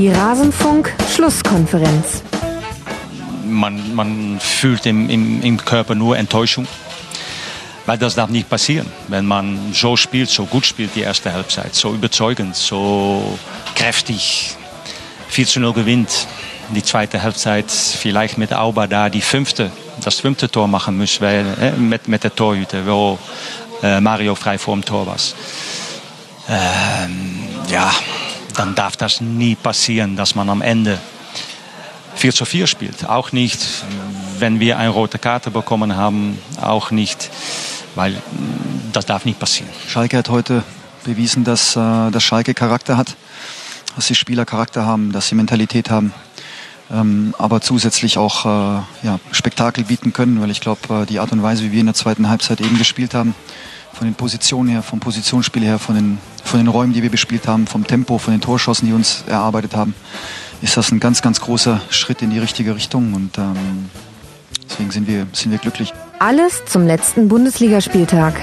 Die Rasenfunk-Schlusskonferenz. Man, man fühlt im, im, im Körper nur Enttäuschung. Weil das darf nicht passieren. Wenn man so spielt, so gut spielt die erste Halbzeit, so überzeugend, so kräftig, 4 zu 0 gewinnt. Die zweite Halbzeit vielleicht mit Auba da die fünfte, das fünfte Tor machen muss, weil, äh, mit, mit der Torhüter, wo äh, Mario frei vor dem Tor war. Ähm, ja, dann darf das nie passieren, dass man am Ende 4 zu 4 spielt. Auch nicht, wenn wir eine rote Karte bekommen haben, auch nicht, weil das darf nicht passieren. Schalke hat heute bewiesen, dass, äh, dass Schalke Charakter hat, dass sie Spieler Charakter haben, dass sie Mentalität haben, ähm, aber zusätzlich auch äh, ja, Spektakel bieten können, weil ich glaube, äh, die Art und Weise, wie wir in der zweiten Halbzeit eben gespielt haben, von den Positionen her, vom Positionsspiel her, von den, von den Räumen, die wir bespielt haben, vom Tempo, von den Torschossen, die uns erarbeitet haben, ist das ein ganz, ganz großer Schritt in die richtige Richtung und ähm, deswegen sind wir, sind wir glücklich. Alles zum letzten Bundesligaspieltag.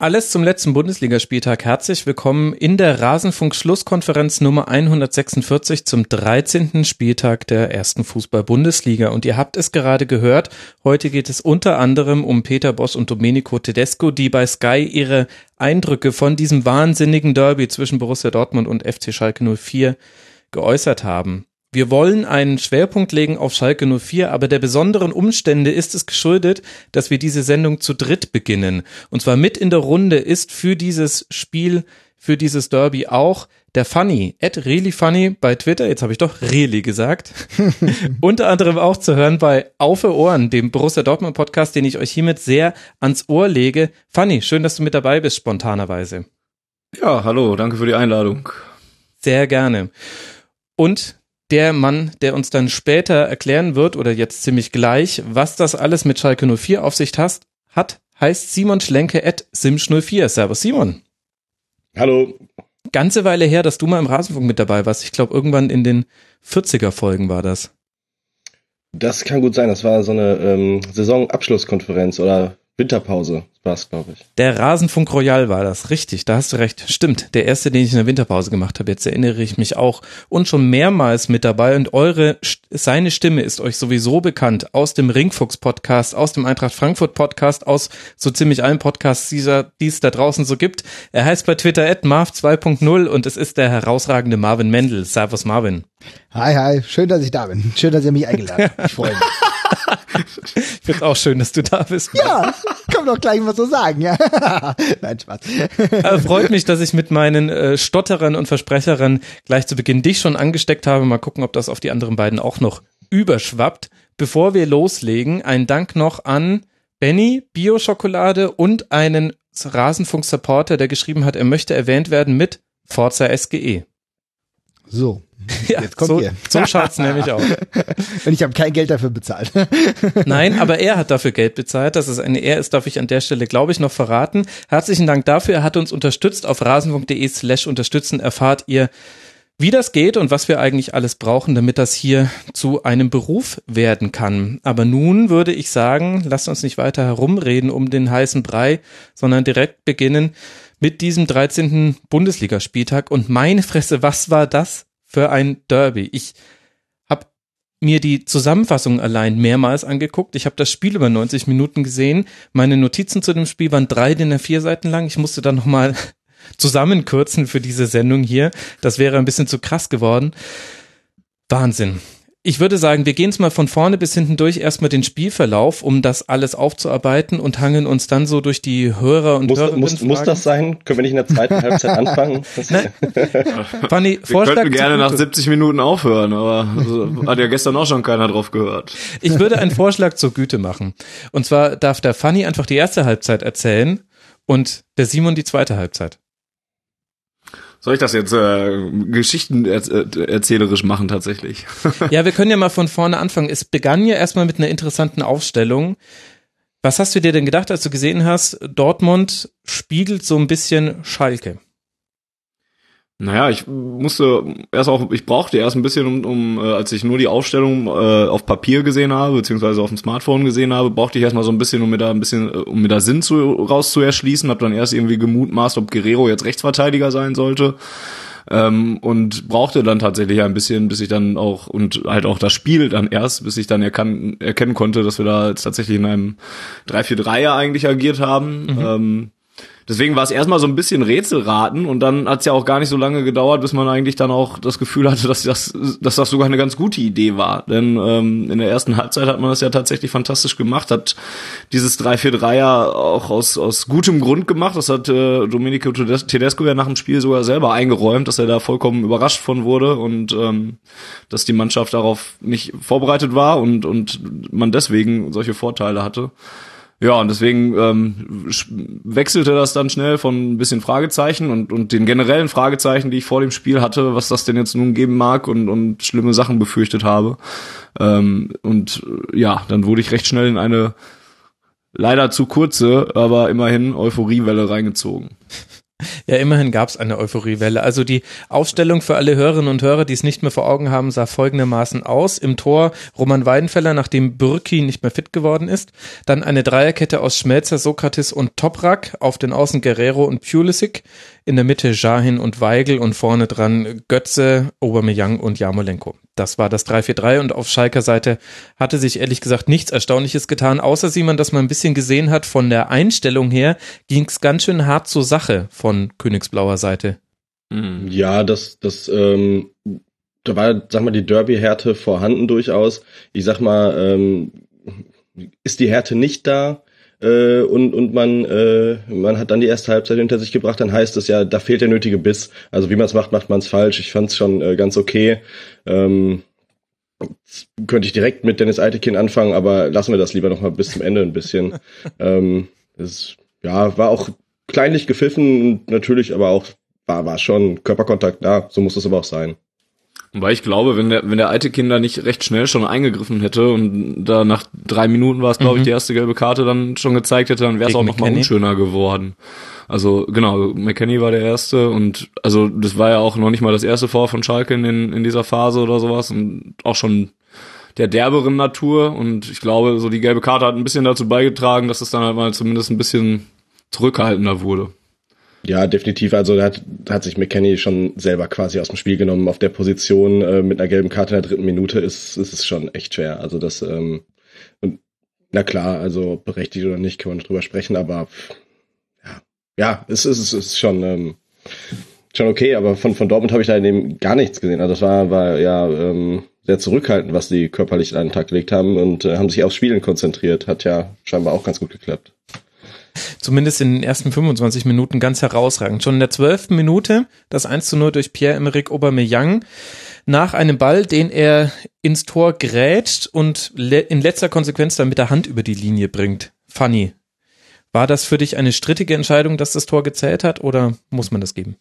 Alles zum letzten Bundesligaspieltag. Herzlich willkommen in der Rasenfunk-Schlusskonferenz Nummer 146 zum 13. Spieltag der ersten Fußball-Bundesliga. Und ihr habt es gerade gehört. Heute geht es unter anderem um Peter Boss und Domenico Tedesco, die bei Sky ihre Eindrücke von diesem wahnsinnigen Derby zwischen Borussia Dortmund und FC Schalke 04 geäußert haben. Wir wollen einen Schwerpunkt legen auf Schalke 04, aber der besonderen Umstände ist es geschuldet, dass wir diese Sendung zu dritt beginnen. Und zwar mit in der Runde ist für dieses Spiel, für dieses Derby auch der Funny, at really funny bei Twitter, jetzt habe ich doch really gesagt, unter anderem auch zu hören bei Auf Ohren, dem Borussia Dortmund Podcast, den ich euch hiermit sehr ans Ohr lege. Funny, schön, dass du mit dabei bist, spontanerweise. Ja, hallo, danke für die Einladung. Sehr gerne. Und der Mann, der uns dann später erklären wird, oder jetzt ziemlich gleich, was das alles mit Schalke 04 auf sich hat, hat heißt Simon Schlenke at Simsch04. Servus Simon. Hallo. Ganze Weile her, dass du mal im Rasenfunk mit dabei warst. Ich glaube, irgendwann in den 40er Folgen war das. Das kann gut sein. Das war so eine ähm, Saisonabschlusskonferenz oder Winterpause war's, glaube ich. Der Rasenfunk Royal war das, richtig, da hast du recht. Stimmt, der erste, den ich in der Winterpause gemacht habe, jetzt erinnere ich mich auch. Und schon mehrmals mit dabei und eure, seine Stimme ist euch sowieso bekannt aus dem Ringfuchs Podcast, aus dem Eintracht Frankfurt Podcast, aus so ziemlich allen Podcasts, die es da draußen so gibt. Er heißt bei Twitter at Marv 2.0 und es ist der herausragende Marvin Mendel. Servus Marvin. Hi, hi, schön, dass ich da bin. Schön, dass ihr mich eingeladen habt. Ich freue mich. Ich finde auch schön, dass du da bist. Ja, komm doch gleich mal so sagen, ja. Nein, Spaß. Also freut mich, dass ich mit meinen äh, Stotterern und Versprecherern gleich zu Beginn dich schon angesteckt habe. Mal gucken, ob das auf die anderen beiden auch noch überschwappt. Bevor wir loslegen, ein Dank noch an Benny, Bio-Schokolade und einen Rasenfunk-Supporter, der geschrieben hat, er möchte erwähnt werden mit Forza SGE. So, Ja, Jetzt kommt so, ihr. so schaut's nämlich aus. Und ich habe kein Geld dafür bezahlt. Nein, aber er hat dafür Geld bezahlt. Dass es eine Er ist, darf ich an der Stelle, glaube ich, noch verraten. Herzlichen Dank dafür. Er hat uns unterstützt. Auf rasen.de slash unterstützen erfahrt ihr, wie das geht und was wir eigentlich alles brauchen, damit das hier zu einem Beruf werden kann. Aber nun würde ich sagen, lasst uns nicht weiter herumreden um den heißen Brei, sondern direkt beginnen mit diesem 13. Bundesligaspieltag. Und meine Fresse, was war das für ein Derby? Ich habe mir die Zusammenfassung allein mehrmals angeguckt. Ich habe das Spiel über 90 Minuten gesehen. Meine Notizen zu dem Spiel waren drei DIN vier Seiten lang. Ich musste dann nochmal zusammenkürzen für diese Sendung hier. Das wäre ein bisschen zu krass geworden. Wahnsinn. Ich würde sagen, wir gehen es mal von vorne bis hinten durch, erstmal den Spielverlauf, um das alles aufzuarbeiten und hangeln uns dann so durch die Hörer und muss, Hörerinnen. muss, muss das sein? Können wir nicht in der zweiten Halbzeit anfangen? Fanny, Wir Vorschlag könnten gerne zu nach Gute. 70 Minuten aufhören, aber also, hat ja gestern auch schon keiner drauf gehört. Ich würde einen Vorschlag zur Güte machen. Und zwar darf der Fanny einfach die erste Halbzeit erzählen und der Simon die zweite Halbzeit. Soll ich das jetzt äh, Geschichten erz äh, machen tatsächlich? Ja, wir können ja mal von vorne anfangen. Es begann ja erstmal mit einer interessanten Aufstellung. Was hast du dir denn gedacht, als du gesehen hast, Dortmund spiegelt so ein bisschen Schalke? Naja, ich musste erst auch, ich brauchte erst ein bisschen, um, um äh, als ich nur die Aufstellung äh, auf Papier gesehen habe, beziehungsweise auf dem Smartphone gesehen habe, brauchte ich erstmal so ein bisschen, um mir da ein bisschen, äh, um mir da Sinn zu, raus zu erschließen, habe dann erst irgendwie gemutmaßt, ob Guerrero jetzt Rechtsverteidiger sein sollte. Ähm, und brauchte dann tatsächlich ein bisschen, bis ich dann auch und halt auch das Spiel dann erst, bis ich dann erkan erkennen konnte, dass wir da jetzt tatsächlich in einem 3-4-3er eigentlich agiert haben. Mhm. Ähm, Deswegen war es erstmal so ein bisschen Rätselraten und dann hat es ja auch gar nicht so lange gedauert, bis man eigentlich dann auch das Gefühl hatte, dass das, dass das sogar eine ganz gute Idee war. Denn ähm, in der ersten Halbzeit hat man das ja tatsächlich fantastisch gemacht, hat dieses 3-4-3 ja auch aus, aus gutem Grund gemacht. Das hat äh, Domenico Tedesco ja nach dem Spiel sogar selber eingeräumt, dass er da vollkommen überrascht von wurde und ähm, dass die Mannschaft darauf nicht vorbereitet war und, und man deswegen solche Vorteile hatte. Ja, und deswegen ähm, wechselte das dann schnell von ein bisschen Fragezeichen und, und den generellen Fragezeichen, die ich vor dem Spiel hatte, was das denn jetzt nun geben mag und, und schlimme Sachen befürchtet habe. Ähm, und äh, ja, dann wurde ich recht schnell in eine leider zu kurze, aber immerhin Euphoriewelle reingezogen. Ja, immerhin gab es eine Euphoriewelle. Also die Aufstellung für alle Hörerinnen und Hörer, die es nicht mehr vor Augen haben, sah folgendermaßen aus. Im Tor Roman Weidenfeller, nachdem Bürki nicht mehr fit geworden ist. Dann eine Dreierkette aus Schmelzer, Sokrates und Toprak. Auf den Außen Guerrero und Pulisic. In der Mitte Jahin und Weigel und vorne dran Götze, Aubameyang und Jamolenko. Das war das 3-4-3 und auf Schalker Seite hatte sich ehrlich gesagt nichts Erstaunliches getan, außer Simon, dass man ein bisschen gesehen hat, von der Einstellung her ging es ganz schön hart zur Sache von Königsblauer Seite. Mhm. Ja, das, das, ähm, da war, sag mal, die Derby-Härte vorhanden durchaus. Ich sag mal, ähm, ist die Härte nicht da, äh, und, und man, äh, man hat dann die erste Halbzeit hinter sich gebracht, dann heißt es ja, da fehlt der nötige Biss. Also wie man es macht, macht man es falsch. Ich fand es schon äh, ganz okay. Ähm, könnte ich direkt mit Dennis Eitekin anfangen, aber lassen wir das lieber noch mal bis zum Ende ein bisschen. ähm, es, ja, war auch kleinlich gepfiffen, natürlich, aber auch war, war schon Körperkontakt da. So muss es aber auch sein. Weil ich glaube, wenn der, wenn der alte Kinder nicht recht schnell schon eingegriffen hätte und da nach drei Minuten war es, glaube mhm. ich, die erste gelbe Karte dann schon gezeigt hätte, dann wäre es auch noch mal unschöner geworden. Also genau, McKenny war der erste und also das war ja auch noch nicht mal das erste Vor von Schalke in, in dieser Phase oder sowas und auch schon der derberen Natur und ich glaube, so die gelbe Karte hat ein bisschen dazu beigetragen, dass es dann halt mal zumindest ein bisschen zurückhaltender wurde. Ja, definitiv. Also da hat, hat sich McKenny schon selber quasi aus dem Spiel genommen. Auf der Position äh, mit einer gelben Karte in der dritten Minute ist, ist es schon echt schwer. Also das, ähm, und na klar, also berechtigt oder nicht, kann man drüber sprechen, aber ja, ja, es ist, es ist schon, ähm, schon okay, aber von, von Dortmund habe ich da eben gar nichts gesehen. Also das war, war ja ähm, sehr zurückhaltend, was die körperlich an den Tag gelegt haben und äh, haben sich aufs Spielen konzentriert. Hat ja scheinbar auch ganz gut geklappt zumindest in den ersten 25 Minuten ganz herausragend. Schon in der zwölften Minute das 1 zu 0 durch Pierre-Emerick Aubameyang nach einem Ball, den er ins Tor grätscht und in letzter Konsequenz dann mit der Hand über die Linie bringt. Funny. War das für dich eine strittige Entscheidung, dass das Tor gezählt hat oder muss man das geben?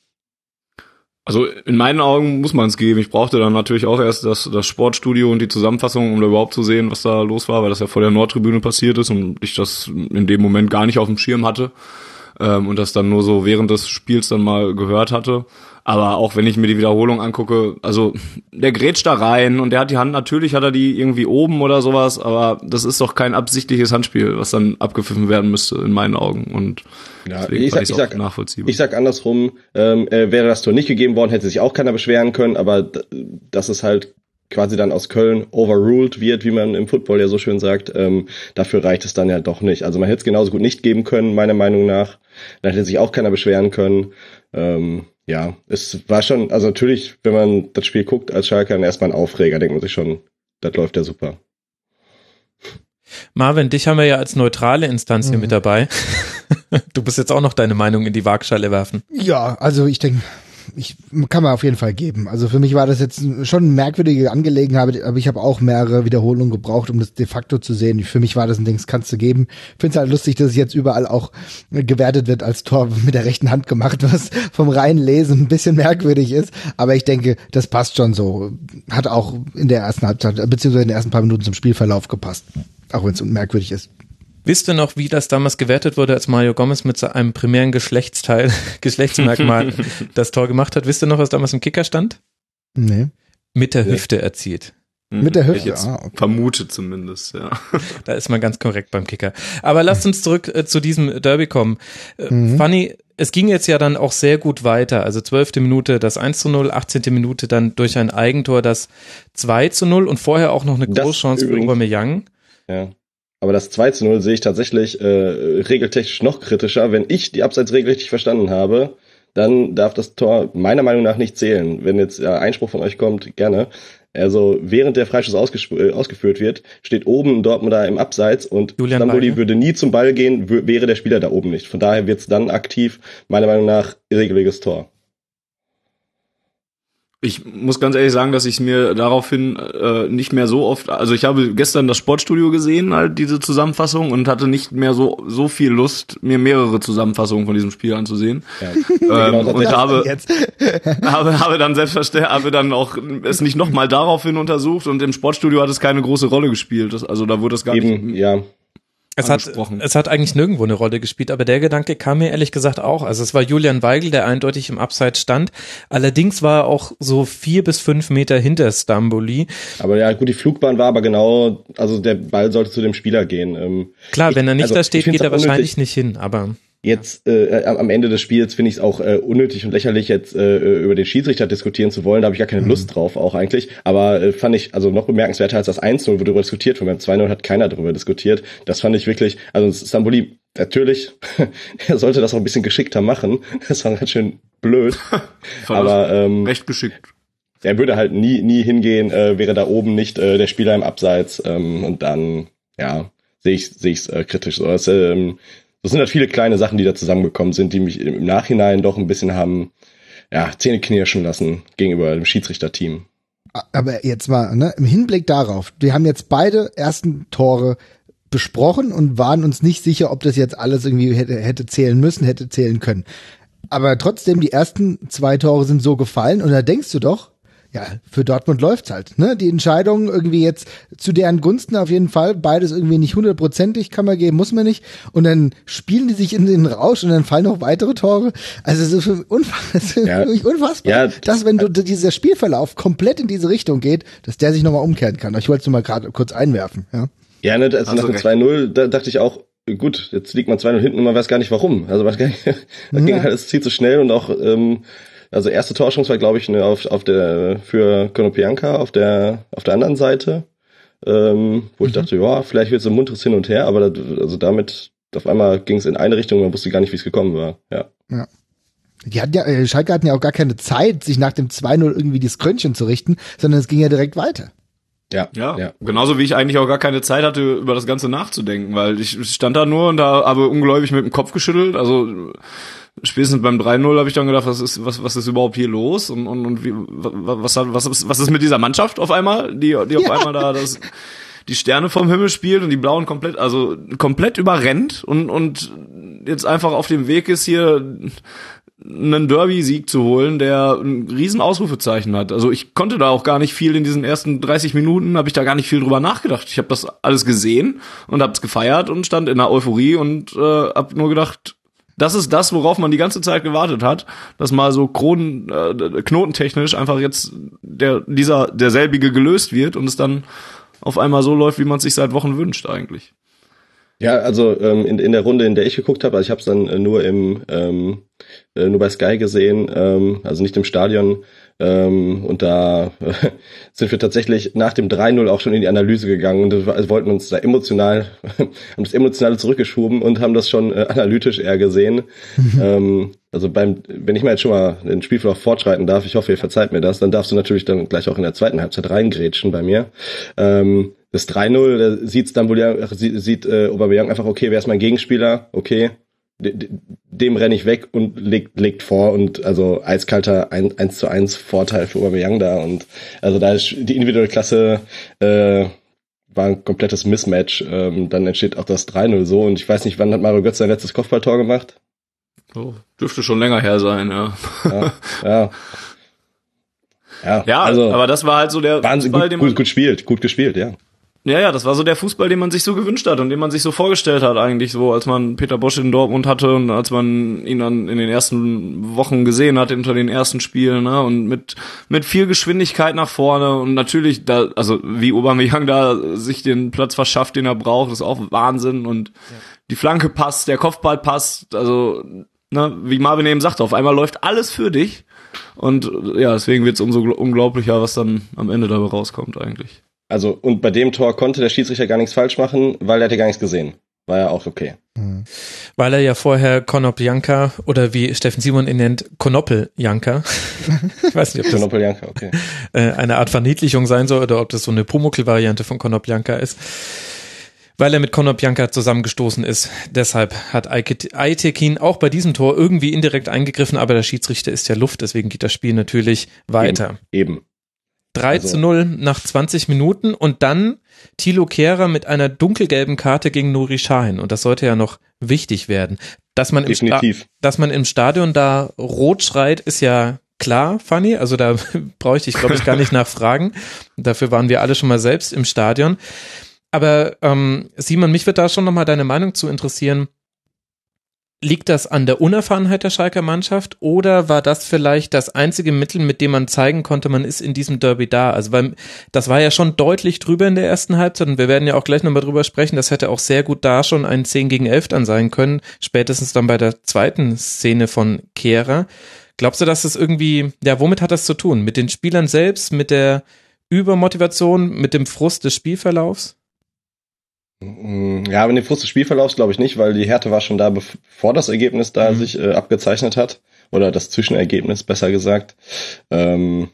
Also in meinen Augen muss man es geben. Ich brauchte dann natürlich auch erst das, das Sportstudio und die Zusammenfassung, um da überhaupt zu sehen, was da los war, weil das ja vor der Nordtribüne passiert ist und ich das in dem Moment gar nicht auf dem Schirm hatte ähm, und das dann nur so während des Spiels dann mal gehört hatte. Aber auch wenn ich mir die Wiederholung angucke, also der grätscht da rein und der hat die Hand, natürlich hat er die irgendwie oben oder sowas, aber das ist doch kein absichtliches Handspiel, was dann abgepfiffen werden müsste in meinen Augen. Und ja, deswegen ich sag, ich sag, nachvollziehbar. Ich sag andersrum, ähm, äh, wäre das Tor nicht gegeben worden, hätte sich auch keiner beschweren können, aber das ist halt quasi dann aus Köln overruled wird, wie man im Football ja so schön sagt, ähm, dafür reicht es dann ja doch nicht. Also man hätte es genauso gut nicht geben können, meiner Meinung nach. Dann hätte sich auch keiner beschweren können. Ähm, ja, es war schon, also natürlich, wenn man das Spiel guckt als Schalke, dann erstmal ein Aufreger, denkt man sich schon, das läuft ja super. Marvin, dich haben wir ja als neutrale Instanz hier mhm. mit dabei. Du bist jetzt auch noch deine Meinung in die Waagschale werfen. Ja, also ich denke, ich kann man auf jeden Fall geben. Also für mich war das jetzt schon eine merkwürdige Angelegenheit, aber ich habe auch mehrere Wiederholungen gebraucht, um das de facto zu sehen. Für mich war das ein Ding, das kannst du geben. Finde es halt lustig, dass es jetzt überall auch gewertet wird als Tor mit der rechten Hand gemacht, was vom reinen Lesen ein bisschen merkwürdig ist. Aber ich denke, das passt schon so. Hat auch in der ersten Halbzeit, beziehungsweise in den ersten paar Minuten zum Spielverlauf gepasst. Auch wenn es merkwürdig ist. Wisst ihr noch, wie das damals gewertet wurde, als Mario Gomez mit einem primären Geschlechtsteil, Geschlechtsmerkmal das Tor gemacht hat? Wisst ihr noch, was damals im Kicker stand? Nee. Mit der Hüfte erzielt. Mit der Hüfte, Ich jetzt ah, okay. vermute zumindest, ja. Da ist man ganz korrekt beim Kicker. Aber lasst uns zurück äh, zu diesem Derby kommen. Äh, Mhm. Fanny, es ging jetzt ja dann auch sehr gut weiter. Also 12. Minute das 1 zu 0, 18. Minute dann durch ein Eigentor das 2 zu 0 und vorher auch noch eine Großchance für Aubameyang. Ja. Aber das 2 zu 0 sehe ich tatsächlich äh, regeltechnisch noch kritischer. Wenn ich die Abseitsregel richtig verstanden habe, dann darf das Tor meiner Meinung nach nicht zählen. Wenn jetzt ja, Einspruch von euch kommt, gerne. Also während der Freischuss äh, ausgeführt wird, steht oben ein Dortmunder im Abseits und Julian Stamboli Weigel. würde nie zum Ball gehen, wäre der Spieler da oben nicht. Von daher wird es dann aktiv, meiner Meinung nach, irregeliges Tor. Ich muss ganz ehrlich sagen, dass ich mir daraufhin äh, nicht mehr so oft, also ich habe gestern das Sportstudio gesehen, halt diese Zusammenfassung und hatte nicht mehr so so viel Lust, mir mehrere Zusammenfassungen von diesem Spiel anzusehen. Ja. Ähm, Genau, und habe, habe, habe dann selbstverständlich, habe dann auch es nicht nochmal daraufhin untersucht und im Sportstudio hat es keine große Rolle gespielt. Das, also da wurde es gar Eben, nicht. ja. Es hat, es hat eigentlich nirgendwo eine Rolle gespielt, aber der Gedanke kam mir ehrlich gesagt auch. Also es war Julian Weigel, der eindeutig im Abseits stand. Allerdings war er auch so vier bis fünf Meter hinter Stamboli. Aber ja, gut, die Flugbahn war aber genau, also der Ball sollte zu dem Spieler gehen. Ähm, Klar, Ich- wenn er nicht also, da steht, geht er unnötig. wahrscheinlich nicht hin, aber Jetzt äh, am am Ende des Spiels finde ich es auch äh, unnötig und lächerlich, jetzt äh, über den Schiedsrichter diskutieren zu wollen. Da habe ich gar keine Lust drauf, auch eigentlich. Aber äh, fand ich also noch bemerkenswerter als das 1-0, wo darüber diskutiert wird. Beim 2-0 hat keiner darüber diskutiert. Das fand ich wirklich, also Stamboli, natürlich, er sollte das auch ein bisschen geschickter machen. Das war ganz schön blöd. Aber ähm, Recht geschickt. er würde halt nie, nie hingehen, äh, wäre da oben nicht äh, der Spieler im Abseits. Ähm, und dann, ja, sehe ich sehe ich äh, kritisch. So, das, ähm, das sind halt viele kleine Sachen, die da zusammengekommen sind, die mich im Nachhinein doch ein bisschen haben, ja, Zähne knirschen lassen gegenüber dem Schiedsrichterteam. Aber jetzt mal, ne, im Hinblick darauf, wir haben jetzt beide ersten Tore besprochen und waren uns nicht sicher, ob das jetzt alles irgendwie hätte, hätte zählen müssen, hätte zählen können. Aber trotzdem, die ersten zwei Tore sind so gefallen und da denkst du doch, ja, für Dortmund läuft's halt, ne? Die Entscheidung irgendwie jetzt zu deren Gunsten auf jeden Fall, beides irgendwie nicht hundertprozentig kann man geben, muss man nicht. Und dann spielen die sich in den Rausch und dann fallen noch weitere Tore. Also es ist für mich, unfass es ist Ja. für mich unfassbar, Ja. dass wenn du dieser Spielverlauf komplett in diese Richtung geht, dass der sich nochmal umkehren kann. Ich wollte es nur mal gerade kurz einwerfen, ja. Ja, ne, also Hast nach dem recht. 2-0, da dachte ich auch, gut, jetzt liegt man 2-0 hinten und man weiß gar nicht warum. Also man, das ging halt, es zieht so schnell und auch, ähm, also erste Torschance war, glaube ich, ne, auf, auf der für Konopianka auf der auf der anderen Seite, ähm, wo ich dachte, ja, vielleicht wird so ein munteres Hin und Her, aber das, also damit auf einmal ging es in eine Richtung, man wusste gar nicht, wie es gekommen war. Ja. Die hatten ja, äh, Schalke hatten ja auch gar keine Zeit, sich nach dem 2-0 irgendwie das Krönchen zu richten, sondern es ging ja direkt weiter. Ja, Ja, ja. genauso wie ich eigentlich auch gar keine Zeit hatte, über das Ganze nachzudenken, weil ich stand da nur und da habe ungläubig mit dem Kopf geschüttelt. Also spätestens beim 3-0 habe ich dann gedacht, was ist, was, was ist überhaupt hier los? Und, und, und wie, was, was, ist, was ist mit dieser Mannschaft auf einmal, die, die auf einmal da das, die Sterne vom Himmel spielt und die Blauen komplett, also komplett überrennt und, und jetzt einfach auf dem Weg ist, hier einen Derby-Sieg zu holen, der ein riesen Ausrufezeichen hat. Also ich konnte da auch gar nicht viel in diesen ersten 30 Minuten, habe ich da gar nicht viel drüber nachgedacht. Ich habe das alles gesehen und habe es gefeiert und stand in einer Euphorie und äh, habe nur gedacht, das ist das, worauf man die ganze Zeit gewartet hat, dass mal so Kronen, äh, knotentechnisch einfach jetzt der dieser derselbige gelöst wird und es dann auf einmal so läuft, wie man es sich seit Wochen wünscht eigentlich. Ja, also ähm, in, in der Runde, in der ich geguckt habe, also ich habe es dann äh, nur im ähm, äh, nur bei Sky gesehen, ähm, also nicht im Stadion. Ähm, und da äh, sind wir tatsächlich nach dem 3-0 auch schon in die Analyse gegangen und äh, wollten uns da emotional, haben das Emotionale zurückgeschoben und haben das schon äh, analytisch eher gesehen. ähm, also beim, wenn ich mal jetzt schon mal den Spielverlauf fortschreiten darf, ich hoffe, ihr verzeiht mir das, dann darfst du natürlich dann gleich auch in der zweiten Halbzeit reingrätschen bei mir. Ähm, das 3-0, da sieht Stambulia, sieht, sieht äh, Aubameyang einfach, okay, wer ist mein Gegenspieler? Okay, dem renne ich weg und legt, legt vor und also eiskalter 1, 1 zu 1 Vorteil für Aubameyang da und also da ist die individuelle Klasse äh, war ein komplettes Mismatch. Ähm, dann entsteht auch das 3-0 so und ich weiß nicht, wann hat Mario Götze sein letztes Kopfballtor gemacht? So, dürfte schon länger her sein, ja. Ja, ja. Ja, Ja, also aber das war halt so der Wahnsinn, Fußball, gut, gut, gut gespielt, gut gespielt, ja. Ja, ja, das war so der Fußball, den man sich so gewünscht hat und den man sich so vorgestellt hat eigentlich so, als man Peter Bosch in Dortmund hatte und als man ihn dann in den ersten Wochen gesehen hat unter den ersten Spielen, ne, und mit mit viel Geschwindigkeit nach vorne und natürlich da, also wie Aubameyang da sich den Platz verschafft, den er braucht, ist auch Wahnsinn und ja. die Flanke passt, der Kopfball passt, also ne, wie Marvin eben sagte, auf einmal läuft alles für dich und ja, deswegen wird's umso unglaublicher, was dann am Ende dabei rauskommt eigentlich. Also, und bei dem Tor konnte der Schiedsrichter gar nichts falsch machen, weil er hatte gar nichts gesehen. War ja auch okay. Mhm. Weil er ja vorher Konopjanka oder wie Steffen Simon ihn nennt, Konopeljanka. ich weiß nicht, ob das Konopeljanka, okay. Äh, eine Art Verniedlichung sein soll oder ob das so eine Pumuckl-Variante von Konopjanka ist. Weil er mit Konopjanka zusammengestoßen ist. Deshalb hat Aitekin auch bei diesem Tor irgendwie indirekt eingegriffen, aber der Schiedsrichter ist ja Luft, deswegen geht das Spiel natürlich weiter. Eben. Eben. 3 also. zu 0 nach 20 Minuten und dann Thilo Kehrer mit einer dunkelgelben Karte gegen Nuri Sahin. Und das sollte ja noch wichtig werden. Dass man, im dass man im Stadion da rot schreit, ist ja klar, Fanny. Also da brauche ich dich, glaube ich, gar nicht nachfragen. Dafür waren wir alle schon mal selbst im Stadion. Aber ähm, Simon, mich wird da schon nochmal deine Meinung zu interessieren. Liegt das an der Unerfahrenheit der Schalker Mannschaft oder war das vielleicht das einzige Mittel, mit dem man zeigen konnte, man ist in diesem Derby da? Also weil das war ja schon deutlich drüber in der ersten Halbzeit und wir werden ja auch gleich nochmal drüber sprechen. Das hätte auch sehr gut da schon ein 10 gegen 11 dann sein können, spätestens dann bei der zweiten Szene von Kehrer. Glaubst du, dass das irgendwie, ja, womit hat das zu tun? Mit den Spielern selbst, mit der Übermotivation, mit dem Frust des Spielverlaufs? Mm, ja, wenn den Frust des Spielverlaufs glaube ich nicht, weil die Härte war schon da, bevor das Ergebnis da mhm. sich äh, abgezeichnet hat. Oder das Zwischenergebnis, besser gesagt. Ähm,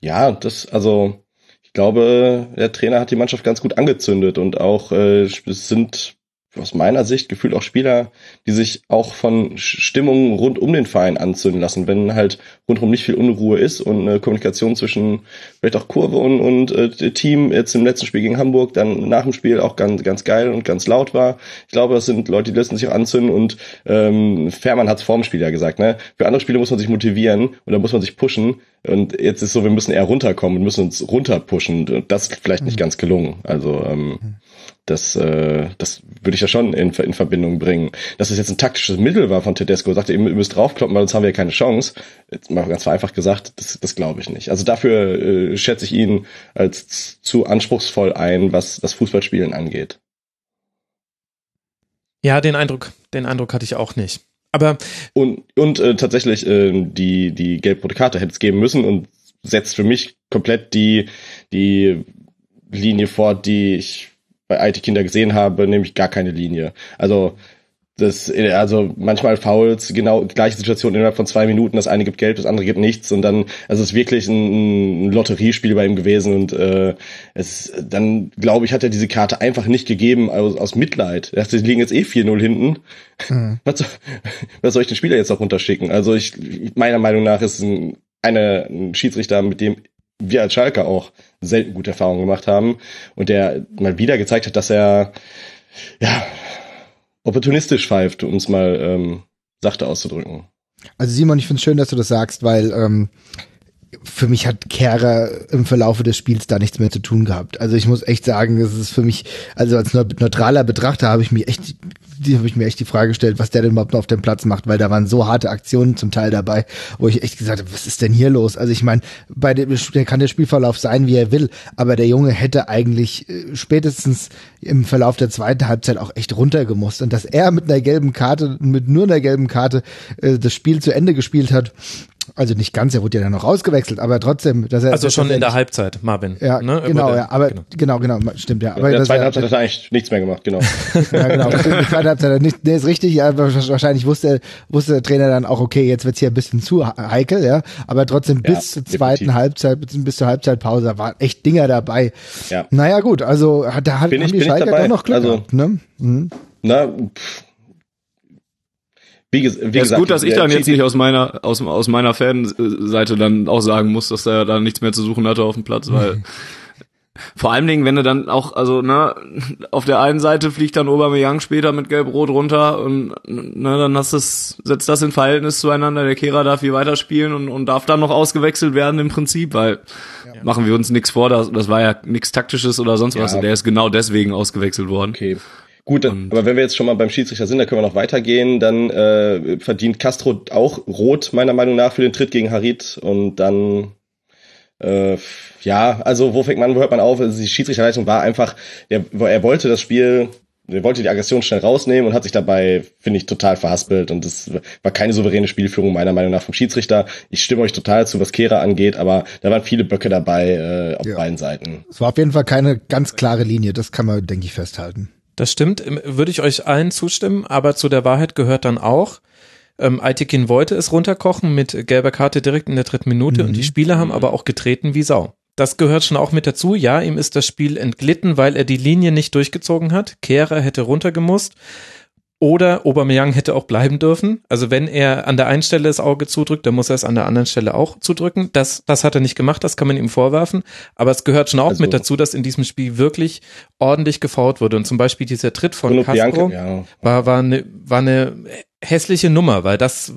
ja, das, also ich glaube, der Trainer hat die Mannschaft ganz gut angezündet und auch äh, es sind aus meiner Sicht gefühlt auch Spieler, die sich auch von Stimmungen rund um den Verein anzünden lassen, wenn halt rundherum nicht viel Unruhe ist und eine Kommunikation zwischen vielleicht auch Kurve und, und äh, Team jetzt im letzten Spiel gegen Hamburg dann nach dem Spiel auch ganz ganz geil und ganz laut war. Ich glaube, das sind Leute, die lassen sich auch anzünden und ähm, Fährmann hat es vorm Spiel ja gesagt, ne? Für andere Spiele muss man sich motivieren und da muss man sich pushen und jetzt ist so, wir müssen eher runterkommen und müssen uns runterpushen und das ist vielleicht nicht mhm. ganz gelungen. Also ähm, mhm. Das, äh, das würde ich ja schon in, in Verbindung bringen. Dass es jetzt ein taktisches Mittel war von Tedesco, sagte, ihr müsst draufkloppen, weil sonst haben wir ja keine Chance. Jetzt mal ganz vereinfacht gesagt, das, das glaube ich nicht. Also dafür äh, schätze ich ihn als zu anspruchsvoll ein, was das Fußballspielen angeht. Ja, den Eindruck, den Eindruck hatte ich auch nicht. Aber und und äh, tatsächlich äh, die die gelb-rote Karte hätte es geben müssen und setzt für mich komplett die die Linie fort, die ich bei IT-Kinder gesehen habe, nämlich gar keine Linie. Also das, also manchmal Fouls, genau gleiche Situation innerhalb von zwei Minuten, das eine gibt Geld, das andere gibt nichts und dann, also es ist wirklich ein, ein Lotteriespiel bei ihm gewesen und äh, es dann, glaube ich, hat er diese Karte einfach nicht gegeben aus, aus Mitleid. Er dachte, die liegen jetzt eh 4-0 hinten. Mhm. Was, was soll ich den Spieler jetzt noch runterschicken? Also ich, meiner Meinung nach ist ein, eine, ein Schiedsrichter, mit dem wir als Schalke auch selten gute Erfahrungen gemacht haben und der mal wieder gezeigt hat, dass er ja opportunistisch pfeift, um es mal ähm, sachte auszudrücken. Also Simon, ich finde es schön, dass du das sagst, weil ähm, für mich hat Kehrer im Verlaufe des Spiels da nichts mehr zu tun gehabt. Also ich muss echt sagen, es ist für mich, also als neutraler Betrachter habe ich mich echt die habe ich mir echt die Frage gestellt, was der denn überhaupt noch auf dem Platz macht, weil da waren so harte Aktionen zum Teil dabei, wo ich echt gesagt habe, was ist denn hier los? Also ich meine, bei dem der kann der Spielverlauf sein, wie er will, aber der Junge hätte eigentlich äh, spätestens im Verlauf der zweiten Halbzeit auch echt runtergemusst und dass er mit einer gelben Karte, mit nur einer gelben Karte äh, das Spiel zu Ende gespielt hat, also nicht ganz, er wurde ja dann noch ausgewechselt, aber trotzdem, dass er. Also dass schon er in der Halbzeit, Marvin. Ja, ne? genau, ja, aber genau, genau, genau stimmt ja. Aber in der zweiten Halbzeit hat er eigentlich nichts mehr gemacht, genau. ja, genau. In der zweiten Halbzeit nicht, nee, ist richtig, ja, wahrscheinlich wusste, wusste der Trainer dann auch, okay, jetzt wird's hier ein bisschen zu heikel, ja, aber trotzdem bis ja, zur zweiten definitiv. Halbzeit, bis, bis zur Halbzeitpause waren echt Dinger dabei. Ja. Naja, gut, also da hat, bin haben ich, die Schalker doch noch Glück also, gehabt, ne? Mhm. Na, pff wie, ges wie gesagt, ist gut, dass ich dann jetzt nicht aus meiner aus, aus meiner Fanseite dann auch sagen muss, dass er da nichts mehr zu suchen hatte auf dem Platz, weil Vor allen Dingen, wenn du dann auch, also, ne, auf der einen Seite fliegt dann Aubameyang später mit Gelb-Rot runter und, ne, dann hast das, setzt das in Verhältnis zueinander. Der Kehrer darf hier weiterspielen und, und darf dann noch ausgewechselt werden im Prinzip, weil, ja. machen wir uns nichts vor, das, das war ja nichts Taktisches oder sonst ja. was. Der ist genau deswegen ausgewechselt worden. Okay. Gut, dann, aber wenn wir jetzt schon mal beim Schiedsrichter sind, dann können wir noch weitergehen. Dann äh, verdient Castro auch rot, meiner Meinung nach, für den Tritt gegen Harit. Und dann äh, ja, also wo fängt man, wo hört man auf? Also die Schiedsrichterleistung war einfach, er, er wollte das Spiel, er wollte die Aggression schnell rausnehmen und hat sich dabei, finde ich, total verhaspelt. Und das war keine souveräne Spielführung meiner Meinung nach vom Schiedsrichter. Ich stimme euch total zu, was Kehra angeht, aber da waren viele Böcke dabei äh, auf ja. beiden Seiten. Es war auf jeden Fall keine ganz klare Linie, das kann man, denke ich, festhalten. Das stimmt, würde ich euch allen zustimmen, aber zu der Wahrheit gehört dann auch, ähm, Aitekin wollte es runterkochen mit gelber Karte direkt in der dritten Minute mhm. und die mhm. Spieler haben aber auch getreten wie Sau. Das gehört schon auch mit dazu. Ja, ihm ist das Spiel entglitten, weil er die Linie nicht durchgezogen hat. Kehrer hätte runtergemusst. Oder Aubameyang hätte auch bleiben dürfen. Also wenn er an der einen Stelle das Auge zudrückt, dann muss er es an der anderen Stelle auch zudrücken. Das, das hat er nicht gemacht, das kann man ihm vorwerfen. Aber es gehört schon auch also, mit dazu, dass in diesem Spiel wirklich ordentlich gefault wurde. Und zum Beispiel dieser Tritt von Castro ja. war, war, eine, war eine hässliche Nummer, weil das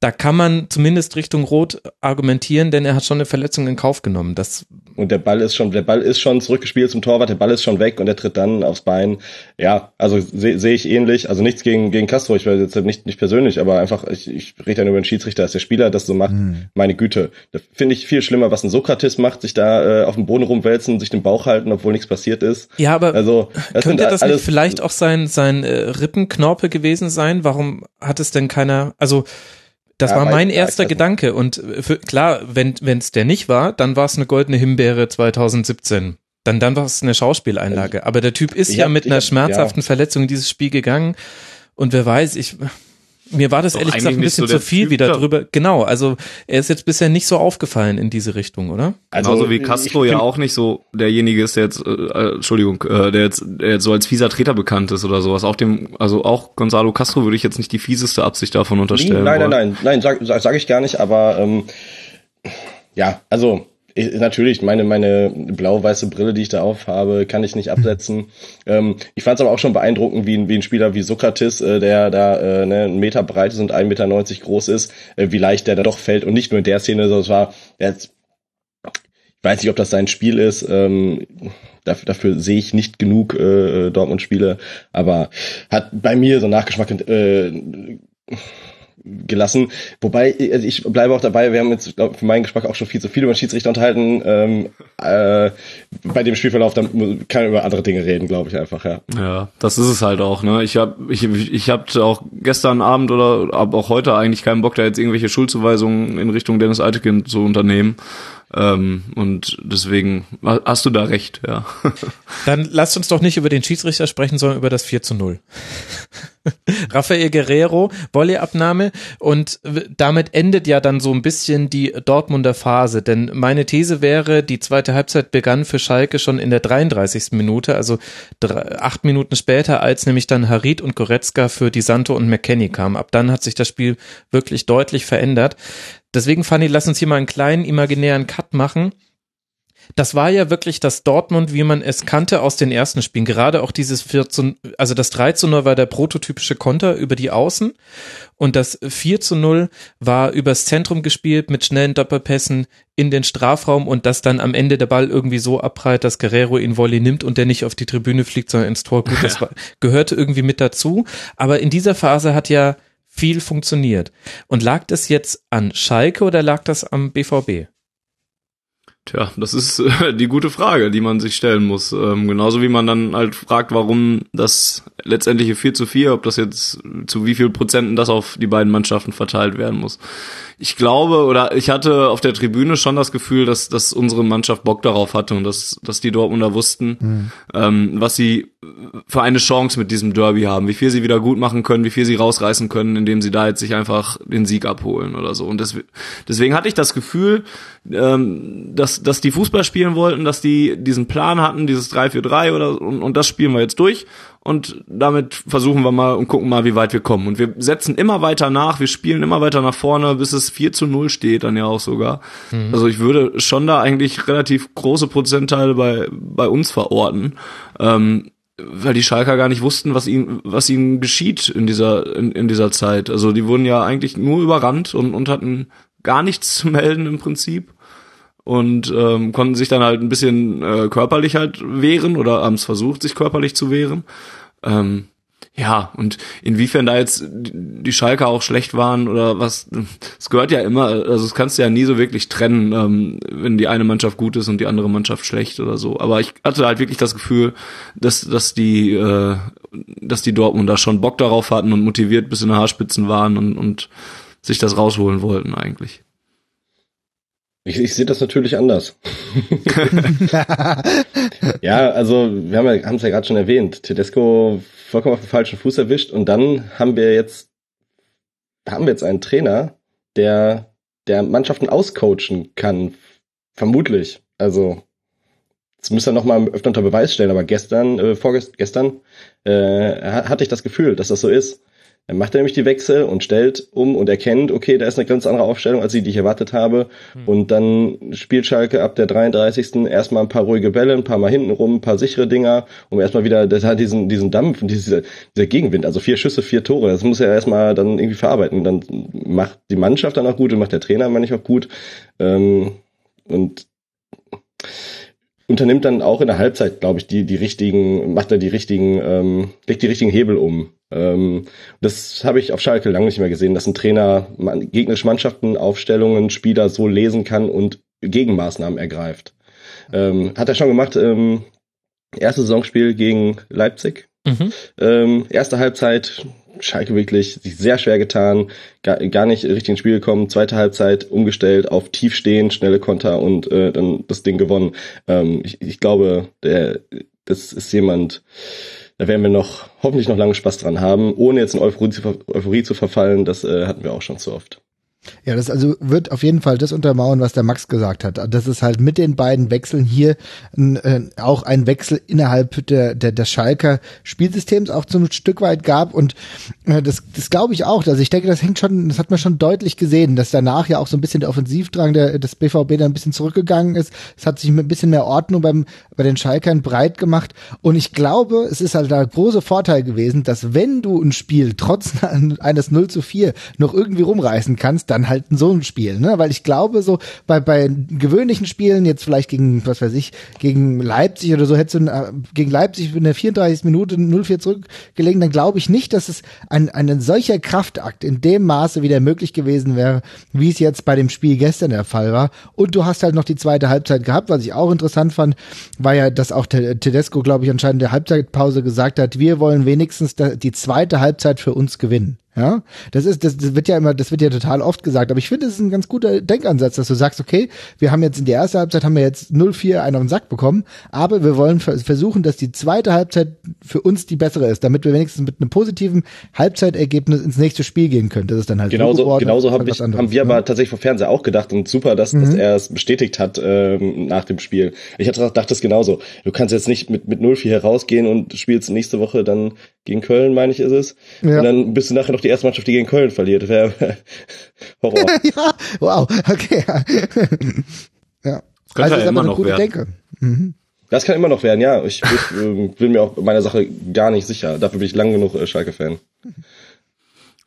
da kann man zumindest Richtung Rot argumentieren, denn er hat schon eine Verletzung in Kauf genommen. Das und der Ball ist schon, der Ball ist schon zurückgespielt zum Torwart, der Ball ist schon weg und er tritt dann aufs Bein. Ja, also sehe seh ich ähnlich. Also nichts gegen, gegen Castro, ich weiß jetzt nicht, nicht persönlich, aber einfach, ich, ich rede dann über den Schiedsrichter, dass der Spieler das so macht. Mhm. Meine Güte. Da finde ich viel schlimmer, was ein Sokrates macht, sich da äh, auf dem Boden rumwälzen, sich den Bauch halten, obwohl nichts passiert ist. Ja, aber also, das könnte das nicht vielleicht auch sein, sein äh, Rippenknorpel gewesen sein? Warum hat es denn keiner, also das ja, war mein erster Gedanke. Und für, klar, wenn es der nicht war, dann war es eine goldene Himbeere 2017. Dann, dann war es eine Schauspieleinlage. Aber der Typ ist ich ja hab, mit einer hab, schmerzhaften ja. Verletzung in dieses Spiel gegangen. Und wer weiß, ich, mir war das Doch ehrlich gesagt ein bisschen so zu viel typ, wieder drüber. Genau, also er ist jetzt bisher nicht so aufgefallen in diese Richtung, oder? Also Genauso wie Castro ja auch nicht so derjenige ist, der jetzt, äh, äh, Entschuldigung, äh, der, jetzt, der jetzt so als fieser Treter bekannt ist oder sowas. Auch dem, also auch Gonzalo Castro würde ich jetzt nicht die fieseste Absicht davon unterstellen. Nein, nein, nein, nein, nein, sag, sag, sag ich gar nicht, aber ähm, ja, also ich, natürlich, meine, meine blau-weiße Brille, die ich da aufhabe, kann ich nicht absetzen. ähm, ich fand es aber auch schon beeindruckend, wie, ein, wie ein Spieler wie Sokrates, äh, der da äh, ne, einen Meter breit ist und 1,90 Meter groß ist, äh, wie leicht der da doch fällt. Und nicht nur in der Szene, sondern es war, jetzt, ich weiß nicht, ob das sein Spiel ist, ähm, dafür, dafür sehe ich nicht genug äh, Dortmund-Spiele, aber hat bei mir so Nachgeschmack äh, gelassen. Wobei, also ich bleibe auch dabei, wir haben jetzt glaub, für meinen Geschmack auch schon viel zu viel über Schiedsrichter unterhalten. Ähm, äh, bei dem Spielverlauf, dann kann man über andere Dinge reden, glaube ich einfach, ja. Ja, das ist es halt auch, ne? Ich habe ich, ich hab auch gestern Abend oder aber auch heute eigentlich keinen Bock, da jetzt irgendwelche Schuldzuweisungen in Richtung Dennis Altekind zu unternehmen. Ähm, und deswegen hast du da recht, ja. Dann lasst uns doch nicht über den Schiedsrichter sprechen, sondern über das 4 zu 0. Rafael Guerrero, Volleyabnahme und damit endet ja dann so ein bisschen die Dortmunder Phase, denn meine These wäre, die zweite Halbzeit begann für Schalke schon in der 33. Minute, also drei, acht Minuten später, als nämlich dann Harit und Goretzka für Di Santo und McKenny kamen. Ab dann hat sich das Spiel wirklich deutlich verändert. Deswegen, Fanny, lass uns hier mal einen kleinen imaginären Cut machen. Das war ja wirklich das Dortmund, wie man es kannte aus den ersten Spielen. Gerade auch dieses 4 zu, also das 3 zu 0 war der prototypische Konter über die Außen und das 4 zu 0 war übers Zentrum gespielt mit schnellen Doppelpässen in den Strafraum und dass dann am Ende der Ball irgendwie so abprallt, dass Guerrero ihn Volley nimmt und der nicht auf die Tribüne fliegt, sondern ins Tor. Gut, das war, gehörte irgendwie mit dazu. Aber in dieser Phase hat ja viel funktioniert. Und lag das jetzt an Schalke oder lag das am BVB? Tja, das ist äh, die gute Frage, die man sich stellen muss. Ähm, genauso wie man dann halt fragt, warum das letztendliche 4 zu 4, ob das jetzt zu wie viel Prozenten das auf die beiden Mannschaften verteilt werden muss. Ich glaube oder ich hatte auf der Tribüne schon das Gefühl, dass, dass unsere Mannschaft Bock darauf hatte und dass, dass die Dortmunder wussten, mhm. ähm, was sie für eine Chance mit diesem Derby haben, wie viel sie wieder gut machen können, wie viel sie rausreißen können, indem sie da jetzt sich einfach den Sieg abholen oder so. Und deswegen, deswegen hatte ich das Gefühl, ähm, dass dass, dass die Fußball spielen wollten, dass die diesen Plan hatten, dieses 3-4-3 oder und, und das spielen wir jetzt durch und damit versuchen wir mal und gucken mal, wie weit wir kommen. Und wir setzen immer weiter nach, wir spielen immer weiter nach vorne, bis es 4 zu 0 steht, dann ja auch sogar. Mhm. Also ich würde schon da eigentlich relativ große Prozentteile bei, bei uns verorten. Ähm, weil die Schalker gar nicht wussten, was ihnen, was ihnen geschieht in dieser, in, in dieser Zeit. Also die wurden ja eigentlich nur überrannt und, und hatten gar nichts zu melden im Prinzip und ähm, konnten sich dann halt ein bisschen äh, körperlich halt wehren oder haben es versucht, sich körperlich zu wehren. Ähm, ja, und inwiefern da jetzt die Schalker auch schlecht waren oder was, es gehört ja immer, also das kannst du ja nie so wirklich trennen, ähm, wenn die eine Mannschaft gut ist und die andere Mannschaft schlecht oder so. Aber ich hatte halt wirklich das Gefühl, dass, dass die, äh, dass die Dortmunder schon Bock darauf hatten und motiviert bis in die Haarspitzen waren und, und sich das rausholen wollten eigentlich. Ich, ich sehe das natürlich anders. ja, also wir haben ja, es ja gerade schon erwähnt, Tedesco vollkommen auf den falschen Fuß erwischt und dann haben wir jetzt haben wir jetzt einen Trainer, der der Mannschaften auscoachen kann, vermutlich. Also das müsste er noch mal öfter unter Beweis stellen, aber gestern, äh, vorgestern äh, hatte ich das Gefühl, dass das so ist. Dann macht er nämlich die Wechsel und stellt um und erkennt, okay, da ist eine ganz andere Aufstellung als die, die ich erwartet habe. Mhm. Und dann spielt Schalke ab der 33. erstmal ein paar ruhige Bälle, ein paar Mal hinten rum, ein paar sichere Dinger, um erstmal wieder, das hat diesen, diesen Dampf und dieser, dieser Gegenwind, also vier Schüsse, vier Tore, das muss er erstmal dann irgendwie verarbeiten. Dann macht die Mannschaft dann auch gut und macht der Trainer, meine ich, auch gut. Ähm, und unternimmt dann auch in der Halbzeit, glaube ich, die, die richtigen, macht er die richtigen, ähm, legt die richtigen Hebel um. Ähm, das habe ich auf Schalke lange nicht mehr gesehen, dass ein Trainer man, gegnerische Mannschaften, Aufstellungen, Spieler so lesen kann und Gegenmaßnahmen ergreift. Ähm, hat er schon gemacht, ähm, erstes Saisonspiel gegen Leipzig. Mhm. Ähm, erste Halbzeit, Schalke wirklich sich sehr schwer getan, gar, gar nicht richtig ins Spiel gekommen. Zweite Halbzeit umgestellt auf tief stehen, schnelle Konter und äh, dann das Ding gewonnen. Ähm, ich, ich glaube, der, das ist jemand, da werden wir noch hoffentlich noch lange Spaß dran haben, ohne jetzt in Euphorie zu, Euphorie zu verfallen. Das äh, hatten wir auch schon zu oft. Ja, das also wird auf jeden Fall das untermauern, was der Max gesagt hat. Das ist halt mit den beiden Wechseln hier äh, auch ein Wechsel innerhalb der, der, des Schalker Spielsystems auch zum Stück weit gab. Und äh, das, das glaube ich auch. Also ich denke, das hängt schon, das hat man schon deutlich gesehen, dass danach ja auch so ein bisschen der Offensivdrang der, des BVB dann ein bisschen zurückgegangen ist. Es hat sich ein bisschen mehr Ordnung beim, bei den Schalkern breit gemacht. Und ich glaube, es ist halt der große Vorteil gewesen, dass wenn du ein Spiel trotz eines 0 zu 4 noch irgendwie rumreißen kannst, dann halt so ein Spiel, ne? Weil ich glaube, so bei, bei gewöhnlichen Spielen, jetzt vielleicht gegen, was weiß ich, gegen Leipzig oder so, hättest du äh, gegen Leipzig in der 34. Minute 0-4 zurückgelegen, dann glaube ich nicht, dass es ein, ein solcher Kraftakt in dem Maße wieder möglich gewesen wäre, wie es jetzt bei dem Spiel gestern der Fall war. Und du hast halt noch die zweite Halbzeit gehabt, was ich auch interessant fand, war ja, dass auch Tedesco, glaube ich, anscheinend der Halbzeitpause gesagt hat, wir wollen wenigstens die zweite Halbzeit für uns gewinnen. Ja, das ist, das, das wird ja immer, das wird ja total oft gesagt, aber ich finde, es ist ein ganz guter Denkansatz, dass du sagst, okay, wir haben jetzt in der ersten Halbzeit haben wir jetzt 0-4 einen auf den Sack bekommen, aber wir wollen versuchen, dass die zweite Halbzeit für uns die bessere ist, damit wir wenigstens mit einem positiven Halbzeitergebnis ins nächste Spiel gehen können. Das ist dann halt genauso, so genauso hab ich, haben wir ne? aber tatsächlich vor Fernseher auch gedacht und super, dass, mhm. dass er es bestätigt hat ähm, nach dem Spiel. Ich hatte dachte es genauso. Du kannst jetzt nicht mit mit 0-4 herausgehen und spielst nächste Woche dann gegen Köln, meine ich, ist es. Ja. Und dann bist du nachher noch die erste Mannschaft, die gegen Köln verliert. Wäre Horror. ja, wow, okay. ja. Das also ja ist aber eine gute werden. Denke. Mhm. Das kann immer noch werden, ja. Ich, ich äh, bin mir auch meiner Sache gar nicht sicher. Dafür bin ich lang genug äh, Schalke-Fan.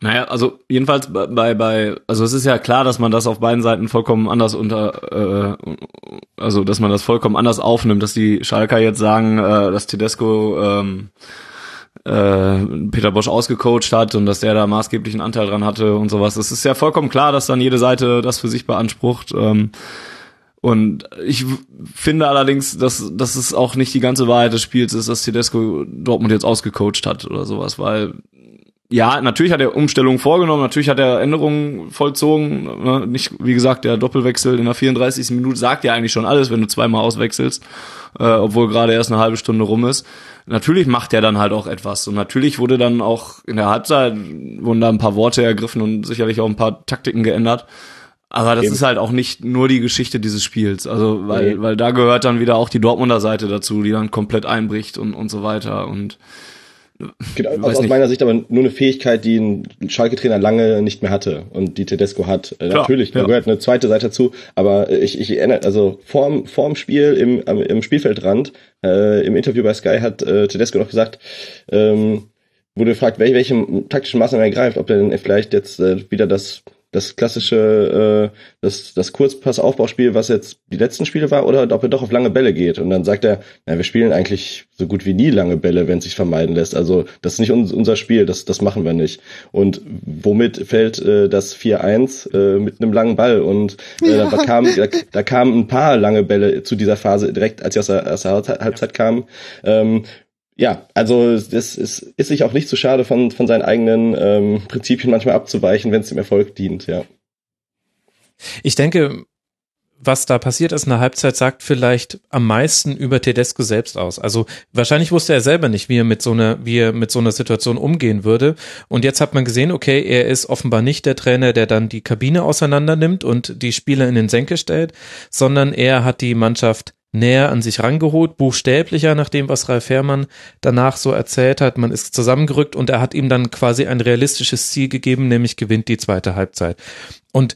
Naja, also jedenfalls bei, bei, also es ist ja klar, dass man das auf beiden Seiten vollkommen anders unter, äh, also dass man das vollkommen anders aufnimmt, dass die Schalker jetzt sagen, äh, dass Tedesco ähm, äh, Peter Bosch ausgecoacht hat und dass der da maßgeblichen Anteil dran hatte und sowas. Es ist ja vollkommen klar, dass dann jede Seite das für sich beansprucht. Ähm, und ich finde allerdings, dass, dass es auch nicht die ganze Wahrheit des Spiels ist, dass Tedesco Dortmund jetzt ausgecoacht hat oder sowas, weil ja, natürlich hat er Umstellungen vorgenommen, natürlich hat er Änderungen vollzogen. Ne? Nicht, wie gesagt, der Doppelwechsel in der 34. Minute sagt ja eigentlich schon alles, wenn du zweimal auswechselst, äh, obwohl gerade erst eine halbe Stunde rum ist. Natürlich macht er dann halt auch etwas. Und natürlich wurde dann auch in der Halbzeit wurden da ein paar Worte ergriffen und sicherlich auch ein paar Taktiken geändert. Aber das Eben. ist halt auch nicht nur die Geschichte dieses Spiels. Also, weil, weil da gehört dann wieder auch die Dortmunder Seite dazu, die dann komplett einbricht und, und so weiter. Und Genau, aus, aus meiner Sicht aber nur eine Fähigkeit, die ein Schalke-Trainer lange nicht mehr hatte und die Tedesco hat. Äh, Klar, Natürlich, da ja. gehört eine zweite Seite dazu, aber ich, ich erinnere, also vorm, vorm Spiel im, im Spielfeldrand, äh, im Interview bei Sky hat äh, Tedesco noch gesagt, ähm, wurde gefragt, welche, welche taktischen Maßnahmen er ergreift, ob er denn vielleicht jetzt äh, wieder das das klassische, äh, das, das Kurzpass-Aufbauspiel, was jetzt die letzten Spiele war, oder ob er doch auf lange Bälle geht. Und dann sagt er, na, wir spielen eigentlich so gut wie nie lange Bälle, wenn es sich vermeiden lässt. Also das ist nicht uns, unser Spiel, das, das machen wir nicht. Und womit fällt äh, das 4-1 äh, mit einem langen Ball? Und äh, da, kam, da, da kamen ein paar lange Bälle zu dieser Phase direkt, als sie aus der, aus der Halbzeit- Halbzeit kamen. Ähm, ja, also das ist, ist sich auch nicht zu schade, von, von seinen eigenen ähm, Prinzipien manchmal abzuweichen, wenn es dem Erfolg dient, ja. Ich denke, was da passiert ist in der Halbzeit, sagt vielleicht am meisten über Tedesco selbst aus. Also wahrscheinlich wusste er selber nicht, wie er mit so einer, wie er mit so einer Situation umgehen würde. Und jetzt hat man gesehen, okay, er ist offenbar nicht der Trainer, der dann die Kabine auseinander nimmt und die Spieler in den Senke stellt, sondern er hat die Mannschaft näher an sich rangeholt, buchstäblicher nach dem, was Ralf Herrmann danach so erzählt hat. Man ist zusammengerückt und er hat ihm dann quasi ein realistisches Ziel gegeben, nämlich gewinnt die zweite Halbzeit. Und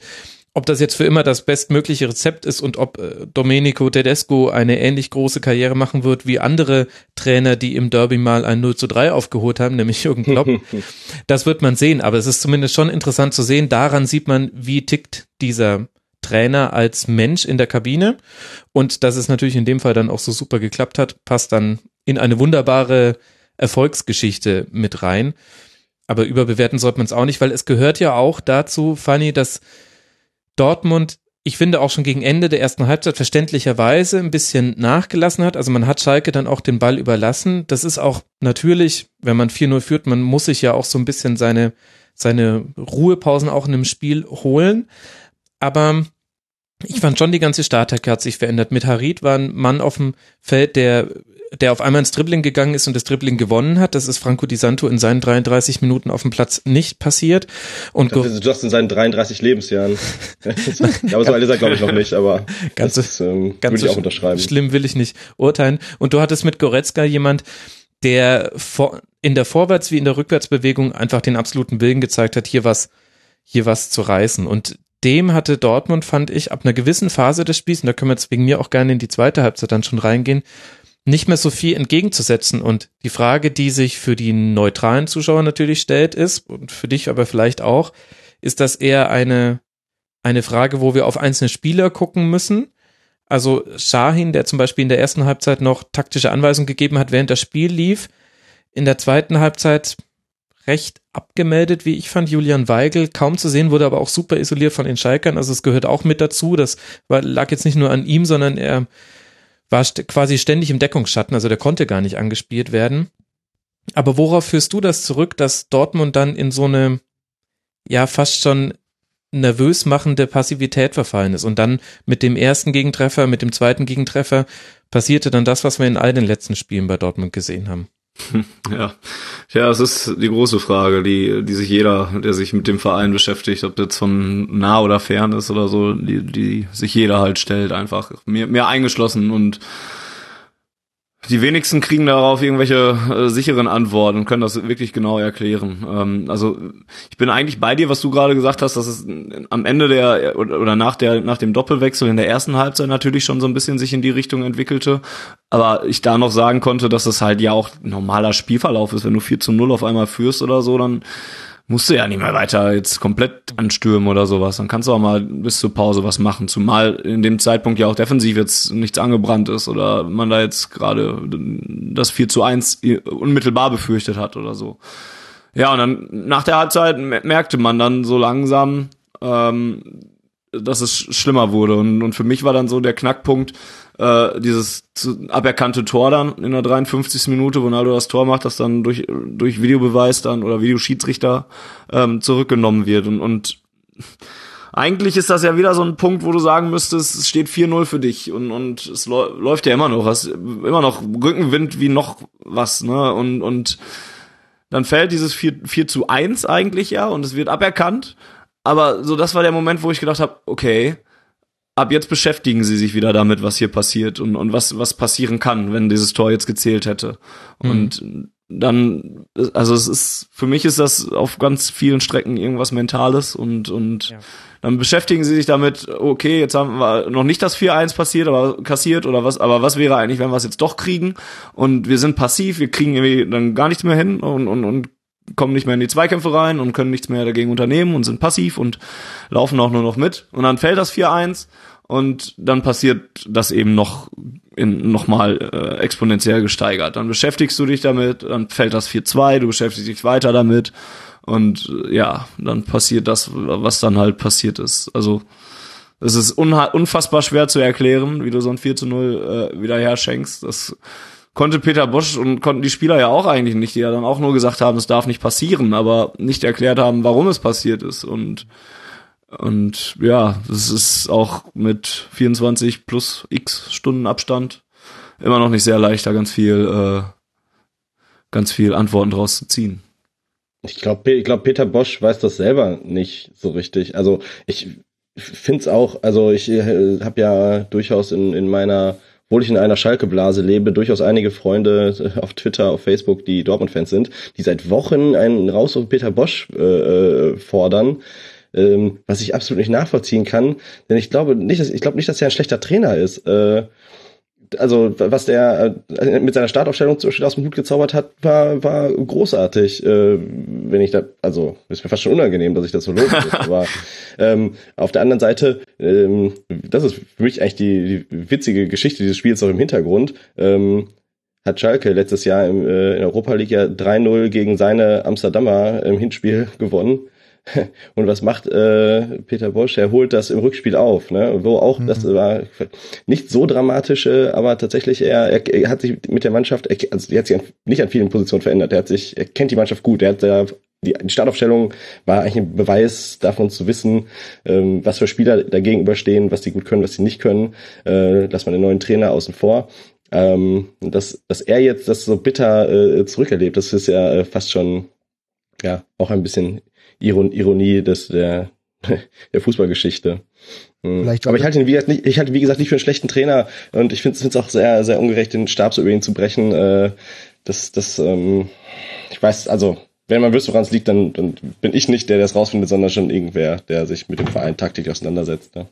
ob das jetzt für immer das bestmögliche Rezept ist und ob äh, Domenico Tedesco eine ähnlich große Karriere machen wird wie andere Trainer, die im Derby mal ein 0 zu 3 aufgeholt haben, nämlich Jürgen Klopp, das wird man sehen. Aber es ist zumindest schon interessant zu sehen. Daran sieht man, wie tickt dieser Trainer als Mensch in der Kabine. Und dass es natürlich in dem Fall dann auch so super geklappt hat, passt dann in eine wunderbare Erfolgsgeschichte mit rein. Aber überbewerten sollte man es auch nicht, weil es gehört ja auch dazu, Fanny, dass Dortmund, ich finde auch schon gegen Ende der ersten Halbzeit verständlicherweise ein bisschen nachgelassen hat. Also man hat Schalke dann auch den Ball überlassen. Das ist auch natürlich, wenn man 4-0 führt, man muss sich ja auch so ein bisschen seine, seine Ruhepausen auch in einem Spiel holen. Aber ich fand schon die ganze Starttag hat sich verändert. Mit Harid war ein Mann auf dem Feld, der der auf einmal ins Dribbling gegangen ist und das Dribbling gewonnen hat. Das ist Franco Di Santo in seinen 33 Minuten auf dem Platz nicht passiert. Und Das ist just in seinen 33 Lebensjahren. aber so alt ist er, glaube ich, noch nicht, aber Ganz das ähm, ganz würde ich auch unterschreiben. Schlimm will ich nicht urteilen. Und du hattest mit Goretzka jemand, der vor, in der Vorwärts- wie in der Rückwärtsbewegung einfach den absoluten Willen gezeigt hat, hier was, hier was zu reißen. Und dem hatte Dortmund, fand ich, ab einer gewissen Phase des Spiels, und da können wir jetzt wegen mir auch gerne in die zweite Halbzeit dann schon reingehen, nicht mehr so viel entgegenzusetzen. Und die Frage, die sich für die neutralen Zuschauer natürlich stellt, ist, und für dich aber vielleicht auch, ist das eher eine, eine Frage, wo wir auf einzelne Spieler gucken müssen? Also Shahin, der zum Beispiel in der ersten Halbzeit noch taktische Anweisungen gegeben hat, während das Spiel lief, in der zweiten Halbzeit recht abgemeldet, wie ich fand. Julian Weigel kaum zu sehen, wurde aber auch super isoliert von den Schalkern. Also es gehört auch mit dazu. Das war, lag jetzt nicht nur an ihm, sondern er war st quasi ständig im Deckungsschatten. Also der konnte gar nicht angespielt werden. Aber worauf führst du das zurück, dass Dortmund dann in so eine, ja, fast schon nervös machende Passivität verfallen ist. Und dann mit dem ersten Gegentreffer, mit dem zweiten Gegentreffer passierte dann das, was wir in all den letzten Spielen bei Dortmund gesehen haben. Ja, ja, es ist die große Frage, die, die sich jeder, der sich mit dem Verein beschäftigt, ob jetzt von nah oder fern ist oder so, die, die sich jeder halt stellt, einfach mehr, mehr eingeschlossen und die wenigsten kriegen darauf irgendwelche äh, sicheren Antworten und können das wirklich genau erklären. Ähm, also ich bin eigentlich bei dir, was du gerade gesagt hast, dass es am Ende der oder nach der nach dem Doppelwechsel in der ersten Halbzeit natürlich schon so ein bisschen sich in die Richtung entwickelte, aber ich da noch sagen konnte, dass es halt ja auch normaler Spielverlauf ist, wenn du 4 zu 0 auf einmal führst oder so, dann musst du ja nicht mehr weiter jetzt komplett anstürmen oder sowas. Dann kannst du auch mal bis zur Pause was machen. Zumal in dem Zeitpunkt ja auch defensiv jetzt nichts angebrannt ist oder man da jetzt gerade das 4 zu 1 unmittelbar befürchtet hat oder so. Ja, und dann nach der Halbzeit merkte man dann so langsam, ähm, dass es schlimmer wurde. Und, und für mich war dann so der Knackpunkt, äh, dieses zu, aberkannte Tor dann in der 53. Minute, Ronaldo das Tor macht, das dann durch, durch Videobeweis dann oder Videoschiedsrichter ähm, zurückgenommen wird. Und, und eigentlich ist das ja wieder so ein Punkt, wo du sagen müsstest, es steht 4-0 für dich und, und es läuft ja immer noch, hast immer noch Rückenwind wie noch was, ne? Und, und dann fällt dieses 4, 4 zu 1 eigentlich ja und es wird aberkannt. aber so, das war der Moment, wo ich gedacht habe, okay, ab jetzt beschäftigen sie sich wieder damit, was hier passiert und, und was, was passieren kann, wenn dieses Tor jetzt gezählt hätte. Mhm. Und dann, also es ist, für mich ist das auf ganz vielen Strecken irgendwas Mentales und, und ja. dann beschäftigen sie sich damit, okay, jetzt haben wir noch nicht das 4-1 passiert, aber kassiert oder was, aber was wäre eigentlich, wenn wir es jetzt doch kriegen und wir sind passiv, wir kriegen irgendwie dann gar nichts mehr hin und, und, und kommen nicht mehr in die Zweikämpfe rein und können nichts mehr dagegen unternehmen und sind passiv und laufen auch nur noch mit und dann fällt das 4-1 und dann passiert das eben noch in nochmal äh, exponentiell gesteigert. Dann beschäftigst du dich damit, dann fällt das 4-2, du beschäftigst dich weiter damit und äh, ja, dann passiert das, was dann halt passiert ist. Also es ist unfassbar schwer zu erklären, wie du so ein 4 zu 0 äh, wieder herschenkst. Das konnte Peter Bosch und konnten die Spieler ja auch eigentlich nicht, die ja dann auch nur gesagt haben, es darf nicht passieren, aber nicht erklärt haben, warum es passiert ist. Und und ja, es ist auch mit 24 plus x Stunden Abstand immer noch nicht sehr leicht, da ganz viel, äh, ganz viel Antworten draus zu ziehen. Ich glaube, ich glaub, Peter Bosch weiß das selber nicht so richtig. Also ich finde es auch, also ich äh, habe ja durchaus in, in meiner, obwohl ich in einer Schalke-Blase lebe, durchaus einige Freunde auf Twitter, auf Facebook, die Dortmund-Fans sind, die seit Wochen einen Raus auf Peter Bosch äh, äh fordern ähm, was ich absolut nicht nachvollziehen kann, denn ich glaube nicht, dass, ich glaube nicht, dass er ein schlechter Trainer ist. Äh, also was der äh, mit seiner Startaufstellung zum Beispiel aus dem Hut gezaubert hat, war, war großartig. Äh, wenn ich da, also ist mir fast schon unangenehm, dass ich das so lobe. aber ähm, auf der anderen Seite, ähm, das ist für mich eigentlich die, die witzige Geschichte dieses Spiels auch im Hintergrund. Ähm, hat Schalke letztes Jahr im, äh, in Europa League ja 3-0 gegen seine Amsterdamer im Hinspiel gewonnen. Und was macht äh, Peter Bosch? Er holt das im Rückspiel auf, ne? Wo auch, mhm. das war nicht so dramatisch, aber tatsächlich er, er, er hat sich mit der Mannschaft, er, also er hat sich nicht an vielen Positionen verändert. Er hat sich, er kennt die Mannschaft gut. Er hat da die, Startaufstellung war eigentlich ein Beweis davon zu wissen, ähm, was für Spieler dagegen überstehen, was die gut können, was sie nicht können. Äh, dass man den neuen Trainer außen vor. Ähm, dass, dass er jetzt das so bitter äh, zurückerlebt, das ist ja äh, fast schon ja auch ein bisschen Iron Ironie des der der Fußballgeschichte. Hm. Vielleicht Aber ich halte ihn, wie gesagt, nicht, ich halte, wie gesagt, nicht für einen schlechten Trainer und ich finde es auch sehr, sehr ungerecht, den Stab so über ihn zu brechen. Äh, das, das, ähm, ich weiß, also, wenn man wüsste, woran es liegt, dann, dann bin ich nicht der, der es rausfindet, sondern schon irgendwer, der sich mit dem Verein taktisch auseinandersetzt. Ne?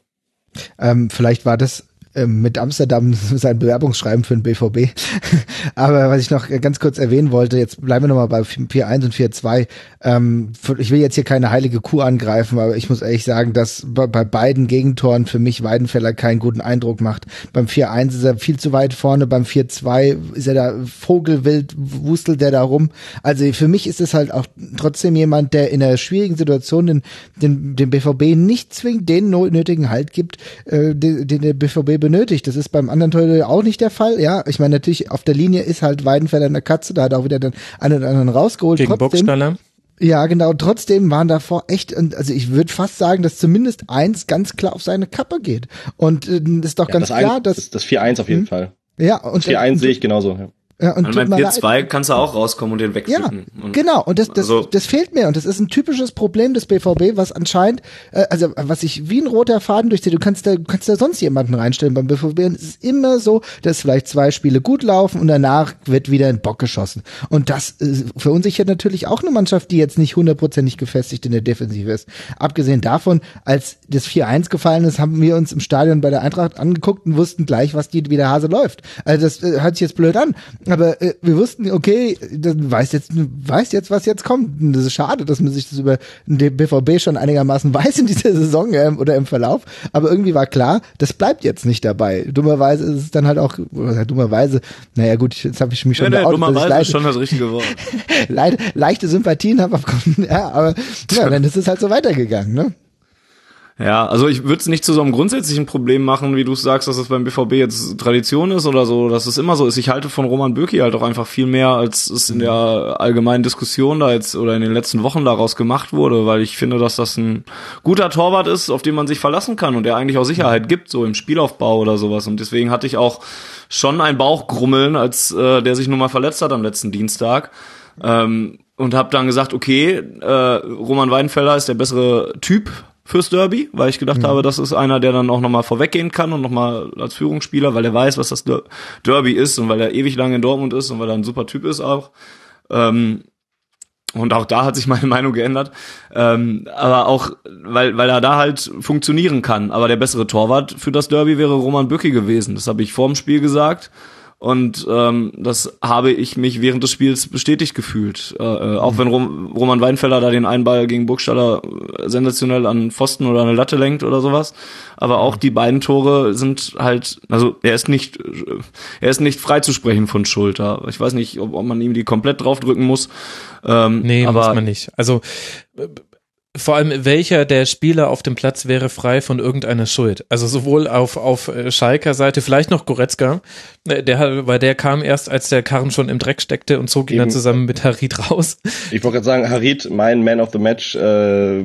Ähm, vielleicht war das mit Amsterdam sein Bewerbungsschreiben für den BVB. Aber was ich noch ganz kurz erwähnen wollte, jetzt bleiben wir nochmal bei 4-1 und 4-2. Ähm, ich will jetzt hier keine heilige Kuh angreifen, aber ich muss ehrlich sagen, dass bei, beiden Gegentoren für mich Weidenfeller keinen guten Eindruck macht. Beim 4-1 ist er viel zu weit vorne, beim 4-2 ist er da vogelwild, wustelt der da rum. Also für mich ist es halt auch trotzdem jemand, der in einer schwierigen Situation den, den, den BVB nicht zwingend den nötigen Halt gibt, äh, den der BVB benötigt. Das ist beim anderen Torhüter auch nicht der Fall. Ja, ich meine natürlich auf der Linie ist halt Weidenfeller eine Katze, da hat auch wieder den einen oder anderen rausgeholt. Gegen trotzdem. Ja, genau. Trotzdem waren davor echt, also ich würde fast sagen, dass zumindest eins ganz klar auf seine Kappe geht. Und äh, ist doch ja, ganz das klar, ein, dass das, das 4-1 auf jeden hm? Fall. Ja, und das 4-1 sehe ich genauso. Ja. Ja, und, und beim 4-2 kannst du auch rauskommen und den wegpflücken. Ja, genau. Und das, das, also, das fehlt mir. Und das ist ein typisches Problem des BVB, was anscheinend, äh, also was ich wie ein roter Faden durchzieht. Du kannst da, du kannst da sonst jemanden reinstellen beim BVB. Und es ist immer so, dass vielleicht zwei Spiele gut laufen und danach wird wieder ein Bock geschossen. Und das äh, verunsichert natürlich auch eine Mannschaft, die jetzt nicht hundertprozentig gefestigt in der Defensive ist. Abgesehen davon, als das 4-1 gefallen ist, haben wir uns im Stadion bei der Eintracht angeguckt und wussten gleich, was die, wie der Hase läuft. Also das äh, hört sich jetzt blöd an aber äh, wir wussten, okay, dann weiß jetzt, weiß jetzt, was jetzt kommt. Und das ist schade, dass man sich das über den BVB schon einigermaßen weiß in dieser Saison ähm, oder im Verlauf. Aber irgendwie war klar, das bleibt jetzt nicht dabei. Dummerweise ist es dann halt auch, oder dummerweise, naja gut, jetzt habe ich mich schon ja, nee, dummerweise ist schon das richtige Wort. Leid, leichte Sympathien habe, ja, aber ja, dann ist es halt so weitergegangen, ne? Ja, also ich würde es nicht zu so einem grundsätzlichen Problem machen, wie du sagst, dass es beim BVB jetzt Tradition ist oder so, dass es immer so ist. Ich halte von Roman Bürki halt auch einfach viel mehr, als es in der allgemeinen Diskussion da jetzt oder in den letzten Wochen daraus gemacht wurde, weil ich finde, dass das ein guter Torwart ist, auf den man sich verlassen kann und der eigentlich auch Sicherheit gibt, so im Spielaufbau oder sowas. Und deswegen hatte ich auch schon ein Bauchgrummeln, als äh, der sich nun mal verletzt hat am letzten Dienstag. Ähm, und habe dann gesagt, okay, äh, Roman Weidenfeller ist der bessere Typ fürs Derby, weil ich gedacht mhm. habe, das ist einer, der dann auch nochmal vorweggehen kann und nochmal als Führungsspieler, weil er weiß, was das Derby ist und weil er ewig lange in Dortmund ist und weil er ein super Typ ist auch. Ähm, und auch da hat sich meine Meinung geändert. Ähm, aber auch, weil, weil er da halt funktionieren kann. Aber der bessere Torwart für das Derby wäre Roman Bücki gewesen. Das habe ich vor dem Spiel gesagt. Und ähm, das habe ich mich während des Spiels bestätigt gefühlt. Äh, äh auch wenn Rom Roman Weinfeller da den Einball gegen Burgstaller äh, sensationell an Pfosten oder eine Latte lenkt oder sowas. Aber auch die beiden Tore sind halt, also er ist nicht, er ist nicht freizusprechen von Schulter. Ich weiß nicht, ob, ob man ihm die komplett draufdrücken muss. Ähm, nee, aber muss man nicht. Also vor allem, welcher der Spieler auf dem Platz wäre frei von irgendeiner Schuld? Also sowohl auf, auf äh, Schalker Seite, vielleicht noch Goretzka, äh, der, weil der kam erst, als der Karren schon im Dreck steckte und zog ihn Eben. dann zusammen mit Harid raus. Ich wollte gerade sagen, Harid, mein Man of the Match, äh,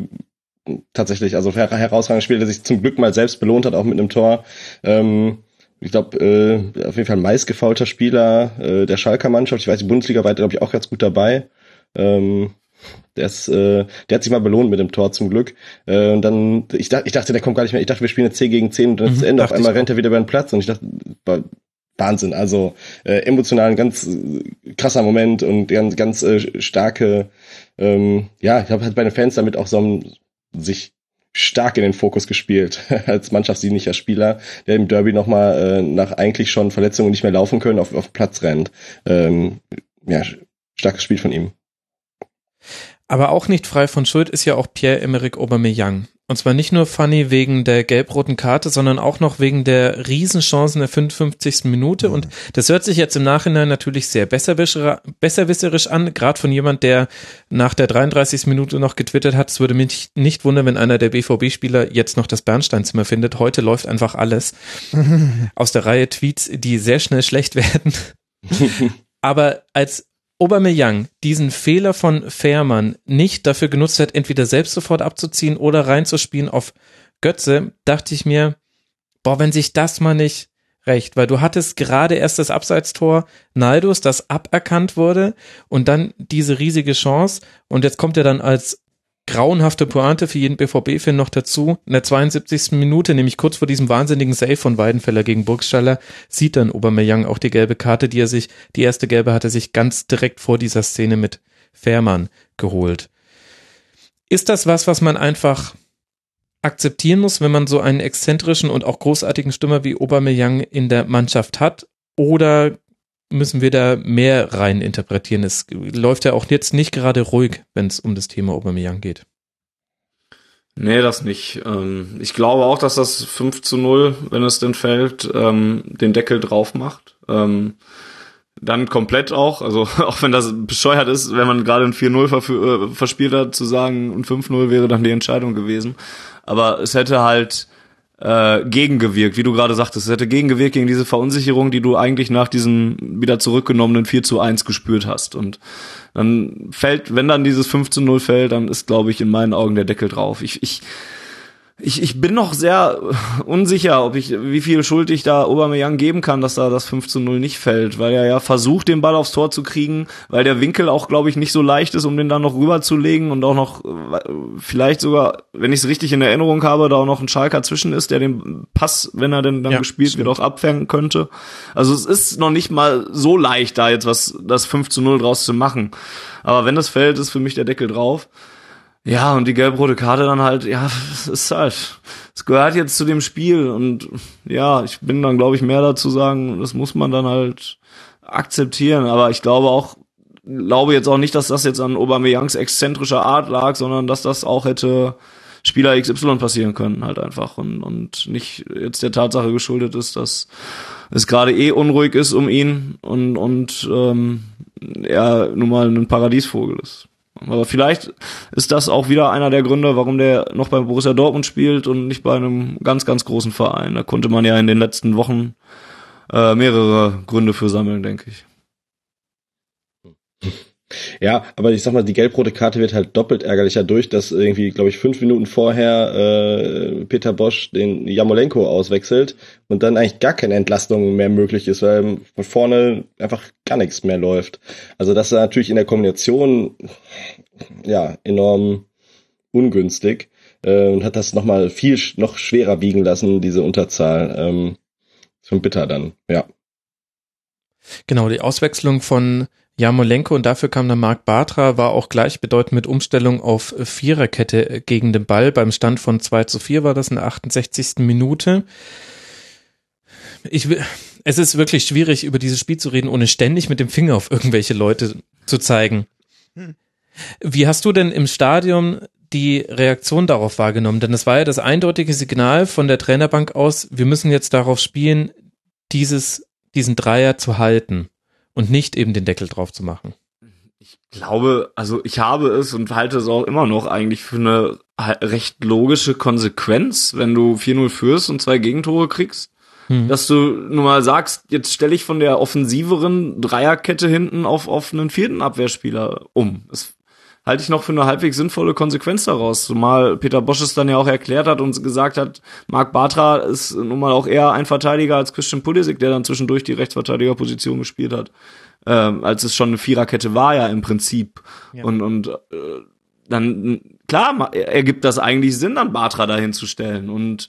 tatsächlich, also her herausragendes Spiel, der sich zum Glück mal selbst belohnt hat, auch mit einem Tor. Ähm, ich glaube, äh, auf jeden Fall meistgefaulter Spieler äh, der Schalker Mannschaft. Ich weiß, die Bundesliga war, glaube ich, auch ganz gut dabei. Ähm, der, ist, äh, der hat sich mal belohnt mit dem Tor zum Glück. Äh, und dann, ich, dachte, ich dachte, der kommt gar nicht mehr. Ich dachte, wir spielen jetzt 10 gegen 10 und dann ist mhm, Ende. Auf einmal rennt er wieder über den Platz und ich dachte, Wahnsinn. Also äh, emotional ein ganz äh, krasser Moment und ganz, ganz äh, starke, ähm, ja, ich habe halt bei den Fans damit auch so ein, sich stark in den Fokus gespielt als mannschaftsdienlicher Spieler, der im Derby nochmal äh, nach eigentlich schon Verletzungen nicht mehr laufen können, auf, auf Platz rennt. Ähm, ja, starkes Spiel von ihm. Aber auch nicht frei von Schuld ist ja auch Pierre-Emerick Aubameyang. Und zwar nicht nur funny wegen der gelb-roten Karte, sondern auch noch wegen der Riesenchancen der 55. Minute. Und das hört sich jetzt im Nachhinein natürlich sehr besserwisserisch an, gerade von jemand, der nach der 33. Minute noch getwittert hat. Es würde mich nicht wundern, wenn einer der BVB-Spieler jetzt noch das Bernsteinzimmer findet. Heute läuft einfach alles aus der Reihe Tweets, die sehr schnell schlecht werden. Aber als Aubameyang diesen Fehler von Fährmann nicht dafür genutzt hat, entweder selbst sofort abzuziehen oder reinzuspielen auf Götze, dachte ich mir, boah, wenn sich das mal nicht recht, weil du hattest gerade erst das Abseitstor Naldus, das aberkannt wurde und dann diese riesige Chance. Und jetzt kommt er dann als grauenhafte Pointe für jeden BVB-Fan noch dazu. In der 72. Minute, nämlich kurz vor diesem wahnsinnigen Save von Weidenfeller gegen Burgstaller, sieht dann Aubameyang auch die gelbe Karte, die er sich, die erste gelbe hat er sich ganz direkt vor dieser Szene mit Fährmann geholt. Ist das was, was man einfach akzeptieren muss, wenn man so einen exzentrischen und auch großartigen Stürmer wie Aubameyang in der Mannschaft hat? Oder müssen wir da mehr rein interpretieren. Es läuft ja auch jetzt nicht gerade ruhig, wenn es um das Thema Aubameyang geht. Nee, das nicht. Ähm, ich glaube auch, dass das 5 zu 0, wenn es denn fällt, ähm, den Deckel drauf macht. Ähm, dann komplett auch, also auch wenn das bescheuert ist, wenn man gerade ein 4-0 äh, verspielt hat, zu sagen, ein 5-0 wäre dann die Entscheidung gewesen. Aber es hätte halt äh, gegengewirkt, wie du gerade sagtest. Es hätte gegengewirkt gegen diese Verunsicherung, die du eigentlich nach diesem wieder zurückgenommenen 4 zu 1 gespürt hast. Und dann fällt, wenn dann dieses 5 zu 0 fällt, dann ist, glaube ich, in meinen Augen der Deckel drauf. Ich, ich ich, ich bin noch sehr unsicher, ob ich, wie viel Schuld ich da Aubameyang geben kann, dass da das 5 zu 0 nicht fällt, weil er ja versucht, den Ball aufs Tor zu kriegen, weil der Winkel auch, glaube ich, nicht so leicht ist, um den dann noch rüberzulegen und auch noch, vielleicht sogar, wenn ich es richtig in Erinnerung habe, da auch noch ein Schalker zwischen ist, der den Pass, wenn er denn dann ja, gespielt stimmt. wird, auch abfangen könnte. Also es ist noch nicht mal so leicht, da jetzt was, das 5 zu 0 draus zu machen. Aber wenn das fällt, ist für mich der Deckel drauf. Ja, und die gelb-rote Karte dann halt, ja, es ist halt, es gehört jetzt zu dem Spiel und ja, ich bin dann, glaube ich, mehr dazu sagen, das muss man dann halt akzeptieren, aber ich glaube auch, glaube jetzt auch nicht, dass das jetzt an Aubameyangs exzentrischer Art lag, sondern dass das auch hätte Spieler XY passieren können, halt einfach und, und nicht jetzt der Tatsache geschuldet ist, dass es gerade eh unruhig ist um ihn und, und ähm, er nun mal ein Paradiesvogel ist. Aber vielleicht ist das auch wieder einer der Gründe, warum der noch bei Borussia Dortmund spielt und nicht bei einem ganz, ganz großen Verein. Da konnte man ja in den letzten Wochen äh, mehrere Gründe für sammeln, denke ich. Ja, aber ich sag mal, die gelb-rote Karte wird halt doppelt ärgerlich dadurch, dass irgendwie, glaube ich, fünf Minuten vorher äh, Peter Bosch den Jamolenko auswechselt und dann eigentlich gar keine Entlastung mehr möglich ist, weil von vorne einfach gar nichts mehr läuft. Also das ist natürlich in der Kombination ja enorm ungünstig äh, und hat das nochmal viel noch schwerer wiegen lassen, diese Unterzahl. Ähm, schon bitter dann, ja. Genau, die Auswechslung von Jamolenko und dafür kam dann Marc Bartra, war auch gleichbedeutend mit Umstellung auf Viererkette gegen den Ball. Beim Stand von 2 zu 4 war das in der 68. Minute. Ich will, es ist wirklich schwierig, über dieses Spiel zu reden, ohne ständig mit dem Finger auf irgendwelche Leute zu zeigen. Wie hast du denn im Stadion die Reaktion darauf wahrgenommen? Denn es war ja das eindeutige Signal von der Trainerbank aus, wir müssen jetzt darauf spielen, dieses, diesen Dreier zu halten und nicht eben den Deckel drauf zu machen. Ich glaube, also ich habe es und halte es auch immer noch eigentlich für eine recht logische Konsequenz, wenn du 4-0 führst und zwei Gegentore kriegst. Hm. Dass du nun mal sagst, jetzt stelle ich von der offensiveren Dreierkette hinten auf, auf einen vierten Abwehrspieler um. Das halte ich noch für eine halbwegs sinnvolle Konsequenz daraus. Zumal Peter Bosch es dann ja auch erklärt hat und gesagt hat, Marc Bartra ist nun mal auch eher ein Verteidiger als Christian Pulisic, der dann zwischendurch die Rechtsverteidigerposition gespielt hat. Ähm, als es schon eine Viererkette war ja im Prinzip. Ja. Und, und äh, dann, klar, ergibt das eigentlich Sinn, dann Bartra dahin zu stellen. Und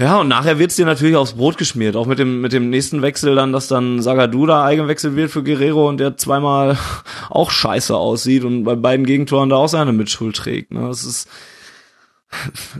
ja, und nachher wird's dir natürlich aufs Brot geschmiert. Auch mit dem, mit dem nächsten Wechsel dann, dass dann Sagadu da eigenwechselt wird für Guerrero und der zweimal auch scheiße aussieht und bei beiden Gegentoren da auch seine Mitschuld trägt. Ne? Das ist,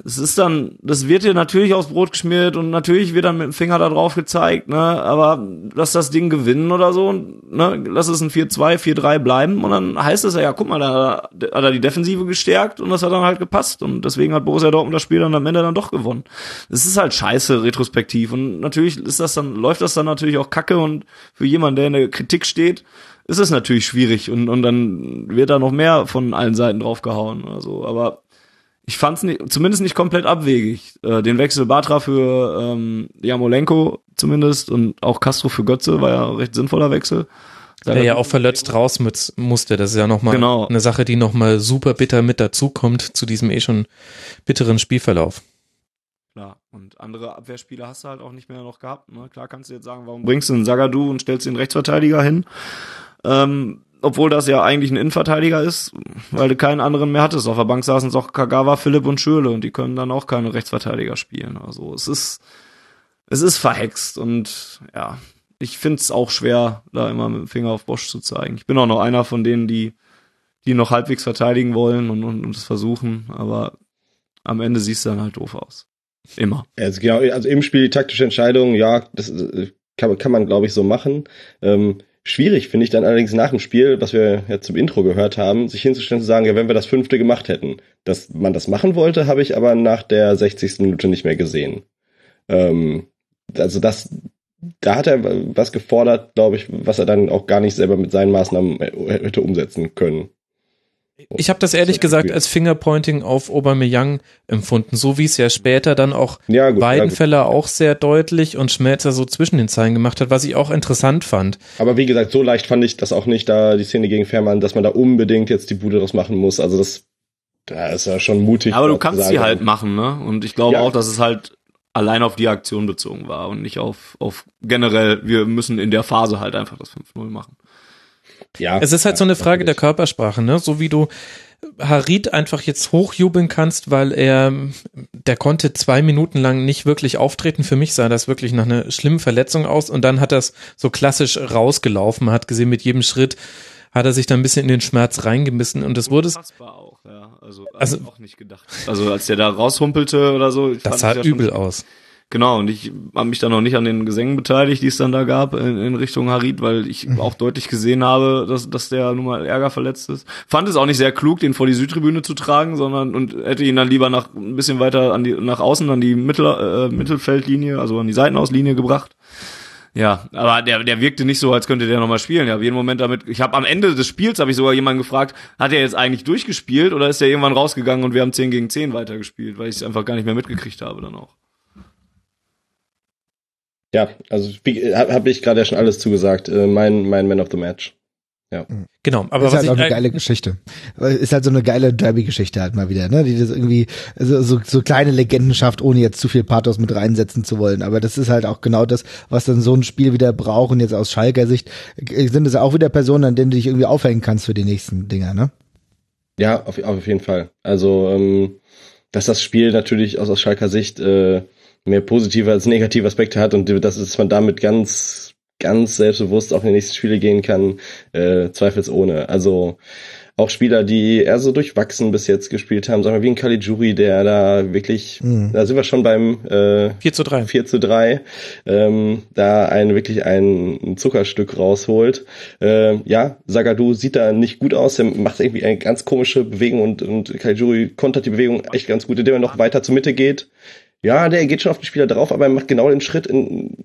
es ist dann, das wird dir natürlich aufs Brot geschmiert und natürlich wird dann mit dem Finger da drauf gezeigt, ne, aber lass das Ding gewinnen oder so, ne, lass es ein 4-2, 4-3 bleiben und dann heißt es ja, ja, guck mal, da hat er die Defensive gestärkt und das hat dann halt gepasst und deswegen hat Borussia Dortmund das Spiel dann am Ende dann doch gewonnen. Es ist halt scheiße retrospektiv und natürlich ist das dann, läuft das dann natürlich auch kacke und für jemanden, der in der Kritik steht, ist es natürlich schwierig und, und dann wird da noch mehr von allen Seiten draufgehauen oder so, aber ich fand es nicht, zumindest nicht komplett abwegig. Äh, den Wechsel Batra für ähm, Jamolenko zumindest und auch Castro für Götze war ja ein recht sinnvoller Wechsel. Der ja auch verletzt raus mit, musste. Das ist ja nochmal genau. eine Sache, die nochmal super bitter mit dazukommt zu diesem eh schon bitteren Spielverlauf. Klar, und andere Abwehrspieler hast du halt auch nicht mehr noch gehabt. Ne? Klar kannst du jetzt sagen, warum bringst du einen Sagadu und stellst den Rechtsverteidiger hin? Ähm, obwohl das ja eigentlich ein Innenverteidiger ist, weil du keinen anderen mehr hattest. Auf der Bank saßen auch Kagawa, Philipp und Schöle und die können dann auch keine Rechtsverteidiger spielen. Also es ist, es ist verhext und ja, ich find's auch schwer, da immer mit dem Finger auf Bosch zu zeigen. Ich bin auch noch einer von denen, die, die noch halbwegs verteidigen wollen und, und, und es versuchen, aber am Ende siehst du dann halt doof aus. Immer. Also genau, also im Spiel taktische Entscheidung, ja, das äh, kann, kann man, glaube ich, so machen. Ähm, Schwierig finde ich dann allerdings nach dem Spiel, was wir jetzt zum Intro gehört haben, sich hinzustellen zu sagen, ja, wenn wir das fünfte gemacht hätten. Dass man das machen wollte, habe ich aber nach der 60. Minute nicht mehr gesehen. Ähm, also das, da hat er was gefordert, glaube ich, was er dann auch gar nicht selber mit seinen Maßnahmen hätte umsetzen können. Ich habe das ehrlich gesagt als Fingerpointing auf Aubameyang empfunden, so wie es ja später dann auch ja, gut, Weidenfeller ja, auch sehr deutlich und Schmelzer so zwischen den Zeilen gemacht hat, was ich auch interessant fand. Aber wie gesagt, so leicht fand ich das auch nicht, da die Szene gegen Fährmann, dass man da unbedingt jetzt die Bude draus machen muss. Also das, da ist ja schon mutig. Aber du kannst sie halt machen, ne? Und ich glaube ja. auch, dass es halt allein auf die Aktion bezogen war und nicht auf, auf generell, wir müssen in der Phase halt einfach das 5-0 machen. Ja. Es ist halt so eine Frage der Körpersprache, ne? So wie du Harit einfach jetzt hochjubeln kannst, weil er, der konnte zwei Minuten lang nicht wirklich auftreten. Für mich sah das wirklich nach einer schlimmen Verletzung aus und dann hat das so klassisch rausgelaufen. Man hat gesehen, mit jedem Schritt hat er sich da ein bisschen in den Schmerz reingebissen und das wurde es. auch, ja. Also, also auch nicht gedacht. Also als der da raushumpelte oder so. das sah übel aus. Genau, und ich habe mich dann noch nicht an den Gesängen beteiligt, die es dann da gab in, in Richtung Harid, weil ich mhm. auch deutlich gesehen habe, dass, dass der nun mal Ärger verletzt ist. Fand es auch nicht sehr klug, den vor die Südtribüne zu tragen, sondern und hätte ihn dann lieber nach ein bisschen weiter an die nach außen an die Mittel, äh, Mittelfeldlinie, also an die Seitenauslinie gebracht. Ja, aber der, der wirkte nicht so, als könnte der nochmal spielen. Ja, jeden Moment damit. Ich habe am Ende des Spiels habe ich sogar jemanden gefragt, hat er jetzt eigentlich durchgespielt oder ist er irgendwann rausgegangen und wir haben 10 gegen 10 weitergespielt, weil ich es einfach gar nicht mehr mitgekriegt habe dann auch. Ja, also habe hab ich gerade ja schon alles zugesagt. Äh, mein, mein Man of the Match. Ja. Genau, aber ist was halt ich auch eine äh, geile Geschichte. Ist halt so eine geile Derby-Geschichte halt mal wieder, ne? Die das irgendwie also so, so kleine Legenden schafft, ohne jetzt zu viel Pathos mit reinsetzen zu wollen. Aber das ist halt auch genau das, was dann so ein Spiel wieder braucht. Und jetzt aus Schalker Sicht äh, sind es auch wieder Personen, an denen du dich irgendwie aufhängen kannst für die nächsten Dinger, ne? Ja, auf, auf jeden Fall. Also, ähm, dass das Spiel natürlich aus, aus Schalker Sicht äh, mehr positive als negative Aspekte hat und das ist, dass man damit ganz ganz selbstbewusst auch in die nächsten Spiele gehen kann, äh, zweifelsohne. Also auch Spieler, die eher so durchwachsen bis jetzt gespielt haben, sagen wir wie ein Caligiuri, der da wirklich, mhm. da sind wir schon beim äh, 4 zu 3. 4 zu 3, ähm, da ein wirklich ein Zuckerstück rausholt. Äh, ja, Sagadu sieht da nicht gut aus, er macht irgendwie eine ganz komische Bewegung und, und Caligiuri kontert die Bewegung echt ganz gut, indem er noch weiter zur Mitte geht. Ja, der geht schon auf den Spieler drauf, aber er macht genau den Schritt in,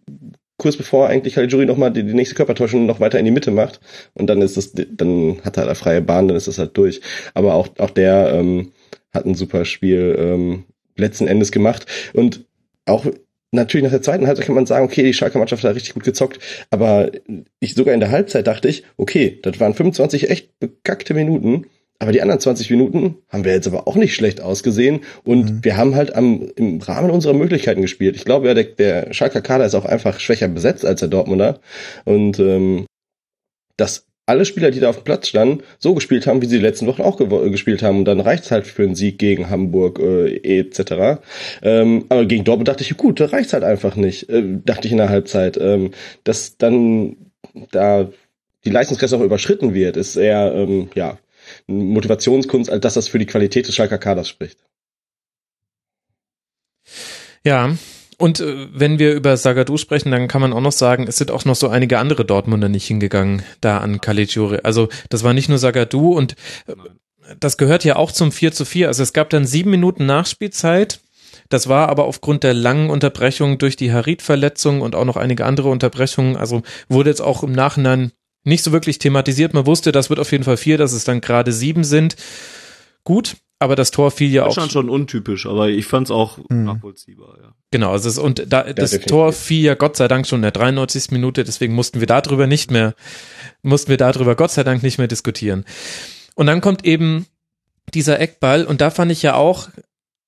kurz bevor eigentlich Caligiuri nochmal die, die nächste Körpertäuschung noch weiter in die Mitte macht. Und dann ist das, dann hat er eine freie Bahn, dann ist das halt durch. Aber auch, auch der ähm, hat ein super Spiel ähm, letzten Endes gemacht. Und auch natürlich nach der zweiten Halbzeit kann man sagen, okay, die Schalker Mannschaft hat richtig gut gezockt, aber ich sogar in der Halbzeit dachte ich, okay, das waren 25 echt bekackte Minuten aber die anderen 20 Minuten haben wir jetzt aber auch nicht schlecht ausgesehen und mhm. wir haben halt am, im Rahmen unserer Möglichkeiten gespielt. Ich glaube ja, der, der Schalker Kader ist auch einfach schwächer besetzt als der Dortmunder und ähm, dass alle Spieler, die da auf dem Platz standen, so gespielt haben, wie sie die letzten Wochen auch gespielt haben. Und dann reicht's halt für einen Sieg gegen Hamburg äh, etc. Ähm, aber gegen Dortmund dachte ich, gut, da reicht's halt einfach nicht. Äh, dachte ich in der Halbzeit. Ähm, dass dann da die Leistungsgrenze auch überschritten wird, ist eher ähm, ja Motivationskunst, als dass das für die Qualität des Schalker Kaders spricht. Ja, und äh, wenn wir über Sagadu sprechen, dann kann man auch noch sagen, es sind auch noch so einige andere Dortmunder nicht hingegangen, da an Caligiuri. Also das war nicht nur Sagadu und äh, das gehört ja auch zum 4 zu 4. Also es gab dann sieben Minuten Nachspielzeit. Das war aber aufgrund der langen Unterbrechung durch die Harit-Verletzung und auch noch einige andere Unterbrechungen, also wurde jetzt auch im Nachhinein nicht so wirklich thematisiert. Man wusste, das wird auf jeden Fall vier, dass es dann gerade sieben sind. Gut, aber das Tor fiel ja das auch. Das schon untypisch, aber ich fand es auch mhm. nachvollziehbar, ja. Genau, also es, und da, das definitiv. Tor fiel ja Gott sei Dank schon in der 93. Minute, deswegen mussten wir darüber nicht mehr, mussten wir darüber Gott sei Dank nicht mehr diskutieren. Und dann kommt eben dieser Eckball und da fand ich ja auch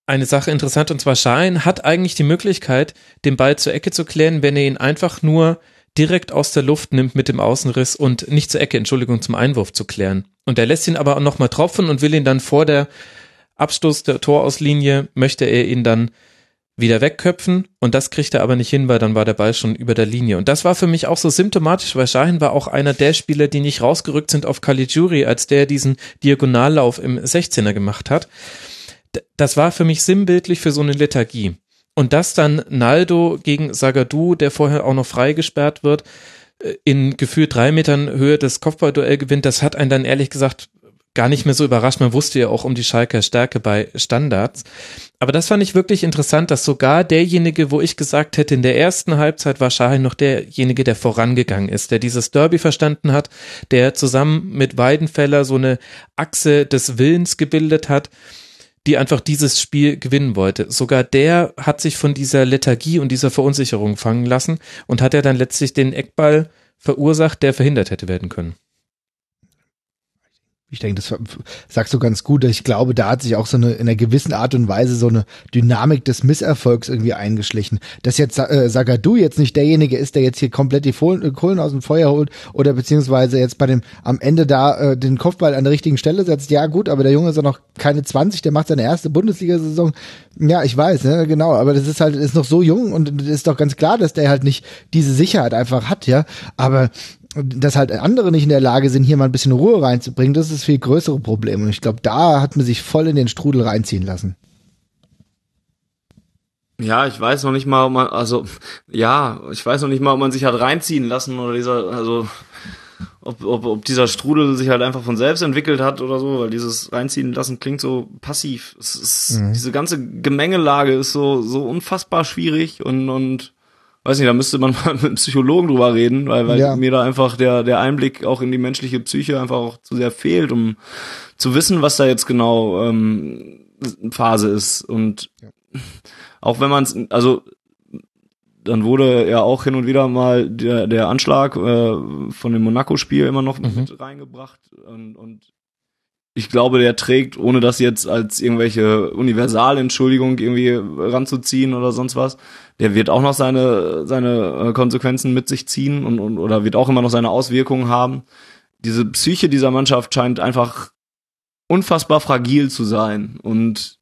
eine Sache interessant und zwar Schein hat eigentlich die Möglichkeit, den Ball zur Ecke zu klären, wenn er ihn einfach nur direkt aus der Luft nimmt mit dem Außenriss und nicht zur Ecke, Entschuldigung, zum Einwurf zu klären. Und er lässt ihn aber nochmal tropfen und will ihn dann vor der Abstoß der Torauslinie, möchte er ihn dann wieder wegköpfen und das kriegt er aber nicht hin, weil dann war der Ball schon über der Linie. Und das war für mich auch so symptomatisch, weil Shahin war auch einer der Spieler, die nicht rausgerückt sind auf Caligiuri, als der diesen Diagonallauf im 16er gemacht hat. Das war für mich sinnbildlich für so eine Lethargie. Und dass dann Naldo gegen Sagadu, der vorher auch noch freigesperrt wird, äh, in gefühlt drei Metern Höhe das Kopfballduell gewinnt, das hat einen dann ehrlich gesagt gar nicht mehr so überrascht. Man wusste ja auch um die Schalker Stärke bei Standards. Aber das fand ich wirklich interessant, dass sogar derjenige, wo ich gesagt hätte, in der ersten Halbzeit war Schahin noch derjenige, der vorangegangen ist, der dieses Derby verstanden hat, der zusammen mit Weidenfeller so eine Achse des Willens gebildet hat die einfach dieses Spiel gewinnen wollte. Sogar der hat sich von dieser Lethargie und dieser Verunsicherung fangen lassen und hat ja dann letztlich den Eckball verursacht, der verhindert hätte werden können. Ich denke, das sagst du ganz gut. Ich glaube, da hat sich auch so eine in einer gewissen Art und Weise so eine Dynamik des Misserfolgs irgendwie eingeschlichen. Dass jetzt äh, Sagadu jetzt nicht derjenige ist, der jetzt hier komplett die äh, Kohlen aus dem Feuer holt oder beziehungsweise jetzt bei dem am Ende da äh, den Kopfball an der richtigen Stelle setzt. Ja gut, aber der Junge ist ja noch keine 20, der macht seine erste Bundesliga-Saison. Ja, ich weiß, ne, genau. Aber das ist halt ist noch so jung und ist doch ganz klar, dass der halt nicht diese Sicherheit einfach hat, ja. Aber dass halt andere nicht in der Lage sind, hier mal ein bisschen Ruhe reinzubringen, das ist das viel größere Problem. Und ich glaube, da hat man sich voll in den Strudel reinziehen lassen. Ja, ich weiß noch nicht mal, ob man, also, ja, ich weiß noch nicht mal, ob man sich hat reinziehen lassen oder dieser, also, ob, ob, ob dieser Strudel sich halt einfach von selbst entwickelt hat oder so, weil dieses reinziehen lassen klingt so passiv. Es ist, mhm. diese ganze Gemengelage ist so, so unfassbar schwierig und, und, weiß nicht, da müsste man mal mit einem Psychologen drüber reden, weil, weil ja. mir da einfach der, der Einblick auch in die menschliche Psyche einfach auch zu sehr fehlt, um zu wissen, was da jetzt genau ähm, Phase ist. Und ja. auch wenn man es, also dann wurde ja auch hin und wieder mal der, der Anschlag äh, von dem Monaco-Spiel immer noch mhm. mit reingebracht und, und ich glaube, der trägt, ohne das jetzt als irgendwelche Universalentschuldigung irgendwie ranzuziehen oder sonst was, der wird auch noch seine, seine äh, Konsequenzen mit sich ziehen und, und oder wird auch immer noch seine Auswirkungen haben. Diese Psyche dieser Mannschaft scheint einfach unfassbar fragil zu sein und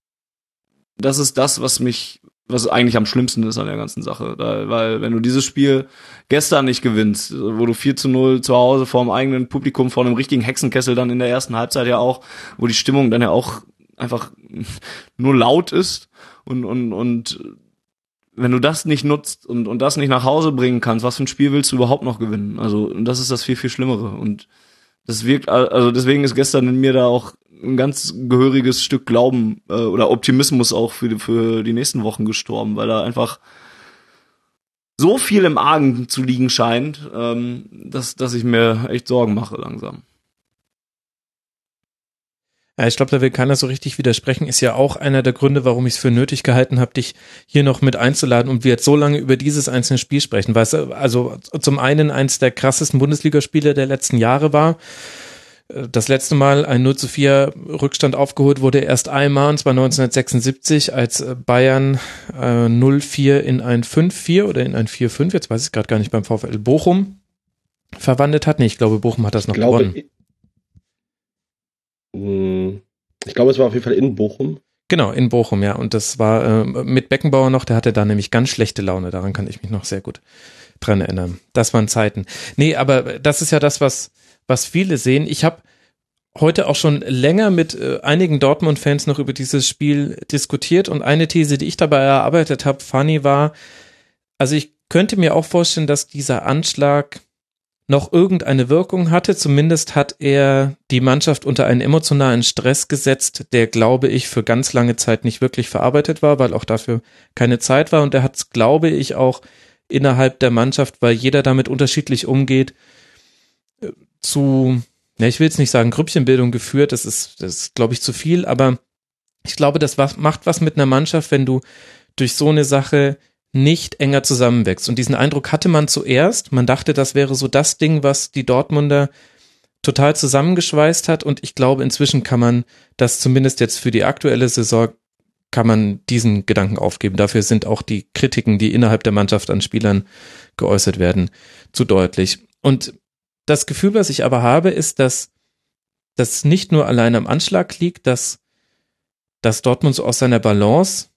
das ist das, was mich was eigentlich am schlimmsten ist an der ganzen Sache. Da, weil wenn du dieses Spiel gestern nicht gewinnst, wo du 4 zu 0 zu Hause vor dem eigenen Publikum, vor einem richtigen Hexenkessel dann in der ersten Halbzeit ja auch, wo die Stimmung dann ja auch einfach nur laut ist und, und, und wenn du das nicht nutzt und, und das nicht nach Hause bringen kannst, was für ein Spiel willst du überhaupt noch gewinnen? Also, und das ist das viel, viel Schlimmere. Und das wirkt, also deswegen ist gestern in mir da auch ein ganz gehöriges Stück Glauben äh, oder Optimismus auch für die, für die nächsten Wochen gestorben, weil da einfach so viel im Argen zu liegen scheint, ähm, dass, dass ich mir echt Sorgen mache langsam. Ja, ich glaube, da will keiner so richtig widersprechen. Ist ja auch einer der Gründe, warum ich es für nötig gehalten habe, dich hier noch mit einzuladen und wir jetzt so lange über dieses einzelne Spiel sprechen. Weißt du, also zum einen eins der krassesten Bundesligaspiele der letzten Jahre war. Das letzte Mal ein 0 zu 4 Rückstand aufgeholt wurde erst einmal, und zwar 1976, als Bayern äh, 0-4 in ein 5-4 oder in ein 4-5, jetzt weiß ich gerade gar nicht, beim VfL Bochum verwandelt hat. Nee, ich glaube, Bochum hat das noch glaube, gewonnen. Ich glaube, es war auf jeden Fall in Bochum. Genau, in Bochum, ja. Und das war äh, mit Beckenbauer noch, der hatte da nämlich ganz schlechte Laune. Daran kann ich mich noch sehr gut dran erinnern. Das waren Zeiten. Nee, aber das ist ja das, was was viele sehen. Ich habe heute auch schon länger mit äh, einigen Dortmund-Fans noch über dieses Spiel diskutiert und eine These, die ich dabei erarbeitet habe, Fanny, war, also ich könnte mir auch vorstellen, dass dieser Anschlag noch irgendeine Wirkung hatte. Zumindest hat er die Mannschaft unter einen emotionalen Stress gesetzt, der, glaube ich, für ganz lange Zeit nicht wirklich verarbeitet war, weil auch dafür keine Zeit war. Und er hat es, glaube ich, auch innerhalb der Mannschaft, weil jeder damit unterschiedlich umgeht, zu, ja, ich will jetzt nicht sagen Grüppchenbildung geführt, das ist, das ist, glaube ich, zu viel, aber ich glaube, das macht was mit einer Mannschaft, wenn du durch so eine Sache nicht enger zusammenwächst. Und diesen Eindruck hatte man zuerst. Man dachte, das wäre so das Ding, was die Dortmunder total zusammengeschweißt hat. Und ich glaube, inzwischen kann man das zumindest jetzt für die aktuelle Saison kann man diesen Gedanken aufgeben. Dafür sind auch die Kritiken, die innerhalb der Mannschaft an Spielern geäußert werden, zu deutlich. Und das Gefühl, was ich aber habe, ist, dass das nicht nur allein am Anschlag liegt, dass, dass Dortmund so aus seiner Balance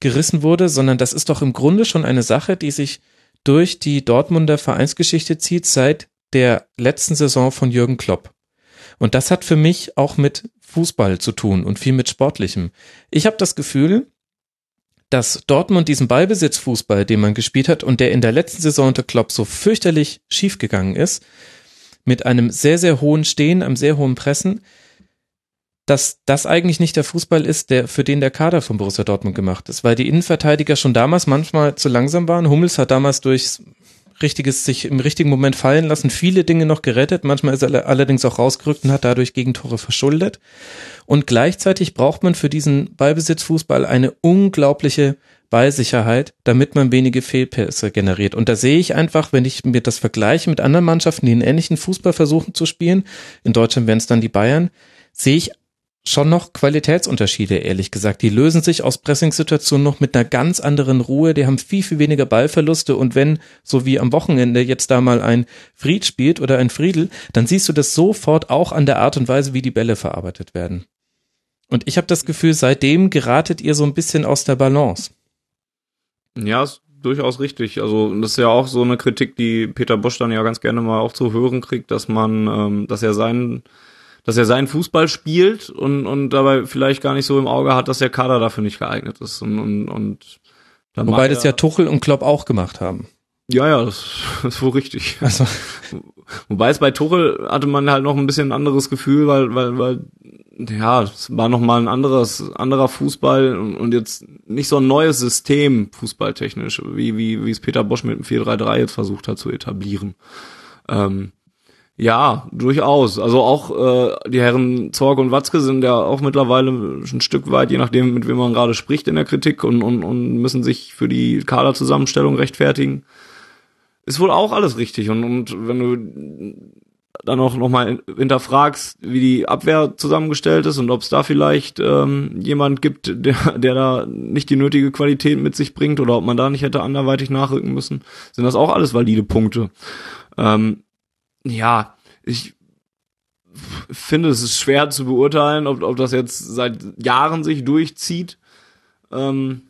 gerissen wurde, sondern das ist doch im Grunde schon eine Sache, die sich durch die Dortmunder Vereinsgeschichte zieht seit der letzten Saison von Jürgen Klopp. Und das hat für mich auch mit Fußball zu tun und viel mit Sportlichem. Ich habe das Gefühl, dass Dortmund diesen Ballbesitzfußball, den man gespielt hat und der in der letzten Saison unter Klopp so fürchterlich schiefgegangen ist, mit einem sehr, sehr hohen Stehen, einem sehr hohen Pressen, dass das eigentlich nicht der Fußball ist, der, für den der Kader von Borussia Dortmund gemacht ist, weil die Innenverteidiger schon damals manchmal zu langsam waren. Hummels hat damals durch richtiges, sich im richtigen Moment fallen lassen, viele Dinge noch gerettet. Manchmal ist er allerdings auch rausgerückt und hat dadurch Gegentore verschuldet. Und gleichzeitig braucht man für diesen Ballbesitzfußball eine unglaubliche Ballsicherheit, damit man wenige Fehlpässe generiert. Und da sehe ich einfach, wenn ich mir das vergleiche mit anderen Mannschaften, die einen ähnlichen Fußball versuchen zu spielen, in Deutschland wären es dann die Bayern, sehe ich schon noch Qualitätsunterschiede, ehrlich gesagt. Die lösen sich aus Pressingsituationen noch mit einer ganz anderen Ruhe. Die haben viel, viel weniger Ballverluste. Und wenn, so wie am Wochenende jetzt da mal ein Fried spielt oder ein Friedel, dann siehst du das sofort auch an der Art und Weise, wie die Bälle verarbeitet werden. Und ich habe das Gefühl, seitdem geratet ihr so ein bisschen aus der Balance. Ja, ist durchaus richtig. Also das ist ja auch so eine Kritik, die Peter Bosch dann ja ganz gerne mal auch zu hören kriegt, dass man, ähm, dass er seinen, dass er seinen Fußball spielt und und dabei vielleicht gar nicht so im Auge hat, dass der Kader dafür nicht geeignet ist und und, und Wobei das ja Tuchel und Klopp auch gemacht haben. Ja, ja, das, das ist wohl richtig. Also. Wobei es bei Tuchel hatte man halt noch ein bisschen ein anderes Gefühl, weil, weil, weil ja, es war nochmal ein anderes, anderer Fußball und jetzt nicht so ein neues System fußballtechnisch, wie, wie, wie es Peter Bosch mit dem 4-3-3 jetzt versucht hat zu etablieren. Ähm, Ja, durchaus. Also auch äh, die Herren Zorg und Watzke sind ja auch mittlerweile ein Stück weit, je nachdem, mit wem man gerade spricht in der Kritik und, und, und müssen sich für die Kaderzusammenstellung rechtfertigen. Ist wohl auch alles richtig. Und, und wenn du dann auch nochmal hinterfragst, wie die Abwehr zusammengestellt ist und ob es da vielleicht ähm, jemand gibt, der, der da nicht die nötige Qualität mit sich bringt oder ob man da nicht hätte anderweitig nachrücken müssen, sind das auch alles valide Punkte. Ähm, ja, ich finde, es ist schwer zu beurteilen, ob, ob das jetzt seit Jahren sich durchzieht. Ähm,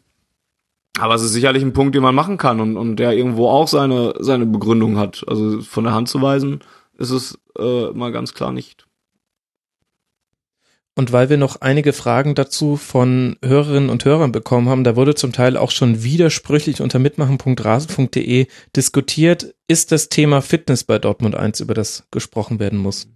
aber es ist sicherlich ein Punkt, den man machen kann und, und der irgendwo auch seine, seine Begründung hat. Also von der Hand zu weisen ist es äh, mal ganz klar nicht. Und weil wir noch einige Fragen dazu von Hörerinnen und Hörern bekommen haben, da wurde zum Teil auch schon widersprüchlich unter mitmachen.rasen.de diskutiert, ist das Thema Fitness bei Dortmund 1, über das gesprochen werden muss.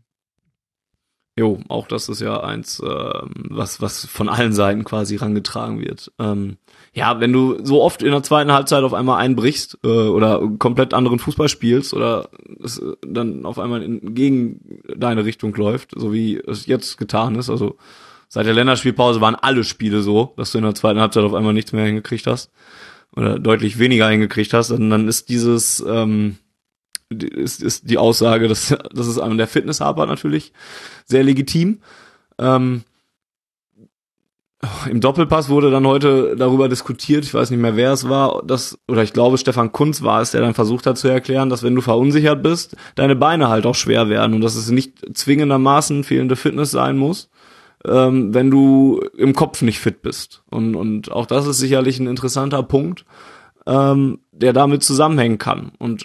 Jo, auch das ist ja eins, äh, was, was von allen Seiten quasi rangetragen wird. Ähm, ja, wenn du so oft in der zweiten Halbzeit auf einmal einbrichst äh, oder komplett anderen Fußball spielst oder es äh, dann auf einmal in, gegen deine Richtung läuft, so wie es jetzt getan ist, also seit der Länderspielpause waren alle Spiele so, dass du in der zweiten Halbzeit auf einmal nichts mehr hingekriegt hast oder deutlich weniger hingekriegt hast, und dann ist dieses ähm, ist, ist die Aussage, dass, dass es an der Fitness hapert natürlich sehr legitim. Ähm, im Doppelpass wurde dann heute darüber diskutiert, ich weiß nicht mehr, wer es war, dass, oder ich glaube, Stefan Kunz war es, der dann versucht hat zu erklären, dass wenn du verunsichert bist, deine Beine halt auch schwer werden und dass es nicht zwingendermaßen fehlende Fitness sein muss, ähm, wenn du im Kopf nicht fit bist. Und, und auch das ist sicherlich ein interessanter Punkt, ähm, der damit zusammenhängen kann. Und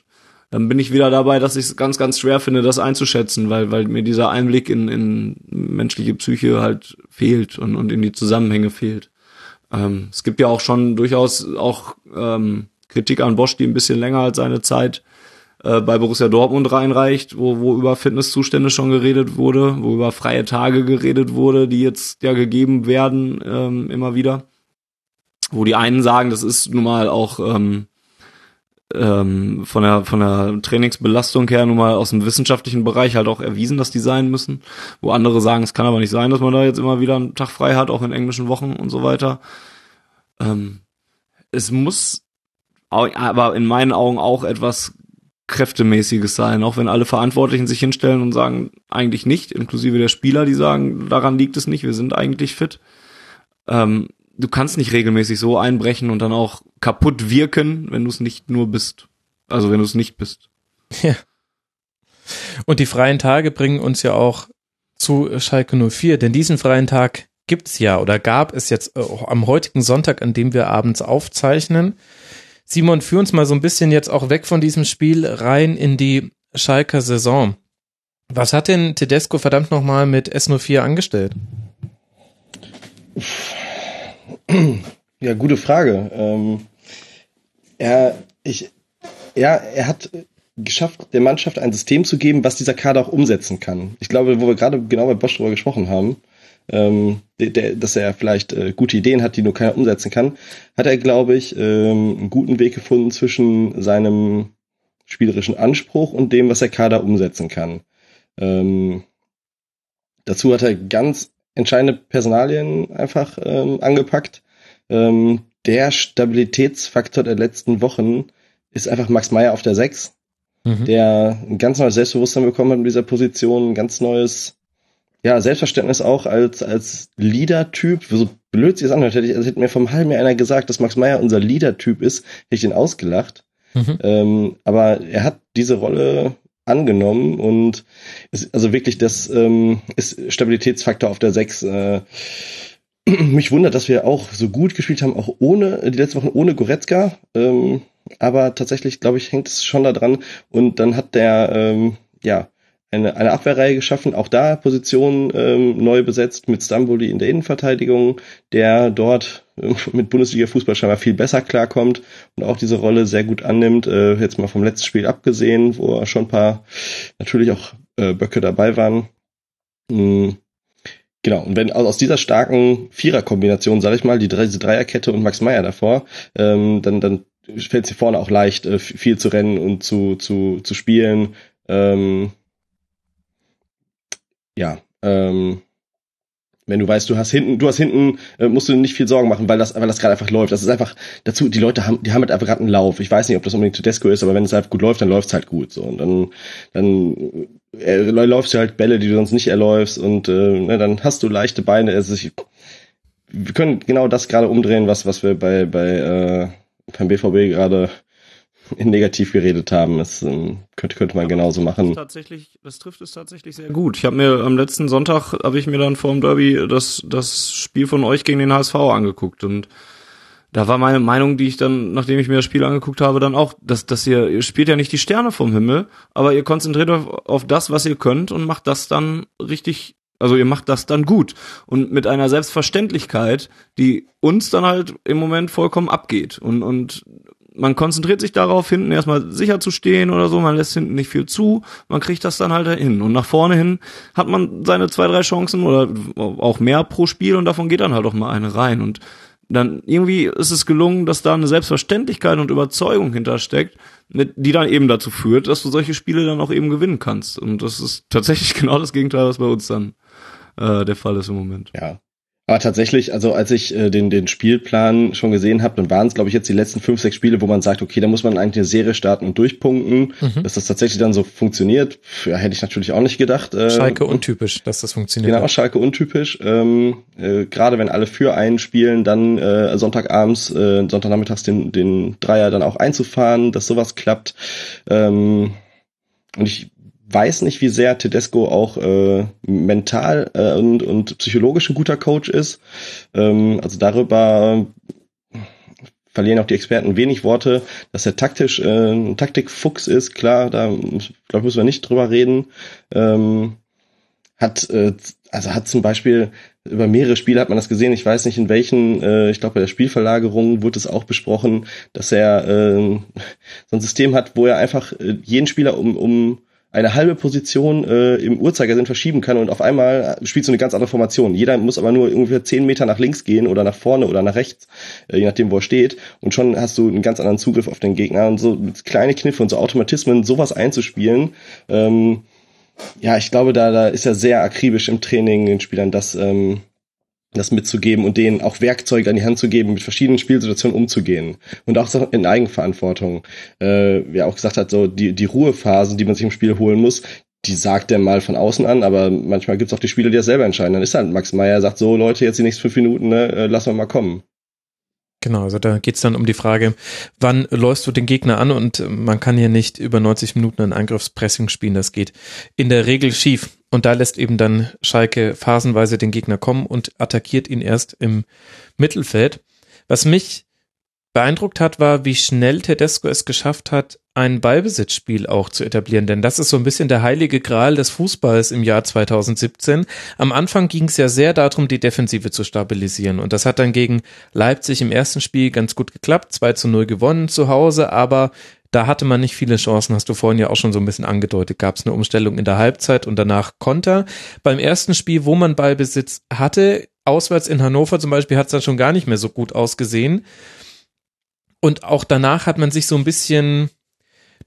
dann bin ich wieder dabei, dass ich es ganz, ganz schwer finde, das einzuschätzen, weil, weil mir dieser Einblick in, in menschliche Psyche halt fehlt und, und in die Zusammenhänge fehlt. Ähm, es gibt ja auch schon durchaus auch ähm, Kritik an Bosch, die ein bisschen länger als seine Zeit äh, bei Borussia Dortmund reinreicht, wo, wo über Fitnesszustände schon geredet wurde, wo über freie Tage geredet wurde, die jetzt ja gegeben werden ähm, immer wieder. Wo die einen sagen, das ist nun mal auch ähm, ähm, von der von der Trainingsbelastung her nun mal aus dem wissenschaftlichen Bereich halt auch erwiesen, dass die sein müssen. Wo andere sagen, es kann aber nicht sein, dass man da jetzt immer wieder einen Tag frei hat, auch in englischen Wochen und so weiter. Ähm, es muss aber in meinen Augen auch etwas kräftemäßiges sein, auch wenn alle Verantwortlichen sich hinstellen und sagen, eigentlich nicht, inklusive der Spieler, die sagen, daran liegt es nicht, wir sind eigentlich fit. Ähm, du kannst nicht regelmäßig so einbrechen und dann auch kaputt wirken, wenn du es nicht nur bist. Also wenn du es nicht bist. Ja. Und die freien Tage bringen uns ja auch zu Schalke 04, denn diesen freien Tag gibt's ja oder gab es jetzt auch am heutigen Sonntag, an dem wir abends aufzeichnen. Simon, führ uns mal so ein bisschen jetzt auch weg von diesem Spiel rein in die Schalker Saison. Was hat denn Tedesco verdammt nochmal mit S04 angestellt? Ja, gute Frage. Ähm, er, ich, ja, er hat geschafft, der Mannschaft ein System zu geben, was dieser Kader auch umsetzen kann. Ich glaube, wo wir gerade genau bei Bosch drüber gesprochen haben, ähm, der, der, dass er vielleicht äh, gute Ideen hat, die nur keiner umsetzen kann, hat er, glaube ich, ähm, einen guten Weg gefunden zwischen seinem spielerischen Anspruch und dem, was der Kader umsetzen kann. Ähm, dazu hat er ganz entscheidende Personalien einfach ähm, angepackt. Ähm, der Stabilitätsfaktor der letzten Wochen ist einfach Max Meyer auf der 6, mhm. der ein ganz neues Selbstbewusstsein bekommen hat in dieser Position, ein ganz neues ja, Selbstverständnis auch als, als Leader-Typ. So blöd sich das anhört, hätte ich, also hätte mir vom halben Jahr einer gesagt, dass Max Meyer unser Leader-Typ ist, hätte ich den ausgelacht. Mhm. Ähm, aber er hat diese Rolle angenommen und ist also wirklich das ähm, ist Stabilitätsfaktor auf der 6. Äh, mich wundert, dass wir auch so gut gespielt haben, auch ohne, die letzten Wochen ohne Goretzka. Ähm, aber tatsächlich, glaube ich, hängt es schon da dran. Und dann hat der, ähm, ja, eine, eine Abwehrreihe geschaffen, auch da Positionen ähm, neu besetzt mit Stamboli in der Innenverteidigung, der dort äh, mit Bundesliga-Fußball scheinbar viel besser klarkommt und auch diese Rolle sehr gut annimmt. Äh, jetzt mal vom letzten Spiel abgesehen, wo schon ein paar natürlich auch äh, Böcke dabei waren. Mhm. Genau, und wenn also aus dieser starken Viererkombination, sag ich mal, die diese Dreierkette und Max Meyer davor, ähm, dann, dann fällt es vorne auch leicht, äh, viel zu rennen und zu, zu, zu spielen. Ähm, ja, ähm, wenn du weißt, du hast hinten, du hast hinten, äh, musst du nicht viel Sorgen machen, weil das, weil das gerade einfach läuft. Das ist einfach dazu, die Leute haben, die haben halt einfach gerade einen Lauf. Ich weiß nicht, ob das unbedingt Tedesco ist, aber wenn es halt gut läuft, dann läuft's halt gut. So und dann, dann äh, läufst du halt Bälle, die du sonst nicht erläufst und äh, ne, dann hast du leichte Beine. Also ich, wir können genau das gerade umdrehen, was was wir bei bei äh, beim BVB gerade negativ geredet haben. Das ähm, könnte, könnte man genauso machen. Das, tatsächlich, das trifft es tatsächlich sehr gut. Ich habe mir am letzten Sonntag, habe ich mir dann vor dem Derby das, das Spiel von euch gegen den HSV angeguckt und da war meine Meinung, die ich dann, nachdem ich mir das Spiel angeguckt habe, dann auch, dass, dass ihr, ihr spielt ja nicht die Sterne vom Himmel, aber ihr konzentriert euch auf das, was ihr könnt und macht das dann richtig also ihr macht das dann gut und mit einer Selbstverständlichkeit, die uns dann halt im Moment vollkommen abgeht. Und, und man konzentriert sich darauf, hinten erstmal sicher zu stehen oder so, man lässt hinten nicht viel zu, man kriegt das dann halt hin. Und nach vorne hin hat man seine zwei, drei Chancen oder auch mehr pro Spiel und davon geht dann halt auch mal eine rein. Und dann irgendwie ist es gelungen, dass da eine Selbstverständlichkeit und Überzeugung hintersteckt, die dann eben dazu führt, dass du solche Spiele dann auch eben gewinnen kannst. Und das ist tatsächlich genau das Gegenteil, was bei uns dann äh, der Fall ist im Moment. Ja. Aber tatsächlich, also als ich äh, den, den Spielplan schon gesehen habe, dann waren es, glaube ich, jetzt die letzten fünf, sechs Spiele, wo man sagt, okay, da muss man eigentlich eine Serie starten und durchpunkten. Mhm. Dass das tatsächlich dann so funktioniert, ja, hätte ich natürlich auch nicht gedacht. Äh, Schalke untypisch, dass das funktioniert. Genau. Schalke untypisch. Ähm, äh, Gerade wenn alle für einen spielen, dann äh, Sonntagabends, äh, Sonntagnachmittags den, den Dreier dann auch einzufahren, dass sowas klappt. Ähm, und ich weiß nicht, wie sehr Tedesco auch äh, mental äh, und, und psychologisch ein guter Coach ist. Ähm, also darüber verlieren auch die Experten wenig Worte, dass er taktisch äh, ein Taktikfuchs ist, klar, da glaube müssen wir nicht drüber reden. Ähm, hat äh, also hat zum Beispiel über mehrere Spiele hat man das gesehen. Ich weiß nicht in welchen. Äh, ich glaube bei der Spielverlagerung wurde es auch besprochen, dass er äh, so ein System hat, wo er einfach äh, jeden Spieler um um eine halbe Position äh, im Uhrzeigersinn verschieben kann und auf einmal spielst du eine ganz andere Formation. Jeder muss aber nur ungefähr zehn Meter nach links gehen oder nach vorne oder nach rechts, äh, je nachdem, wo er steht. Und schon hast du einen ganz anderen Zugriff auf den Gegner. Und so kleine Kniffe und so Automatismen, sowas einzuspielen, ähm, ja, ich glaube, da, da ist er sehr akribisch im Training den Spielern das ähm, das mitzugeben und denen auch Werkzeuge an die Hand zu geben, mit verschiedenen Spielsituationen umzugehen. Und auch in Eigenverantwortung. Äh, wie er auch gesagt hat, so die, die Ruhephasen, die man sich im Spiel holen muss, die sagt er mal von außen an, aber manchmal gibt's auch die Spieler, die das selber entscheiden. Dann ist halt Max Meyer, sagt so, Leute, jetzt die nächsten fünf Minuten, ne, äh, lassen wir mal kommen. Genau, also da geht's dann um die Frage, wann läufst du den Gegner an und man kann hier nicht über 90 Minuten ein Angriffspressing spielen, das geht in der Regel schief. Und da lässt eben dann Schalke phasenweise den Gegner kommen und attackiert ihn erst im Mittelfeld. Was mich beeindruckt hat, war, wie schnell Tedesco es geschafft hat, ein Ballbesitzspiel auch zu etablieren. Denn das ist so ein bisschen der heilige Gral des Fußballs im Jahr 2017. Am Anfang ging es ja sehr darum, die Defensive zu stabilisieren. Und das hat dann gegen Leipzig im ersten Spiel ganz gut geklappt. 2 zu 0 gewonnen zu Hause, aber da hatte man nicht viele Chancen, hast du vorhin ja auch schon so ein bisschen angedeutet. Gab es eine Umstellung in der Halbzeit und danach Konter. Beim ersten Spiel, wo man Ballbesitz hatte, auswärts in Hannover zum Beispiel, hat es dann schon gar nicht mehr so gut ausgesehen. Und auch danach hat man sich so ein bisschen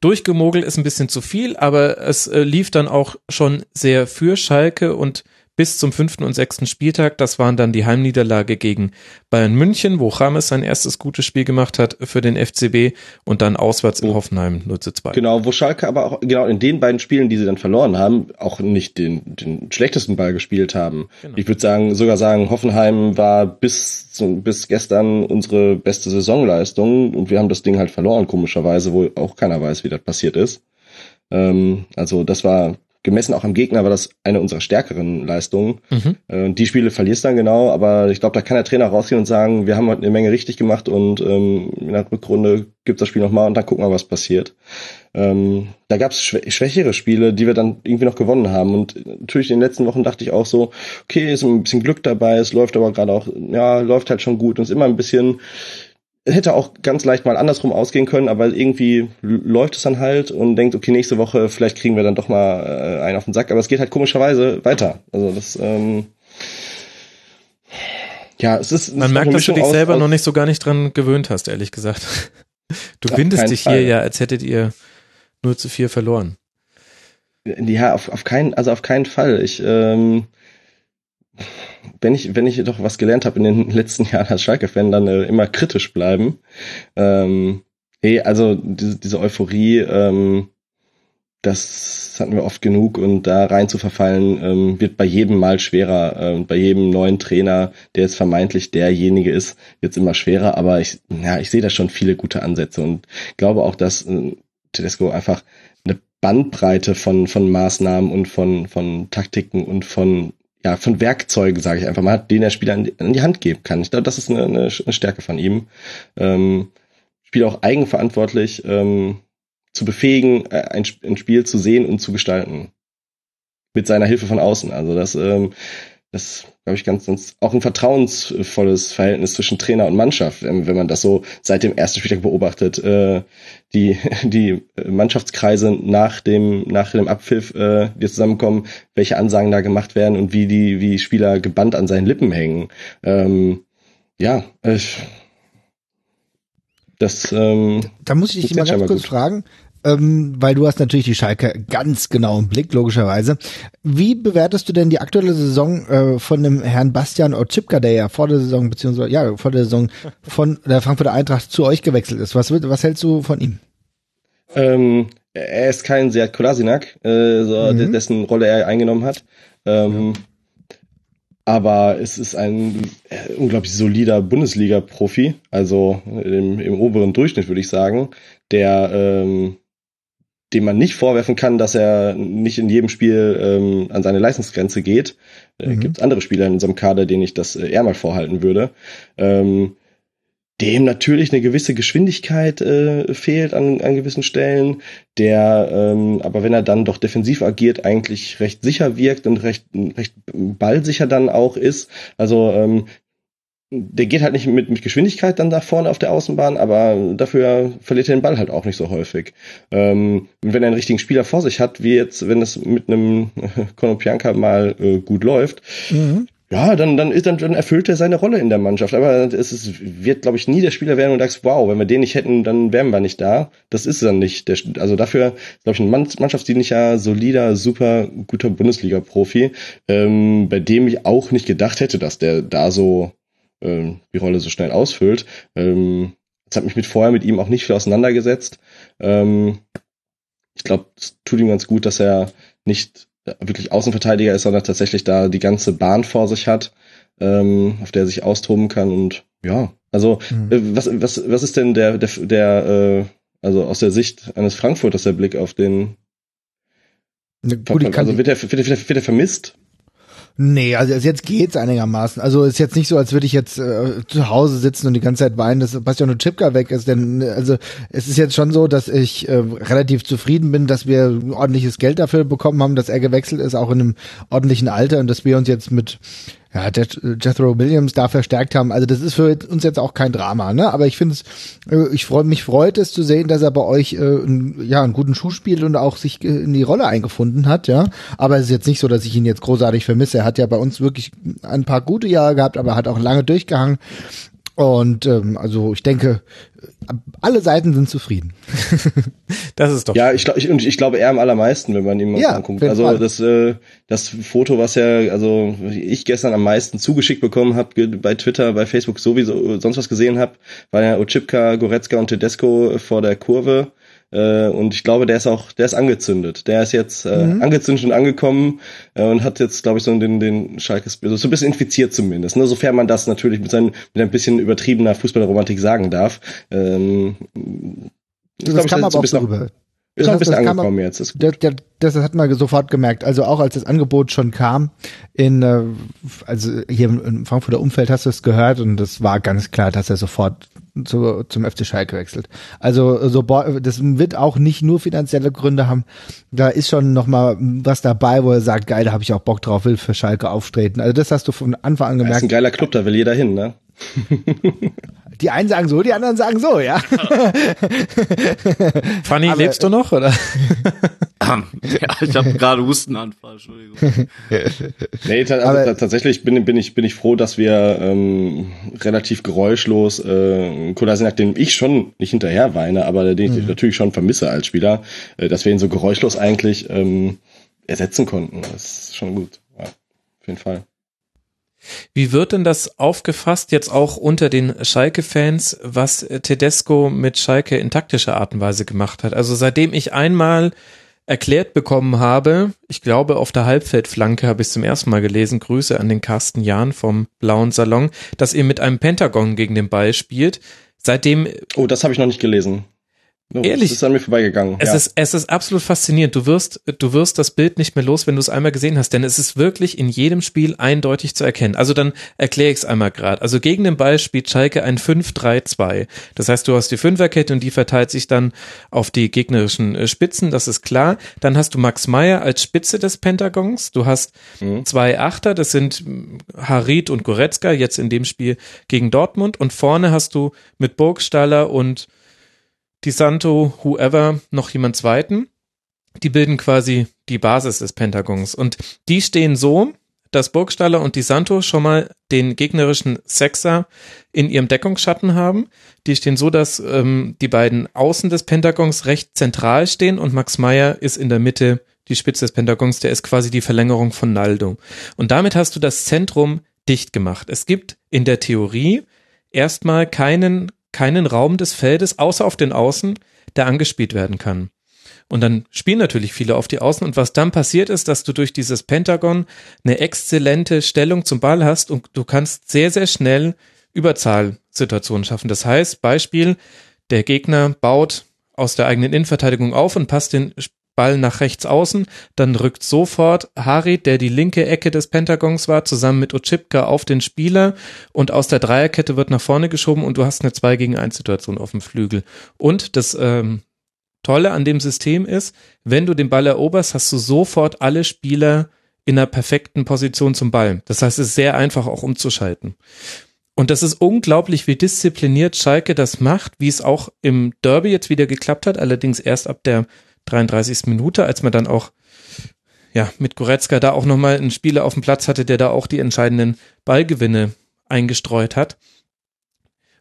durchgemogelt, ist ein bisschen zu viel, aber es äh, lief dann auch schon sehr für Schalke und bis zum fünften und sechsten Spieltag. Das waren dann die Heimniederlage gegen Bayern München, wo Rames sein erstes gutes Spiel gemacht hat für den FCB und dann auswärts in. Hoffenheim 0 zu 2. Genau, wo Schalke aber auch genau in den beiden Spielen, die sie dann verloren haben, auch nicht den, den schlechtesten Ball gespielt haben. Genau. Ich würde sagen, sogar sagen, Hoffenheim war bis, bis gestern unsere beste Saisonleistung und wir haben das Ding halt verloren, komischerweise, wo auch keiner weiß, wie das passiert ist. Ähm, also das war gemessen auch am Gegner war das eine unserer stärkeren Leistungen. Mhm. Äh, die Spiele verlierst dann genau, aber ich glaube, da kann der Trainer rausgehen und sagen, wir haben heute eine Menge richtig gemacht und ähm, in der Rückrunde gibt das Spiel nochmal und dann gucken wir, was passiert. Ähm, da gab es schwächere Spiele, die wir dann irgendwie noch gewonnen haben. Und natürlich in den letzten Wochen dachte ich auch so, okay, ist ein bisschen Glück dabei, es läuft aber gerade auch, ja, läuft halt schon gut und ist immer ein bisschen hätte auch ganz leicht mal andersrum ausgehen können, aber irgendwie läuft es dann halt und denkt, okay, nächste Woche vielleicht kriegen wir dann doch mal äh, einen auf den Sack, aber es geht halt komischerweise weiter. Also das ähm, ja, es ist man merkt, dass du dich aus, selber aus, noch nicht so gar nicht dran gewöhnt hast, ehrlich gesagt. Du ja, windest dich Fall. hier ja, als hättet ihr 0 zu 4 verloren. Ja, auf, auf keinen, also auf keinen Fall. Ich, ähm, wenn ich, wenn ich doch was gelernt habe in den letzten Jahren als Schalke-Fan, dann äh, immer kritisch bleiben. Ähm, hey, also diese, diese Euphorie, ähm, das hatten wir oft genug und da rein zu verfallen, ähm, wird bei jedem Mal schwerer. Ähm, bei jedem neuen Trainer, der jetzt vermeintlich derjenige ist, wird es immer schwerer. Aber ich, ja, ich sehe da schon viele gute Ansätze und glaube auch, dass äh, Tedesco einfach eine Bandbreite von von Maßnahmen und von von Taktiken und von ja von Werkzeugen, sage ich einfach mal, den der Spieler an die, an die Hand geben kann. Ich glaube, das ist eine, eine, eine Stärke von ihm. Ähm, Spieler auch eigenverantwortlich. Ähm, zu befähigen, äh, ein, ein Spiel zu sehen und zu gestalten. Mit seiner Hilfe von außen. Also das, ähm, das glaube ich ganz, ganz auch ein vertrauensvolles Verhältnis zwischen Trainer und Mannschaft, wenn man das so seit dem ersten Spieltag beobachtet. Äh, die die Mannschaftskreise nach dem nach dem Abpfiff, äh, die zusammenkommen, welche Ansagen da gemacht werden und wie die wie Spieler gebannt an seinen Lippen hängen. Ähm, ja, äh, das, ähm, da muss ich dich mal ganz kurz gut. fragen, ähm, weil du hast natürlich die Schalke ganz genau im Blick, logischerweise. Wie bewertest du denn die aktuelle Saison äh, von dem Herrn Bastian Otschipka, der ja vor der Saison, beziehungsweise ja, vor der Saison von der Frankfurter Eintracht zu euch gewechselt ist? Was, was hältst du von ihm? Ähm, er ist kein Seat Kolasinak, äh, so, mhm. dessen Rolle er eingenommen hat. Ähm, ja aber es ist ein äh, unglaublich solider Bundesliga-Profi, also im, im, oberen Durchschnitt würde ich sagen, der ähm, dem man nicht vorwerfen kann, dass er nicht in jedem Spiel ähm, an seine Leistungsgrenze geht. Äh, mhm. Gibt es andere Spieler in unserem Kader, denen ich das äh, eher mal vorhalten würde. Ähm, dem natürlich eine gewisse Geschwindigkeit äh, fehlt an, an gewissen Stellen, der ähm, aber wenn er dann doch defensiv agiert, eigentlich recht sicher wirkt und recht, recht ballsicher dann auch ist. Also ähm, der geht halt nicht mit, mit Geschwindigkeit dann da vorne auf der Außenbahn, aber dafür verliert er den Ball halt auch nicht so häufig. Ähm, wenn er einen richtigen Spieler vor sich hat, wie jetzt, wenn es mit einem Konopianka mal äh, gut läuft, mhm ja, dann, dann, ist, dann, dann erfüllt er seine Rolle in der Mannschaft. Aber es ist, wird, glaube ich, nie der Spieler werden und sagst, wow, wenn wir den nicht hätten, dann wären wir nicht da. Das ist dann nicht. Der, also dafür, glaube ich, ein mannschaftsdienlicher, solider, super guter Bundesliga-Profi, ähm, bei dem ich auch nicht gedacht hätte, dass der da so ähm, die Rolle so schnell ausfüllt. Ähm, das hat mich mit vorher mit ihm auch nicht viel auseinandergesetzt. Ähm, ich glaube, es tut ihm ganz gut, dass er nicht wirklich Außenverteidiger ist, sondern tatsächlich da die ganze Bahn vor sich hat, ähm, auf der er sich austoben kann und ja, also mhm. äh, was, was, was ist denn der, der, der äh, also aus der Sicht eines Frankfurters der Blick auf den Gut, also wird er, wird, er, wird er vermisst? Nee, also jetzt geht's einigermaßen. Also ist jetzt nicht so, als würde ich jetzt äh, zu Hause sitzen und die ganze Zeit weinen, dass Bastiano Chipka weg ist. Denn also es ist jetzt schon so, dass ich äh, relativ zufrieden bin, dass wir ordentliches Geld dafür bekommen haben, dass er gewechselt ist, auch in einem ordentlichen Alter und dass wir uns jetzt mit ja, Jethro Williams da verstärkt haben. Also das ist für uns jetzt auch kein Drama, ne? Aber ich finde es, äh, ich freue mich freut es zu sehen, dass er bei euch äh, ja einen guten Schuh spielt und auch sich in die Rolle eingefunden hat, ja. Aber es ist jetzt nicht so, dass ich ihn jetzt großartig vermisse. Er hat ja bei uns wirklich ein paar gute Jahre gehabt, aber hat auch lange durchgehangen. Und ähm, also ich denke, alle Seiten sind zufrieden. das ist doch. Ja, ich, ich, und ich glaube eher am allermeisten, wenn man ihm mal ja, anguckt. Also Fall. das, äh, das Foto, was ja, also ich gestern am meisten zugeschickt bekommen habe, bei Twitter, bei Facebook sowieso sonst was gesehen habe, war ja Ochipka, Goretzka und Tedesco vor der Kurve äh, und ich glaube, der ist auch, der ist angezündet. Der ist jetzt äh, mhm. angezündet und angekommen äh, und hat jetzt, glaube ich, so den, den Schalke so ein bisschen infiziert zumindest. Ne? Sofern man das natürlich mit, seinen, mit ein bisschen übertriebener Fußballromantik sagen darf. Ähm, das glaub, kann man aber auch darüber. Ist noch ein bisschen angekommen man, jetzt. Gut. Das, das hat man sofort gemerkt. Also auch als das Angebot schon kam, in, äh, also hier im Frankfurter Umfeld hast du es gehört und das war ganz klar, dass er sofort zu, zum FC Schalke wechselt. Also so das wird auch nicht nur finanzielle Gründe haben. Da ist schon noch mal was dabei, wo er sagt, geil, da habe ich auch Bock drauf, will für Schalke auftreten. Also das hast du von Anfang an gemerkt. Das ist ein geiler Club, da will jeder hin, ne? Die einen sagen so, die anderen sagen so, ja. Fanny, Aber, lebst du noch, oder? ja, ich habe gerade Hustenanfall, Entschuldigung. nee, also Aber, tatsächlich bin, bin, ich, bin ich froh, dass wir ähm, relativ geräuschlos äh, Kolasinac, den ich schon nicht hinterher weine, aber den ich mhm. natürlich schon vermisse als Spieler, äh, dass wir ihn so geräuschlos eigentlich ähm, ersetzen konnten. Das ist schon gut. Ja, auf jeden Fall. Wie wird denn das aufgefasst jetzt auch unter den Schalke-Fans, was Tedesco mit Schalke in taktischer Art und Weise gemacht hat? Also seitdem ich einmal erklärt bekommen habe, ich glaube auf der Halbfeldflanke habe ich es zum ersten Mal gelesen, Grüße an den Carsten Jahn vom Blauen Salon, dass ihr mit einem Pentagon gegen den Ball spielt. Seitdem. Oh, das habe ich noch nicht gelesen. Oh, Ehrlich? Das ist an mir vorbeigegangen. Es ja. ist, es ist absolut faszinierend. Du wirst, du wirst das Bild nicht mehr los, wenn du es einmal gesehen hast, denn es ist wirklich in jedem Spiel eindeutig zu erkennen. Also dann erkläre ich es einmal gerade. Also gegen den Ball spielt Schalke ein 5-3-2. Das heißt, du hast die Fünferkette und die verteilt sich dann auf die gegnerischen äh, Spitzen, das ist klar. Dann hast du Max Meyer als Spitze des Pentagons. Du hast mhm. zwei Achter, das sind hm, Harit und Goretzka, jetzt in dem Spiel gegen Dortmund. Und vorne hast du mit Burgstaller und die Santo, whoever, noch jemand zweiten. Die bilden quasi die Basis des Pentagons. Und die stehen so, dass Burgstaller und die Santo schon mal den gegnerischen Sechser in ihrem Deckungsschatten haben. Die stehen so, dass ähm, die beiden Außen des Pentagons recht zentral stehen und Max Meyer ist in der Mitte die Spitze des Pentagons, der ist quasi die Verlängerung von Naldo. Und damit hast du das Zentrum dicht gemacht. Es gibt in der Theorie erstmal keinen keinen Raum des Feldes, außer auf den Außen, der angespielt werden kann. Und dann spielen natürlich viele auf die Außen. Und was dann passiert ist, dass du durch dieses Pentagon eine exzellente Stellung zum Ball hast und du kannst sehr, sehr schnell Überzahlsituationen schaffen. Das heißt, Beispiel, der Gegner baut aus der eigenen Innenverteidigung auf und passt den Ball nach rechts außen, dann rückt sofort Harit, der die linke Ecke des Pentagons war, zusammen mit Ochipka auf den Spieler und aus der Dreierkette wird nach vorne geschoben und du hast eine 2 gegen 1 Situation auf dem Flügel. Und das ähm, Tolle an dem System ist, wenn du den Ball eroberst, hast du sofort alle Spieler in einer perfekten Position zum Ball. Das heißt, es ist sehr einfach auch umzuschalten. Und das ist unglaublich, wie diszipliniert Schalke das macht, wie es auch im Derby jetzt wieder geklappt hat, allerdings erst ab der 33. Minute, als man dann auch ja, mit Goretzka da auch nochmal einen Spieler auf dem Platz hatte, der da auch die entscheidenden Ballgewinne eingestreut hat.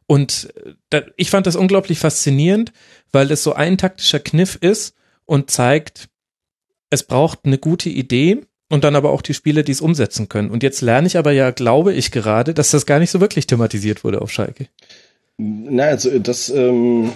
Und äh, da, ich fand das unglaublich faszinierend, weil es so ein taktischer Kniff ist und zeigt, es braucht eine gute Idee und dann aber auch die Spieler, die es umsetzen können. Und jetzt lerne ich aber ja, glaube ich gerade, dass das gar nicht so wirklich thematisiert wurde auf Schalke. Na, also das ähm,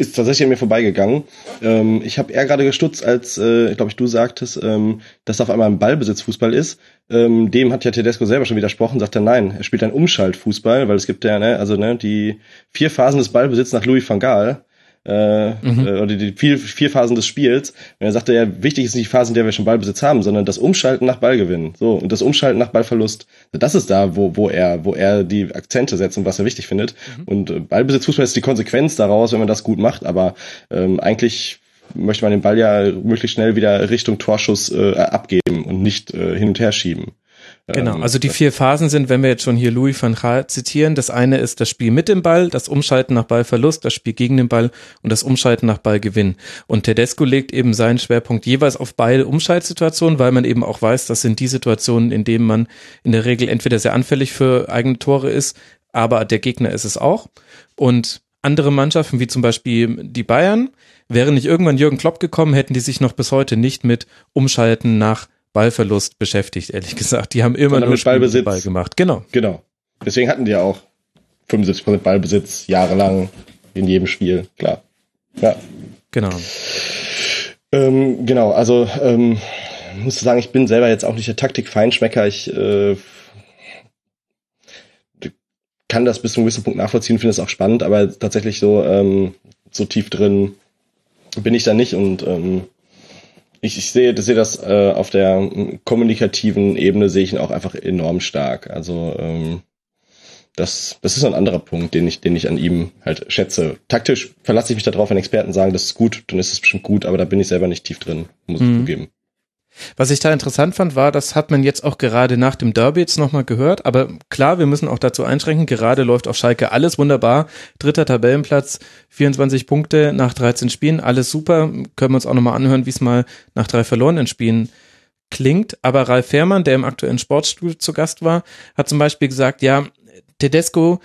ist tatsächlich an mir vorbeigegangen. Ähm, ich habe eher gerade gestutzt, als, äh, glaube ich, du sagtest, ähm, dass auf einmal ein Ballbesitzfußball ist. Ähm, dem hat ja Tedesco selber schon widersprochen, sagt er nein, er spielt einen Umschaltfußball, weil es gibt ja, ne, also ne, die vier Phasen des Ballbesitzes nach Louis van Gaal äh, mhm. äh, oder die vier, vier Phasen des Spiels. Und er sagte ja, wichtig ist nicht die Phase, in der wir schon Ballbesitz haben, sondern das Umschalten nach Ballgewinn. So, und das Umschalten nach Ballverlust. Das ist da, wo, wo er, wo er die Akzente setzt und was er wichtig findet. Mhm. Und äh, Ballbesitzfußball ist die Konsequenz daraus, wenn man das gut macht, aber ähm, eigentlich möchte man den Ball ja möglichst schnell wieder Richtung Torschuss äh, abgeben und nicht äh, hin und her schieben. Genau, ähm, also die vier Phasen sind, wenn wir jetzt schon hier Louis van Gaal zitieren, das eine ist das Spiel mit dem Ball, das Umschalten nach Ballverlust, das Spiel gegen den Ball und das Umschalten nach Ballgewinn. Und Tedesco legt eben seinen Schwerpunkt jeweils auf beide Umschaltsituationen, weil man eben auch weiß, das sind die Situationen, in denen man in der Regel entweder sehr anfällig für eigene Tore ist, aber der Gegner ist es auch. Und andere Mannschaften, wie zum Beispiel die Bayern, wäre nicht irgendwann Jürgen Klopp gekommen, hätten die sich noch bis heute nicht mit Umschalten nach Ballverlust beschäftigt, ehrlich gesagt. Die haben immer nur mit Ballbesitz. Ball gemacht. Genau. Genau. Deswegen hatten die ja auch 75% Ballbesitz jahrelang in jedem Spiel, klar. Ja. Genau. Ähm, genau, also ähm, muss sagen, ich bin selber jetzt auch nicht der Taktik-Feinschmecker. Ich äh, kann das bis zu einem gewissen Punkt nachvollziehen, finde es auch spannend, aber tatsächlich so ähm, so tief drin bin ich da nicht und ähm, ich, ich sehe, sehe das äh, auf der kommunikativen Ebene sehe ich ihn auch einfach enorm stark. Also ähm, das, das ist ein anderer Punkt, den ich, den ich an ihm halt schätze. Taktisch verlasse ich mich darauf, wenn Experten sagen, das ist gut, dann ist es bestimmt gut, aber da bin ich selber nicht tief drin, muss mhm. ich zugeben. Was ich da interessant fand, war, das hat man jetzt auch gerade nach dem Derby jetzt nochmal gehört. Aber klar, wir müssen auch dazu einschränken. Gerade läuft auf Schalke alles wunderbar. Dritter Tabellenplatz, 24 Punkte nach 13 Spielen, alles super. Können wir uns auch nochmal anhören, wie es mal nach drei verlorenen Spielen klingt. Aber Ralf Fährmann, der im aktuellen Sportstudio zu Gast war, hat zum Beispiel gesagt, ja, Tedesco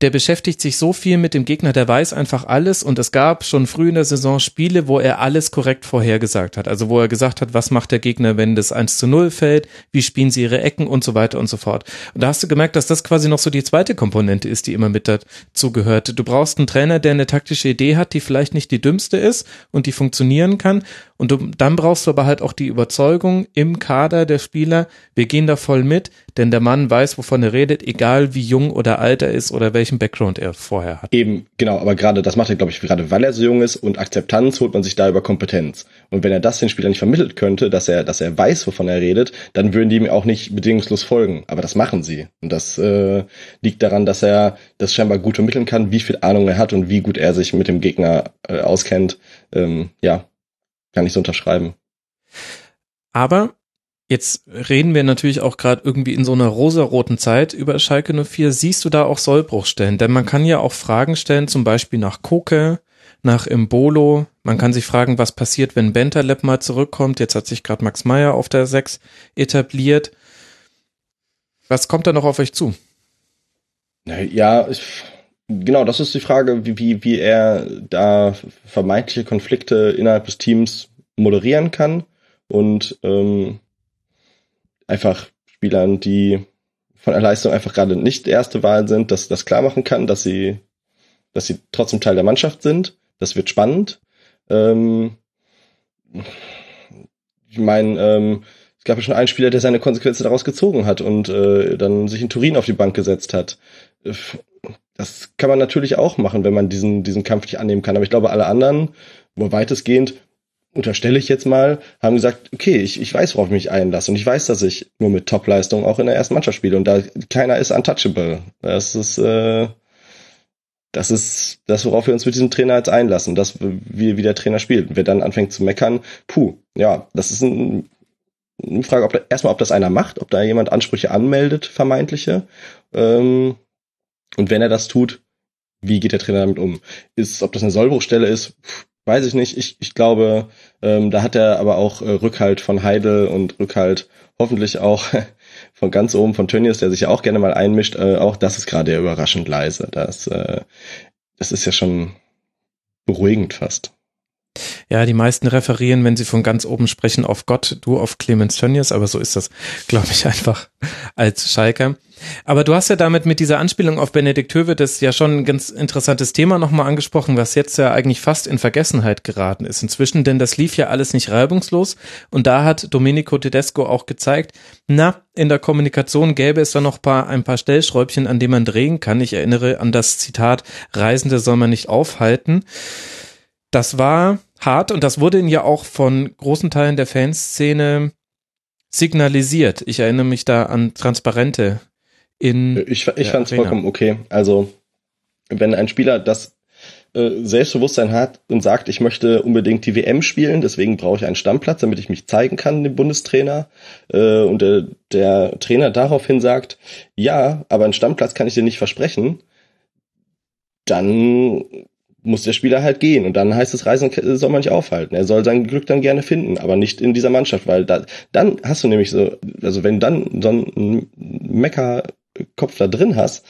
der beschäftigt sich so viel mit dem Gegner, der weiß einfach alles und es gab schon früh in der Saison Spiele, wo er alles korrekt vorhergesagt hat. Also wo er gesagt hat, was macht der Gegner, wenn das 1 zu 0 fällt, wie spielen sie ihre Ecken und so weiter und so fort. Und da hast du gemerkt, dass das quasi noch so die zweite Komponente ist, die immer mit dazu gehört. Du brauchst einen Trainer, der eine taktische Idee hat, die vielleicht nicht die dümmste ist und die funktionieren kann. Und du, dann brauchst du aber halt auch die Überzeugung im Kader der Spieler, wir gehen da voll mit, denn der Mann weiß, wovon er redet, egal wie jung oder alt er ist oder welchen Background er vorher hat. Eben, genau, aber gerade das macht er, glaube ich, gerade weil er so jung ist und Akzeptanz holt man sich da über Kompetenz. Und wenn er das den Spielern nicht vermittelt könnte, dass er, dass er weiß, wovon er redet, dann würden die ihm auch nicht bedingungslos folgen. Aber das machen sie. Und das äh, liegt daran, dass er das scheinbar gut vermitteln kann, wie viel Ahnung er hat und wie gut er sich mit dem Gegner äh, auskennt. Ähm, ja, kann ich so unterschreiben. Aber Jetzt reden wir natürlich auch gerade irgendwie in so einer rosaroten Zeit über Schalke 04. Siehst du da auch Sollbruchstellen? Denn man kann ja auch Fragen stellen, zum Beispiel nach Koke, nach Imbolo. Man kann sich fragen, was passiert, wenn Bentaleb mal zurückkommt. Jetzt hat sich gerade Max Meyer auf der 6 etabliert. Was kommt da noch auf euch zu? Ja, ich, genau, das ist die Frage, wie, wie, wie er da vermeintliche Konflikte innerhalb des Teams moderieren kann und ähm, einfach Spielern, die von der Leistung einfach gerade nicht erste Wahl sind, dass das klar machen kann, dass sie, dass sie trotzdem Teil der Mannschaft sind. Das wird spannend. Ähm, ich meine, ähm, es gab ja schon einen Spieler, der seine Konsequenzen daraus gezogen hat und äh, dann sich in Turin auf die Bank gesetzt hat. Das kann man natürlich auch machen, wenn man diesen, diesen Kampf nicht annehmen kann. Aber ich glaube, alle anderen, wo weitestgehend unterstelle ich jetzt mal, haben gesagt, okay, ich, ich weiß, worauf ich mich einlasse und ich weiß, dass ich nur mit Topleistung auch in der ersten Mannschaft spiele und da keiner ist untouchable. Das ist äh, das ist das, worauf wir uns mit diesem Trainer jetzt einlassen, dass wie, wie der Trainer spielt. wer dann anfängt zu meckern, puh, ja, das ist ein, eine Frage, ob da, erstmal, ob das einer macht, ob da jemand Ansprüche anmeldet, vermeintliche. Ähm, und wenn er das tut, wie geht der Trainer damit um? Ist, ob das eine Sollbruchstelle ist, weiß ich nicht. Ich, ich glaube, ähm, da hat er aber auch äh, Rückhalt von Heidel und Rückhalt hoffentlich auch von ganz oben von Tönnies, der sich ja auch gerne mal einmischt. Äh, auch das ist gerade überraschend leise. Das, äh, das ist ja schon beruhigend fast. Ja, die meisten referieren, wenn sie von ganz oben sprechen, auf Gott, du auf Clemens Tönnies, aber so ist das, glaube ich, einfach als Schalker. Aber du hast ja damit mit dieser Anspielung auf Benedikt Höwe das ja schon ein ganz interessantes Thema nochmal angesprochen, was jetzt ja eigentlich fast in Vergessenheit geraten ist inzwischen, denn das lief ja alles nicht reibungslos und da hat Domenico Tedesco auch gezeigt, na, in der Kommunikation gäbe es da noch paar, ein paar Stellschräubchen, an denen man drehen kann. Ich erinnere an das Zitat, Reisende soll man nicht aufhalten. Das war hart und das wurde ja auch von großen Teilen der Fanszene signalisiert. Ich erinnere mich da an Transparente in. Ich, ich fand es vollkommen okay. Also, wenn ein Spieler das äh, Selbstbewusstsein hat und sagt, ich möchte unbedingt die WM spielen, deswegen brauche ich einen Stammplatz, damit ich mich zeigen kann, dem Bundestrainer. Äh, und der, der Trainer daraufhin sagt, ja, aber einen Stammplatz kann ich dir nicht versprechen, dann muss der Spieler halt gehen. Und dann heißt es, Reisen soll man nicht aufhalten. Er soll sein Glück dann gerne finden, aber nicht in dieser Mannschaft, weil da, dann hast du nämlich so, also wenn dann so ein Mecker-Kopf da drin hast,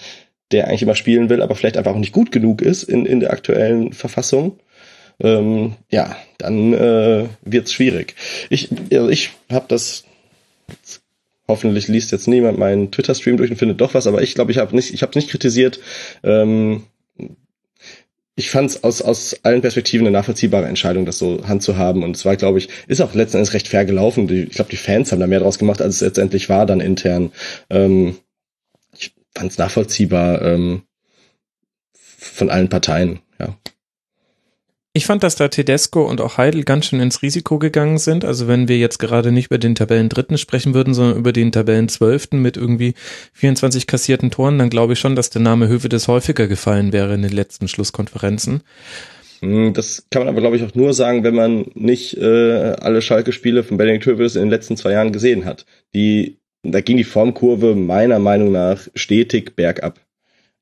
der eigentlich immer spielen will, aber vielleicht einfach auch nicht gut genug ist in, in der aktuellen Verfassung, ähm, ja, dann äh, wird's schwierig. Ich, also ich habe das hoffentlich liest jetzt niemand meinen Twitter-Stream durch und findet doch was, aber ich glaube, ich habe nicht, ich habe nicht kritisiert. Ähm, ich fand es aus, aus allen Perspektiven eine nachvollziehbare Entscheidung, das so handzuhaben. Und es war, glaube ich, ist auch letzten Endes recht fair gelaufen. Die, ich glaube, die Fans haben da mehr draus gemacht, als es letztendlich war dann intern. Ähm, ich fand es nachvollziehbar ähm, von allen Parteien. Ich fand, dass da Tedesco und auch Heidel ganz schön ins Risiko gegangen sind. Also wenn wir jetzt gerade nicht über den Tabellendritten sprechen würden, sondern über den Tabellenzwölften mit irgendwie 24 kassierten Toren, dann glaube ich schon, dass der Name Hövedes häufiger gefallen wäre in den letzten Schlusskonferenzen. Hm, das kann man aber, glaube ich, auch nur sagen, wenn man nicht äh, alle Schalke-Spiele von Benedikt Hövedes in den letzten zwei Jahren gesehen hat. Die, da ging die Formkurve meiner Meinung nach stetig bergab.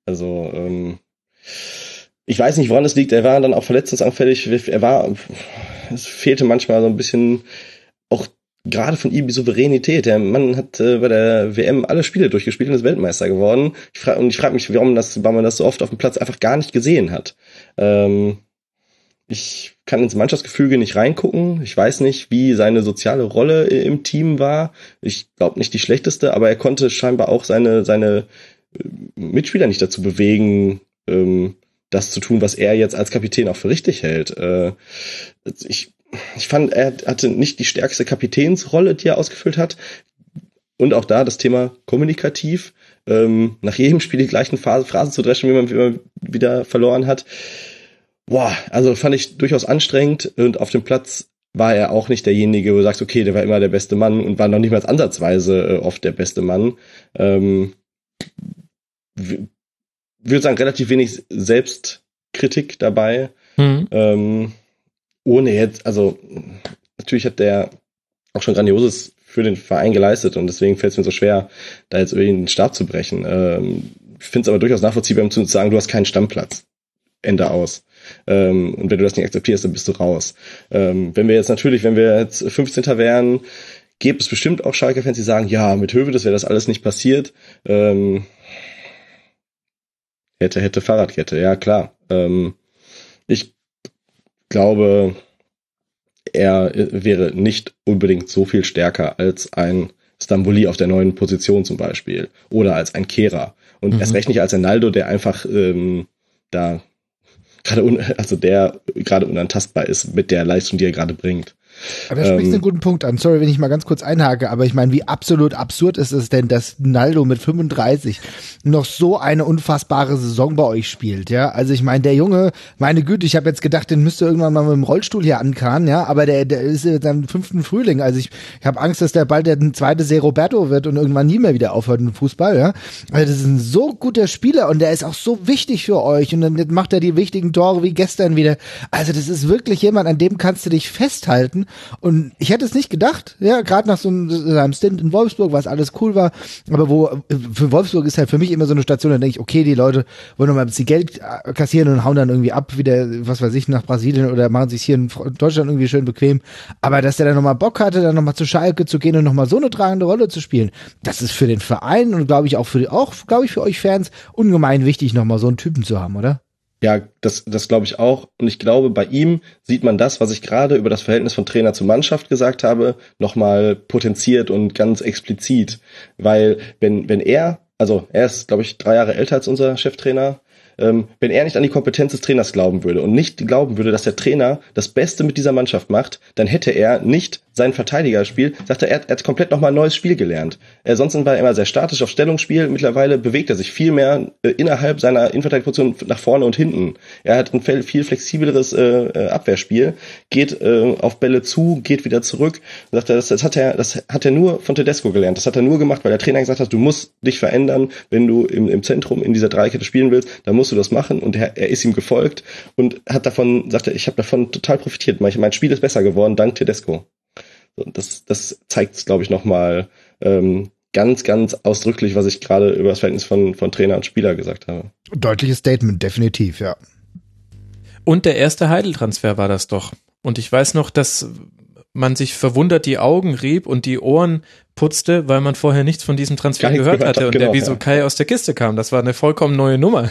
Also ähm, ich weiß nicht, woran es liegt. Er war dann auch verletzungsanfällig. Er war, es fehlte manchmal so ein bisschen auch gerade von ihm die Souveränität. Der Mann hat äh, bei der WM alle Spiele durchgespielt und ist Weltmeister geworden. Ich frag, und ich frage mich, warum, das, warum man das so oft auf dem Platz einfach gar nicht gesehen hat. Ähm, ich kann ins Mannschaftsgefüge nicht reingucken. Ich weiß nicht, wie seine soziale Rolle im Team war. Ich glaube nicht die schlechteste, aber er konnte scheinbar auch seine, seine äh, Mitspieler nicht dazu bewegen, ähm, das zu tun, was er jetzt als Kapitän auch für richtig hält. Äh, ich, ich fand, er hatte nicht die stärkste Kapitänsrolle, die er ausgefüllt hat. Und auch da das Thema kommunikativ. Ähm, nach jedem Spiel die gleichen Phrasen zu dreschen, wie man, wie man wieder verloren hat boah, also fand ich durchaus anstrengend und auf dem Platz war er auch nicht derjenige, wo du sagst, okay, der war immer der beste Mann und war noch nicht mal ansatzweise äh, oft der beste Mann. Ähm, würde sagen, relativ wenig Selbstkritik dabei. Mhm. Ähm, ohne jetzt, also natürlich hat der auch schon Grandioses für den Verein geleistet und deswegen fällt es mir so schwer, da jetzt irgendwie den Stab zu brechen. Ähm, ich finde es aber durchaus nachvollziehbar, um zu sagen, du hast keinen Stammplatz. Ende aus. Ähm, und wenn du das nicht akzeptierst, dann bist du raus. Ähm, wenn wir jetzt natürlich, wenn wir jetzt 15. wären, gibt es bestimmt auch Schalke-Fans, die sagen, ja, mit Höwe, das wäre das alles nicht passiert. Ähm, hätte, hätte Fahrradkette, ja klar. Ähm, ich glaube, er wäre nicht unbedingt so viel stärker als ein Stamboli auf der neuen Position zum Beispiel oder als ein Kehrer und mhm. erst recht nicht als ein Naldo, der einfach ähm, da gerade also der gerade unantastbar ist mit der Leistung, die er gerade bringt. Aber da sprichst du einen ähm, guten Punkt an. Sorry, wenn ich mal ganz kurz einhake, aber ich meine, wie absolut absurd ist es denn, dass Naldo mit 35 noch so eine unfassbare Saison bei euch spielt, ja? Also ich meine, der Junge, meine Güte, ich habe jetzt gedacht, den müsste irgendwann mal mit dem Rollstuhl hier ankarren, ja? Aber der, der ist jetzt am fünften Frühling. Also ich, ich habe Angst, dass der bald der zweite Se Roberto wird und irgendwann nie mehr wieder aufhört im Fußball, ja? Also das ist ein so guter Spieler und der ist auch so wichtig für euch und dann macht er die wichtigen Tore wie gestern wieder. Also das ist wirklich jemand, an dem kannst du dich festhalten und ich hätte es nicht gedacht, ja, gerade nach so einem, Stint in Wolfsburg, was alles cool war, aber wo, für Wolfsburg ist halt für mich immer so eine Station, da denke ich, okay, die Leute wollen noch mal ein bisschen Geld kassieren und hauen dann irgendwie ab, wieder, was weiß ich, nach Brasilien oder machen sich hier in Deutschland irgendwie schön bequem. Aber dass der dann nochmal Bock hatte, dann nochmal zu Schalke zu gehen und nochmal so eine tragende Rolle zu spielen, das ist für den Verein und glaube ich auch für, auch, glaube ich, für euch Fans ungemein wichtig, nochmal so einen Typen zu haben, oder? Ja, das, das glaube ich auch. Und ich glaube, bei ihm sieht man das, was ich gerade über das Verhältnis von Trainer zu Mannschaft gesagt habe, nochmal potenziert und ganz explizit. Weil wenn, wenn er, also er ist, glaube ich, drei Jahre älter als unser Cheftrainer, ähm, wenn er nicht an die Kompetenz des Trainers glauben würde und nicht glauben würde, dass der Trainer das Beste mit dieser Mannschaft macht, dann hätte er nicht sein Verteidigerspiel, sagt er, er hat, komplett nochmal ein neues Spiel gelernt. Äh, sonst war er immer sehr statisch auf Stellungsspiel. Mittlerweile bewegt er sich viel mehr äh, innerhalb seiner Innenverteidigungsposition nach vorne und hinten. Er hat ein viel flexibleres äh, äh, Abwehrspiel, geht äh, auf Bälle zu, geht wieder zurück. Sagt er, das, das, hat er, das hat er nur von Tedesco gelernt. Das hat er nur gemacht, weil der Trainer gesagt hat, du musst dich verändern, wenn du im, im Zentrum in dieser Dreikette spielen willst, dann musst du das machen. Und er, er ist ihm gefolgt und hat davon, sagt er, ich habe davon total profitiert. Mein, mein Spiel ist besser geworden dank Tedesco. Das, das zeigt, glaube ich, nochmal ähm, ganz, ganz ausdrücklich, was ich gerade über das Verhältnis von, von Trainer und Spieler gesagt habe. Deutliches Statement, definitiv, ja. Und der erste Heidel-Transfer war das doch. Und ich weiß noch, dass man sich verwundert die Augen rieb und die Ohren putzte, weil man vorher nichts von diesem Transfer gehört, gehört, hatte hat, und genau, der wie so Kai aus der Kiste kam. Das war eine vollkommen neue Nummer.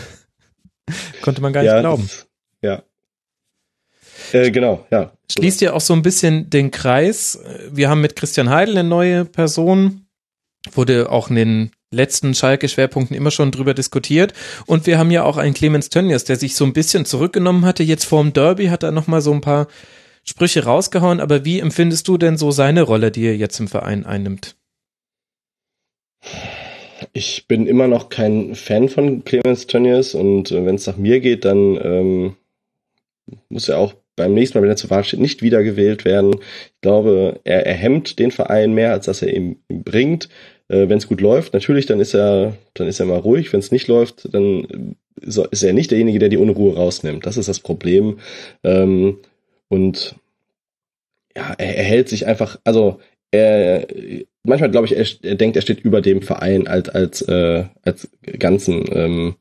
Konnte man gar nicht glauben. Das, ja, äh, genau, ja. Schließt ja auch so ein bisschen den Kreis. Wir haben mit Christian Heidel eine neue Person, wurde auch in den letzten Schalke-Schwerpunkten immer schon drüber diskutiert. Und wir haben ja auch einen Clemens Tönnies, der sich so ein bisschen zurückgenommen hatte. Jetzt vorm Derby hat er nochmal so ein paar Sprüche rausgehauen. Aber wie empfindest du denn so seine Rolle, die er jetzt im Verein einnimmt? Ich bin immer noch kein Fan von Clemens Tönnies und äh, wenn es nach mir geht, dann ähm, muss er auch beim nächsten Mal, wenn er zur Wahl steht, nicht wiedergewählt werden. Ich glaube, er, er hemmt den Verein mehr, als dass er ihm, bringt. Äh, wenn es gut läuft, natürlich, dann ist er, dann ist er mal ruhig. Wenn es nicht läuft, dann ist er nicht derjenige, der die Unruhe rausnimmt. Das ist das Problem. Ähm, und ja, er, er hält sich einfach, also er, manchmal glaube ich, er, er, denkt, er steht über dem Verein als als äh, als Ganzen. Ähm,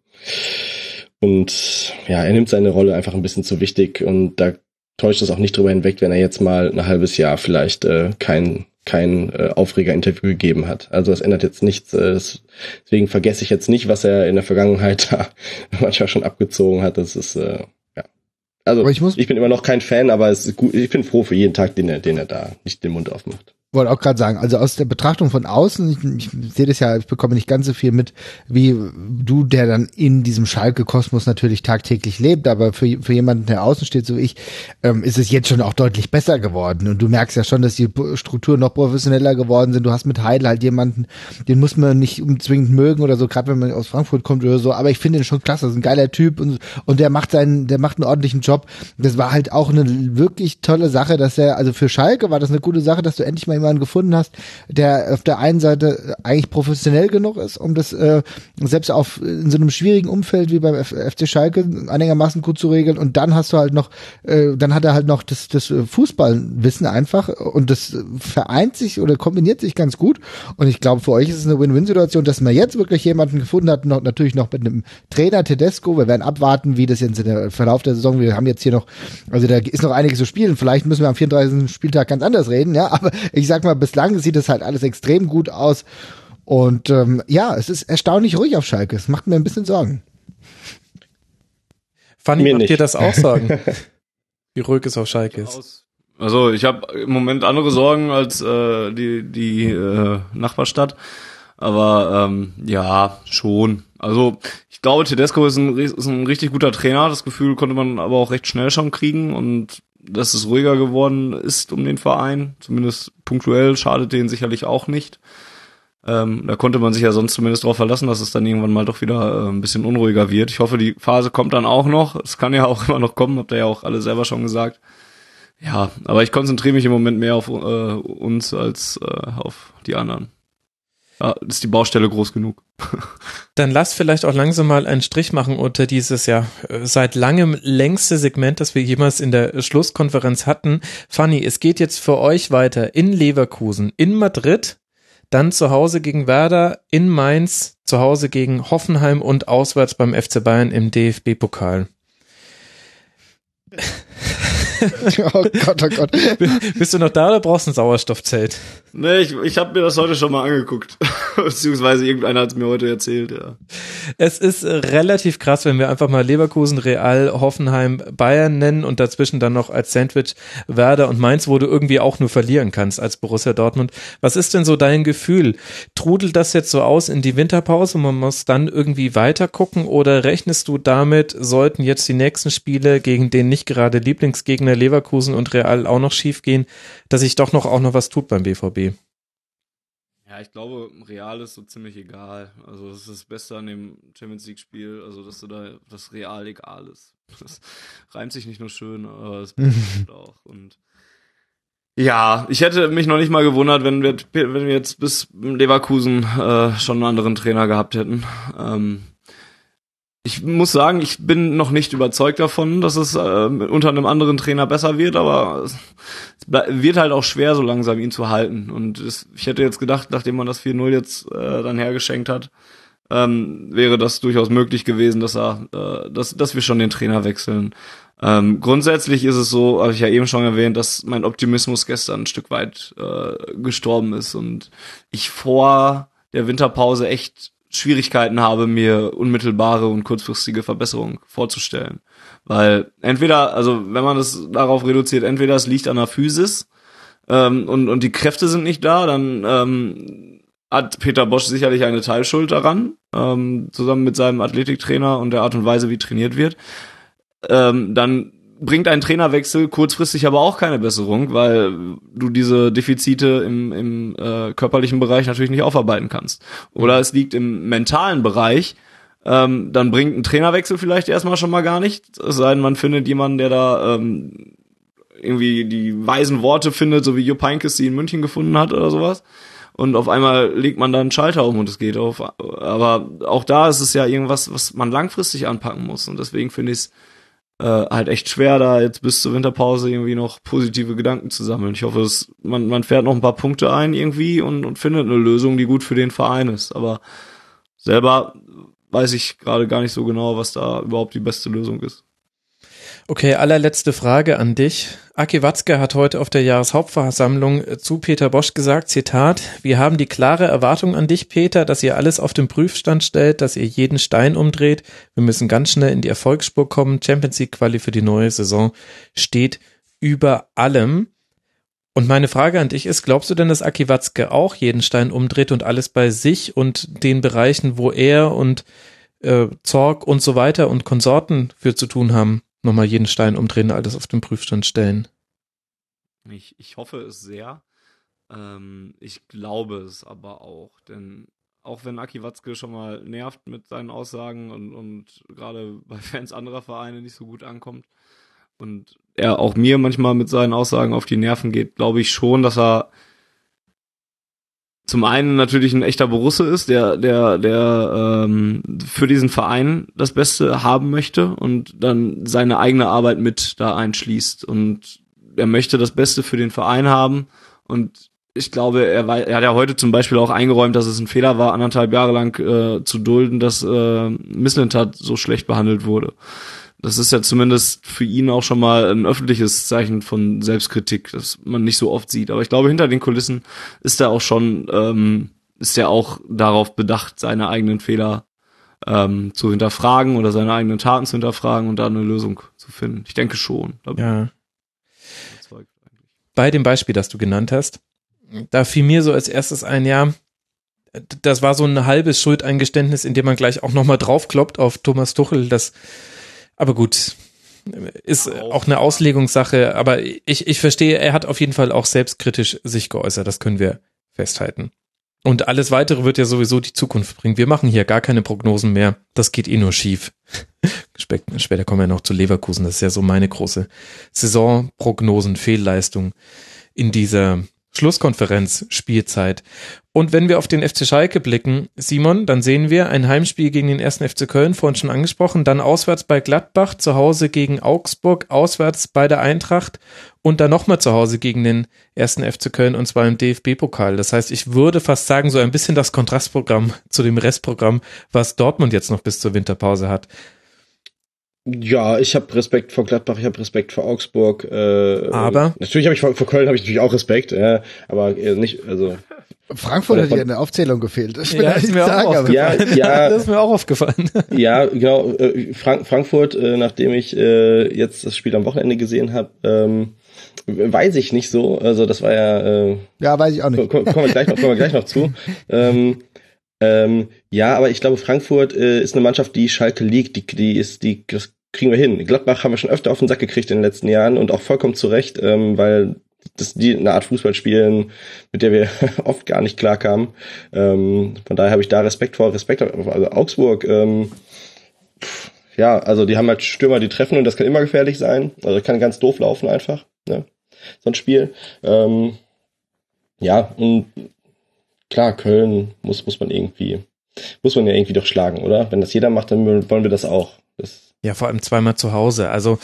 und ja, er nimmt seine Rolle einfach ein bisschen zu wichtig und da täuscht es auch nicht drüber hinweg, wenn er jetzt mal ein halbes Jahr vielleicht äh, kein kein äh, Aufreger-Interview gegeben hat. Also das ändert jetzt nichts. Äh, deswegen vergesse ich jetzt nicht, was er in der Vergangenheit da manchmal schon abgezogen hat. Das ist äh, ja. Also ich, ich bin immer noch kein Fan, aber es ist gut. Ich bin froh für jeden Tag, den er, den er da nicht den Mund aufmacht wollte auch gerade sagen, also aus der Betrachtung von außen, ich, ich sehe das ja, ich bekomme nicht ganz so viel mit, wie du, der dann in diesem Schalke-Kosmos natürlich tagtäglich lebt, aber für, für jemanden, der außen steht, so ich, ähm, ist es jetzt schon auch deutlich besser geworden. Und du merkst ja schon, dass die Strukturen noch professioneller geworden sind. Du hast mit Heidel halt jemanden, den muss man nicht unbedingt mögen oder so, gerade wenn man aus Frankfurt kommt oder so, aber ich finde ihn schon klasse, das ist ein geiler Typ und, und der macht seinen, der macht einen ordentlichen Job. Das war halt auch eine wirklich tolle Sache, dass er, also für Schalke war das eine gute Sache, dass du endlich mal jemanden gefunden hast, der auf der einen Seite eigentlich professionell genug ist, um das äh, selbst auf in so einem schwierigen Umfeld wie beim FC Schalke einigermaßen gut zu regeln und dann hast du halt noch, äh, dann hat er halt noch das, das Fußballwissen einfach und das vereint sich oder kombiniert sich ganz gut und ich glaube für euch ist es eine Win-Win-Situation, dass man jetzt wirklich jemanden gefunden hat, noch, natürlich noch mit einem Trainer Tedesco, wir werden abwarten, wie das jetzt in der Verlauf der Saison, wir haben jetzt hier noch, also da ist noch einiges zu spielen, vielleicht müssen wir am 34. Spieltag ganz anders reden, ja, aber ich sag mal, bislang sieht es halt alles extrem gut aus. Und ähm, ja, es ist erstaunlich ruhig auf Schalke. Es macht mir ein bisschen Sorgen. Fanny, macht dir das auch sagen? wie ruhig es auf Schalke ist. Also ich habe im Moment andere Sorgen als äh, die, die äh, Nachbarstadt. Aber ähm, ja, schon. Also ich glaube, Tedesco ist ein, ist ein richtig guter Trainer. Das Gefühl konnte man aber auch recht schnell schon kriegen. Und dass es ruhiger geworden ist um den Verein, zumindest punktuell, schadet den sicherlich auch nicht. Ähm, da konnte man sich ja sonst zumindest darauf verlassen, dass es dann irgendwann mal doch wieder äh, ein bisschen unruhiger wird. Ich hoffe, die Phase kommt dann auch noch. Es kann ja auch immer noch kommen, habt ihr ja auch alle selber schon gesagt. Ja, aber ich konzentriere mich im Moment mehr auf äh, uns als äh, auf die anderen. Ist die Baustelle groß genug. Dann lass vielleicht auch langsam mal einen Strich machen unter dieses ja seit langem längste Segment, das wir jemals in der Schlusskonferenz hatten. Fanny, es geht jetzt für euch weiter in Leverkusen, in Madrid, dann zu Hause gegen Werder, in Mainz, zu Hause gegen Hoffenheim und auswärts beim FC Bayern im DFB-Pokal. oh Gott, oh Gott. Bist du noch da oder brauchst du ein Sauerstoffzelt? Nee, ich, ich habe mir das heute schon mal angeguckt. Beziehungsweise irgendeiner hat es mir heute erzählt, ja. Es ist relativ krass, wenn wir einfach mal Leverkusen, Real, Hoffenheim, Bayern nennen und dazwischen dann noch als Sandwich Werder und Mainz, wo du irgendwie auch nur verlieren kannst als Borussia Dortmund. Was ist denn so dein Gefühl? Trudelt das jetzt so aus in die Winterpause und man muss dann irgendwie weiter gucken oder rechnest du damit, sollten jetzt die nächsten Spiele gegen den nicht gerade Lieblingsgegner Leverkusen und Real auch noch schief gehen, dass sich doch noch auch noch was tut beim BVB? Ja, ich glaube, Real ist so ziemlich egal. Also das ist das Beste an dem Champions League Spiel, also dass du da das Real egal ist. Das reimt sich nicht nur schön, aber es bedeutet auch. Und ja, ich hätte mich noch nicht mal gewundert, wenn wir, wenn wir jetzt bis Leverkusen äh, schon einen anderen Trainer gehabt hätten. Ähm, ich muss sagen, ich bin noch nicht überzeugt davon, dass es äh, unter einem anderen Trainer besser wird, aber es wird halt auch schwer, so langsam ihn zu halten. Und es, ich hätte jetzt gedacht, nachdem man das 4-0 jetzt äh, dann hergeschenkt hat, ähm, wäre das durchaus möglich gewesen, dass er, äh, dass, dass wir schon den Trainer wechseln. Ähm, grundsätzlich ist es so, habe ich ja eben schon erwähnt, dass mein Optimismus gestern ein Stück weit äh, gestorben ist und ich vor der Winterpause echt Schwierigkeiten habe, mir unmittelbare und kurzfristige Verbesserungen vorzustellen. Weil entweder, also wenn man das darauf reduziert, entweder es liegt an der Physis ähm, und, und die Kräfte sind nicht da, dann ähm, hat Peter Bosch sicherlich eine Teilschuld daran, ähm, zusammen mit seinem Athletiktrainer und der Art und Weise, wie trainiert wird. Ähm, dann bringt ein Trainerwechsel kurzfristig aber auch keine Besserung, weil du diese Defizite im, im äh, körperlichen Bereich natürlich nicht aufarbeiten kannst. Oder es liegt im mentalen Bereich, ähm, dann bringt ein Trainerwechsel vielleicht erstmal schon mal gar nicht, es sei denn, man findet jemanden, der da ähm, irgendwie die weisen Worte findet, so wie Jupp Heynckes sie in München gefunden hat oder sowas. Und auf einmal legt man da einen Schalter um und es geht auf. Aber auch da ist es ja irgendwas, was man langfristig anpacken muss. Und deswegen finde ich es äh, halt echt schwer, da jetzt bis zur Winterpause irgendwie noch positive Gedanken zu sammeln. Ich hoffe, es, man, man fährt noch ein paar Punkte ein irgendwie und, und findet eine Lösung, die gut für den Verein ist. Aber selber weiß ich gerade gar nicht so genau, was da überhaupt die beste Lösung ist. Okay, allerletzte Frage an dich. Aki Watzke hat heute auf der Jahreshauptversammlung zu Peter Bosch gesagt, Zitat, wir haben die klare Erwartung an dich, Peter, dass ihr alles auf den Prüfstand stellt, dass ihr jeden Stein umdreht. Wir müssen ganz schnell in die Erfolgsspur kommen. Champions League Quali für die neue Saison steht über allem. Und meine Frage an dich ist, glaubst du denn, dass Aki Watzke auch jeden Stein umdreht und alles bei sich und den Bereichen, wo er und äh, Zorg und so weiter und Konsorten für zu tun haben, nochmal jeden Stein umdrehen, alles auf den Prüfstand stellen. Ich, ich hoffe es sehr. Ähm, ich glaube es aber auch, denn auch wenn Aki Watzke schon mal nervt mit seinen Aussagen und, und gerade bei Fans anderer Vereine nicht so gut ankommt und er auch mir manchmal mit seinen Aussagen auf die Nerven geht, glaube ich schon, dass er zum einen natürlich ein echter Borusse ist, der, der, der ähm, für diesen Verein das Beste haben möchte und dann seine eigene Arbeit mit da einschließt. Und er möchte das Beste für den Verein haben. Und ich glaube, er, er hat ja heute zum Beispiel auch eingeräumt, dass es ein Fehler war, anderthalb Jahre lang äh, zu dulden, dass äh, Misslintat so schlecht behandelt wurde. Das ist ja zumindest für ihn auch schon mal ein öffentliches Zeichen von Selbstkritik, das man nicht so oft sieht. Aber ich glaube, hinter den Kulissen ist er auch schon, ähm, ist er auch darauf bedacht, seine eigenen Fehler ähm, zu hinterfragen oder seine eigenen Taten zu hinterfragen und da eine Lösung zu finden. Ich denke schon. Ja. Bei dem Beispiel, das du genannt hast, da fiel mir so als erstes ein, ja, das war so ein halbes Schuldeingeständnis, in dem man gleich auch nochmal draufkloppt auf Thomas Tuchel, das aber gut, ist auch eine Auslegungssache, aber ich, ich verstehe, er hat auf jeden Fall auch selbstkritisch sich geäußert, das können wir festhalten. Und alles weitere wird ja sowieso die Zukunft bringen. Wir machen hier gar keine Prognosen mehr. Das geht eh nur schief. Später kommen wir noch zu Leverkusen. Das ist ja so meine große Saisonprognosen, Fehlleistung in dieser Schlusskonferenz Spielzeit. Und wenn wir auf den FC Schalke blicken, Simon, dann sehen wir ein Heimspiel gegen den ersten FC Köln, vorhin schon angesprochen, dann auswärts bei Gladbach, zu Hause gegen Augsburg, auswärts bei der Eintracht und dann nochmal zu Hause gegen den ersten FC Köln und zwar im DFB-Pokal. Das heißt, ich würde fast sagen, so ein bisschen das Kontrastprogramm zu dem Restprogramm, was Dortmund jetzt noch bis zur Winterpause hat. Ja, ich habe Respekt vor Gladbach, ich habe Respekt vor Augsburg. Äh, aber natürlich habe ich vor, vor Köln habe ich natürlich auch Respekt, äh, aber nicht also. Frankfurt hat hier eine Aufzählung gefehlt. Ich ja, ist mir sagen, auch ja, ja, das ist mir auch aufgefallen. Ja, genau. Äh, Frank Frankfurt, äh, nachdem ich äh, jetzt das Spiel am Wochenende gesehen habe, ähm, weiß ich nicht so. Also das war ja. Äh, ja, weiß ich auch nicht. Kommen wir gleich noch, kommen wir gleich noch zu. ähm, ähm, ja, aber ich glaube, Frankfurt äh, ist eine Mannschaft, die Schalke liegt, die, die ist, die, das kriegen wir hin. Gladbach haben wir schon öfter auf den Sack gekriegt in den letzten Jahren und auch vollkommen zu Recht, ähm, weil das die eine Art Fußball spielen, mit der wir oft gar nicht klarkamen. Ähm, von daher habe ich da Respekt vor, Respekt also Augsburg. Ähm, ja, also die haben halt Stürmer, die treffen und das kann immer gefährlich sein. Also kann ganz doof laufen einfach. Ne? So ein Spiel. Ähm, ja, und klar, Köln muss, muss man irgendwie, muss man ja irgendwie doch schlagen, oder? Wenn das jeder macht, dann wollen wir das auch. Das ja, vor allem zweimal zu Hause. Also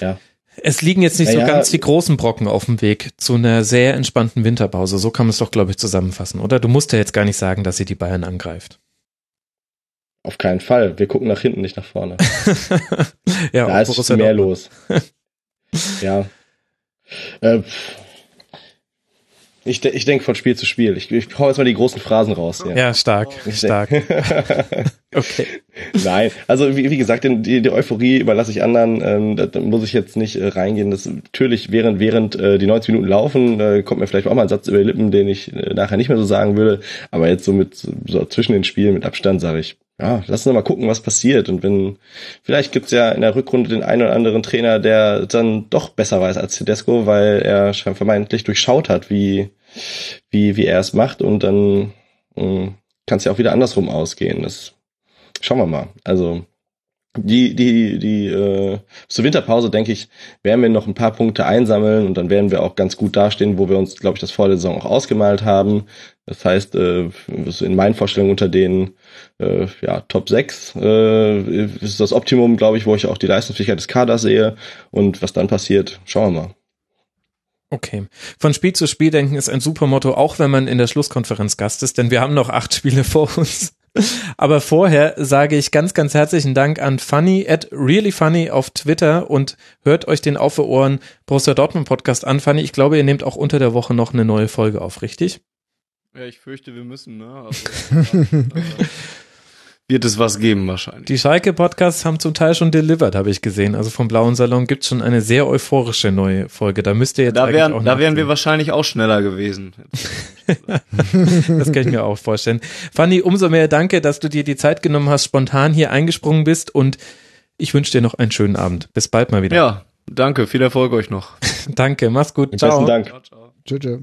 ja. es liegen jetzt nicht naja, so ganz die großen Brocken auf dem Weg zu einer sehr entspannten Winterpause. So kann man es doch, glaube ich, zusammenfassen, oder? Du musst ja jetzt gar nicht sagen, dass sie die Bayern angreift. Auf keinen Fall. Wir gucken nach hinten, nicht nach vorne. ja, da ist mehr los. ja. Äh, ich, ich denke von Spiel zu Spiel. Ich, ich hau jetzt mal die großen Phrasen raus. Ja, ja stark, ich stark. okay. Nein, also wie, wie gesagt, die, die Euphorie überlasse ich anderen. Ähm, da, da muss ich jetzt nicht äh, reingehen. Das natürlich während während äh, die 90 Minuten laufen, äh, kommt mir vielleicht auch mal ein Satz über die Lippen, den ich äh, nachher nicht mehr so sagen würde. Aber jetzt so mit so zwischen den Spielen mit Abstand sage ich, ja, lass uns mal gucken, was passiert. Und wenn, vielleicht gibt's ja in der Rückrunde den einen oder anderen Trainer, der dann doch besser weiß als Tedesco, weil er vermeintlich durchschaut hat, wie, wie, wie er es macht. Und dann hm, kann es ja auch wieder andersrum ausgehen. Das schauen wir mal. Also die, die, die, äh, zur Winterpause, denke ich, werden wir noch ein paar Punkte einsammeln und dann werden wir auch ganz gut dastehen, wo wir uns, glaube ich, das vor der Saison auch ausgemalt haben. Das heißt, äh, in meinen Vorstellungen unter den äh, ja, Top 6 äh, ist das Optimum, glaube ich, wo ich auch die Leistungsfähigkeit des Kaders sehe. Und was dann passiert, schauen wir mal. Okay. Von Spiel zu Spiel denken ist ein super Motto, auch wenn man in der Schlusskonferenz Gast ist, denn wir haben noch acht Spiele vor uns. Aber vorher sage ich ganz, ganz herzlichen Dank an Funny at reallyfunny auf Twitter und hört euch den Auf Ohren Borussia Dortmund Podcast an. Funny, ich glaube, ihr nehmt auch unter der Woche noch eine neue Folge auf, richtig? Ja, ich fürchte, wir müssen, ne? Also, äh, wird es was geben wahrscheinlich. Die Schalke-Podcasts haben zum Teil schon delivered, habe ich gesehen. Also vom Blauen Salon gibt's schon eine sehr euphorische neue Folge. Da müsst ihr jetzt Da wären, auch da wären wir wahrscheinlich auch schneller gewesen. Das kann ich mir auch vorstellen. Fanny, umso mehr danke, dass du dir die Zeit genommen hast, spontan hier eingesprungen bist und ich wünsche dir noch einen schönen Abend. Bis bald mal wieder. Ja, danke. Viel Erfolg euch noch. Danke, mach's gut. Ciao. Besten Dank. Tschö, tschö.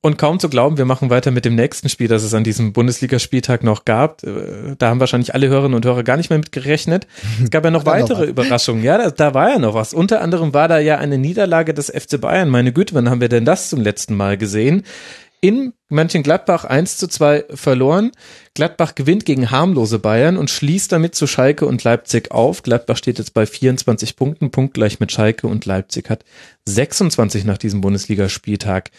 Und kaum zu glauben, wir machen weiter mit dem nächsten Spiel, das es an diesem Bundesligaspieltag noch gab. Äh, Da haben wahrscheinlich alle Hörerinnen und Hörer gar nicht mehr mit gerechnet. Es gab ja noch noch weitere was. Überraschungen. Ja, da, da war ja noch was. Unter anderem war da ja eine Niederlage des FC Bayern. Meine Güte, wann haben wir denn das zum letzten Mal gesehen? In Mönchengladbach 1 zu 2 verloren. Gladbach gewinnt gegen harmlose Bayern und schließt damit zu Schalke und Leipzig auf. Gladbach steht jetzt bei 24 Punkten, punktgleich mit Schalke und Leipzig hat 26 nach diesem Bundesligaspieltag.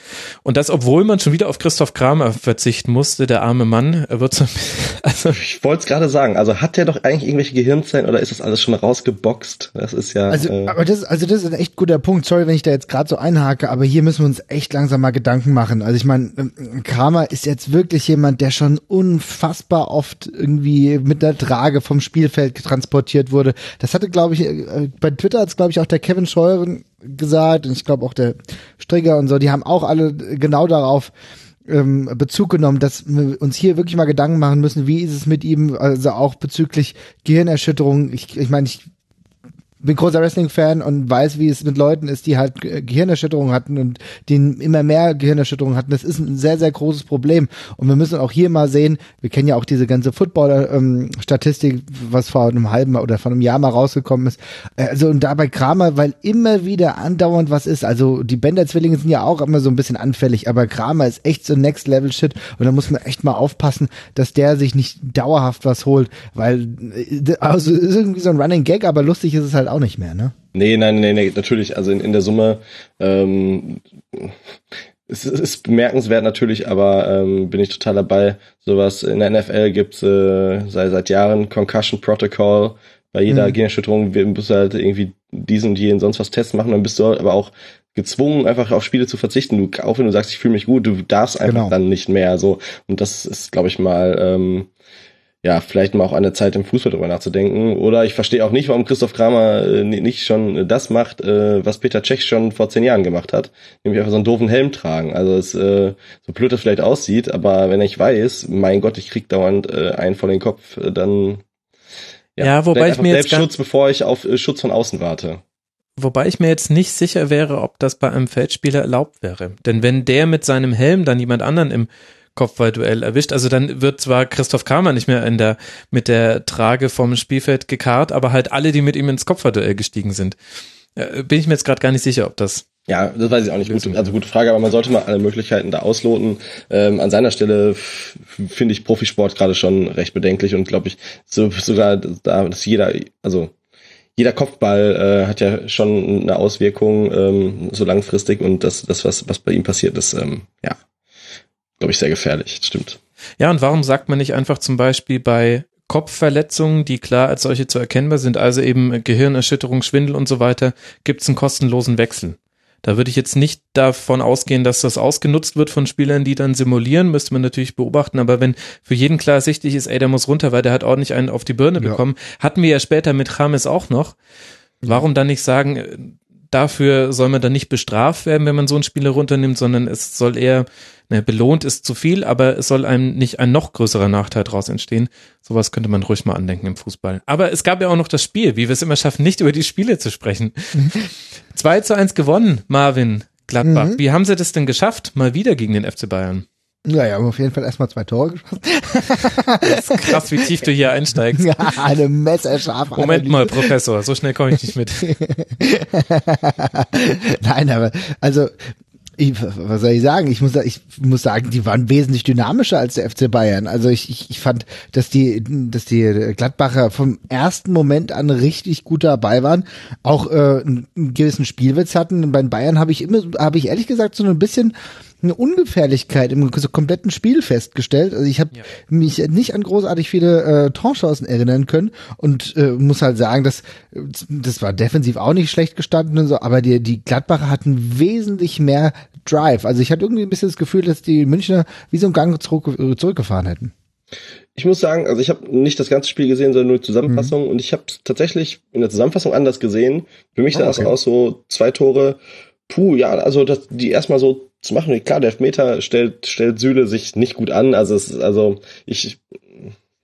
Und das, obwohl man schon wieder auf Christoph Kramer verzichten musste, der arme Mann. Er wird so, also, Ich wollte es gerade sagen, also hat der doch eigentlich irgendwelche Gehirnzellen oder ist das alles schon rausgeboxt? Das ist ja. Also, äh, aber das, also das ist ein echt guter Punkt. Sorry, wenn ich da jetzt gerade so einhake, aber hier müssen wir uns echt langsam mal Gedanken machen. Also ich meine, ähm, Kramer ist jetzt wirklich jemand, der schon unfassbar oft irgendwie mit der Trage vom Spielfeld transportiert wurde. Das hatte, glaube ich, äh, bei Twitter hat es, glaube ich, auch der Kevin Scheuren gesagt und ich glaube auch der Strigger und so, die haben auch alle genau darauf ähm, Bezug genommen, dass wir uns hier wirklich mal Gedanken machen müssen, wie ist es mit ihm, also auch bezüglich Gehirnerschütterung. Ich, ich meine, ich bin großer Wrestling-Fan und weiß, wie es mit Leuten ist, die halt Gehirnerschütterungen hatten und die immer mehr Gehirnerschütterungen hatten. Das ist ein sehr, sehr großes Problem. Und wir müssen auch hier mal sehen, wir kennen ja auch diese ganze Footballer-Statistik, was vor einem halben oder vor einem Jahr mal rausgekommen ist. Äh, Also und dabei Kramer, weil immer wieder andauernd was ist. Also die Bender-Zwillinge sind ja auch immer so ein bisschen anfällig, aber Kramer ist echt so Next-Level-Shit und da muss man echt mal aufpassen, dass der sich nicht dauerhaft was holt, weil äh, also ist irgendwie so ein Running Gag, aber lustig ist es halt auch nicht mehr, ne? Nee, nein, nee, nee, natürlich. Also in, in der Summe ähm, es ist bemerkenswert natürlich, aber ähm, bin ich total dabei. Sowas in der NFL gibt's äh, seit, seit Jahren Concussion Protocol. Bei jeder Mhm. Generschütterung wir- musst du halt irgendwie diesen und jenen sonst was Tests machen, dann bist du aber auch gezwungen, einfach auf Spiele zu verzichten. Du, auch wenn du sagst, ich fühle mich gut, du darfst einfach Genau. dann nicht mehr. So und das ist, glaube ich mal, ähm, ja, vielleicht mal auch eine Zeit im Fußball drüber nachzudenken. Oder ich verstehe auch nicht, warum Christoph Kramer äh, ni- nicht schon das macht, äh, was Peter Cech schon vor zehn Jahren gemacht hat, nämlich einfach so einen doofen Helm tragen. Also es, äh, so blöd das vielleicht aussieht, aber wenn ich weiß, mein Gott, ich krieg dauernd äh, einen vor den Kopf, äh, dann Ja, wobei vielleicht ich mir jetzt Selbstschutz, bevor ich auf äh, Schutz von außen warte. Wobei ich mir jetzt nicht sicher wäre, ob das bei einem Feldspieler erlaubt wäre. Denn wenn der mit seinem Helm dann jemand anderen im Kopfballduell erwischt, also dann wird zwar Christoph Kramer nicht mehr in der, mit der Trage vom Spielfeld gekarrt, aber halt alle, die mit ihm ins Kopfballduell gestiegen sind. Äh, Bin ich mir jetzt gerade gar nicht sicher, ob das Ja, das weiß ich auch nicht. Lösung. Gut, also gute Frage, aber man sollte mal alle Möglichkeiten da ausloten. Ähm, an seiner Stelle finde ich Profisport gerade schon recht bedenklich und glaube ich so, sogar da, dass jeder, also jeder Kopfball äh, hat ja schon eine Auswirkung ähm, so langfristig und das, das was, was bei ihm passiert ist, ähm, ja, glaube ich sehr gefährlich. Das stimmt. Ja, und warum sagt man nicht einfach zum Beispiel bei Kopfverletzungen, die klar als solche zu erkennbar sind, also eben Gehirnerschütterung, Schwindel und so weiter, gibt es einen kostenlosen Wechsel. Da würde ich jetzt nicht davon ausgehen, dass das ausgenutzt wird von Spielern, die dann simulieren, müsste man natürlich beobachten, aber wenn für jeden klar ersichtlich ist, ey, der muss runter, weil der hat ordentlich einen auf die Birne Ja. bekommen, hatten wir ja später mit James auch noch. Warum dann nicht sagen, äh, dafür soll man dann nicht bestraft werden, wenn man so einen Spieler runternimmt, sondern es soll eher, ne, belohnt ist zu viel, aber es soll einem nicht ein noch größerer Nachteil daraus entstehen. Sowas könnte man ruhig mal andenken im Fußball. Aber es gab ja auch noch das Spiel, wie wir es immer schaffen, nicht über die Spiele zu sprechen. 2 zu 1 gewonnen, Marvin Gladbach. Mhm. Wie haben sie das denn geschafft? Mal wieder gegen den FC Bayern. Ja, ja, haben auf jeden Fall erstmal zwei Tore geschossen. Das ist krass, wie tief du hier einsteigst. Ja, eine messerscharfe Moment Analyse. mal, Professor, so schnell komme ich nicht mit. Nein, aber also ich, was soll ich sagen? Ich muss, ich muss sagen, die waren wesentlich dynamischer als der FC Bayern. Also ich, ich, ich fand, dass die, dass die Gladbacher vom ersten Moment an richtig gut dabei waren, auch äh, einen, gewissen Spielwitz hatten. Bei den Bayern habe ich immer, habe ich ehrlich gesagt so ein bisschen eine Ungefährlichkeit im so kompletten Spiel festgestellt. Also ich habe ja. mich nicht an großartig viele äh, Torchancen erinnern können und äh, muss halt sagen, dass das war defensiv auch nicht schlecht gestanden und so, aber die die Gladbacher hatten wesentlich mehr Drive. Also ich hatte irgendwie ein bisschen das Gefühl, dass die Münchner wie so einen Gang zurück, zurückgefahren hätten. Ich muss sagen, also ich habe nicht das ganze Spiel gesehen, sondern nur die Zusammenfassung mhm. und ich habe tatsächlich in der Zusammenfassung anders gesehen. Für mich oh, sah es aus so zwei Tore. Puh, ja, also das, die erstmal so zu machen. Klar, der Elfmeter stellt stellt Süle sich nicht gut an. Also es, also ich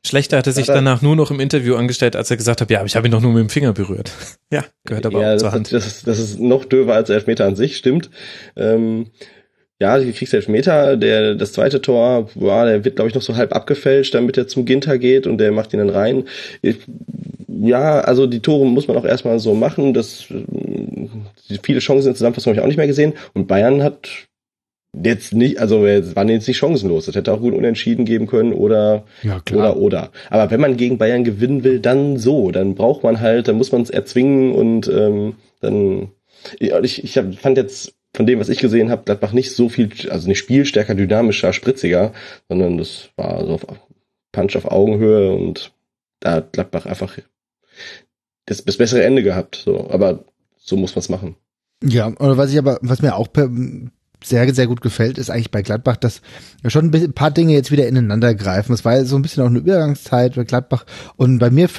Schlechter hatte sich danach nur noch im Interview angestellt, als er gesagt hat, ja, aber ich habe ihn doch nur mit dem Finger berührt. ja, gehört aber ja, auch zur Hand. Das ist, das ist noch döver als der Elfmeter an sich, stimmt. Ähm, ja, die kriegst Elfmeter, der, das zweite Tor, boah, der wird, glaube ich, noch so halb abgefälscht, damit er zum Ginter geht und der macht ihn dann rein. Ja, also die Tore muss man auch erstmal so machen, das, viele Chancen in Zusammenfassung habe ich auch nicht mehr gesehen und Bayern hat jetzt nicht, also waren jetzt nicht chancenlos. Das hätte auch gut unentschieden geben können oder ja, oder oder. Aber wenn man gegen Bayern gewinnen will, dann so. Dann braucht man halt, dann muss man es erzwingen und ähm, dann. Ich, ich fand jetzt von dem, was ich gesehen habe, Gladbach nicht so viel, also nicht spielstärker, dynamischer, spritziger, sondern das war so auf Punch auf Augenhöhe und da hat Gladbach einfach das, das bessere Ende gehabt. So, aber so muss man es machen. Ja, oder was ich aber, was mir auch per, sehr, sehr gut gefällt, ist eigentlich bei Gladbach, dass schon ein paar Dinge jetzt wieder ineinander greifen. Es war so ein bisschen auch eine Übergangszeit bei Gladbach. Und bei mir,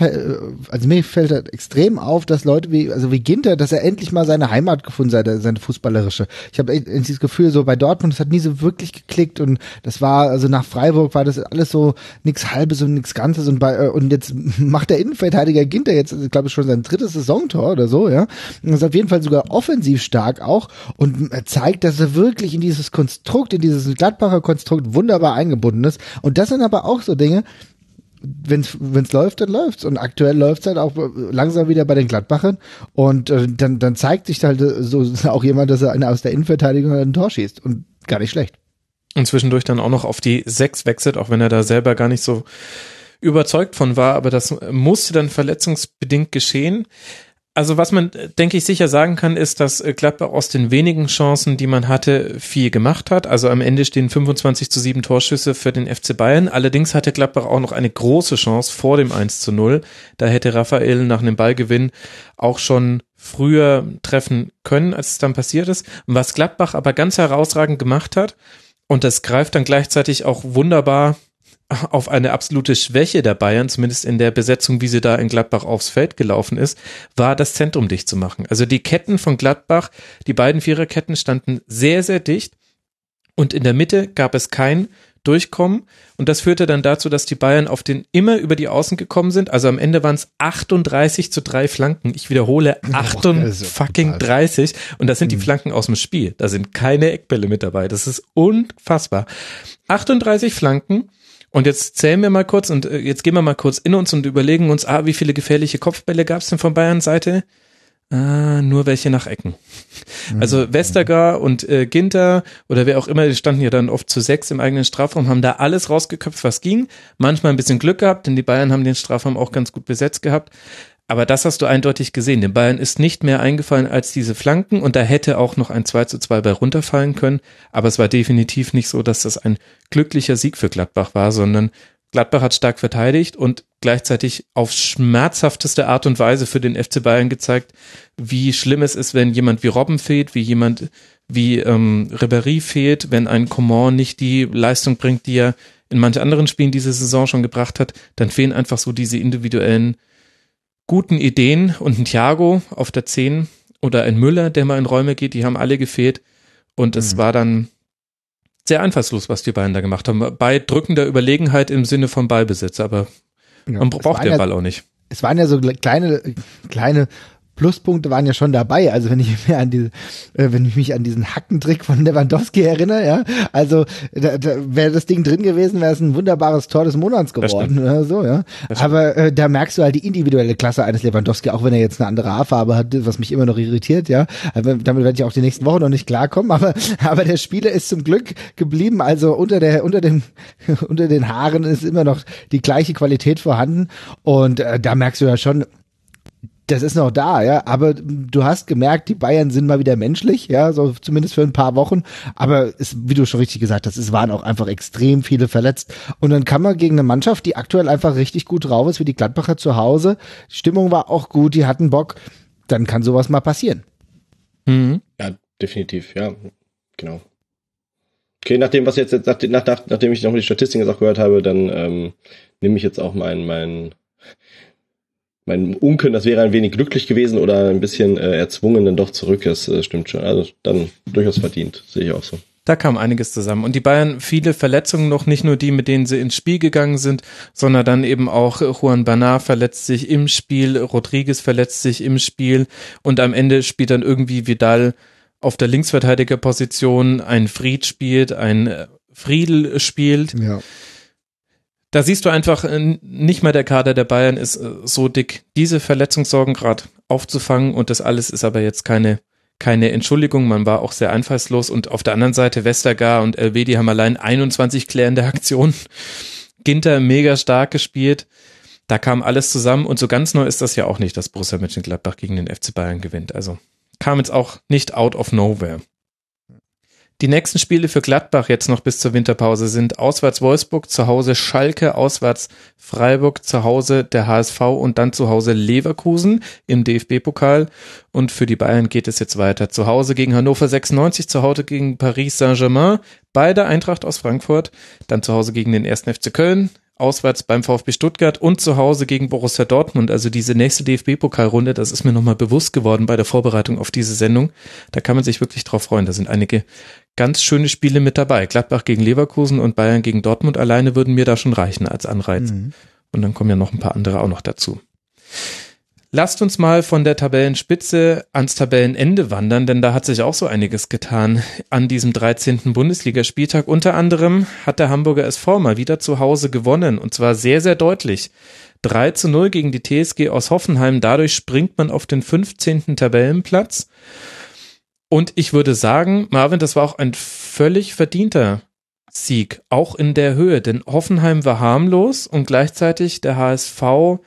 also mir fällt halt extrem auf, dass Leute wie, also wie Ginter, dass er endlich mal seine Heimat gefunden hat, seine fußballerische. Ich habe dieses Gefühl, so bei Dortmund, das hat nie so wirklich geklickt und das war, also nach Freiburg war das alles so nichts Halbes und nichts Ganzes und bei, äh, und jetzt macht der Innenverteidiger Ginter jetzt, glaube ich, schon sein drittes Saisontor oder so, ja. Und ist auf jeden Fall sogar offensiv stark auch und zeigt, dass er wirklich wirklich in dieses Konstrukt, in dieses Gladbacher Konstrukt wunderbar eingebunden ist. Und das sind aber auch so Dinge, wenn es läuft, dann läuft's. Und aktuell läuft's halt auch langsam wieder bei den Gladbachern. Und äh, dann, dann zeigt sich halt so auch jemand, dass er eine aus der Innenverteidigung ein Tor schießt. Und gar nicht schlecht. Und zwischendurch dann auch noch auf die sechs wechselt, auch wenn er da selber gar nicht so überzeugt von war, aber das musste dann verletzungsbedingt geschehen. Also was man, denke ich, sicher sagen kann, ist, dass äh, Gladbach aus den wenigen Chancen, die man hatte, viel gemacht hat. Also am Ende stehen 25 zu 7 Torschüsse für den FC Bayern. Allerdings hatte Gladbach auch noch eine große Chance vor dem 1 zu 0. Da hätte Raphael nach einem Ballgewinn auch schon früher treffen können, als es dann passiert ist. Was Gladbach aber ganz herausragend gemacht hat, und das greift dann gleichzeitig auch wunderbar auf eine absolute Schwäche der Bayern, zumindest in der Besetzung, wie sie da in Gladbach aufs Feld gelaufen ist, war das Zentrum dicht zu machen. Also die Ketten von Gladbach, die beiden Viererketten standen sehr, sehr dicht und in der Mitte gab es kein Durchkommen und das führte dann dazu, dass die Bayern auf den immer über die Außen gekommen sind. Also am Ende waren es 38 zu drei Flanken. Ich wiederhole 38 oh, fucking 30 und das sind die mhm. Flanken aus dem Spiel. Da sind keine Eckbälle mit dabei. Das ist unfassbar. 38 Flanken und jetzt zählen wir mal kurz und äh, jetzt gehen wir mal kurz in uns und überlegen uns, ah, wie viele gefährliche Kopfbälle gab es denn von Bayern Seite? Ah, nur welche nach Ecken. Mhm. Also Westergaard und äh, Ginter oder wer auch immer, die standen ja dann oft zu sechs im eigenen Strafraum, haben da alles rausgeköpft, was ging. Manchmal ein bisschen Glück gehabt, denn die Bayern haben den Strafraum auch ganz gut besetzt gehabt. Aber das hast du eindeutig gesehen. Den Bayern ist nicht mehr eingefallen als diese Flanken und da hätte auch noch ein 2 zu 2 bei runterfallen können. Aber es war definitiv nicht so, dass das ein glücklicher Sieg für Gladbach war, sondern Gladbach hat stark verteidigt und gleichzeitig auf schmerzhafteste Art und Weise für den FC Bayern gezeigt, wie schlimm es ist, wenn jemand wie Robben fehlt, wie jemand wie ähm, Ribéry fehlt, wenn ein Coman nicht die Leistung bringt, die er in manchen anderen Spielen diese Saison schon gebracht hat, dann fehlen einfach so diese individuellen guten Ideen und ein Thiago auf der 10 oder ein Müller, der mal in Räume geht, die haben alle gefehlt. Und mhm. es war dann sehr einfallslos, was die beiden da gemacht haben. Bei drückender Überlegenheit im Sinne von Ballbesitz, aber ja, man braucht den ja, Ball auch nicht. Es waren ja so kleine, kleine Pluspunkte waren ja schon dabei. Also wenn ich mir an diese, äh, wenn ich mich an diesen Hackentrick von Lewandowski erinnere, ja, also da, da wäre das Ding drin gewesen, wäre es ein wunderbares Tor des Monats geworden oder so, ja. Aber äh, da merkst du halt die individuelle Klasse eines Lewandowski, auch wenn er jetzt eine andere Haarfarbe hat, was mich immer noch irritiert, ja. Aber damit werde ich auch die nächsten Wochen noch nicht klarkommen. Aber aber der Spieler ist zum Glück geblieben. Also unter der unter den unter den Haaren ist immer noch die gleiche Qualität vorhanden und äh, da merkst du ja schon das ist noch da, ja, aber du hast gemerkt, die Bayern sind mal wieder menschlich, ja, so zumindest für ein paar Wochen, aber es, wie du schon richtig gesagt hast, es waren auch einfach extrem viele verletzt und dann kann man gegen eine Mannschaft, die aktuell einfach richtig gut drauf ist, wie die Gladbacher zu Hause, die Stimmung war auch gut, die hatten Bock, dann kann sowas mal passieren. Mhm. Ja, definitiv, ja, genau. Okay, nachdem was jetzt, nach, nach, nachdem ich noch die Statistiken jetzt auch gehört habe, dann ähm, nehme ich jetzt auch mein, mein mein Unken, das wäre ein wenig glücklich gewesen oder ein bisschen äh, erzwungen dann doch zurück. Das äh, stimmt schon. Also dann durchaus verdient, sehe ich auch so. Da kam einiges zusammen. Und die Bayern viele Verletzungen noch, nicht nur die, mit denen sie ins Spiel gegangen sind, sondern dann eben auch Juan Bernard verletzt sich im Spiel, Rodriguez verletzt sich im Spiel und am Ende spielt dann irgendwie Vidal auf der Linksverteidigerposition, ein Fried spielt, ein äh, Friedel spielt. Ja da siehst du einfach, äh, nicht mal der Kader der Bayern ist äh, so dick, diese Verletzungssorgen gerade aufzufangen und das alles ist aber jetzt keine, keine Entschuldigung. Man war auch sehr einfallslos und auf der anderen Seite Westergaard und LW, die haben allein 21 klärende Aktionen. Ginter mega stark gespielt. Da kam alles zusammen und so ganz neu ist das ja auch nicht, dass Borussia Mönchengladbach gegen den FC Bayern gewinnt. Also kam jetzt auch nicht out of nowhere. Die nächsten Spiele für Gladbach jetzt noch bis zur Winterpause sind auswärts Wolfsburg, zu Hause Schalke, auswärts Freiburg, zu Hause der HSV und dann zu Hause Leverkusen im DFB-Pokal. Und für die Bayern geht es jetzt weiter. Zu Hause gegen Hannover 96, zu Hause gegen Paris Saint-Germain, beide Eintracht aus Frankfurt, dann zu Hause gegen den 1. FC Köln, auswärts beim VfB Stuttgart und zu Hause gegen Borussia Dortmund. Also diese nächste DFB-Pokalrunde, das ist mir nochmal bewusst geworden bei der Vorbereitung auf diese Sendung. Da kann man sich wirklich drauf freuen. Da sind einige ganz schöne Spiele mit dabei. Gladbach gegen Leverkusen und Bayern gegen Dortmund alleine würden mir da schon reichen als Anreiz. Mhm. Und dann kommen ja noch ein paar andere auch noch dazu. Lasst uns mal von der Tabellenspitze ans Tabellenende wandern, denn da hat sich auch so einiges getan an diesem 13. Bundesligaspieltag. Unter anderem hat der Hamburger SV mal wieder zu Hause gewonnen und zwar sehr, sehr deutlich. 3 zu 0 gegen die TSG aus Hoffenheim. Dadurch springt man auf den 15. Tabellenplatz. Und ich würde sagen, Marvin, das war auch ein völlig verdienter Sieg, auch in der Höhe, denn Hoffenheim war harmlos und gleichzeitig der HSV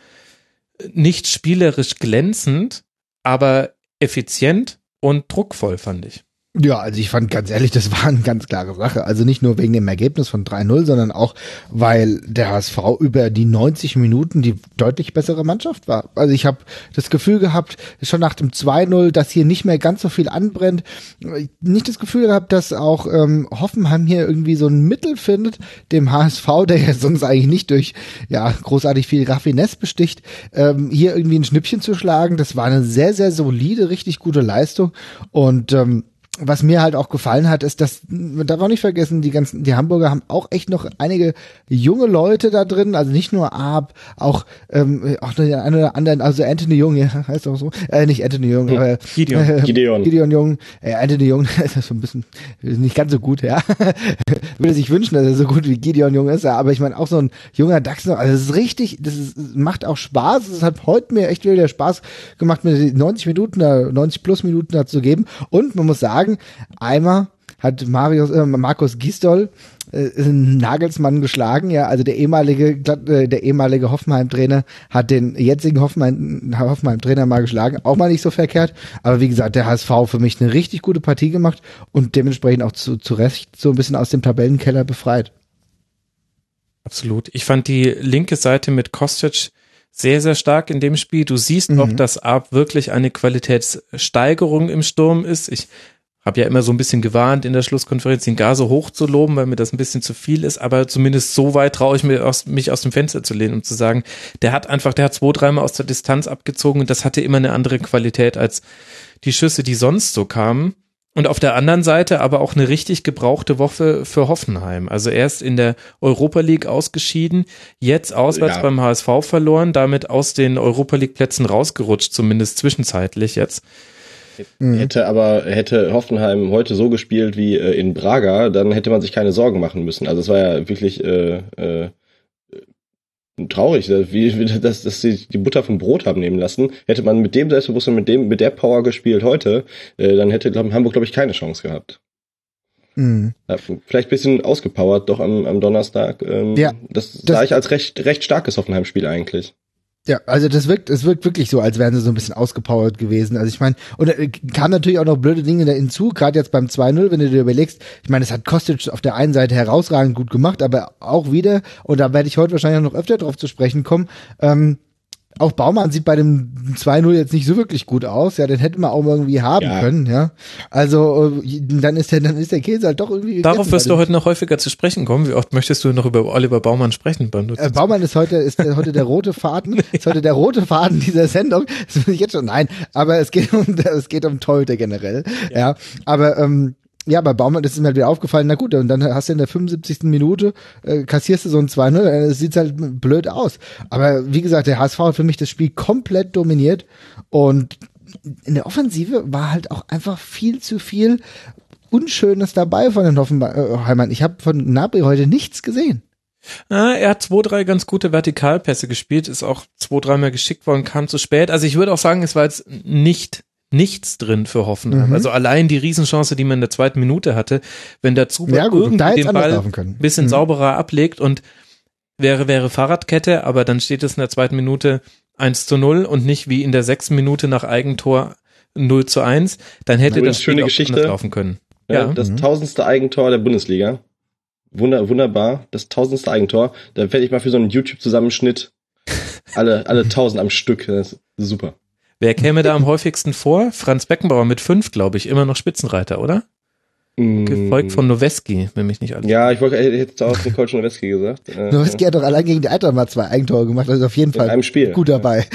nicht spielerisch glänzend, aber effizient und druckvoll, fand ich. Ja, also ich fand ganz ehrlich, das war eine ganz klare Sache. Also nicht nur wegen dem Ergebnis von 3-0, sondern auch, weil der HSV über die 90 Minuten die deutlich bessere Mannschaft war. Also ich habe das Gefühl gehabt, schon nach dem 2-0, dass hier nicht mehr ganz so viel anbrennt. Nicht das Gefühl gehabt, dass auch ähm, Hoffenheim hier irgendwie so ein Mittel findet, dem HSV, der ja sonst eigentlich nicht durch ja großartig viel Raffinesse besticht, ähm, hier irgendwie ein Schnippchen zu schlagen. Das war eine sehr, sehr solide, richtig gute Leistung. Und ähm, was mir halt auch gefallen hat, ist, dass, man darf auch nicht vergessen, die ganzen, die Hamburger haben auch echt noch einige junge Leute da drin, also nicht nur Ab, auch, ähm, auch der eine oder andere, also Anthony Jung, ja, heißt auch so, äh, nicht Anthony Jung, hm. aber Gideon. Äh, Gideon. Gideon Jung, äh, Anthony Jung, ist das so ein bisschen, nicht ganz so gut, ja. Würde sich wünschen, dass er so gut wie Gideon Jung ist, ja, aber ich meine, auch so ein junger Dachs noch, also es ist richtig, das ist, macht auch Spaß, es hat heute mir echt wieder Spaß gemacht, mir 90 Minuten, 90 plus Minuten da zu geben und man muss sagen, sagen, einmal hat Marius, äh, Markus Gisdol äh, Nagelsmann geschlagen, ja, also der ehemalige, äh, der ehemalige Hoffenheim-Trainer hat den jetzigen Hoffenheim, Hoffenheim-Trainer mal geschlagen, auch mal nicht so verkehrt, aber wie gesagt, der HSV für mich eine richtig gute Partie gemacht und dementsprechend auch zu, zu Recht so ein bisschen aus dem Tabellenkeller befreit. Absolut. Ich fand die linke Seite mit Kostic sehr, sehr stark in dem Spiel. Du siehst mhm. auch, dass Ab wirklich eine Qualitätssteigerung im Sturm ist. Ich habe ja immer so ein bisschen gewarnt in der Schlusskonferenz, ihn gar so hoch zu loben, weil mir das ein bisschen zu viel ist, aber zumindest so weit traue ich mir aus, mich aus dem Fenster zu lehnen, um zu sagen, der hat einfach, der hat zwei, dreimal aus der Distanz abgezogen und das hatte immer eine andere Qualität als die Schüsse, die sonst so kamen. Und auf der anderen Seite aber auch eine richtig gebrauchte Woche für Hoffenheim. Also erst in der Europa League ausgeschieden, jetzt auswärts ja. beim HSV verloren, damit aus den Europa League Plätzen rausgerutscht, zumindest zwischenzeitlich jetzt. Mhm. Hätte aber, hätte Hoffenheim heute so gespielt wie äh, in Braga, dann hätte man sich keine Sorgen machen müssen. Also es war ja wirklich äh, äh, traurig, äh, wie, wie dass, dass sie die Butter vom Brot haben nehmen lassen. Hätte man mit dem Selbstbewusstsein, mit dem, mit der Power gespielt heute, äh, dann hätte glaub, Hamburg, glaube ich, keine Chance gehabt. Mhm. Ja, vielleicht bisschen ausgepowert doch am, am Donnerstag. Ähm, ja, das, das sah ich als recht, recht starkes Hoffenheim-Spiel eigentlich. Ja, also das wirkt, es wirkt wirklich so, als wären sie so ein bisschen ausgepowert gewesen. Also ich meine, und äh, kam natürlich auch noch blöde Dinge da hinzu, gerade jetzt beim 2-0, wenn du dir überlegst, ich meine, es hat Kostic auf der einen Seite herausragend gut gemacht, aber auch wieder, und da werde ich heute wahrscheinlich noch öfter drauf zu sprechen kommen, ähm, auch Baumann sieht bei dem 2-0 jetzt nicht so wirklich gut aus. Ja, den hätte man auch irgendwie haben ja. können, ja. Also, äh, dann ist der, dann ist der Käse halt doch irgendwie. Darauf wirst du heute noch häufiger zu sprechen kommen. Wie oft möchtest du noch über Oliver Baumann sprechen? Äh, Baumann ist heute, ist der, heute der rote Faden, ist heute der rote Faden dieser Sendung. Das will ich jetzt schon, nein. Aber es geht um, es geht um Torhüter generell, ja. ja. Aber, ähm, ja, bei Baumann, ist mir halt wieder aufgefallen, na gut, und dann hast du in der 75. Minute, äh, kassierst du so ein 2-0, äh, sieht halt blöd aus. Aber wie gesagt, der HSV hat für mich das Spiel komplett dominiert und in der Offensive war halt auch einfach viel zu viel Unschönes dabei von den Hoffenheimern. Ich habe von Nabri heute nichts gesehen. Ah, er hat zwei, drei ganz gute Vertikalpässe gespielt, ist auch zwei, dreimal geschickt worden, kam zu spät. Also ich würde auch sagen, es war jetzt nicht nichts drin für Hoffenheim. Mhm. Also allein die Riesenchance, die man in der zweiten Minute hatte, wenn der Zuber ja, irgendwie den Ball ein bisschen mhm. sauberer ablegt und wäre, wäre Fahrradkette, aber dann steht es in der zweiten Minute 1 zu 0 und nicht wie in der sechsten Minute nach Eigentor 0 zu 1, dann hätte das Spiel schöne Geschichte. laufen können. Ja, ja. das mhm. tausendste Eigentor der Bundesliga. Wunder, wunderbar. Das tausendste Eigentor. Da fände ich mal für so einen YouTube-Zusammenschnitt alle, alle tausend am Stück. Das ist super. Wer käme da am häufigsten vor? Franz Beckenbauer mit fünf, glaube ich, immer noch Spitzenreiter, oder? Mm. Gefolgt von Noweski, wenn mich nicht alles. Ja, ich wollte jetzt auch Nicole Noweski gesagt. Äh, Noweski hat doch allein gegen die Eintracht mal zwei Eigentore gemacht, also auf jeden Fall in einem Spiel. gut dabei.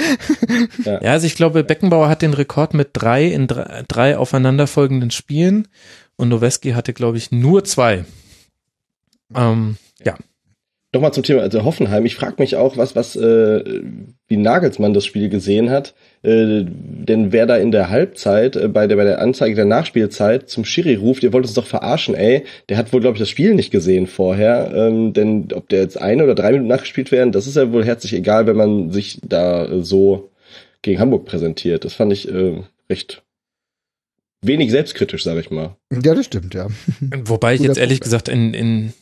Ja. ja, also ich glaube, Beckenbauer hat den Rekord mit drei in drei, drei aufeinanderfolgenden Spielen und Noweski hatte, glaube ich, nur zwei. Ähm, ja nochmal zum Thema also Hoffenheim. Ich frage mich auch, was, was, äh, wie Nagelsmann das Spiel gesehen hat. Äh, denn wer da in der Halbzeit äh, bei der bei der Anzeige der Nachspielzeit zum Schiri ruft, ihr wollt uns doch verarschen, ey, der hat wohl, glaube ich, das Spiel nicht gesehen vorher. Ähm, denn ob der jetzt eine oder drei Minuten nachgespielt werden, das ist ja wohl herzlich egal, wenn man sich da äh, so gegen Hamburg präsentiert. Das fand ich äh, recht wenig selbstkritisch, sage ich mal. Ja, das stimmt, ja. Wobei ich jetzt ehrlich gesagt in, in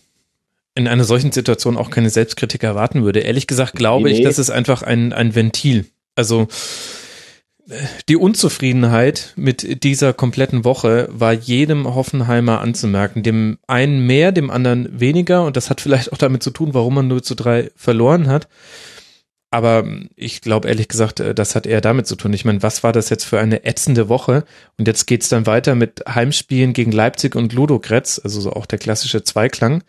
in einer solchen Situation auch keine Selbstkritik erwarten würde. Ehrlich gesagt glaube nee. ich, das ist einfach ein, ein Ventil. Also die Unzufriedenheit mit dieser kompletten Woche war jedem Hoffenheimer anzumerken. Dem einen mehr, dem anderen weniger. Und das hat vielleicht auch damit zu tun, warum man 0 zu 3 verloren hat. Aber ich glaube ehrlich gesagt, das hat eher damit zu tun. Ich meine, was war das jetzt für eine ätzende Woche? Und jetzt geht's dann weiter mit Heimspielen gegen Leipzig und Ludogretz, also so auch der klassische Zweiklang.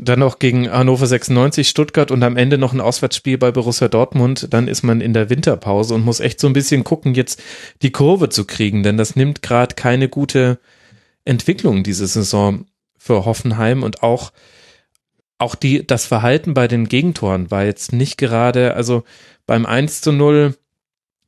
Dann noch gegen Hannover 96, Stuttgart und am Ende noch ein Auswärtsspiel bei Borussia Dortmund. Dann ist man in der Winterpause und muss echt so ein bisschen gucken, jetzt die Kurve zu kriegen, denn das nimmt gerade keine gute Entwicklung diese Saison für Hoffenheim und auch auch die, das Verhalten bei den Gegentoren war jetzt nicht gerade, also beim 1 zu 0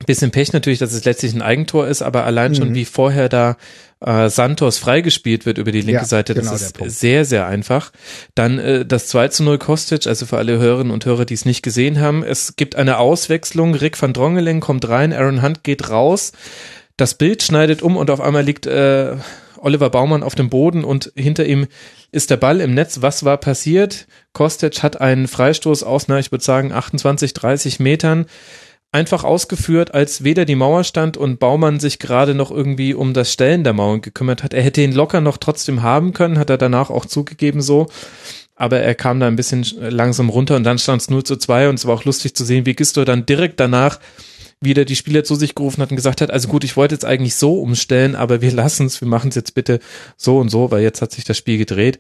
Bisschen Pech natürlich, dass es letztlich ein Eigentor ist, aber allein mhm. schon wie vorher da äh, Santos freigespielt wird über die linke ja, Seite, das genau ist sehr, sehr einfach. Dann äh, das 2 zu 0 Kostic, also für alle Hörerinnen und Hörer, die es nicht gesehen haben. Es gibt eine Auswechslung, Rick van Drongelen kommt rein, Aaron Hunt geht raus, das Bild schneidet um und auf einmal liegt äh, Oliver Baumann auf dem Boden und hinter ihm ist der Ball im Netz. Was war passiert? Kostic hat einen Freistoß aus, na, ich würde sagen, 28, 30 Metern einfach ausgeführt, als weder die Mauer stand und Baumann sich gerade noch irgendwie um das Stellen der Mauern gekümmert hat. Er hätte ihn locker noch trotzdem haben können, hat er danach auch zugegeben so. Aber er kam da ein bisschen langsam runter und dann stand es 0 zu 2 und es war auch lustig zu sehen, wie Gisto dann direkt danach wieder die Spieler zu sich gerufen hat und gesagt hat, also gut, ich wollte jetzt eigentlich so umstellen, aber wir lassen es, wir machen es jetzt bitte so und so, weil jetzt hat sich das Spiel gedreht.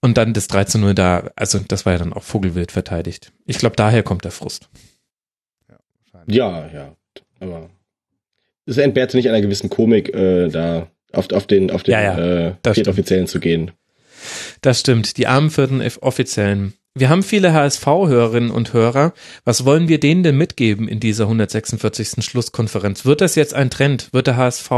Und dann das 13 0 da, also das war ja dann auch Vogelwild verteidigt. Ich glaube, daher kommt der Frust. Ja, ja. Aber es entbehrt nicht einer gewissen Komik, äh, da auf, auf den, auf den ja, ja, äh, Viertoffiziellen zu gehen. Das stimmt, die armen vierten Offiziellen. Wir haben viele HSV-Hörerinnen und Hörer. Was wollen wir denen denn mitgeben in dieser 146. Schlusskonferenz? Wird das jetzt ein Trend? Wird der HSV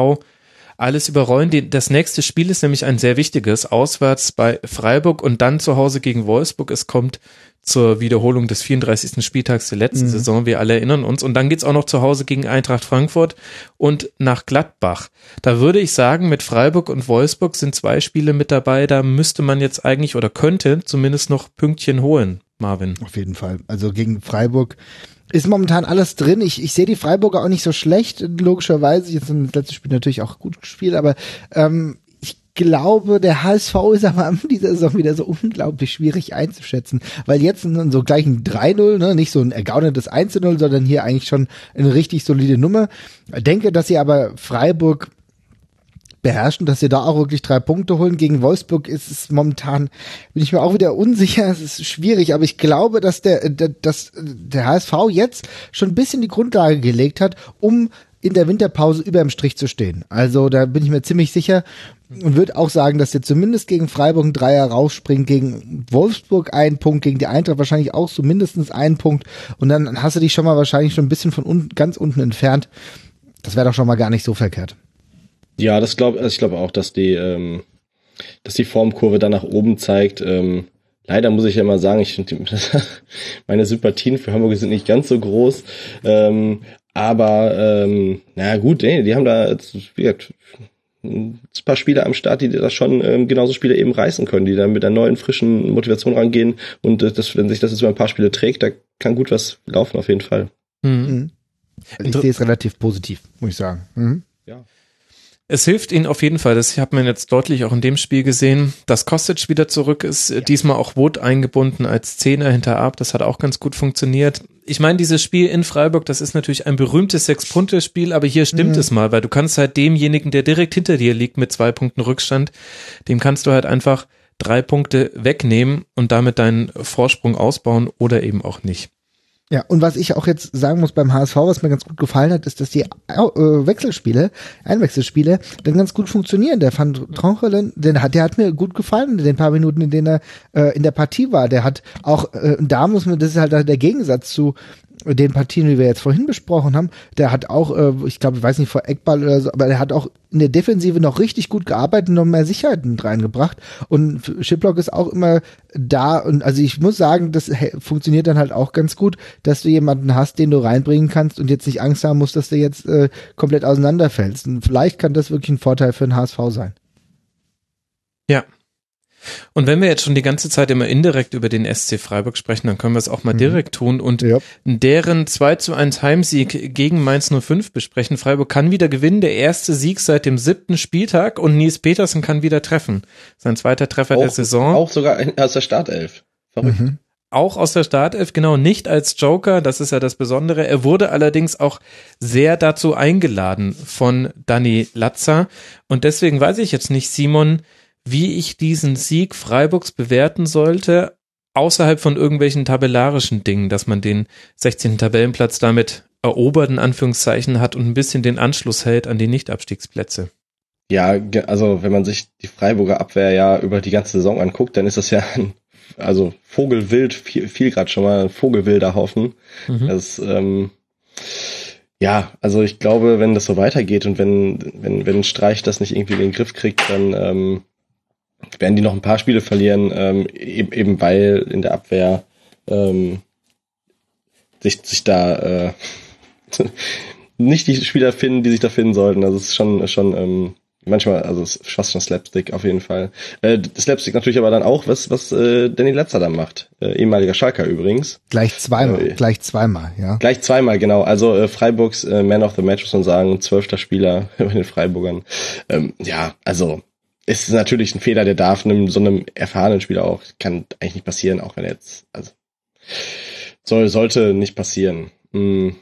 alles überrollen? Das nächste Spiel ist nämlich ein sehr wichtiges. Auswärts bei Freiburg und dann zu Hause gegen Wolfsburg. Es kommt zur Wiederholung des 34. Spieltags der letzten mhm. Saison. Wir alle erinnern uns. Und dann geht's auch noch zu Hause gegen Eintracht Frankfurt und nach Gladbach. Da würde ich sagen, mit Freiburg und Wolfsburg sind zwei Spiele mit dabei. Da müsste man jetzt eigentlich oder könnte zumindest noch Pünktchen holen Marvin. Auf jeden Fall. Also gegen Freiburg ist momentan alles drin. Ich, ich sehe die Freiburger auch nicht so schlecht, logischerweise. Jetzt im letzten Spiel natürlich auch gut gespielt, aber ähm, glaube, der HSV ist aber in dieser Saison wieder so unglaublich schwierig einzuschätzen, weil jetzt so gleich ein 3-0, ne, nicht so ein ergaunertes 1-0, sondern hier eigentlich schon eine richtig solide Nummer. Ich denke, dass sie aber Freiburg beherrschen, dass sie da auch wirklich drei Punkte holen. Gegen Wolfsburg ist es momentan, bin ich mir auch wieder unsicher, es ist schwierig, aber ich glaube, dass der, der, dass der HSV jetzt schon ein bisschen die Grundlage gelegt hat, um in der Winterpause über dem Strich zu stehen. Also da bin ich mir ziemlich sicher und würde auch sagen, dass sie zumindest gegen Freiburg ein Dreier rausspringen, gegen Wolfsburg einen Punkt, gegen die Eintracht wahrscheinlich auch so mindestens einen Punkt und dann hast du dich schon mal wahrscheinlich schon ein bisschen von un ganz unten entfernt. Das wäre doch schon mal gar nicht so verkehrt. Ja, das glaube also ich glaube auch, dass die, ähm, dass die Formkurve dann nach oben zeigt. Ähm, leider muss ich ja mal sagen, ich finde meine Sympathien für Hamburg sind nicht ganz so groß. Ähm, aber ähm, na gut, ey, die haben da wie gesagt, ein paar Spieler am Start, die da schon ähm, genauso Spiele eben reißen können, die dann mit einer neuen, frischen Motivation rangehen und äh, das, wenn sich das jetzt über ein paar Spiele trägt, da kann gut was laufen auf jeden Fall. Mhm. Also ich sehe es relativ positiv, muss ich sagen. Mhm. Es hilft ihnen auf jeden Fall, das hat man jetzt deutlich auch in dem Spiel gesehen, dass Kostic wieder zurück ist, ja. diesmal auch Wood eingebunden als Zehner hinter Ab, das hat auch ganz gut funktioniert. Ich meine, dieses Spiel in Freiburg, das ist natürlich ein berühmtes Sechs-Punkte-Spiel, aber hier stimmt mhm. es mal, weil du kannst halt demjenigen, der direkt hinter dir liegt mit zwei Punkten Rückstand, dem kannst du halt einfach drei Punkte wegnehmen und damit deinen Vorsprung ausbauen oder eben auch nicht. Ja, und was ich auch jetzt sagen muss beim HSV, was mir ganz gut gefallen hat, ist, dass die äh, Wechselspiele, Einwechselspiele, dann ganz gut funktionieren. Der Van Tronchelen, den hat, der hat mir gut gefallen in den paar Minuten, in denen er äh, in der Partie war. Der hat auch, äh, da muss man, das ist halt der Gegensatz zu den Partien, die wir jetzt vorhin besprochen haben, der hat auch, äh, ich glaube, ich weiß nicht, vor Eckball oder so, aber der hat auch in der Defensive noch richtig gut gearbeitet und noch mehr Sicherheit mit reingebracht. Und Shiplock ist auch immer da. Und also ich muss sagen, das funktioniert dann halt auch ganz gut, dass du jemanden hast, den du reinbringen kannst und jetzt nicht Angst haben musst, dass du jetzt äh, komplett auseinanderfällst. Und vielleicht kann das wirklich ein Vorteil für den HSV sein. Und wenn wir jetzt schon die ganze Zeit immer indirekt über den SC Freiburg sprechen, dann können wir es auch mal mhm. direkt tun und ja. deren 2 zu 1 Heimsieg gegen Mainz 05 besprechen. Freiburg kann wieder gewinnen, der erste Sieg seit dem siebten Spieltag und Nies Petersen kann wieder treffen. Sein zweiter Treffer auch, der Saison. Auch sogar aus der Startelf. Verrückt. Mhm auch aus der Startelf, genau, nicht als Joker, das ist ja das Besondere. Er wurde allerdings auch sehr dazu eingeladen von Danny Latzer. Und deswegen weiß ich jetzt nicht, Simon, wie ich diesen Sieg Freiburgs bewerten sollte, außerhalb von irgendwelchen tabellarischen Dingen, dass man den 16. Tabellenplatz damit erobert, in Anführungszeichen, hat und ein bisschen den Anschluss hält an die Nicht-Abstiegsplätze. Ja, also wenn man sich die Freiburger Abwehr ja über die ganze Saison anguckt, dann ist das ja ein, also Vogelwild, viel, viel gerade schon mal, ein Vogelwilder Haufen. Mhm. Das, ähm, ja, also ich glaube, wenn das so weitergeht und wenn, wenn, wenn Streich das nicht irgendwie in den Griff kriegt, dann ähm, werden die noch ein paar Spiele verlieren, ähm, eben, eben weil in der Abwehr ähm, sich, sich da äh, nicht die Spieler finden, die sich da finden sollten. Also es ist schon, schon ähm, manchmal, also es ist fast schon Slapstick auf jeden Fall. Äh, Slapstick natürlich aber dann auch, was, was äh, Danny Letzer dann macht. Äh, ehemaliger Schalker übrigens. Gleich zweimal, äh, gleich zweimal, ja. Gleich zweimal, genau. Also äh, Freiburgs äh, Man of the Match, muss man sagen, zwölfter Spieler bei den Freiburgern. Ähm, ja, also ist natürlich ein Fehler, der darf einem so einem erfahrenen Spieler auch, kann eigentlich nicht passieren, auch wenn er jetzt, also soll, sollte nicht passieren. Hm,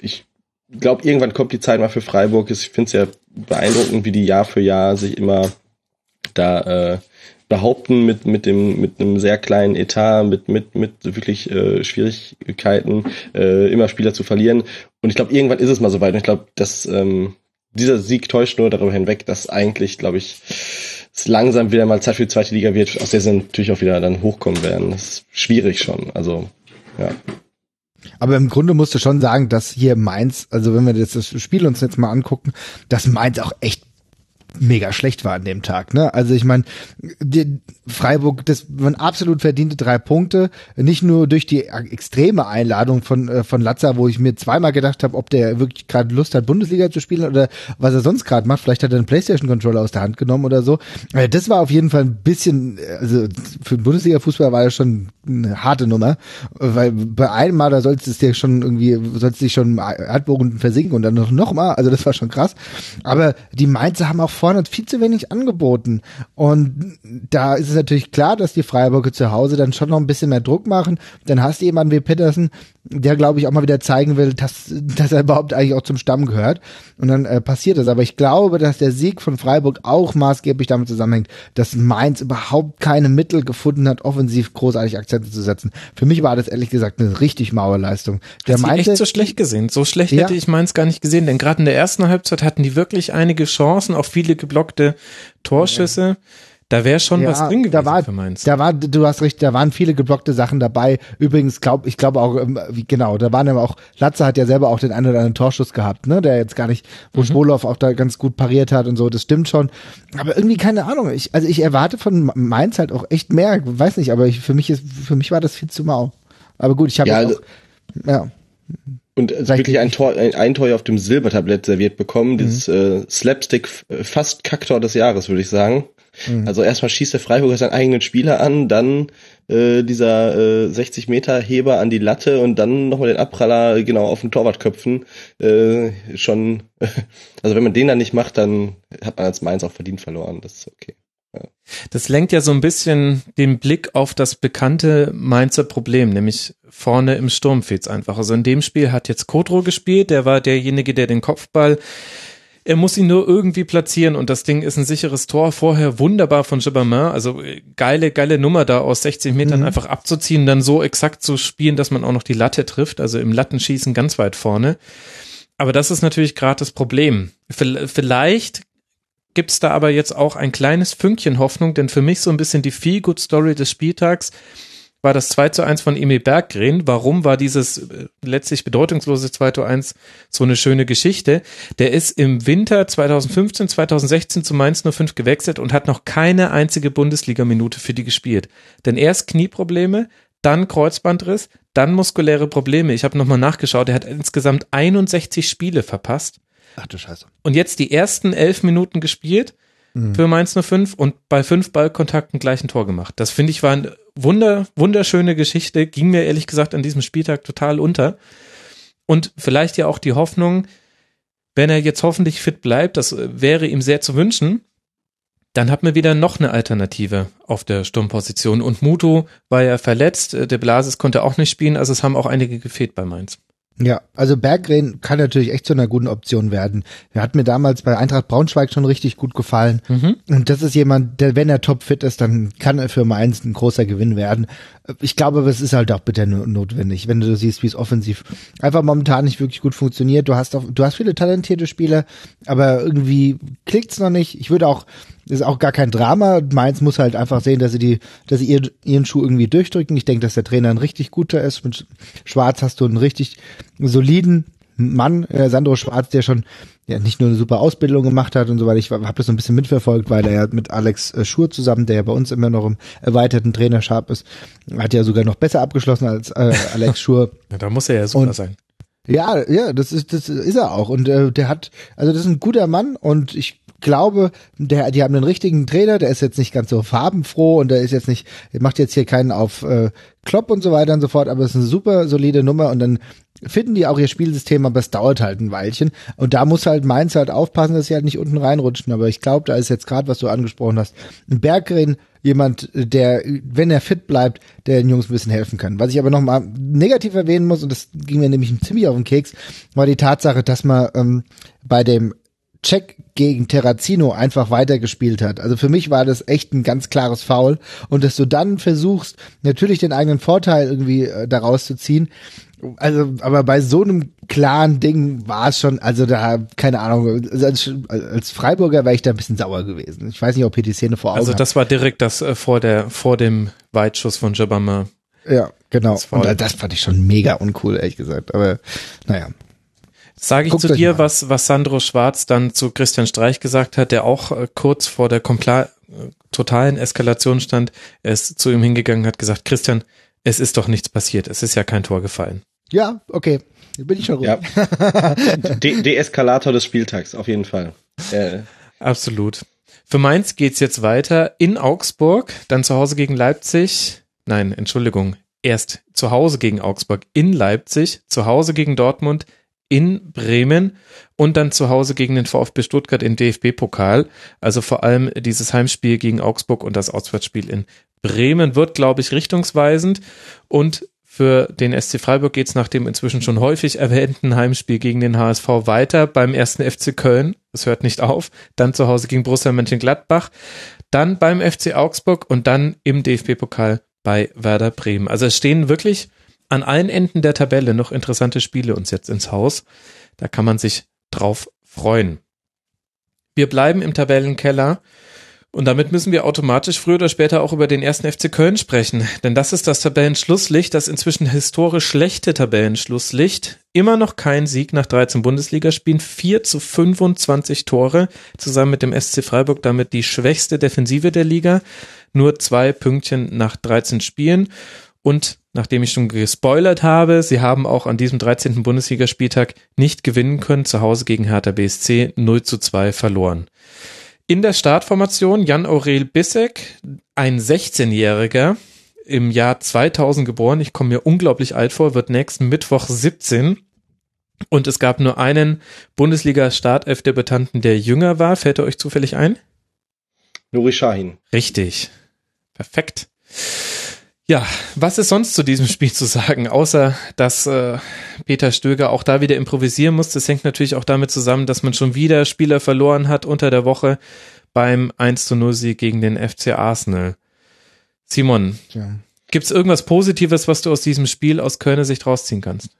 ich glaube, irgendwann kommt die Zeit mal für Freiburg. Ich finde es ja beeindruckend, wie die Jahr für Jahr sich immer da äh, behaupten mit mit dem mit einem sehr kleinen Etat, mit mit mit wirklich äh, Schwierigkeiten, äh, immer Spieler zu verlieren. Und ich glaube, irgendwann ist es mal soweit. Und ich glaube, dass ähm, dieser Sieg täuscht nur darüber hinweg, dass eigentlich, glaube ich, es langsam wieder mal Zeit für die zweite Liga wird, aus der sie natürlich auch wieder dann hochkommen werden. Das ist schwierig schon. Also, ja. Aber im Grunde musst du schon sagen, dass hier Mainz, also wenn wir das Spiel uns jetzt mal angucken, dass Mainz auch echt mega schlecht war an dem Tag. Ne? Also ich meine, Freiburg, das waren absolut verdiente drei Punkte, nicht nur durch die extreme Einladung von äh, von Latza, wo ich mir zweimal gedacht habe, ob der wirklich gerade Lust hat, Bundesliga zu spielen oder was er sonst gerade macht. Vielleicht hat er einen PlayStation-Controller aus der Hand genommen oder so. Äh, das war auf jeden Fall ein bisschen, also für den Bundesliga-Fußball war das schon eine harte Nummer, weil bei einem Mal, da sollst es dir schon irgendwie, sollst dich schon Erdbogen versinken und dann noch, noch mal, also das war schon krass. Aber die Mainzer haben auch vorne viel zu wenig angeboten und da ist es natürlich klar, dass die Freiburger zu Hause dann schon noch ein bisschen mehr Druck machen. Dann hast du jemanden wie Petersen, der glaube ich auch mal wieder zeigen will, dass, dass er überhaupt eigentlich auch zum Stamm gehört. Und dann äh, passiert das. Aber ich glaube, dass der Sieg von Freiburg auch maßgeblich damit zusammenhängt, dass Mainz überhaupt keine Mittel gefunden hat, offensiv großartig Akzente zu setzen. Für mich war das ehrlich gesagt eine richtig maue Leistung. Der Mainz echt so schlecht gesehen. So schlecht ja. hätte ich Mainz gar nicht gesehen, denn gerade in der ersten Halbzeit hatten die wirklich einige Chancen, auch viele geblockte Torschüsse. Ja. Da wäre schon ja, was drin gewesen da war, für Mainz. Da war, du hast recht, da waren viele geblockte Sachen dabei. Übrigens, glaub, ich glaube auch, ähm, wie, genau, da waren aber auch, Latze hat ja selber auch den einen oder anderen Torschuss gehabt, ne, der jetzt gar nicht, wo mhm. Spolow auch da ganz gut pariert hat und so, das stimmt schon. Aber irgendwie keine Ahnung, ich, also ich erwarte von Mainz halt auch echt mehr, weiß nicht, aber ich, für mich ist, für mich war das viel zu mau. Aber gut, ich habe ja, auch, ja. Und wirklich ein Tor, ein, ein Tor auf dem Silbertablett serviert bekommen, mhm. dieses äh, Slapstick fast Kacktor des Jahres, würde ich sagen. Mhm. Also erstmal schießt der Freiburger seinen eigenen Spieler an, dann äh, dieser äh, 60 Meter Heber an die Latte und dann nochmal den Abpraller genau auf den Torwart köpfen. Äh, schon, also wenn man den dann nicht macht, dann hat man als Mainz auch verdient verloren. Das ist okay. Das lenkt ja so ein bisschen den Blick auf das bekannte Mainzer Problem, nämlich vorne im Sturm fehlt's einfach. Also in dem Spiel hat jetzt Kodro gespielt, der war derjenige, der den Kopfball er muss ihn nur irgendwie platzieren und das Ding ist ein sicheres Tor. Vorher wunderbar von Gibbermann. Also äh, geile, geile Nummer da aus 60 Metern mhm. einfach abzuziehen, dann so exakt zu spielen, dass man auch noch die Latte trifft. Also im Lattenschießen ganz weit vorne. Aber das ist natürlich gerade das Problem. Vielleicht gibt's da aber jetzt auch ein kleines Fünkchen Hoffnung, denn für mich so ein bisschen die Feel-Good-Story des Spieltags war das 2 zu 1 von Emil Berggren. Warum war dieses äh, letztlich bedeutungslose 2 zu 1 so eine schöne Geschichte? Der ist im Winter 2015, 2016 zu Mainz 05 gewechselt und hat noch keine einzige Bundesliga-Minute für die gespielt. Denn erst Knieprobleme, dann Kreuzbandriss, dann muskuläre Probleme. Ich habe nochmal nachgeschaut, er hat insgesamt 61 Spiele verpasst. Ach du Scheiße. Und jetzt die ersten elf Minuten gespielt mhm. für Mainz 05 und bei fünf Ballkontakten gleich ein Tor gemacht. Das finde ich war ein wunder, wunderschöne Geschichte, ging mir ehrlich gesagt an diesem Spieltag total unter. Und vielleicht ja auch die Hoffnung, wenn er jetzt hoffentlich fit bleibt, das wäre ihm sehr zu wünschen, dann hat man wieder noch eine Alternative auf der Sturmposition. Und Muto war ja verletzt, der Blasis konnte auch nicht spielen, also es haben auch einige gefehlt bei Mainz. Ja, also Berggren kann natürlich echt zu einer guten Option werden. Er hat mir damals bei Eintracht Braunschweig schon richtig gut gefallen. Mhm. Und das ist jemand, der, wenn er topfit ist, dann kann er für Mainz ein großer Gewinn werden. Ich glaube, aber es ist halt auch bitter notwendig, wenn du siehst, wie es offensiv einfach momentan nicht wirklich gut funktioniert. Du hast auch, du hast viele talentierte Spieler, aber irgendwie klickt's noch nicht. Ich würde auch ist auch gar kein Drama. Mainz muss halt einfach sehen, dass sie die, dass sie ihren, ihren Schuh irgendwie durchdrücken. Ich denke, dass der Trainer ein richtig guter ist. Mit Schwarz hast du einen richtig soliden Mann, äh, Sandro Schwarz, der schon ja nicht nur eine super Ausbildung gemacht hat und so weiter. Ich habe das so ein bisschen mitverfolgt, weil er ja mit Alex äh, Schur zusammen, der ja bei uns immer noch im erweiterten Trainerschab ist, hat ja sogar noch besser abgeschlossen als äh, Alex Schur. ja, da muss er ja super und, sein. Ja, ja, das ist das ist er auch und äh, der hat also das ist ein guter Mann und ich glaube, der, die haben einen richtigen Trainer, der ist jetzt nicht ganz so farbenfroh und der ist jetzt nicht, macht jetzt hier keinen auf äh, Klopp und so weiter und so fort, aber es ist eine super solide Nummer und dann finden die auch ihr Spielsystem, aber es dauert halt ein Weilchen. Und da muss halt Mainz halt aufpassen, dass sie halt nicht unten reinrutschen. Aber ich glaube, da ist jetzt gerade, was du angesprochen hast, ein Berggren, jemand, der, wenn er fit bleibt, der den Jungs ein bisschen helfen kann. Was ich aber nochmal negativ erwähnen muss, und das ging mir nämlich ziemlich auf den Keks, war die Tatsache, dass man ähm, bei dem Check gegen Terrazino einfach weitergespielt hat. Also für mich war das echt ein ganz klares Foul und dass du dann versuchst, natürlich den eigenen Vorteil irgendwie äh, daraus zu ziehen. Also, aber bei so einem klaren Ding war es schon, also da, keine Ahnung, als, als Freiburger wäre ich da ein bisschen sauer gewesen. Ich weiß nicht, ob ihr die Szene vor Augen Also das war direkt das äh, vor der, vor dem Weitschuss von Jabama. Ja, genau. Das, und das fand ich schon mega uncool, ehrlich gesagt. Aber naja. Sage ich Guckt zu dir, mal was, was Sandro Schwarz dann zu Christian Streich gesagt hat, der auch äh, kurz vor der kompla äh, totalen Eskalation stand. Er ist zu ihm hingegangen und hat gesagt, Christian, es ist doch nichts passiert. Es ist ja kein Tor gefallen. Ja, okay. Bin ich schon ruhig. Ja. De Deeskalator des Spieltags, auf jeden Fall. Äh, Absolut. Für Mainz geht's jetzt weiter in Augsburg, dann zu Hause gegen Leipzig. Nein, Entschuldigung. Erst zu Hause gegen Augsburg in Leipzig, zu Hause gegen Dortmund in Bremen und dann zu Hause gegen den VfB Stuttgart im DFB-Pokal. Also vor allem dieses Heimspiel gegen Augsburg und das Auswärtsspiel in Bremen wird, glaube ich, richtungsweisend. Und für den SC Freiburg geht's nach dem inzwischen schon häufig erwähnten Heimspiel gegen den HSV weiter beim ersten FC Köln. Es hört nicht auf. Dann zu Hause gegen Borussia Mönchengladbach. Dann beim FC Augsburg und dann im DFB-Pokal bei Werder Bremen. Also es stehen wirklich an allen Enden der Tabelle noch interessante Spiele uns jetzt ins Haus. Da kann man sich drauf freuen. Wir bleiben im Tabellenkeller und damit müssen wir automatisch früher oder später auch über den ersten FC Köln sprechen. Denn das ist das Tabellenschlusslicht, das inzwischen historisch schlechte Tabellenschlusslicht. Immer noch kein Sieg nach 13 Bundesligaspielen, 4 zu 25 Tore, zusammen mit dem SC Freiburg damit die schwächste Defensive der Liga. Nur zwei Pünktchen nach 13 Spielen. Und nachdem ich schon gespoilert habe, sie haben auch an diesem 13. Bundesligaspieltag nicht gewinnen können, zu Hause gegen Hertha BSC 0 zu 2 verloren. In der Startformation Jan Aurel Bissek, ein 16-Jähriger, im Jahr 2000 geboren, ich komme mir unglaublich alt vor, wird nächsten Mittwoch 17. Und es gab nur einen Bundesliga-Startelf-Debutanten, der jünger war. Fällt er euch zufällig ein? Nuri Sahin. Richtig. Perfekt. Ja, was ist sonst zu diesem Spiel zu sagen, außer dass äh, Peter Stöger auch da wieder improvisieren muss. Das hängt natürlich auch damit zusammen, dass man schon wieder Spieler verloren hat unter der Woche beim 1 zu 0 Sieg gegen den FC Arsenal. Simon, Tja. gibt's irgendwas Positives, was du aus diesem Spiel aus Kölner Sicht rausziehen kannst?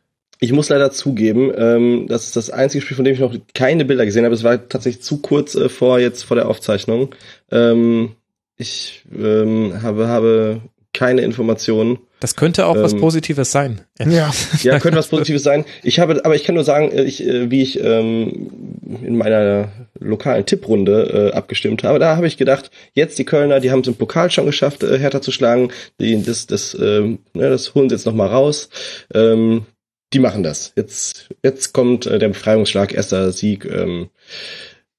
Ich muss leider zugeben, ähm, das ist das einzige Spiel, von dem ich noch keine Bilder gesehen habe. Es war tatsächlich zu kurz äh, vor jetzt vor der Aufzeichnung. Ähm, ich ähm, habe habe keine Informationen. Das könnte auch was Ähm, Positives sein. Ja. Ja, könnte was Positives sein. Ich habe, aber ich kann nur sagen, äh, ich, äh, wie ich ähm, in meiner lokalen Tipprunde äh, abgestimmt habe, da habe ich gedacht, jetzt die Kölner, die haben es im Pokal schon geschafft, äh, Hertha zu schlagen. Die, das, das, ähm, ne, das holen sie jetzt noch mal raus. Ähm, die machen das. Jetzt, jetzt kommt äh, der Befreiungsschlag, erster Sieg. Ähm,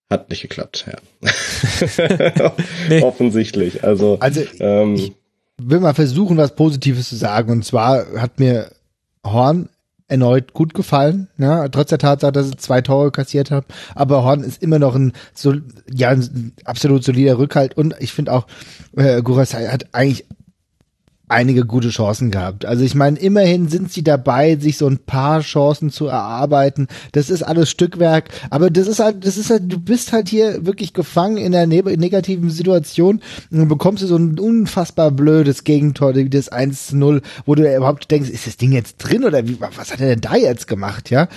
hat nicht geklappt, ja. Nee. Offensichtlich. Also, Also ähm, ich will mal versuchen, was Positives zu sagen. Und zwar hat mir Horn erneut gut gefallen, ja, trotz der Tatsache, dass er zwei Tore kassiert hat. Aber Horn ist immer noch ein, so, ja, ein absolut solider Rückhalt. Und ich finde auch, äh, Gurasai hat eigentlich einige gute Chancen gehabt. Also ich meine, immerhin sind sie dabei, sich so ein paar Chancen zu erarbeiten. Das ist alles Stückwerk, aber das ist halt, das ist halt, du bist halt hier wirklich gefangen in einer ne negativen Situation und bekommst du so ein unfassbar blödes Gegentor, wie das 1-0, wo du überhaupt denkst, ist das Ding jetzt drin oder wie, was hat er denn da jetzt gemacht, ja?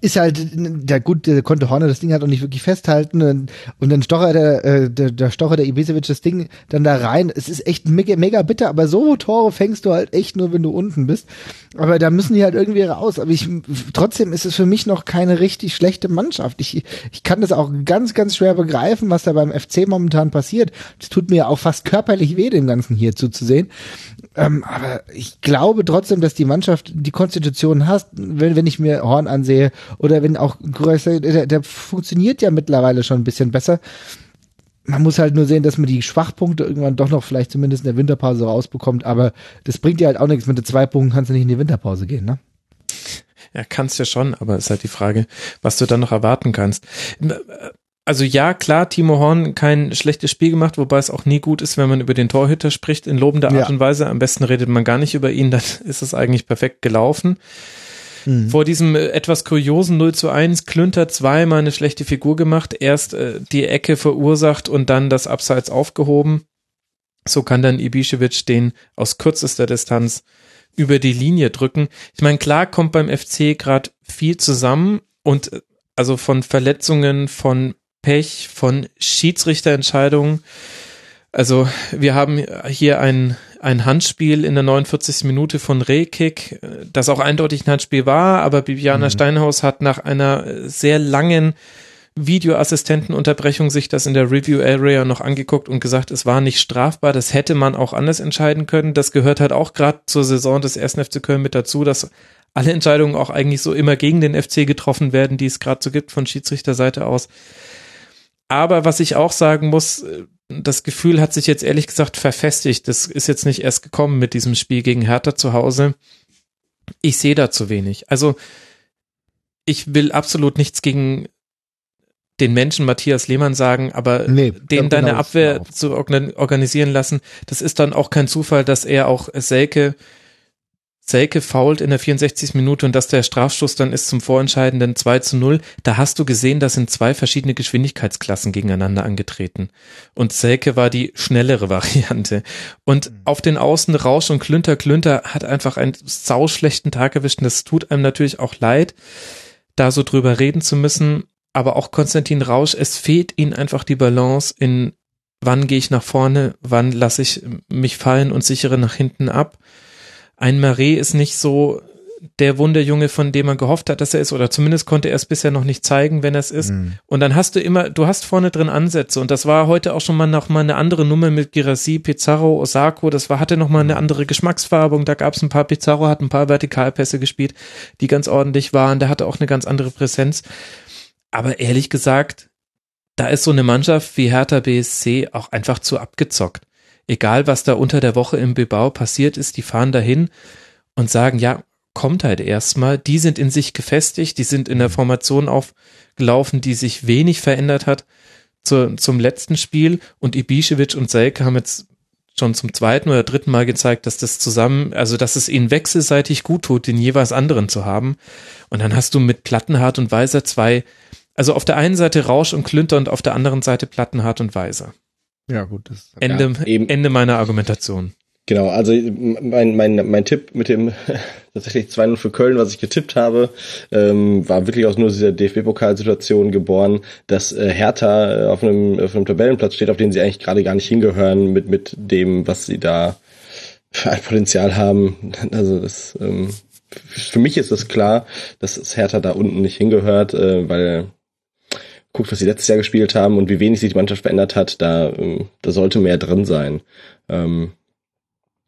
Ist halt, der gut, der konnte Horner das Ding halt auch nicht wirklich festhalten und, und dann stochert der, äh, der, der Stocher, der Ibisevic das Ding dann da rein. Es ist echt mega, mega bitter, aber so Tore fängst du halt echt nur, wenn du unten bist. Aber da müssen die halt irgendwie raus. Aber ich, trotzdem ist es für mich noch keine richtig schlechte Mannschaft. Ich, ich kann das auch ganz, ganz schwer begreifen, was da beim FC momentan passiert. Das tut mir auch fast körperlich weh, dem Ganzen hier zuzusehen. Ähm, aber ich glaube trotzdem, dass die Mannschaft die Konstitution hat, wenn, wenn ich mir Horn ansehe oder wenn auch Größer, der, der funktioniert ja mittlerweile schon ein bisschen besser. Man muss halt nur sehen, dass man die Schwachpunkte irgendwann doch noch vielleicht zumindest in der Winterpause rausbekommt, aber das bringt dir halt auch nichts. Mit den zwei Punkten kannst du nicht in die Winterpause gehen, ne? Ja, kannst ja schon, aber ist halt die Frage, was du dann noch erwarten kannst. Also ja, klar, Timo Horn kein schlechtes Spiel gemacht, wobei es auch nie gut ist, wenn man über den Torhüter spricht in lobender Art Ja. und Weise. Am besten redet man gar nicht über ihn, dann ist es eigentlich perfekt gelaufen. Vor diesem äh, etwas kuriosen 0 zu 1 Klünter zweimal eine schlechte Figur gemacht, erst äh, die Ecke verursacht und dann das Abseits aufgehoben. So kann dann Ibišević den aus kürzester Distanz über die Linie drücken. Ich meine, klar kommt beim FC gerade viel zusammen und äh, also von Verletzungen, von Pech, von Schiedsrichterentscheidungen. Also wir haben hier ein ein Handspiel in der 49. Minute von Rehkick, das auch eindeutig ein Handspiel war, aber Bibiana mhm. Steinhaus hat nach einer sehr langen Videoassistentenunterbrechung sich das in der Review Area noch angeguckt und gesagt, es war nicht strafbar, das hätte man auch anders entscheiden können. Das gehört halt auch gerade zur Saison des 1. FC Köln mit dazu, dass alle Entscheidungen auch eigentlich so immer gegen den FC getroffen werden, die es gerade so gibt von Schiedsrichterseite aus. Aber was ich auch sagen muss, das Gefühl hat sich jetzt ehrlich gesagt verfestigt. Das ist jetzt nicht erst gekommen mit diesem Spiel gegen Hertha zu Hause. Ich sehe da zu wenig. Also ich will absolut nichts gegen den Menschen Matthias Lehmann sagen, aber nee, den deine genau Abwehr zu organisieren lassen, das ist dann auch kein Zufall, dass er auch Selke Selke fault in der 64. Minute und dass der Strafstoß dann ist zum vorentscheidenden 2 zu 0. Da hast du gesehen, da sind zwei verschiedene Geschwindigkeitsklassen gegeneinander angetreten. Und Selke war die schnellere Variante. Und mhm. auf den Außen Rausch und Klünter. Klünter hat einfach einen sauschlechten Tag erwischt und das tut einem natürlich auch leid, da so drüber reden zu müssen aber auch Konstantin Rausch, es fehlt ihnen einfach die Balance in wann gehe ich nach vorne, wann lasse ich mich fallen und sichere nach hinten ab. Ein Marais ist nicht so der Wunderjunge, von dem man gehofft hat, dass er ist, oder zumindest konnte er es bisher noch nicht zeigen, wenn er es ist. Mhm. Und dann hast du immer, du hast vorne drin Ansätze und das war heute auch schon mal noch mal eine andere Nummer mit Girassi, Pizarro, Osako, das war, hatte noch mal eine andere Geschmacksfärbung, da gab es ein paar, Pizarro hat ein paar Vertikalpässe gespielt, die ganz ordentlich waren, der hatte auch eine ganz andere Präsenz. Aber ehrlich gesagt, da ist so eine Mannschaft wie Hertha BSC auch einfach zu abgezockt. Egal, was da unter der Woche im Bebau passiert ist, die fahren dahin und sagen, ja, kommt halt erstmal. Die sind in sich gefestigt, die sind in der Formation aufgelaufen, die sich wenig verändert hat zu, zum letzten Spiel und Ibišević und Selke haben jetzt schon zum zweiten oder dritten Mal gezeigt, dass das zusammen, also dass es ihnen wechselseitig gut tut, den jeweils anderen zu haben. Und dann hast du mit Plattenhart und Weiser zwei also auf der einen Seite Rausch und Klünter und auf der anderen Seite Plattenhart und Weiser. Ja, gut. Das, Ende, ja, Ende meiner Argumentation. Genau, also mein, mein, mein Tipp mit dem tatsächlich 2-0 für Köln, was ich getippt habe, ähm, war wirklich aus nur dieser DFB-Pokalsituation geboren, dass äh, Hertha äh, auf einem, auf einem Tabellenplatz steht, auf den sie eigentlich gerade gar nicht hingehören mit, mit dem, was sie da für ein Potenzial haben. Also das ähm, für mich ist es klar, dass Hertha da unten nicht hingehört, äh, weil guckt, was sie letztes Jahr gespielt haben und wie wenig sich die Mannschaft verändert hat, da, ähm, da sollte mehr drin sein. Ähm,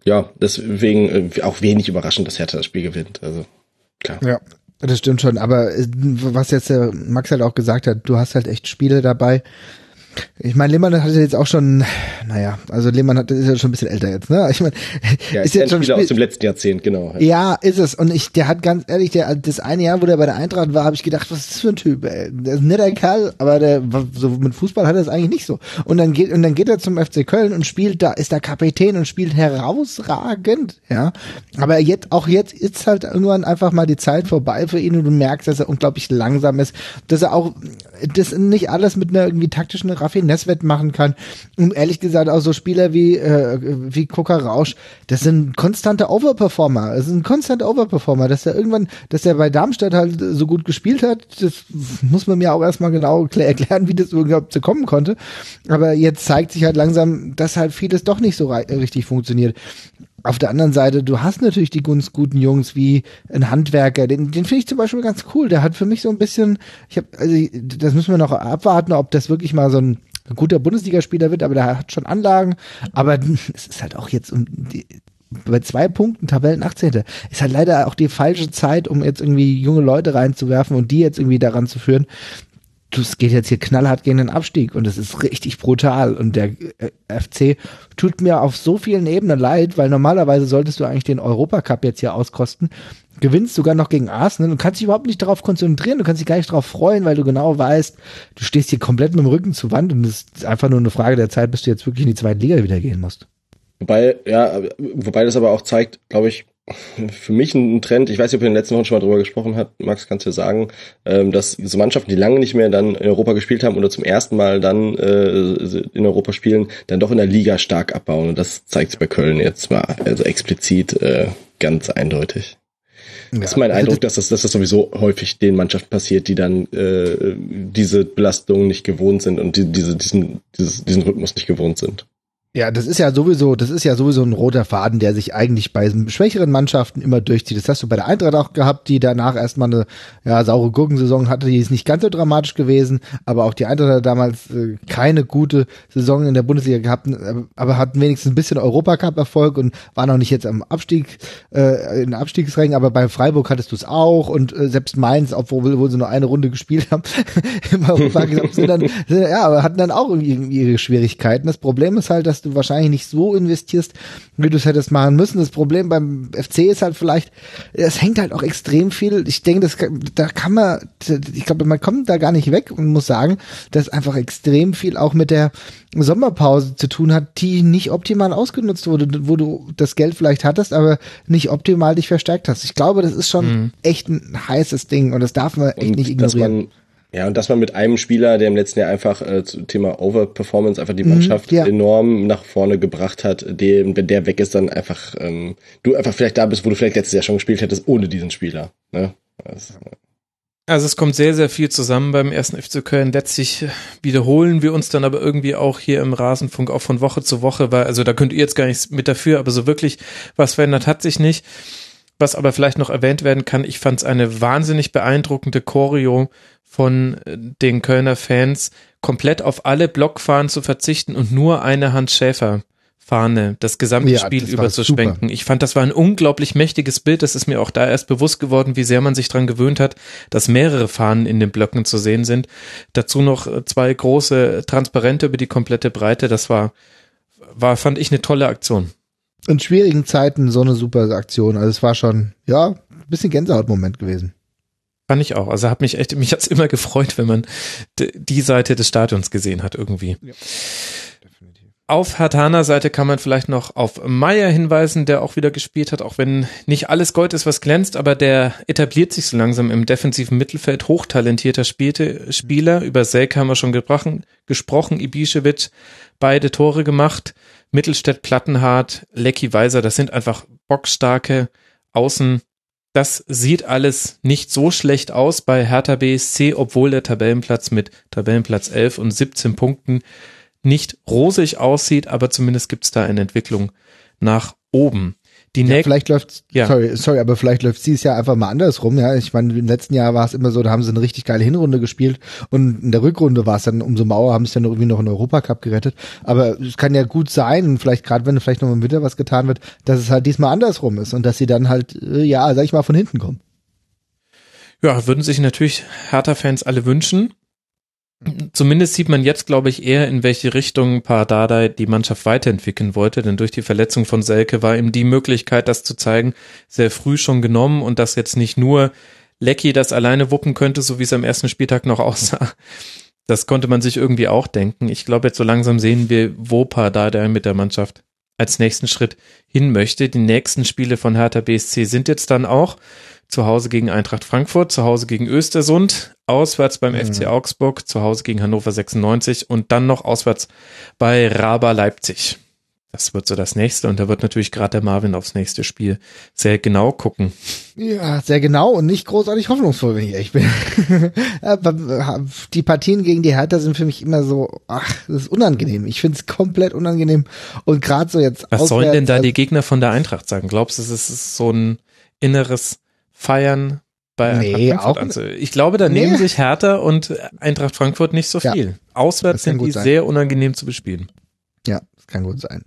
ja, deswegen äh, auch wenig überraschend, dass Hertha das Spiel gewinnt. Also klar. Ja, das stimmt schon. Aber äh, was jetzt der Max halt auch gesagt hat, du hast halt echt Spiele dabei, ich meine, Lehmann hat jetzt auch schon, naja, also Lehmann hat, ist ja schon ein bisschen älter jetzt, ne? Ich meine, ja, ist jetzt schon wieder aus dem letzten Jahrzehnt, genau. Ja, ist es. Und ich, der hat ganz ehrlich, der, das eine Jahr, wo der bei der Eintracht war, habe ich gedacht, was ist das für ein Typ, ey? Der ist ein netter Kerl, aber der, so mit Fußball hat er es eigentlich nicht so. Und dann geht, und dann geht er zum FC Köln und spielt da, ist der Kapitän und spielt herausragend, ja. Aber jetzt, auch jetzt ist halt irgendwann einfach mal die Zeit vorbei für ihn und du merkst, dass er unglaublich langsam ist, dass er auch, das nicht alles mit einer irgendwie taktischen Raffinesse wettmachen kann. Und ehrlich gesagt auch so Spieler wie, äh, wie Coca Rausch, das sind konstante Overperformer. Das sind konstante Overperformer. Dass er irgendwann, dass er bei Darmstadt halt so gut gespielt hat, das muss man mir auch erstmal genau erklären, wie das überhaupt zu kommen konnte. Aber jetzt zeigt sich halt langsam, dass halt vieles doch nicht so richtig funktioniert. Auf der anderen Seite, du hast natürlich die ganz guten Jungs wie ein Handwerker, den, den finde ich zum Beispiel ganz cool. Der hat für mich so ein bisschen, ich habe, also das müssen wir noch abwarten, ob das wirklich mal so ein ein guter Bundesligaspieler wird, aber der hat schon Anlagen. Aber es ist halt auch jetzt um die, bei zwei Punkten Tabellen 18. Ist halt leider auch die falsche Zeit, um jetzt irgendwie junge Leute reinzuwerfen und die jetzt irgendwie daran zu führen. Es geht jetzt hier knallhart gegen den Abstieg und es ist richtig brutal. Und der äh, FC tut mir auf so vielen Ebenen leid, weil normalerweise solltest du eigentlich den Europacup jetzt hier auskosten. Gewinnst sogar noch gegen Arsenal und kannst dich überhaupt nicht darauf konzentrieren, du kannst dich gar nicht darauf freuen, weil du genau weißt, du stehst hier komplett mit dem Rücken zur Wand und es ist einfach nur eine Frage der Zeit, bis du jetzt wirklich in die zweite Liga wieder gehen musst. Wobei, ja, wobei das aber auch zeigt, glaube ich, für mich ein Trend, ich weiß nicht, ob ihr in den letzten Wochen schon mal drüber gesprochen habt, Max, kannst du ja sagen, ähm, dass so Mannschaften, die lange nicht mehr dann in Europa gespielt haben oder zum ersten Mal dann äh, in Europa spielen, dann doch in der Liga stark abbauen. Und das zeigt sich bei Köln jetzt mal also explizit äh, ganz eindeutig. Ja. Das ist mein also Eindruck, dass das, dass das sowieso häufig den Mannschaften passiert, die dann äh, diese Belastung nicht gewohnt sind und die, diese, diesen, dieses, diesen Rhythmus nicht gewohnt sind. Ja, das ist ja sowieso, das ist ja sowieso ein roter Faden, der sich eigentlich bei schwächeren Mannschaften immer durchzieht. Das hast du bei der Eintracht auch gehabt, die danach erstmal eine ja, saure Gurkensaison hatte, die ist nicht ganz so dramatisch gewesen, aber auch die Eintracht hat damals äh, keine gute Saison in der Bundesliga gehabt, äh, aber hatten wenigstens ein bisschen Europacup-Erfolg und war noch nicht jetzt am Abstieg, äh, in Abstiegsrängen, aber bei Freiburg hattest du es auch und äh, selbst Mainz, obwohl wo sie nur eine Runde gespielt haben, im Europacup sind dann, sind, ja, aber hatten dann auch irgendwie ihre Schwierigkeiten. Das Problem ist halt, dass du wahrscheinlich nicht so investierst, wie du es hättest machen müssen. Das Problem beim FC ist halt vielleicht, es hängt halt auch extrem viel. Ich denke, das, da kann man, ich glaube, man kommt da gar nicht weg und muss sagen, dass einfach extrem viel auch mit der Sommerpause zu tun hat, die nicht optimal ausgenutzt wurde, wo du das Geld vielleicht hattest, aber nicht optimal dich verstärkt hast. Ich glaube, das ist schon mhm. echt ein heißes Ding und das darf man echt und nicht ignorieren ja, und dass man mit einem Spieler, der im letzten Jahr einfach äh, zum Thema Overperformance einfach die mhm, Mannschaft ja. enorm nach vorne gebracht hat, der, wenn der weg ist, dann einfach ähm, du einfach vielleicht da bist, wo du vielleicht letztes Jahr schon gespielt hättest, ohne diesen Spieler. Ne? Das, äh. also es kommt sehr, sehr viel zusammen beim ersten FC Köln. Letztlich wiederholen wir uns dann aber irgendwie auch hier im Rasenfunk auch von Woche zu Woche, weil, also da könnt ihr jetzt gar nichts mit dafür, aber so wirklich was verändert hat sich nicht. Was aber vielleicht noch erwähnt werden kann, ich fand es eine wahnsinnig beeindruckende Choreo von äh, den Kölner Fans, komplett auf alle Blockfahnen zu verzichten und nur eine Hans Schäfer Fahne das gesamte ja, Spiel überzuschwenken. Ich fand, das war ein unglaublich mächtiges Bild. Das ist mir auch da erst bewusst geworden, wie sehr man sich dran gewöhnt hat, dass mehrere Fahnen in den Blöcken zu sehen sind. Dazu noch äh, zwei große Transparente über die komplette Breite. Das war, war, fand ich eine tolle Aktion in schwierigen Zeiten so eine super Aktion. Also es war schon, ja, ein bisschen Gänsehautmoment gewesen. Fand ich auch. Also hat mich echt, mich hat's immer gefreut, wenn man die Seite des Stadions gesehen hat irgendwie. Ja. Auf Hatana Seite kann man vielleicht noch auf Meier hinweisen, der auch wieder gespielt hat, auch wenn nicht alles Gold ist, was glänzt, aber der etabliert sich so langsam im defensiven Mittelfeld, hochtalentierter Spielte, Spieler. Über Selk haben wir schon gesprochen, gesprochen Ibišević, beide Tore gemacht. Mittelstädt, Plattenhardt, Lecky Weiser, das sind einfach bockstarke Außen. Das sieht alles nicht so schlecht aus bei Hertha BSC, obwohl der Tabellenplatz mit Tabellenplatz 11 und 17 Punkten nicht rosig aussieht, aber zumindest gibt es da eine Entwicklung nach oben. Die ja, vielleicht läuft, ja. sorry, sorry, aber vielleicht läuft sie es ja einfach mal andersrum. Ja, ich meine, im letzten Jahr war es immer so, da haben sie eine richtig geile Hinrunde gespielt und in der Rückrunde war es dann umso Mauer, haben es dann irgendwie noch in Europacup gerettet. Aber es kann ja gut sein, und vielleicht gerade wenn vielleicht noch im Winter was getan wird, dass es halt diesmal andersrum ist und dass sie dann halt, äh, ja, sag ich mal, von hinten kommen. Ja, würden sich natürlich Hertha-Fans alle wünschen. Zumindest sieht man jetzt, glaube ich, eher, in welche Richtung Pardadei die Mannschaft weiterentwickeln wollte, denn durch die Verletzung von Selke war ihm die Möglichkeit, das zu zeigen, sehr früh schon genommen und dass jetzt nicht nur Lecky das alleine wuppen könnte, so wie es am ersten Spieltag noch aussah. Das konnte man sich irgendwie auch denken. Ich glaube, jetzt so langsam sehen wir, wo Pardadei mit der Mannschaft als nächsten Schritt hin möchte. Die nächsten Spiele von Hertha BSC sind jetzt dann auch zu Hause gegen Eintracht Frankfurt, zu Hause gegen Östersund, auswärts beim mhm. FC Augsburg, zu Hause gegen Hannover 96 und dann noch auswärts bei Raba Leipzig. Das wird so das nächste und da wird natürlich gerade der Marvin aufs nächste Spiel sehr genau gucken. Ja, sehr genau und nicht großartig hoffnungsvoll, wenn ich ehrlich bin. die Partien gegen die Hertha sind für mich immer so, ach, das ist unangenehm. Ich finde es komplett unangenehm und gerade so jetzt. Was sollen denn da die Gegner von der Eintracht sagen? Glaubst du, es ist so ein inneres feiern bei nee, Frankfurt auch, Ich glaube, da nee. nehmen sich Hertha und Eintracht Frankfurt nicht so viel. Ja, Auswärts sind die sein. sehr unangenehm zu bespielen. Ja, das kann gut sein.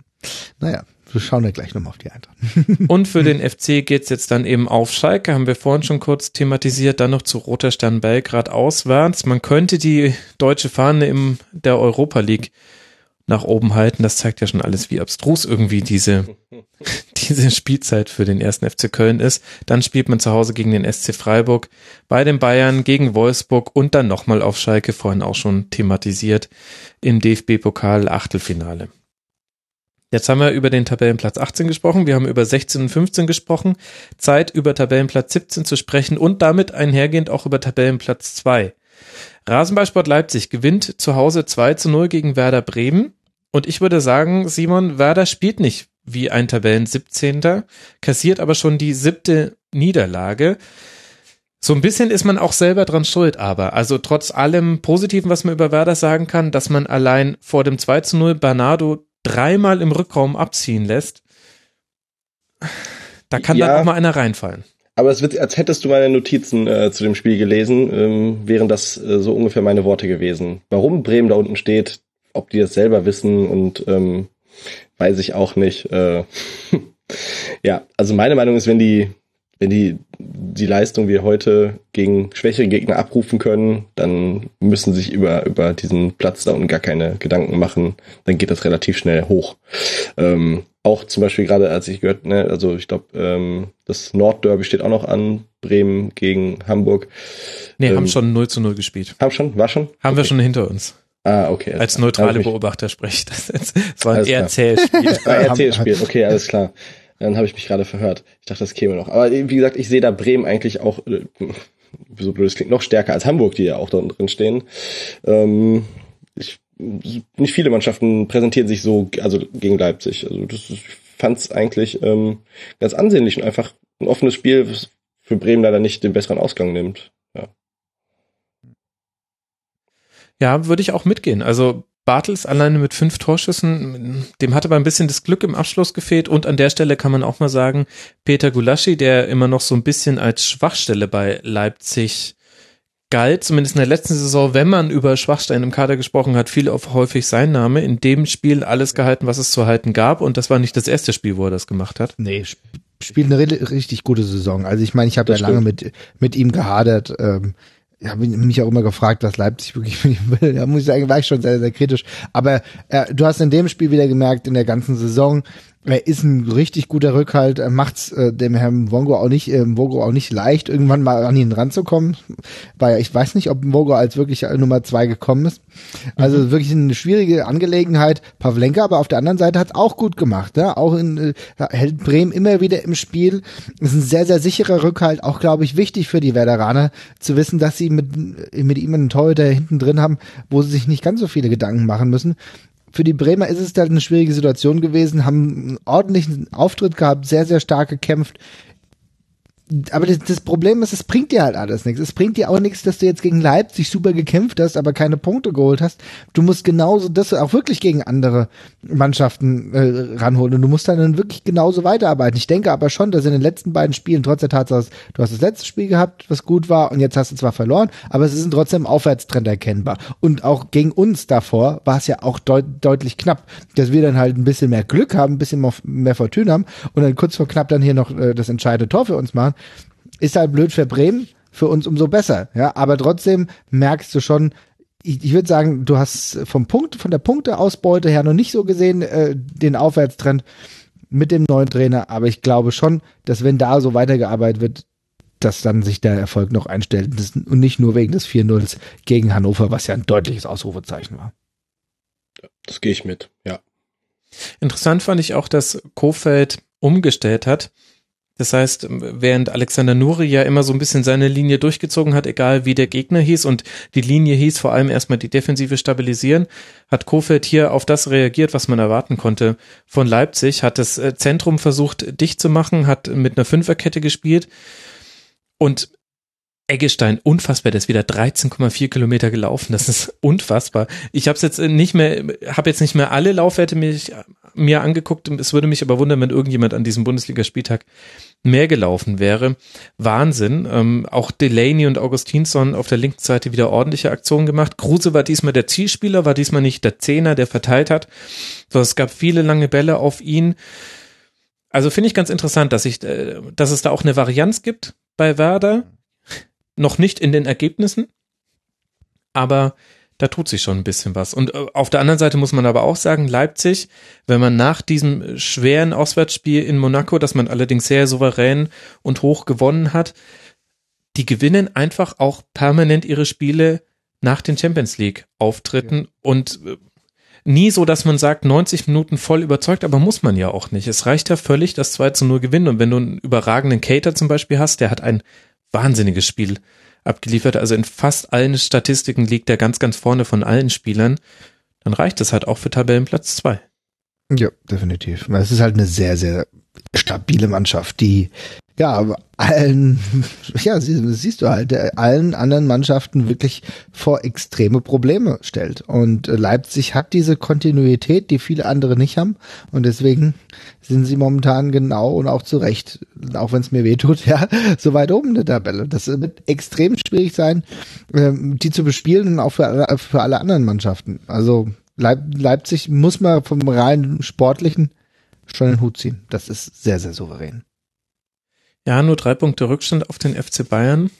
Naja, wir schauen ja gleich nochmal auf die Eintracht. und für den FC geht's jetzt dann eben auf Schalke, haben wir vorhin schon kurz thematisiert, dann noch zu Roter Stern Belgrad auswärts. Man könnte die deutsche Fahne im der Europa League nach oben halten. Das zeigt ja schon alles, wie abstrus irgendwie diese, diese Spielzeit für den ersten FC Köln ist. Dann spielt man zu Hause gegen den SC Freiburg, bei den Bayern gegen Wolfsburg und dann nochmal auf Schalke, vorhin auch schon thematisiert, im DFB-Pokal Achtelfinale. Jetzt haben wir über den Tabellenplatz 18 gesprochen, wir haben über 16 und 15 gesprochen. Zeit über Tabellenplatz 17 zu sprechen und damit einhergehend auch über Tabellenplatz 2. Rasenballsport Leipzig gewinnt zu Hause 2 zu 0 gegen Werder Bremen. Und ich würde sagen, Simon, Werder spielt nicht wie ein Tabellen 17. kassiert aber schon die siebte Niederlage. So ein bisschen ist man auch selber dran schuld, aber also trotz allem Positiven, was man über Werder sagen kann, dass man allein vor dem 2 zu 0 Bernardo dreimal im Rückraum abziehen lässt, da kann Ja. dann auch mal einer reinfallen. Aber es wird, als hättest du meine Notizen äh, zu dem Spiel gelesen, ähm, wären das äh, so ungefähr meine Worte gewesen. Warum Bremen da unten steht, ob die das selber wissen und ähm, weiß ich auch nicht. Äh, ja, also meine Meinung ist, wenn die, wenn die die Leistung wir heute gegen schwächere Gegner abrufen können, dann müssen sich über über diesen Platz da unten gar keine Gedanken machen. Dann geht das relativ schnell hoch. Ähm, auch zum Beispiel gerade, als ich gehört, ne, also ich glaube, ähm, das Nordderby steht auch noch an, Bremen gegen Hamburg. Nee, Ähm, haben schon 0 zu 0 gespielt. Haben schon? War schon? Haben wir Okay. schon hinter uns. Ah, okay. Als neutrale Beobachter spreche ich das jetzt. Es war ein eher zähes Spiel. Ah, RT-Spiel, okay, alles klar. Dann habe ich mich gerade verhört. Ich dachte, das käme noch. Aber wie gesagt, ich sehe da Bremen eigentlich auch, äh, so blöd es klingt, noch stärker als Hamburg, die ja auch da unten drin stehen. Ähm, ich, nicht viele Mannschaften präsentieren sich so, also gegen Leipzig. Also das ich fand es eigentlich ähm, ganz ansehnlich und einfach ein offenes Spiel, was für Bremen leider nicht den besseren Ausgang nimmt. Ja. Würde ich auch mitgehen. Also Bartels alleine mit fünf Torschüssen, dem hatte aber ein bisschen das Glück im Abschluss gefehlt und an der Stelle kann man auch mal sagen, Peter Gulaschi, der immer noch so ein bisschen als Schwachstelle bei Leipzig galt, zumindest in der letzten Saison, wenn man über Schwachstellen im Kader gesprochen hat, fiel auf häufig sein Name. In dem Spiel alles gehalten, was es zu halten gab und das war nicht das erste Spiel, wo er das gemacht hat. Nee, sp- spielt eine ri- richtig gute Saison. Also ich meine, ich habe ja lange mit, mit ihm gehadert. Ähm, habe mich auch immer gefragt, was Leipzig wirklich will. Da muss ich sagen, war ich schon sehr, sehr kritisch. Aber äh, du hast in dem Spiel wieder gemerkt, in der ganzen Saison, er ist ein richtig guter Rückhalt. Er macht's äh, dem Herrn Wongo auch nicht, äh, Wongo auch nicht leicht, irgendwann mal an ihn ranzukommen. Weil ich weiß nicht, ob Wongo als wirklich Nummer zwei gekommen ist. Also wirklich eine schwierige Angelegenheit. Pavlenka aber auf der anderen Seite hat's auch gut gemacht. Ne? Auch in, äh, hält Bremen immer wieder im Spiel. Ist ein sehr, sehr sicherer Rückhalt. Auch, glaube ich, wichtig für die Werderaner zu wissen, dass sie mit, mit ihm einen Torhüter hinten drin haben, wo sie sich nicht ganz so viele Gedanken machen müssen für die Bremer ist es halt eine schwierige Situation gewesen, haben einen ordentlichen Auftritt gehabt, sehr, sehr stark gekämpft. Aber das, das Problem ist, es bringt dir halt alles nichts. Es bringt dir auch nichts, dass du jetzt gegen Leipzig super gekämpft hast, aber keine Punkte geholt hast. Du musst genauso das auch wirklich gegen andere Mannschaften äh, ranholen und du musst dann wirklich genauso weiterarbeiten. Ich denke aber schon, dass in den letzten beiden Spielen, trotz der Tatsache, du hast das letzte Spiel gehabt, was gut war und jetzt hast du zwar verloren, aber es ist trotzdem Aufwärtstrend erkennbar. Und auch gegen uns davor war es ja auch deut deutlich knapp, dass wir dann halt ein bisschen mehr Glück haben, ein bisschen mehr, Fortune haben und dann kurz vor knapp dann hier noch äh, das entscheidende Tor für uns machen. Ist halt blöd für Bremen, für uns umso besser. Ja, aber trotzdem merkst du schon, ich, ich würde sagen, du hast vom Punkt, von der Punkteausbeute her noch nicht so gesehen äh, den Aufwärtstrend mit dem neuen Trainer, aber ich glaube schon, dass wenn da so weitergearbeitet wird, dass dann sich der Erfolg noch einstellt und nicht nur wegen des 4-0s gegen Hannover, was ja ein deutliches Ausrufezeichen war. Das gehe ich mit, ja. Interessant fand ich auch, dass Kofeld umgestellt hat. Das heißt, während Alexander Nuri ja immer so ein bisschen seine Linie durchgezogen hat, egal wie der Gegner hieß, und die Linie hieß vor allem erstmal die Defensive stabilisieren, hat Kofeld hier auf das reagiert, was man erwarten konnte. Von Leipzig, hat das äh, Zentrum versucht dicht zu machen, hat mit einer Fünferkette gespielt. Und Eggestein, unfassbar, der ist wieder 13,4 Kilometer gelaufen. Das ist unfassbar. Ich habe jetzt nicht mehr, habe jetzt nicht mehr alle Laufwerte mich, mir angeguckt. Es würde mich aber wundern, wenn irgendjemand an diesem Bundesligaspieltag mehr gelaufen wäre. Wahnsinn. Ähm, auch Delaney und Augustinsson auf der linken Seite wieder ordentliche Aktionen gemacht. Kruse war diesmal der Zielspieler, war diesmal nicht der Zehner, der verteilt hat. So, es gab viele lange Bälle auf ihn. Also finde ich ganz interessant, dass ich, äh, dass es da auch eine Varianz gibt bei Werder. Noch nicht in den Ergebnissen, aber da tut sich schon ein bisschen was. Und äh, auf der anderen Seite muss man aber auch sagen, Leipzig, wenn man nach diesem schweren Auswärtsspiel in Monaco, das man allerdings sehr souverän und hoch gewonnen hat, die gewinnen einfach auch permanent ihre Spiele nach den Champions League Auftritten und äh, nie so, dass man sagt, 90 Minuten voll überzeugt, aber muss man ja auch nicht. Es reicht ja völlig, das 2 zu 0 gewinnen. Und wenn du einen überragenden Cater zum Beispiel hast, der hat ein wahnsinniges Spiel abgeliefert. Also in fast allen Statistiken liegt er ganz, ganz vorne von allen Spielern. Dann reicht es halt auch für Tabellenplatz 2. Ja, definitiv. Es ist halt eine sehr, sehr stabile Mannschaft, die ja, allen, ja, siehst du halt, äh, allen anderen Mannschaften wirklich vor extreme Probleme stellt. Und äh, Leipzig hat diese Kontinuität, die viele andere nicht haben. Und deswegen sind sie momentan genau und auch zu Recht, auch wenn es mir weh tut, ja, so weit oben in der Tabelle. Das wird extrem schwierig sein, ähm, die zu bespielen und auch für alle, für alle anderen Mannschaften. Also Leip Leipzig muss man vom rein sportlichen schon den Hut ziehen. Das ist sehr, sehr souverän. Ja, nur drei Punkte Rückstand auf den FC Bayern.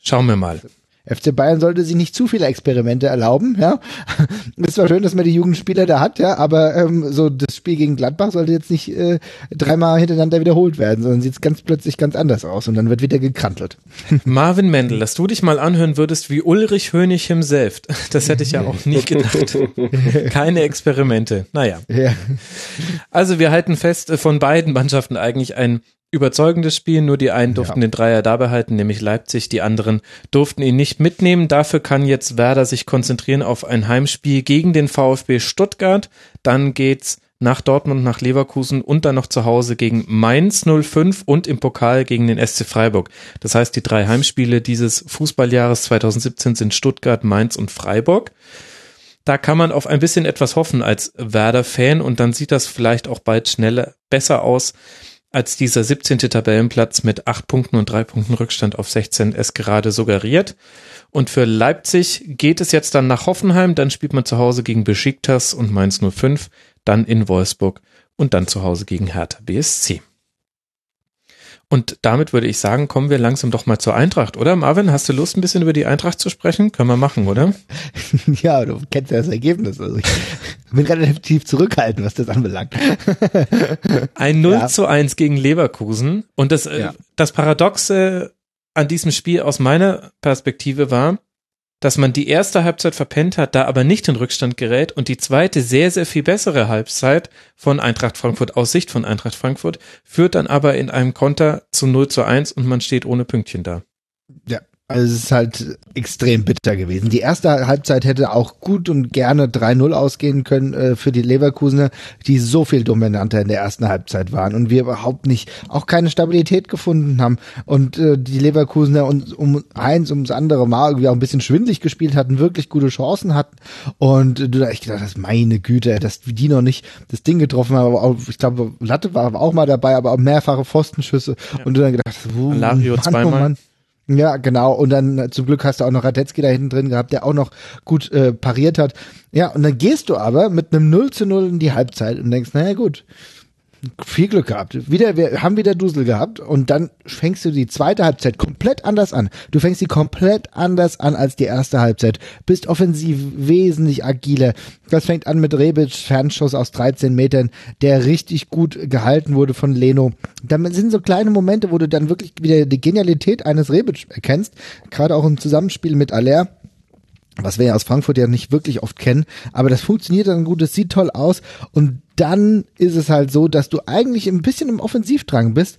Schauen wir mal. FC Bayern sollte sich nicht zu viele Experimente erlauben, ja. Ist zwar schön, dass man die Jugendspieler da hat, ja, aber ähm, so das Spiel gegen Gladbach sollte jetzt nicht äh, dreimal hintereinander wiederholt werden, sondern sieht ganz plötzlich ganz anders aus und dann wird wieder gekrantelt. Marvin Mendel, dass du dich mal anhören würdest wie Ulrich Hönig himself, das hätte ich ja auch nicht gedacht. Keine Experimente. Naja. Ja. Also wir halten fest, äh, von beiden Mannschaften eigentlich ein überzeugendes Spiel. Nur die einen durften ja. den Dreier da behalten, nämlich Leipzig. Die anderen durften ihn nicht mitnehmen. Dafür kann jetzt Werder sich konzentrieren auf ein Heimspiel gegen den VfB Stuttgart. Dann geht's nach Dortmund, nach Leverkusen und dann noch zu Hause gegen Mainz 05 und im Pokal gegen den SC Freiburg. Das heißt, die drei Heimspiele dieses Fußballjahres 2017 sind Stuttgart, Mainz und Freiburg. Da kann man auf ein bisschen etwas hoffen als Werder-Fan und dann sieht das vielleicht auch bald schneller besser aus als dieser 17. Tabellenplatz mit 8 Punkten und 3 Punkten Rückstand auf 16 es gerade suggeriert. Und für Leipzig geht es jetzt dann nach Hoffenheim, dann spielt man zu Hause gegen Besiktas und Mainz 05, dann in Wolfsburg und dann zu Hause gegen Hertha BSC. Und damit würde ich sagen, kommen wir langsam doch mal zur Eintracht, oder? Marvin, hast du Lust, ein bisschen über die Eintracht zu sprechen? Können wir machen, oder? ja, du kennst ja das Ergebnis. Also ich bin relativ zurückhaltend, was das anbelangt. Ein 0 ja. zu 1 gegen Leverkusen. Und das, äh, ja. das Paradoxe an diesem Spiel aus meiner Perspektive war, dass man die erste Halbzeit verpennt hat, da aber nicht in Rückstand gerät und die zweite sehr, sehr viel bessere Halbzeit von Eintracht Frankfurt aus Sicht von Eintracht Frankfurt führt dann aber in einem Konter zu 0 zu 1 und man steht ohne Pünktchen da. Ja, also es ist halt extrem bitter gewesen. Die erste Halbzeit hätte auch gut und gerne 3-0 ausgehen können äh, für die Leverkusener, die so viel dominanter in der ersten Halbzeit waren und wir überhaupt nicht, auch keine Stabilität gefunden haben. Und äh, die Leverkusener uns um eins, ums andere Mal irgendwie auch ein bisschen schwindlig gespielt hatten, wirklich gute Chancen hatten. Und äh, du da ich gedacht hast, meine Güte, dass die noch nicht das Ding getroffen haben. Aber auch, ich glaube, Latte war auch mal dabei, aber auch mehrfache Pfostenschüsse. Ja. Und du dann gedacht, hast, Lario Mann, zweimal. Oh Mann. Ja, genau. Und dann äh, zum Glück hast du auch noch Radetzky da hinten drin gehabt, der auch noch gut äh, pariert hat. Ja, und dann gehst du aber mit einem 0 zu 0 in die Halbzeit und denkst, naja gut, viel Glück gehabt. Wieder, wir haben wieder Dusel gehabt und dann fängst du die zweite Halbzeit komplett anders an. Du fängst sie komplett anders an als die erste Halbzeit. Bist offensiv wesentlich agiler. Das fängt an mit Rebic, Fernschuss aus 13 Metern, der richtig gut gehalten wurde von Leno. Dann sind so kleine Momente, wo du dann wirklich wieder die Genialität eines Rebic erkennst. Gerade auch im Zusammenspiel mit Aller was wir ja aus Frankfurt ja nicht wirklich oft kennen, aber das funktioniert dann gut, es sieht toll aus und dann ist es halt so, dass du eigentlich ein bisschen im Offensivdrang bist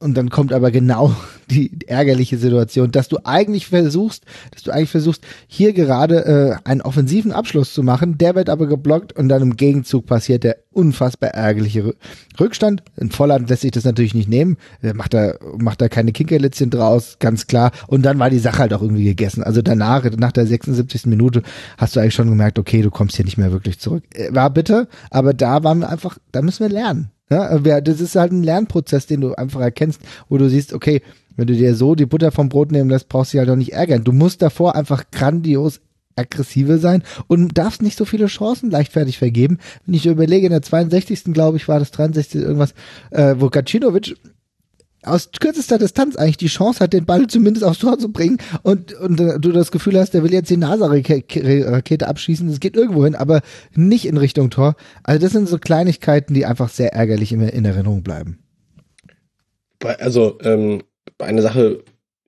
und dann kommt aber genau die ärgerliche Situation, dass du eigentlich versuchst, dass du eigentlich versuchst, hier gerade äh, einen offensiven Abschluss zu machen. Der wird aber geblockt und dann im Gegenzug passiert der unfassbar ärgerliche Rückstand. In Volland lässt sich das natürlich nicht nehmen. Er macht da, macht da keine Kinkerlitzchen draus, ganz klar. Und dann war die Sache halt auch irgendwie gegessen. Also danach, nach der 76. Minute, hast du eigentlich schon gemerkt, okay, du kommst hier nicht mehr wirklich zurück. Äh, war bitter, aber da waren wir einfach, da müssen wir lernen. Ja, das ist halt ein Lernprozess, den du einfach erkennst, wo du siehst, okay, wenn du dir so die Butter vom Brot nehmen lässt, brauchst du dich halt auch nicht ärgern. Du musst davor einfach grandios aggressiver sein und darfst nicht so viele Chancen leichtfertig vergeben. Wenn ich überlege, in der 62. glaube ich, war das 63. irgendwas, äh, wo Gacinovic aus kürzester Distanz eigentlich die Chance hat, den Ball zumindest aufs Tor zu bringen und, und äh, du das Gefühl hast, der will jetzt die NASA-Rakete abschießen, das geht irgendwo hin, aber nicht in Richtung Tor. Also das sind so Kleinigkeiten, die einfach sehr ärgerlich in, in Erinnerung bleiben. Also ähm, eine Sache,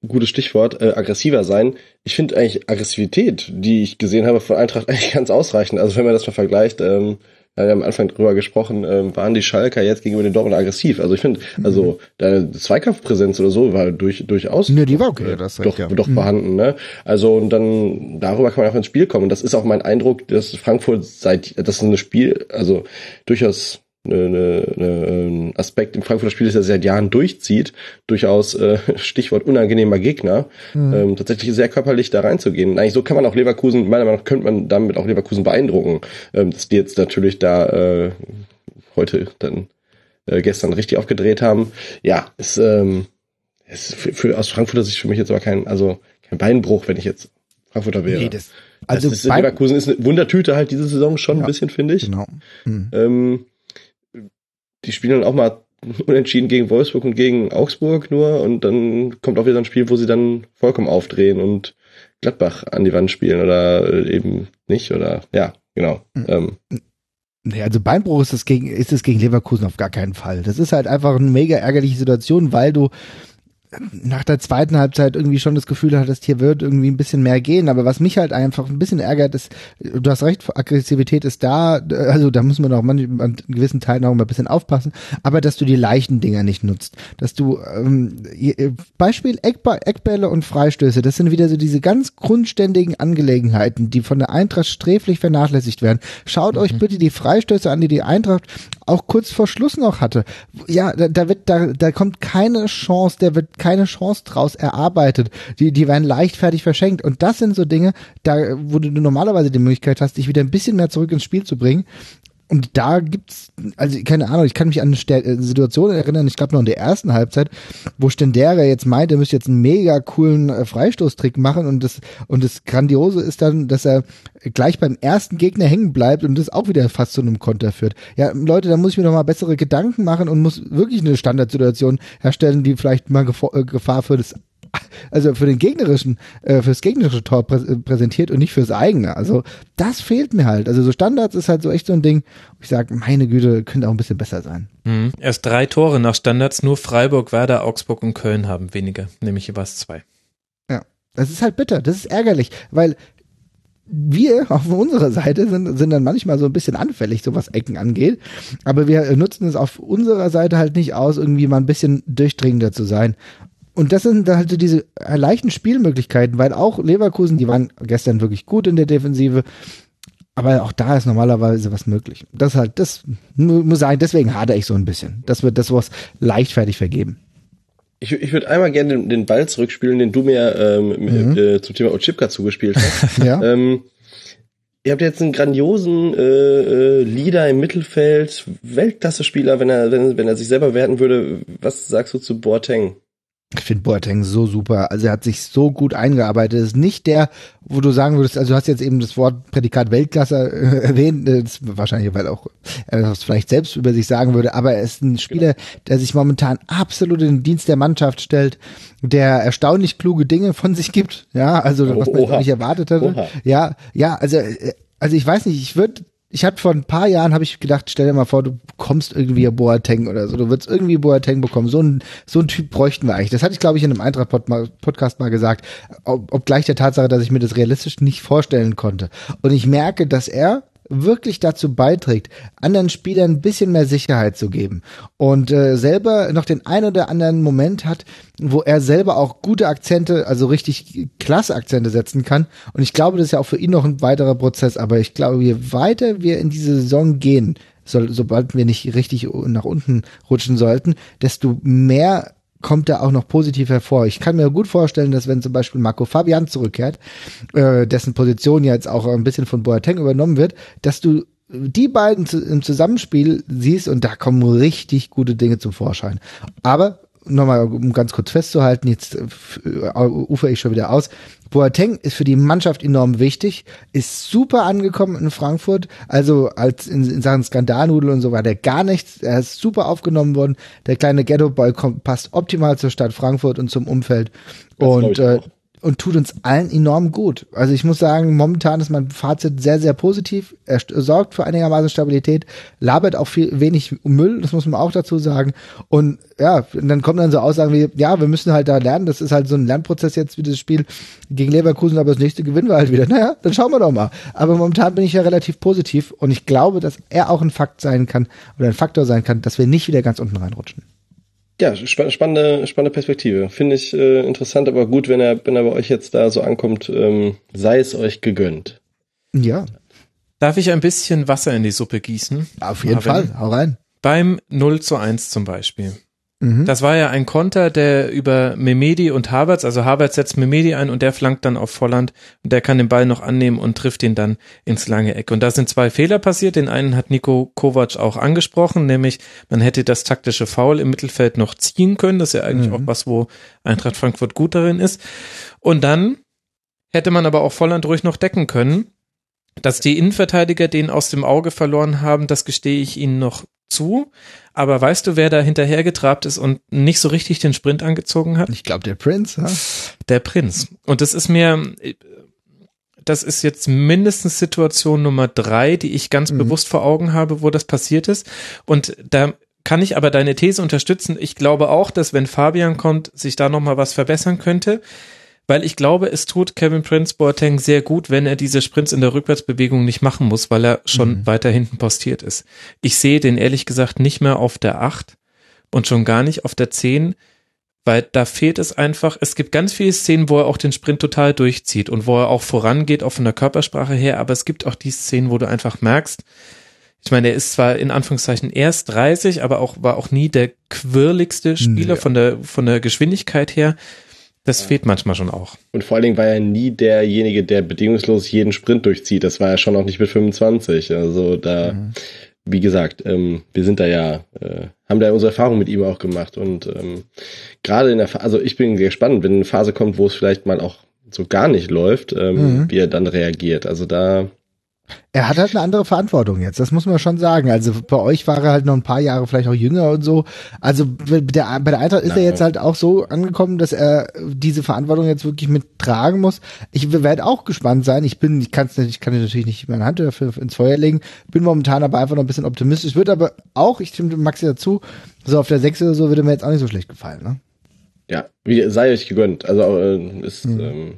gutes Stichwort, äh, aggressiver sein. Ich finde eigentlich Aggressivität, die ich gesehen habe von Eintracht eigentlich ganz ausreichend. Also wenn man das mal vergleicht, ähm, wir haben am Anfang drüber gesprochen, ähm, waren die Schalker jetzt gegenüber den Dortmund aggressiv. Also ich finde, mhm. also deine Zweikampfpräsenz oder so war durch, durchaus ne, die war okay, das doch, ja. doch mhm. vorhanden. Ne? Also und dann darüber kann man auch ins Spiel kommen. Und das ist auch mein Eindruck, dass Frankfurt seit das ist ein Spiel, also durchaus eine, eine, ein Aspekt im Frankfurter Spiel, das er seit Jahren durchzieht, durchaus äh, Stichwort unangenehmer Gegner, mhm. ähm, tatsächlich sehr körperlich da reinzugehen. Eigentlich so kann man auch Leverkusen, meiner Meinung nach könnte man damit auch Leverkusen beeindrucken, ähm, dass die jetzt natürlich da äh, heute dann äh, gestern richtig aufgedreht haben. Ja, ist, ähm, ist für, für, aus Frankfurter Sicht für mich jetzt aber kein, also kein Beinbruch, wenn ich jetzt Frankfurter wäre. Nee, das, also das ist, Leverkusen ist eine Wundertüte halt diese Saison schon ja, ein bisschen, finde ich. Genau. Mhm. Ähm, die spielen dann auch mal unentschieden gegen Wolfsburg und gegen Augsburg nur und dann kommt auch wieder ein Spiel, wo sie dann vollkommen aufdrehen und Gladbach an die Wand spielen oder eben nicht oder ja, genau. Mhm. Ähm. Nee, also Beinbruch ist es gegen, ist es gegen Leverkusen auf gar keinen Fall. Das ist halt einfach eine mega ärgerliche Situation, weil du nach der zweiten Halbzeit irgendwie schon das Gefühl hattest, hier wird irgendwie ein bisschen mehr gehen. Aber was mich halt einfach ein bisschen ärgert, ist, du hast recht, Aggressivität ist da, also da muss man auch manchmal an gewissen Teilen auch mal ein bisschen aufpassen, aber dass du die leichten Dinger nicht nutzt. Dass du, ähm, Beispiel Eckbälle und Freistöße, das sind wieder so diese ganz grundständigen Angelegenheiten, die von der Eintracht sträflich vernachlässigt werden. Schaut mhm. euch bitte die Freistöße an, die die Eintracht auch kurz vor Schluss noch hatte. Ja, da, da wird, da, da kommt keine Chance, der wird keine Chance draus erarbeitet. Die, die werden leichtfertig verschenkt. Und das sind so Dinge, da, wo du normalerweise die Möglichkeit hast, dich wieder ein bisschen mehr zurück ins Spiel zu bringen. Und da gibt's, also keine Ahnung, ich kann mich an eine äh, Situation erinnern, ich glaube noch in der ersten Halbzeit, wo Stendera jetzt meint, er müsste jetzt einen mega coolen äh, Freistoßtrick machen und das und das Grandiose ist dann, dass er gleich beim ersten Gegner hängen bleibt und das auch wieder fast zu einem Konter führt. Ja, Leute, da muss ich mir noch mal bessere Gedanken machen und muss wirklich eine Standardsituation herstellen, die vielleicht mal äh, Gefahr für das also für den gegnerischen, äh, fürs gegnerische Tor prä äh, präsentiert und nicht fürs eigene. Also das fehlt mir halt. Also so Standards ist halt so echt so ein Ding, ich sage, meine Güte, könnte auch ein bisschen besser sein. Mhm. Erst drei Tore nach Standards, nur Freiburg, Werder, Augsburg und Köln haben weniger, nämlich jeweils zwei. Ja, das ist halt bitter, das ist ärgerlich, weil wir auf unserer Seite sind, sind dann manchmal so ein bisschen anfällig, so was Ecken angeht. Aber wir nutzen es auf unserer Seite halt nicht aus, irgendwie mal ein bisschen durchdringender zu sein. Und das sind halt so diese leichten Spielmöglichkeiten, weil auch Leverkusen, die waren gestern wirklich gut in der Defensive, aber auch da ist normalerweise was möglich. Das halt, das muss sagen, deswegen hadere ich so ein bisschen. Das wird das was leichtfertig vergeben. Ich, ich würde einmal gerne den, den, Ball zurückspielen, den du mir ähm, mhm. äh, zum Thema Ochipka zugespielt hast. ja. Ähm, ihr habt jetzt einen grandiosen äh, äh, Leader im Mittelfeld, Weltklasse-Spieler, wenn er, wenn, wenn er sich selber werten würde. Was sagst du zu Boateng? Ich finde Boateng so super. Also er hat sich so gut eingearbeitet. ist nicht der, wo du sagen würdest, also du hast jetzt eben das Wort Prädikat Weltklasse äh, erwähnt, das wahrscheinlich, weil auch er das vielleicht selbst über sich sagen würde, aber er ist ein Spieler, der sich momentan absolut in den Dienst der Mannschaft stellt, der erstaunlich kluge Dinge von sich gibt. Ja, also was man Oha. nicht erwartet hatte. Oha. Ja, ja, also äh, also ich weiß nicht, ich würde ich habe vor ein paar Jahren habe ich gedacht, stell dir mal vor, du bekommst irgendwie Boateng oder so, du würdest irgendwie Boateng bekommen. So ein so ein Typ bräuchten wir eigentlich. Das hatte ich glaube ich in einem Eintracht Podcast mal gesagt, ob, obgleich der Tatsache, dass ich mir das realistisch nicht vorstellen konnte. Und ich merke, dass er wirklich dazu beiträgt, anderen Spielern ein bisschen mehr Sicherheit zu geben und äh, selber noch den ein oder anderen Moment hat, wo er selber auch gute Akzente, also richtig klasse Akzente setzen kann. Und ich glaube, das ist ja auch für ihn noch ein weiterer Prozess. Aber ich glaube, je weiter wir in diese Saison gehen, so, sobald wir nicht richtig nach unten rutschen sollten, desto mehr kommt da auch noch positiv hervor. Ich kann mir gut vorstellen, dass wenn zum Beispiel Marco Fabian zurückkehrt, äh, dessen Position jetzt auch ein bisschen von Boateng übernommen wird, dass du die beiden im Zusammenspiel siehst und da kommen richtig gute Dinge zum Vorschein. Aber nochmal, um ganz kurz festzuhalten, jetzt äh, ufer ich schon wieder aus. Boateng ist für die Mannschaft enorm wichtig, ist super angekommen in Frankfurt, also als in, in Sachen Skandalnudel und so war der gar nichts, er ist super aufgenommen worden, der kleine Ghetto-Boy passt optimal zur Stadt Frankfurt und zum Umfeld. Das und äh, und tut uns allen enorm gut. Also ich muss sagen, momentan ist mein Fazit sehr, sehr positiv. Er sorgt für einigermaßen Stabilität, labert auch viel wenig Müll, das muss man auch dazu sagen. Und ja, dann kommen dann so Aussagen wie, ja, wir müssen halt da lernen, das ist halt so ein Lernprozess jetzt wie das Spiel gegen Leverkusen, aber das nächste gewinnen wir halt wieder. Naja, dann schauen wir doch mal. Aber momentan bin ich ja relativ positiv und ich glaube, dass er auch ein Fakt sein kann oder ein Faktor sein kann, dass wir nicht wieder ganz unten reinrutschen. Ja, spannende, spannende Perspektive. Finde ich äh, interessant, aber gut, wenn er, wenn er bei euch jetzt da so ankommt, ähm, sei es euch gegönnt. Ja. Darf ich ein bisschen Wasser in die Suppe gießen? Auf jeden Marvin? Fall, hau rein. Beim 0 zu 1 zum Beispiel. Mhm. Das war ja ein Konter, der über Memedi und Havertz, also Havertz setzt Memedi ein und der flankt dann auf Volland und der kann den Ball noch annehmen und trifft ihn dann ins lange Eck. Und da sind zwei Fehler passiert. Den einen hat Nico Kovac auch angesprochen, nämlich man hätte das taktische Foul im Mittelfeld noch ziehen können. Das ist ja eigentlich Mhm. auch was, wo Eintracht Frankfurt gut darin ist. Und dann hätte man aber auch Volland ruhig noch decken können. Dass die Innenverteidiger den aus dem Auge verloren haben, das gestehe ich ihnen noch zu. Aber weißt du, wer da hinterhergetrabt ist und nicht so richtig den Sprint angezogen hat? Ich glaube, der Prince, ja? Der Prinz. Und das ist mir, das ist jetzt mindestens Situation Nummer drei, die ich ganz Mhm. bewusst vor Augen habe, wo das passiert ist. Und da kann ich aber deine These unterstützen. Ich glaube auch, dass wenn Fabian kommt, sich da nochmal was verbessern könnte. Weil ich glaube, es tut Kevin Prince Boateng sehr gut, wenn er diese Sprints in der Rückwärtsbewegung nicht machen muss, weil er schon weiter hinten postiert ist. Ich sehe den ehrlich gesagt nicht mehr auf der 8 und schon gar nicht auf der 10, weil da fehlt es einfach. Es gibt ganz viele Szenen, wo er auch den Sprint total durchzieht und wo er auch vorangeht, auch von der Körpersprache her, aber es gibt auch die Szenen, wo du einfach merkst, ich meine, er ist zwar in Anführungszeichen erst 30, aber auch war auch nie der quirligste Spieler Ja. von der von der Geschwindigkeit her. Das fehlt manchmal schon auch. Und vor allen Dingen war er nie derjenige, der bedingungslos jeden Sprint durchzieht. Das war er schon auch nicht mit 25. Also da, wie gesagt, ähm, wir sind da ja, äh, haben da unsere Erfahrung mit ihm auch gemacht. Und ähm, gerade in der Phase, also ich bin gespannt, wenn eine Phase kommt, wo es vielleicht mal auch so gar nicht läuft, ähm, Mhm. wie er dann reagiert. Also da, Er hat halt eine andere Verantwortung jetzt, das muss man schon sagen. Also bei euch war er halt noch ein paar Jahre vielleicht auch jünger und so. Also bei der, bei der Eintracht ist er jetzt halt auch so angekommen, dass er diese Verantwortung jetzt wirklich mittragen muss. Ich werde auch gespannt sein. Ich bin, ich kann es ich kann natürlich nicht meine Hand dafür ins Feuer legen. Bin momentan aber einfach noch ein bisschen optimistisch. Wird aber auch, ich stimme Maxi dazu, so auf der 6 oder so würde mir jetzt auch nicht so schlecht gefallen. Ne? ja, wie, sei euch gegönnt. Also äh, ist, ähm,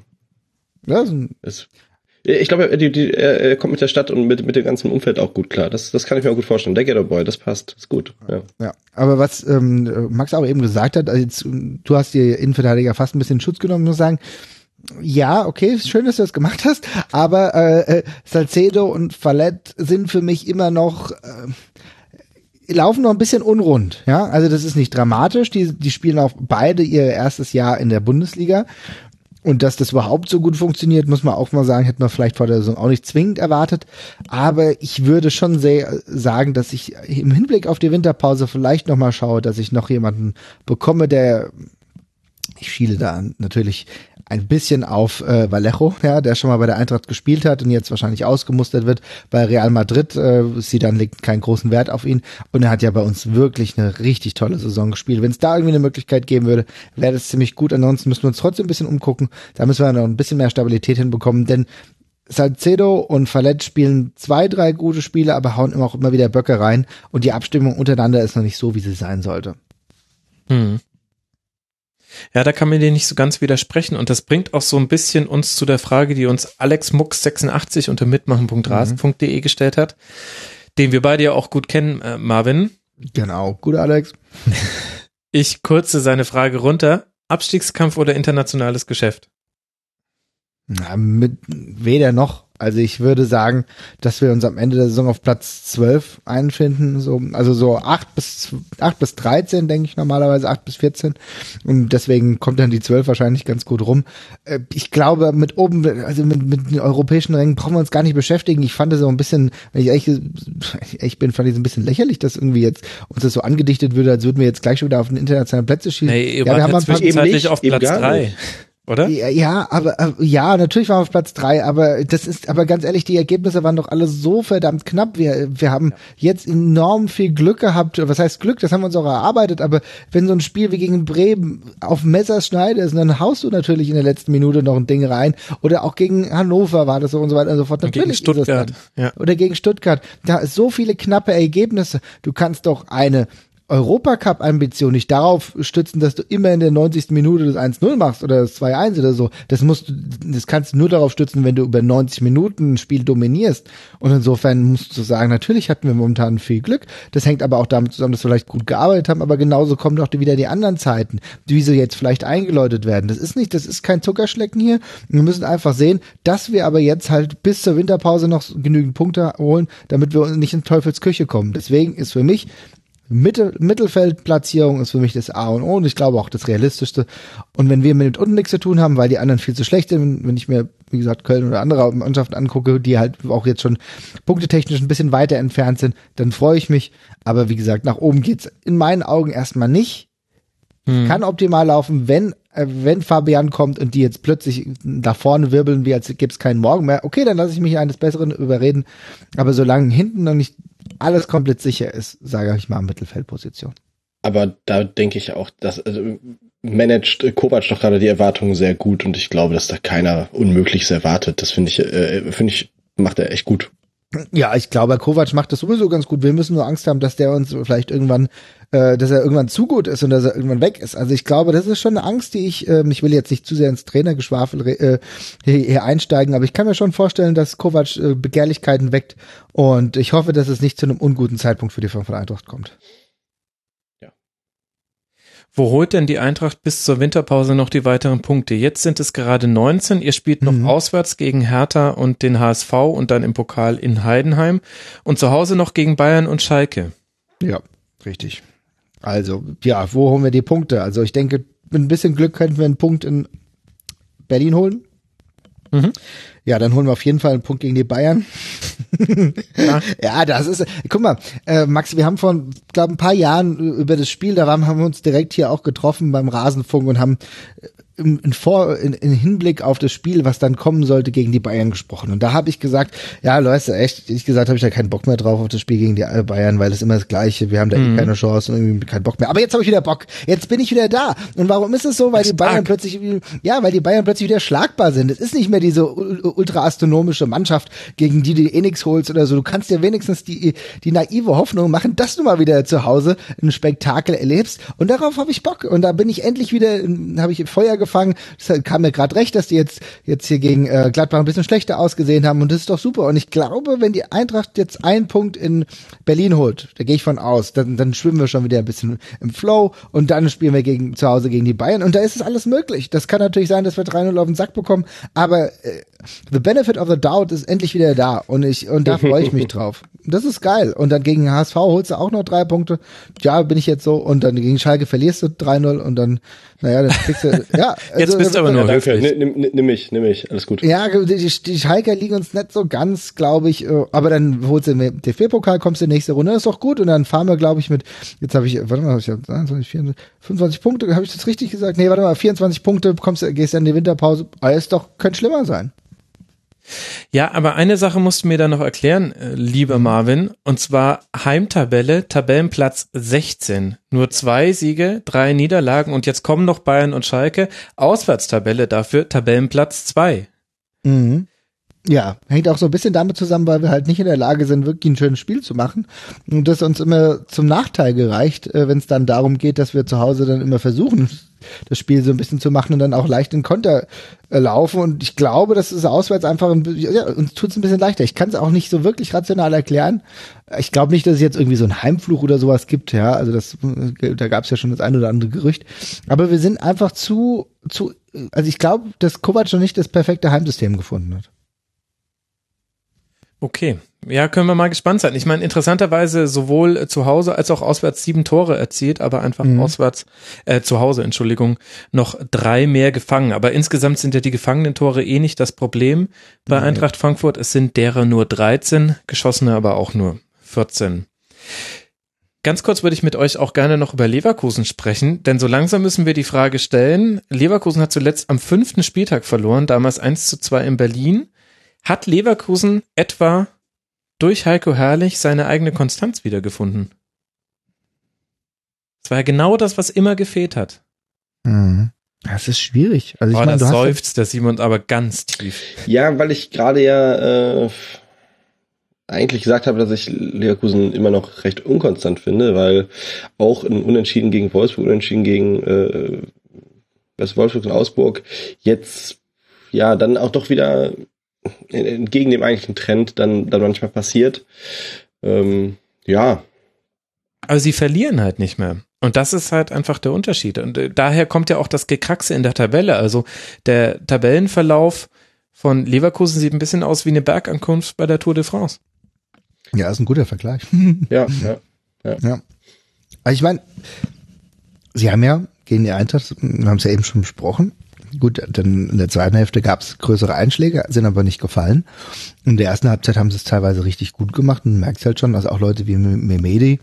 Ja, ist ein- ist ich glaube, er, er, er kommt mit der Stadt und mit, mit dem ganzen Umfeld auch gut klar. Das, das kann ich mir auch gut vorstellen. Der Ghetto Boy, das passt. Ist gut. Ja. Ja, aber was ähm, Max auch eben gesagt hat, also jetzt, du hast dir Innenverteidiger fast ein bisschen Schutz genommen, muss sagen, ja, okay, schön, dass du das gemacht hast, aber äh, äh, Salcedo und Fallett sind für mich immer noch äh, laufen noch ein bisschen unrund, ja, also das ist nicht dramatisch, die, die spielen auch beide ihr erstes Jahr in der Bundesliga und dass das überhaupt so gut funktioniert, muss man auch mal sagen, hätte man vielleicht vor der Saison auch nicht zwingend erwartet. Aber ich würde schon sehr sagen, dass ich im Hinblick auf die Winterpause vielleicht noch mal schaue, dass ich noch jemanden bekomme, der ich schiele da natürlich ein bisschen auf äh, Vallejo, ja, der schon mal bei der Eintracht gespielt hat und jetzt wahrscheinlich ausgemustert wird bei Real Madrid. Äh, sie dann legt keinen großen Wert auf ihn und er hat ja bei uns wirklich eine richtig tolle Saison gespielt. Wenn es da irgendwie eine Möglichkeit geben würde, wäre das ziemlich gut. Ansonsten müssen wir uns trotzdem ein bisschen umgucken. Da müssen wir noch ein bisschen mehr Stabilität hinbekommen, denn Salcedo und Fallett spielen zwei, drei gute Spiele, aber hauen immer auch immer wieder Böcke rein und die Abstimmung untereinander ist noch nicht so, wie sie sein sollte. Hm. Ja, da kann man dir nicht so ganz widersprechen und das bringt auch so ein bisschen uns zu der Frage, die uns Alex Mux 86 unter mitmachen.rasen.de gestellt hat, den wir beide ja auch gut kennen, äh, Marvin. Genau, gut, Alex. Ich kurze seine Frage runter. Abstiegskampf oder internationales Geschäft? Na, mit weder noch. Also ich würde sagen, dass wir uns am Ende der Saison auf Platz 12 einfinden, so, also so 8 bis, 8 bis 13, denke ich normalerweise, 8 bis 14. Und deswegen kommt dann die 12 wahrscheinlich ganz gut rum. Äh, Ich glaube, mit oben, also mit, mit den europäischen Rängen brauchen wir uns gar nicht beschäftigen. Ich fand es so ein bisschen, wenn ich ehrlich, bin, fand ich es ein bisschen lächerlich, dass irgendwie jetzt uns das so angedichtet würde, als würden wir jetzt gleich schon wieder auf den internationalen Plätze schießen. Nee, ihr ja, wir haben ja ein paar, zwischenzeitlich nicht, auf eben Platz gar drei, nicht. Oder? ja, ja, aber äh, ja, natürlich waren wir auf Platz drei, aber das ist, aber ganz ehrlich, die Ergebnisse waren doch alle so verdammt knapp. Wir, wir haben jetzt enorm viel Glück gehabt. Was heißt Glück? Das haben wir uns auch erarbeitet. Aber wenn so ein Spiel wie gegen Bremen auf Messerschneide ist, dann haust du natürlich in der letzten Minute noch ein Ding rein. Oder auch gegen Hannover war das so und so weiter und so fort. Gegen Natürlich das Stuttgart, ja. Oder gegen Stuttgart. Da ist so viele knappe Ergebnisse. Du kannst doch eine Europacup-Ambition nicht darauf stützen, dass du immer in der 90. Minute das 1-0 machst oder das 2-1 oder so. Das musst du, das kannst du nur darauf stützen, wenn du über 90 Minuten ein Spiel dominierst. Und insofern musst du sagen, natürlich hatten wir momentan viel Glück. Das hängt aber auch damit zusammen, dass wir vielleicht gut gearbeitet haben, aber genauso kommen auch wieder die anderen Zeiten, wie sie jetzt vielleicht eingeläutet werden. Das ist nicht, das ist kein Zuckerschlecken hier. Wir müssen einfach sehen, dass wir aber jetzt halt bis zur Winterpause noch genügend Punkte holen, damit wir nicht in Teufels Küche kommen. Deswegen ist für mich Mitte, Mittelfeldplatzierung ist für mich das A und O und ich glaube auch das Realistischste. Und wenn wir mit unten nichts zu tun haben, weil die anderen viel zu schlecht sind, wenn ich mir, wie gesagt, Köln oder andere Mannschaften angucke, die halt auch jetzt schon punktetechnisch ein bisschen weiter entfernt sind, dann freue ich mich. Aber wie gesagt, nach oben geht's in meinen Augen erstmal nicht. Hm. Kann optimal laufen, wenn äh, wenn Fabian kommt und die jetzt plötzlich nach vorne wirbeln, wie als gäbe es keinen Morgen mehr, okay, dann lasse ich mich eines Besseren überreden. Aber solange hinten noch nicht alles komplett sicher ist, sage ich mal Mittelfeldposition. Aber da denke ich auch, dass also, managt Kovac doch gerade die Erwartungen sehr gut und ich glaube, dass da keiner Unmögliches erwartet. Das finde ich, äh, finde ich, macht er echt gut. Ja, ich glaube, Kovac macht das sowieso ganz gut. Wir müssen nur Angst haben, dass der uns vielleicht irgendwann, äh, dass er irgendwann zu gut ist und dass er irgendwann weg ist. Also ich glaube, das ist schon eine Angst, die ich, äh, ich will jetzt nicht zu sehr ins Trainergeschwafel äh, hier, einsteigen, aber ich kann mir schon vorstellen, dass Kovac äh, Begehrlichkeiten weckt und ich hoffe, dass es nicht zu einem unguten Zeitpunkt für die Frankfurt Eintracht kommt. Wo holt denn die Eintracht bis zur Winterpause noch die weiteren Punkte? Jetzt sind es gerade 19. Ihr spielt noch mhm. auswärts gegen Hertha und den HSV und dann im Pokal in Heidenheim und zu Hause noch gegen Bayern und Schalke. Ja, richtig. Also, ja, wo holen wir die Punkte? Also, ich denke, mit ein bisschen Glück könnten wir einen Punkt in Berlin holen. Mhm. Ja, dann holen wir auf jeden Fall einen Punkt gegen die Bayern. ja. ja, das ist, guck mal, äh, Max, wir haben vor, glaube ein paar Jahren über das Spiel, da haben wir uns direkt hier auch getroffen beim Rasenfunk und haben im, in, Vor, in, in Hinblick auf das Spiel, was dann kommen sollte, gegen die Bayern gesprochen. Und da habe ich gesagt, ja, Leute, echt, ich gesagt, habe ich da keinen Bock mehr drauf auf das Spiel gegen die Bayern, weil es immer das Gleiche, wir haben da eh mhm. eh keine Chance und irgendwie keinen Bock mehr. Aber jetzt habe ich wieder Bock. Jetzt bin ich wieder da. Und warum ist es so? Weil die Bayern plötzlich, ja, weil die Bayern plötzlich wieder schlagbar sind. Es ist nicht mehr diese ultra-astronomische Mannschaft, gegen die du eh nix holst oder so. Du kannst dir wenigstens die, die naive Hoffnung machen, dass du mal wieder zu Hause ein Spektakel erlebst. Und darauf habe ich Bock. Und da bin ich endlich wieder, habe ich Feuer gefangen. Das kam mir gerade recht, dass die jetzt jetzt hier gegen äh, Gladbach ein bisschen schlechter ausgesehen haben und das ist doch super. Und ich glaube, wenn die Eintracht jetzt einen Punkt in Berlin holt, da gehe ich von aus, dann, dann schwimmen wir schon wieder ein bisschen im Flow und dann spielen wir gegen zu Hause gegen die Bayern und da ist es alles möglich. Das kann natürlich sein, dass wir 3-0 auf den Sack bekommen, aber äh, the benefit of the doubt ist endlich wieder da und ich und da freue ich mich drauf. Das ist geil. Und dann gegen HSV holst du auch noch drei Punkte. Ja, bin ich jetzt so und dann gegen Schalke verlierst du 3-0 und dann naja, dann kriegst du ja, also, jetzt bist du aber nur. Ja, nimm, nimm, nimm mich, nimm mich, alles gut. Ja, die, die Schalker liegen uns nicht so ganz, glaube ich, äh, aber dann holst du den DFB-Pokal, kommst du in die nächste Runde, ist doch gut und dann fahren wir, glaube ich, mit, jetzt habe ich, warte mal, ich habe 23, 24, 25 Punkte, habe ich das richtig gesagt? Nee, warte mal, 24 Punkte, kommst, gehst dann in die Winterpause, aber ist doch, könnte schlimmer sein. Ja, aber eine Sache musst du mir da noch erklären, äh, lieber Marvin, und zwar Heimtabelle, Tabellenplatz 16. Nur zwei Siege, drei Niederlagen und jetzt kommen noch Bayern und Schalke. Auswärtstabelle dafür, Tabellenplatz 2. Mhm. Ja, hängt auch so ein bisschen damit zusammen, weil wir halt nicht in der Lage sind, wirklich ein schönes Spiel zu machen. Und das uns immer zum Nachteil gereicht, äh, wenn es dann darum geht, dass wir zu Hause dann immer versuchen, das Spiel so ein bisschen zu machen und dann auch leicht in Konter äh, laufen. Und ich glaube, das ist auswärts einfach, ein, ja, uns tut es ein bisschen leichter. Ich kann es auch nicht so wirklich rational erklären. Ich glaube nicht, dass es jetzt irgendwie so ein Heimfluch oder sowas gibt, ja. Also das, äh, da gab es ja schon das ein oder andere Gerücht. Aber wir sind einfach zu, zu, also ich glaube, dass Kovac noch nicht das perfekte Heimsystem gefunden hat. Okay. Ja, können wir mal gespannt sein. Ich meine, interessanterweise sowohl zu Hause als auch auswärts sieben Tore erzielt, aber einfach mhm. auswärts, äh, zu Hause, Entschuldigung, noch drei mehr gefangen. Aber insgesamt sind ja die gefangenen Tore eh nicht das Problem bei mhm. Eintracht Frankfurt. Es sind derer nur 13, geschossene aber auch nur 14. Ganz kurz würde ich mit euch auch gerne noch über Leverkusen sprechen, denn so langsam müssen wir die Frage stellen. Leverkusen hat zuletzt am fünften Spieltag verloren, damals 1 zu 2 in Berlin. Hat Leverkusen etwa durch Heiko Herrlich seine eigene Konstanz wiedergefunden? Das war ja genau das, was immer gefehlt hat. Mhm. Das ist schwierig. Also ich oh, meine, da seufzt der Simon aber ganz tief. Ja, weil ich gerade ja äh, eigentlich gesagt habe, dass ich Leverkusen immer noch recht unkonstant finde, weil auch ein Unentschieden gegen Wolfsburg, Unentschieden gegen äh, Wolfsburg und Augsburg jetzt ja dann auch doch wieder entgegen dem eigentlichen Trend dann, dann manchmal passiert. Ähm, ja. Aber sie verlieren halt nicht mehr. Und das ist halt einfach der Unterschied. Und äh, daher kommt ja auch das Gekraxe in der Tabelle. Also der Tabellenverlauf von Leverkusen sieht ein bisschen aus wie eine Bergankunft bei der Tour de France. Ja, ist ein guter Vergleich. ja, ja, ja. ja. Also ich meine, sie haben ja gegen die Eintracht, wir haben es ja eben schon besprochen, Gut, dann in der zweiten Hälfte gab es größere Einschläge, sind aber nicht gefallen. In der ersten Halbzeit haben sie es teilweise richtig gut gemacht und merkt halt schon, dass auch Leute wie Memedi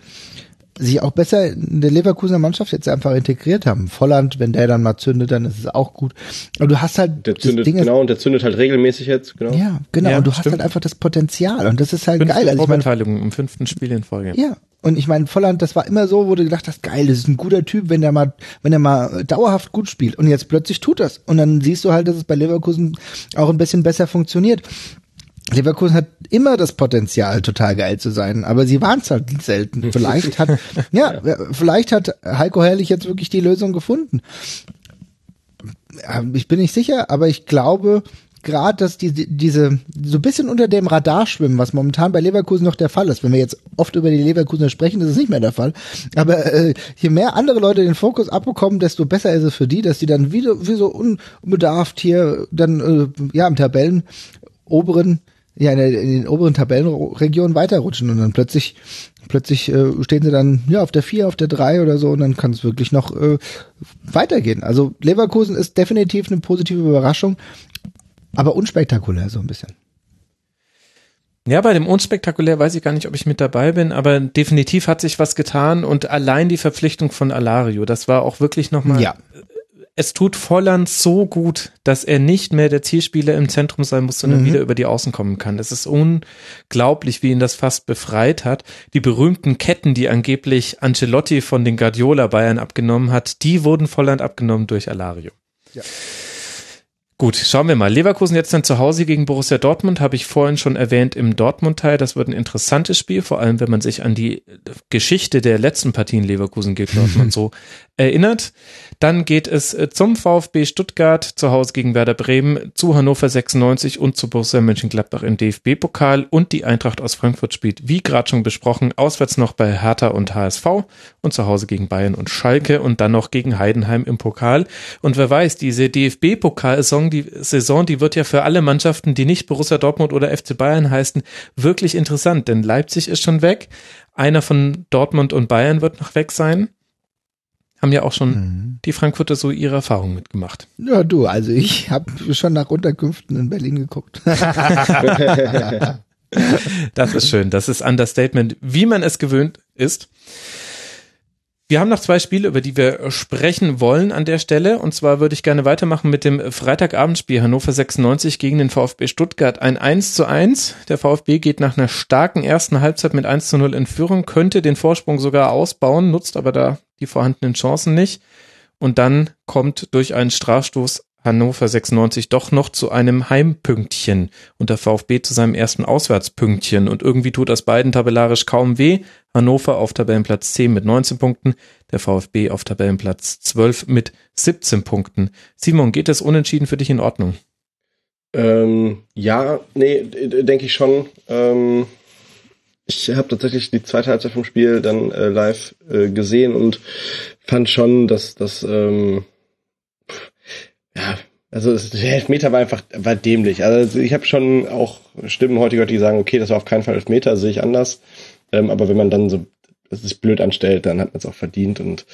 sich auch besser in der Leverkusener Mannschaft jetzt einfach integriert haben. Volland, wenn der dann mal zündet, dann ist es auch gut. Und du hast halt der zündet, Ding genau, und der zündet halt regelmäßig jetzt, genau. Ja, genau. Ja, und du stimmt. hast halt einfach das Potenzial und das ist halt Fünfte geil. Also ich mein, im fünften Spiel in Folge. Ja, und ich meine, Volland, das war immer so, wo du gedacht hast, geil, das ist ein guter Typ, wenn der mal, wenn er mal dauerhaft gut spielt. Und jetzt plötzlich tut das. Und dann siehst du halt, dass es bei Leverkusen auch ein bisschen besser funktioniert. Leverkusen hat immer das Potenzial, total geil zu sein, aber sie waren es halt selten. Vielleicht hat, ja, vielleicht hat Heiko Herrlich jetzt wirklich die Lösung gefunden. Ich bin nicht sicher, aber ich glaube, gerade, dass die, diese so ein bisschen unter dem Radar schwimmen, was momentan bei Leverkusen noch der Fall ist. Wenn wir jetzt oft über die Leverkusener sprechen, ist es nicht mehr der Fall. Aber äh, je mehr andere Leute den Fokus abbekommen, desto besser ist es für die, dass die dann wieder wie so unbedarft hier dann äh, ja im Tabellen oberen ja in, der, in den oberen Tabellenregionen weiterrutschen und dann plötzlich plötzlich äh, stehen sie dann ja auf der vier, auf der drei oder so und dann kann es wirklich noch äh, weitergehen. Also Leverkusen ist definitiv eine positive Überraschung aber unspektakulär so ein bisschen. Ja, bei dem unspektakulär weiß ich gar nicht, ob ich mit dabei bin, aber definitiv hat sich was getan und allein die Verpflichtung von Alario, das war auch wirklich nochmal. Ja. Es tut Volland so gut, dass er nicht mehr der Zielspieler im Zentrum sein muss, sondern mhm. wieder über die Außen kommen kann. Es ist unglaublich, wie ihn das fast befreit hat. Die berühmten Ketten, die angeblich Ancelotti von den Guardiola Bayern abgenommen hat, die wurden Volland abgenommen durch Alario. Ja. Gut, schauen wir mal. Leverkusen jetzt dann zu Hause gegen Borussia Dortmund, habe ich vorhin schon erwähnt im Dortmund-Teil. Das wird ein interessantes Spiel, vor allem wenn man sich an die Geschichte der letzten Partien Leverkusen gegen Dortmund so erinnert. Dann geht es äh, zum VfB Stuttgart, zu Hause gegen Werder Bremen, zu Hannover 96 und zu Borussia Mönchengladbach im DFB-Pokal und die Eintracht aus Frankfurt spielt, wie gerade schon besprochen, auswärts noch bei Hertha und HSV und zu Hause gegen Bayern und Schalke und dann noch gegen Heidenheim im Pokal. Und wer weiß, diese DFB-Pokal-Saison, die Saison, die wird ja für alle Mannschaften, die nicht Borussia Dortmund oder FC Bayern heißen, wirklich interessant, denn Leipzig ist schon weg. Einer von Dortmund und Bayern wird noch weg sein haben ja auch schon mhm. die Frankfurter so ihre Erfahrungen mitgemacht. Ja, du, also ich habe schon nach Unterkünften in Berlin geguckt. das ist schön, das ist Understatement, wie man es gewöhnt ist. Wir haben noch zwei Spiele, über die wir sprechen wollen an der Stelle. Und zwar würde ich gerne weitermachen mit dem Freitagabendspiel Hannover 96 gegen den VfB Stuttgart. Ein 1 zu 1. Der VfB geht nach einer starken ersten Halbzeit mit 1 zu 0 in Führung, könnte den Vorsprung sogar ausbauen, nutzt aber da die vorhandenen Chancen nicht. Und dann kommt durch einen Strafstoß Hannover 96 doch noch zu einem Heimpünktchen und der VfB zu seinem ersten Auswärtspünktchen. Und irgendwie tut das beiden tabellarisch kaum weh. Hannover auf Tabellenplatz 10 mit 19 Punkten, der VfB auf Tabellenplatz 12 mit 17 Punkten. Simon, geht das unentschieden für dich in Ordnung? Ähm, ja, nee, denke ich schon. Ähm, ich habe tatsächlich die zweite Halbzeit vom Spiel dann äh, live äh, gesehen und fand schon, dass das ähm, ja, also der Elfmeter war einfach war dämlich. Also ich habe schon auch Stimmen heute gehört, die sagen, okay, das war auf keinen Fall Elfmeter, sehe ich anders. Ähm, aber wenn man dann so es sich blöd anstellt, dann hat man es auch verdient. Und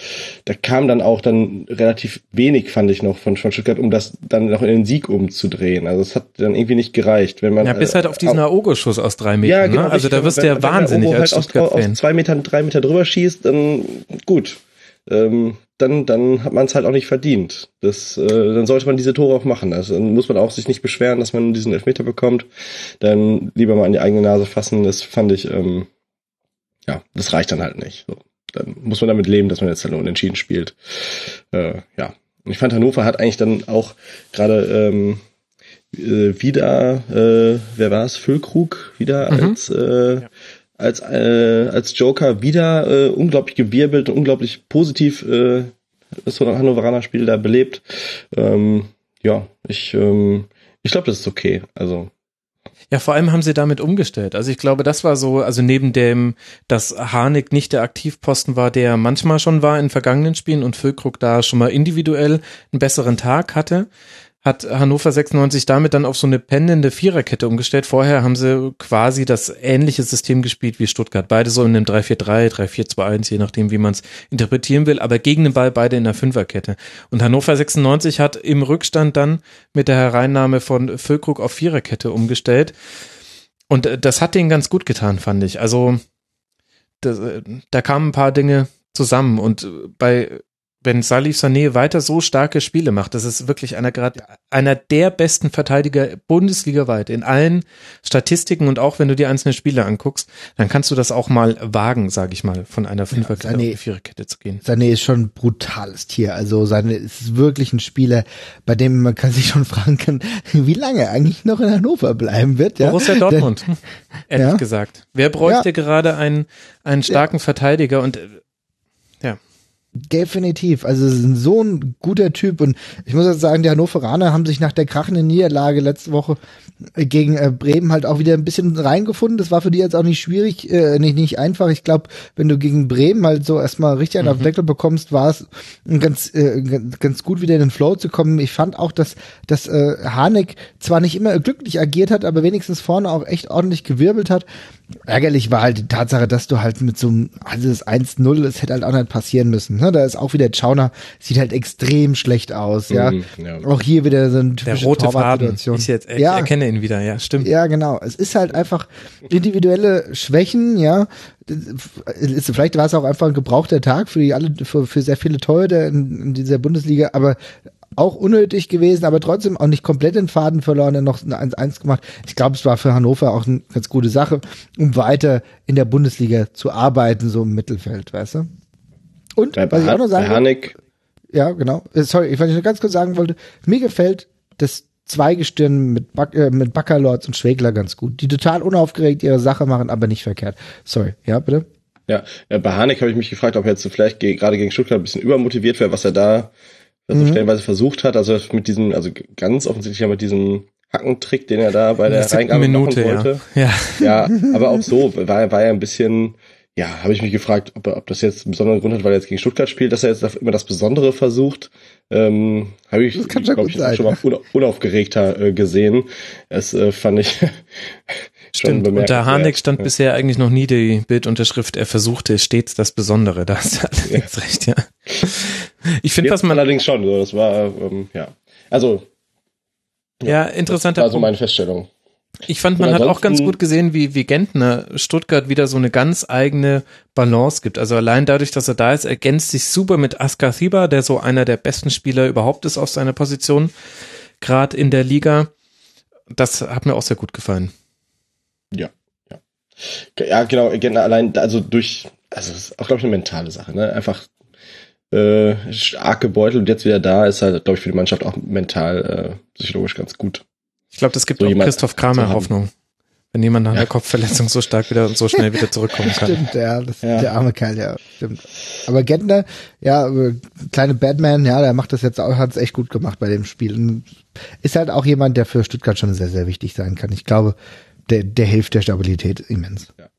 da kam dann auch dann relativ wenig, fand ich noch, von, von Stuttgart, um das dann noch in den Sieg umzudrehen. Also es hat dann irgendwie nicht gereicht. Wenn man, ja, bis halt auf diesen Aogo-Schuss aus drei Metern. Ja, genau, ne? Also da wirst du ja wahnsinnig wenn als halt Stuttgart aus, aus zwei Metern, drei Meter drüber schießt, dann gut. Ähm, dann, dann hat man es halt auch nicht verdient. Das, äh, dann sollte man diese Tore auch machen. Also dann muss man auch sich nicht beschweren, dass man diesen Elfmeter bekommt. Dann lieber mal an die eigene Nase fassen. Das fand ich, ähm, ja, das reicht dann halt nicht. So. Dann muss man damit leben, dass man jetzt halt unentschieden spielt. Äh, ja. Und ich fand, Hannover hat eigentlich dann auch gerade ähm, äh, wieder, äh, wer war es, Füllkrug, wieder mhm. als äh, ja als äh, als Joker wieder äh, unglaublich gewirbelt, unglaublich positiv äh, ein Hannoveraner Spiel da belebt. Ähm, ja, ich ähm, ich glaube, das ist okay. Also ja, vor allem haben sie damit umgestellt. Also ich glaube, das war so, also neben dem, dass Harnik nicht der Aktivposten war, der manchmal schon war in vergangenen Spielen und Füllkrug da schon mal individuell einen besseren Tag hatte, hat Hannover 96 damit dann auf so eine pendende Viererkette umgestellt. Vorher haben sie quasi das ähnliche System gespielt wie Stuttgart. Beide so in einem 3-4-3, 3-4-2-1, je nachdem, wie man es interpretieren will, aber gegen den Ball beide in der Fünferkette. Und Hannover 96 hat im Rückstand dann mit der Hereinnahme von Füllkrug auf Viererkette umgestellt. Und äh, das hat denen ganz gut getan, fand ich. Also das, äh, da kamen ein paar Dinge zusammen und äh, bei wenn Salif Sané weiter so starke Spiele macht, das ist wirklich einer gerade einer der besten Verteidiger bundesligaweit in allen Statistiken und auch wenn du die einzelnen Spiele anguckst, dann kannst du das auch mal wagen, sage ich mal, von einer Fünferkette ja, Sané, auf Viererkette zu gehen. Sané ist schon ein brutales Tier, also Sané ist wirklich ein Spieler, bei dem man kann sich schon fragen kann, wie lange er eigentlich noch in Hannover bleiben wird. Ja? Borussia Dortmund, ehrlich ja. gesagt. Wer bräuchte ja. gerade einen einen starken Verteidiger und. Definitiv. Also so ein guter Typ. Und ich muss jetzt sagen, die Hannoveraner haben sich nach der krachenden Niederlage letzte Woche gegen äh, Bremen halt auch wieder ein bisschen reingefunden. Das war für die jetzt auch nicht schwierig, äh, nicht, nicht einfach. Ich glaube, wenn du gegen Bremen halt so erstmal richtig einen mhm. auf Deckel bekommst, war es ganz, äh, ganz gut wieder in den Flow zu kommen. Ich fand auch, dass, dass äh, Harnik zwar nicht immer glücklich agiert hat, aber wenigstens vorne auch echt ordentlich gewirbelt hat. Ärgerlich war halt die Tatsache, dass du halt mit so einem, also das 1-0, das hätte halt auch nicht passieren müssen. Ne? Da ist auch wieder Chauner, sieht halt extrem schlecht aus, ja. Mhm, ja. Auch hier wieder so eine typische Der rote Faden. Ich, jetzt, ich ja. erkenne ihn wieder, ja, stimmt. Ja, genau. Es ist halt einfach individuelle Schwächen, ja. Vielleicht war es auch einfach ein gebrauchter Tag für die alle, für, für sehr viele Torhüter in, in dieser Bundesliga, aber auch unnötig gewesen, aber trotzdem auch nicht komplett den Faden verloren, dann noch eine 1-1 gemacht. Ich glaube, es war für Hannover auch eine ganz gute Sache, um weiter in der Bundesliga zu arbeiten, so im Mittelfeld, weißt du? Und, bei was ich auch noch sagen wollte, ja, genau. Äh, sorry, ich, was ich nur ganz kurz sagen wollte, mir gefällt das Zweigestirn mit, Bac äh, mit Backerlords und Schwegler ganz gut, die total unaufgeregt ihre Sache machen, aber nicht verkehrt. Sorry, ja, bitte? Ja, ja bei Hanek habe ich mich gefragt, ob er jetzt vielleicht gerade gegen Stuttgart ein bisschen übermotiviert wäre, was er da was mhm. er stellenweise versucht hat. Also mit diesem, also ganz offensichtlich ja mit diesem Hackentrick, den er da bei der Reingabe machen wollte. Ja. ja. ja, aber auch so war, war er ein bisschen, ja, habe ich mich gefragt, ob, ob das jetzt einen besonderen Grund hat, weil er jetzt gegen Stuttgart spielt, dass er jetzt immer das Besondere versucht. Ähm, habe ich, das glaube ich, schon mal unaufgeregter äh, gesehen. Es äh, fand ich Stimmt, unter Harnik stand ja. bisher eigentlich noch nie die Bildunterschrift, er versuchte stets das Besondere. Da hast du allerdings ja. recht, ja. Ich finde, was man. Allerdings schon, so, das war, ähm, ja. Also. Ja, ja interessanter Das war so meine Feststellung. Ich fand, man hat auch ganz gut gesehen, wie, wie Gentner Stuttgart wieder so eine ganz eigene Balance gibt. Also allein dadurch, dass er da ist, ergänzt sich super mit Askar Thiba, der so einer der besten Spieler überhaupt ist auf seiner Position, gerade in der Liga. Das hat mir auch sehr gut gefallen. Ja, ja. Ja, genau, allein, also durch, also das ist auch, glaube ich, eine mentale Sache, ne? Einfach äh, arg gebeutelt und jetzt wieder da, ist halt, glaube ich, für die Mannschaft auch mental, äh, psychologisch ganz gut. Ich glaube, das gibt so auch Christoph Kramer Hoffnung. Wenn jemand nach ja. einer Kopfverletzung so stark wieder und so schnell wieder zurückkommen kann. Stimmt, ja, das ja. der arme Kerl, ja, stimmt. Aber Gentner, ja, kleine Batman, ja, der macht das jetzt auch, hat es echt gut gemacht bei dem Spiel. Ist halt auch jemand, der für Stuttgart schon sehr, sehr wichtig sein kann. Ich glaube, der, der hilft der Stabilität immens. Ja.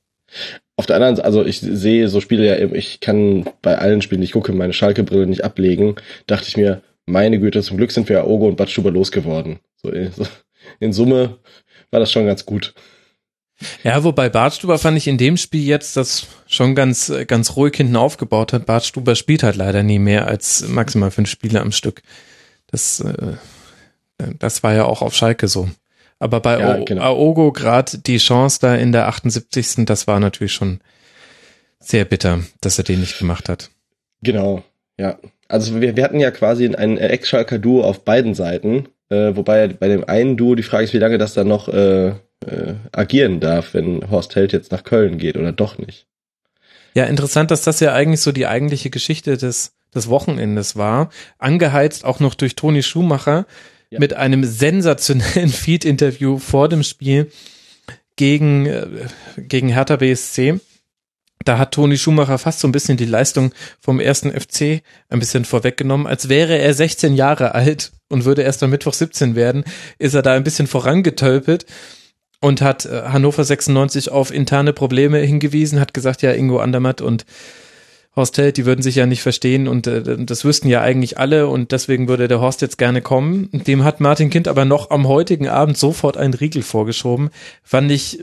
Auf der anderen Seite, also ich sehe so Spiele ja, ich kann bei allen Spielen, die ich gucke, meine Schalke-Brille nicht ablegen, dachte ich mir, meine Güte, zum Glück sind wir Ogo und Badstuber losgeworden. So, so, in Summe war das schon ganz gut. Ja, wobei Bartstuber fand ich in dem Spiel jetzt das schon ganz, ganz ruhig hinten aufgebaut hat. Bartstuber spielt halt leider nie mehr als maximal fünf Spiele am Stück. Das, äh, das war ja auch auf Schalke so. Aber bei ja, genau. Aogo gerade die Chance da in der 78. Das war natürlich schon sehr bitter, dass er den nicht gemacht hat. Genau, ja. Also wir, wir hatten ja quasi ein Ex-Schalker Duo auf beiden Seiten, äh, wobei bei dem einen Duo die Frage ist, wie lange das dann noch äh, äh, agieren darf, wenn Horst Held jetzt nach Köln geht oder doch nicht. Ja, interessant, dass das ja eigentlich so die eigentliche Geschichte des, des Wochenendes war. Angeheizt auch noch durch Toni Schumacher, ja. mit einem sensationellen Feed-Interview vor dem Spiel gegen, äh, gegen Hertha BSC. Da hat Toni Schumacher fast so ein bisschen die Leistung vom ersten FC ein bisschen vorweggenommen. Als wäre er 16 Jahre alt und würde erst am Mittwoch 17 werden, ist er da ein bisschen vorangetölpelt und hat äh, Hannover 96 auf interne Probleme hingewiesen, hat gesagt, ja, Ingo Andermatt und Horst Held, die würden sich ja nicht verstehen und äh, das wüssten ja eigentlich alle und deswegen würde der Horst jetzt gerne kommen. Dem hat Martin Kind aber noch am heutigen Abend sofort einen Riegel vorgeschoben. Fand ich,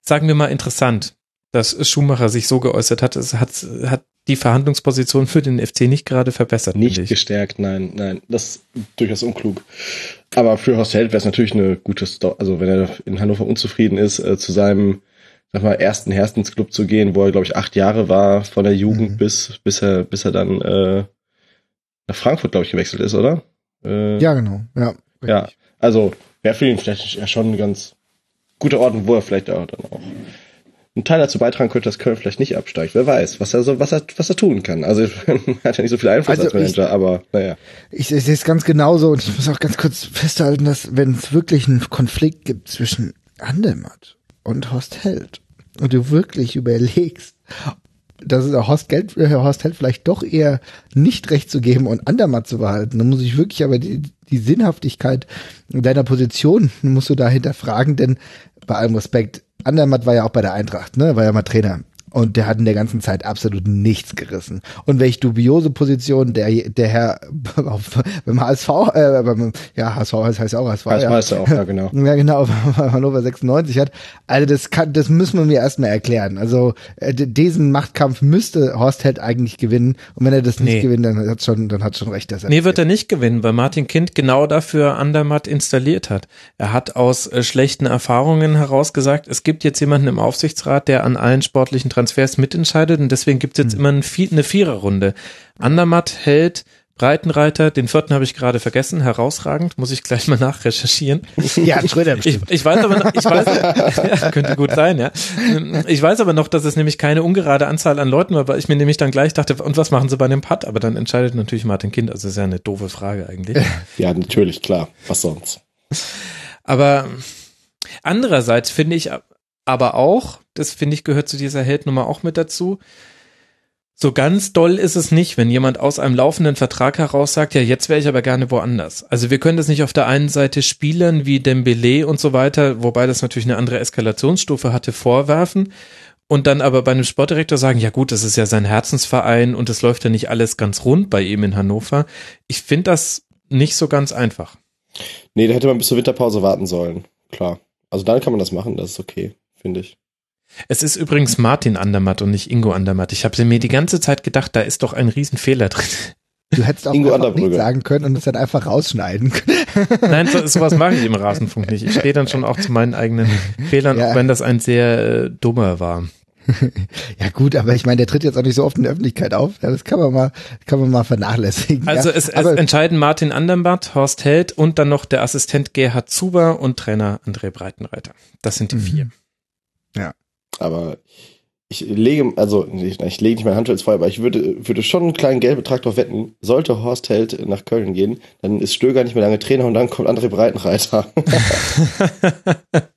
sagen wir mal, interessant, dass Schumacher sich so geäußert hat. Es hat, hat die Verhandlungsposition für den FC nicht gerade verbessert. Nicht gestärkt, nein, nein. Das ist durchaus unklug. Aber für Horst Held wäre es natürlich eine gute Story, also wenn er in Hannover unzufrieden ist, äh, zu seinem sag mal, ersten Herstensclub zu gehen, wo er, glaube ich, acht Jahre war, von der Jugend mhm. bis, bis er, bis er dann äh, nach Frankfurt, glaube ich, gewechselt ist, oder? Äh, ja, genau. Ja, ja, also wäre für ihn vielleicht ja schon ein ganz guter Ort, wo er vielleicht auch dann auch einen Teil dazu beitragen könnte, dass Köln vielleicht nicht absteigt. Wer weiß, was er so, was er, was er tun kann. Also er hat ja nicht so viel Einfluss also als Manager, ich, aber naja. Ich, ich sehe es ganz genauso und ich muss auch ganz kurz festhalten, dass wenn es wirklich einen Konflikt gibt zwischen Andermatt und Horst Held und du wirklich überlegst, dass es Horst, Geld, äh, Horst Held vielleicht doch eher nicht recht zu geben und Andermatt zu behalten, dann muss ich wirklich aber die, die Sinnhaftigkeit deiner Position musst du da hinterfragen, denn bei allem Respekt, Andermatt war ja auch bei der Eintracht, ne, war ja mal Trainer. Und der hat in der ganzen Zeit absolut nichts gerissen. Und welche dubiose Position der, der Herr beim HSV, äh, beim, ja, HSV heißt auch HSV. HSV ja. heißt auch, ja, genau. Ja, genau, Hannover 96 hat. Also das kann, das müssen wir mir erstmal erklären. Also äh, diesen Machtkampf müsste Horst Held eigentlich gewinnen. Und wenn er das nicht nee. gewinnt, dann hat schon, dann hat schon recht, dass er. Nee, wird er nicht gewinnen, weil Martin Kind genau dafür Andermatt installiert hat. Er hat aus äh, schlechten Erfahrungen heraus gesagt, es gibt jetzt jemanden im Aufsichtsrat, der an allen sportlichen Trans Transfers mitentscheidet und deswegen gibt es jetzt mhm. immer eine Viererrunde. Andermatt hält Breitenreiter, den vierten habe ich gerade vergessen, herausragend, muss ich gleich mal nachrecherchieren. Ja, Schröder ich, ich weiß aber noch, ich weiß, ja, könnte gut sein, ja. Ich weiß aber noch, dass es nämlich keine ungerade Anzahl an Leuten war, weil ich mir nämlich dann gleich dachte, und was machen sie bei dem Putt? Aber dann entscheidet natürlich Martin Kind, also ist ja eine doofe Frage eigentlich. Ja, natürlich, klar. Was sonst? Aber andererseits finde ich aber auch, das finde ich gehört zu dieser Heldnummer auch mit dazu, so ganz doll ist es nicht, wenn jemand aus einem laufenden Vertrag heraus sagt, ja, jetzt wäre ich aber gerne woanders. Also wir können das nicht auf der einen Seite Spielern wie Dembele und so weiter, wobei das natürlich eine andere Eskalationsstufe hatte, vorwerfen und dann aber bei einem Sportdirektor sagen, ja gut, das ist ja sein Herzensverein und es läuft ja nicht alles ganz rund bei ihm in Hannover. Ich finde das nicht so ganz einfach. Nee, da hätte man bis zur Winterpause warten sollen. Klar. Also dann kann man das machen, das ist okay finde ich. Es ist übrigens Martin Andermatt und nicht Ingo Andermatt. Ich habe mir die ganze Zeit gedacht, da ist doch ein Riesenfehler drin. Du hättest auch Ingo einfach nicht sagen können und es dann einfach rausschneiden können. Nein, so, sowas mache ich im Rasenfunk nicht. Ich stehe dann schon auch zu meinen eigenen Fehlern, ja. auch wenn das ein sehr äh, dummer war. ja gut, aber ich meine, der tritt jetzt auch nicht so oft in der Öffentlichkeit auf. Ja, das kann man mal, kann man mal vernachlässigen. Also ja. es, es entscheiden Martin Andermatt, Horst Held und dann noch der Assistent Gerhard Zuber und Trainer André Breitenreiter. Das sind die mhm. vier. Ja. Aber ich lege, also ich, ich lege nicht mein Handtuch ins Feuer, aber ich würde, würde schon einen kleinen Geldbetrag drauf wetten, sollte Horst Held nach Köln gehen, dann ist Stöger nicht mehr lange Trainer und dann kommt André Breitenreiter.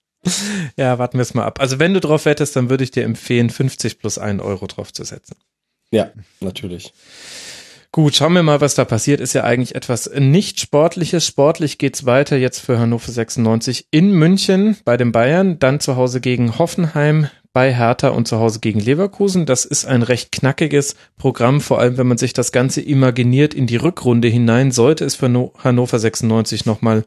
ja, warten wir es mal ab. Also wenn du drauf wettest, dann würde ich dir empfehlen, 50 plus 1 Euro drauf zu setzen. Ja, natürlich. Gut, schauen wir mal, was da passiert. Ist ja eigentlich etwas nicht Sportliches. Sportlich geht's weiter jetzt für Hannover 96 in München bei den Bayern, dann zu Hause gegen Hoffenheim, bei Hertha und zu Hause gegen Leverkusen. Das ist ein recht knackiges Programm, vor allem wenn man sich das Ganze imaginiert in die Rückrunde hinein, sollte es für Hannover 96 nochmal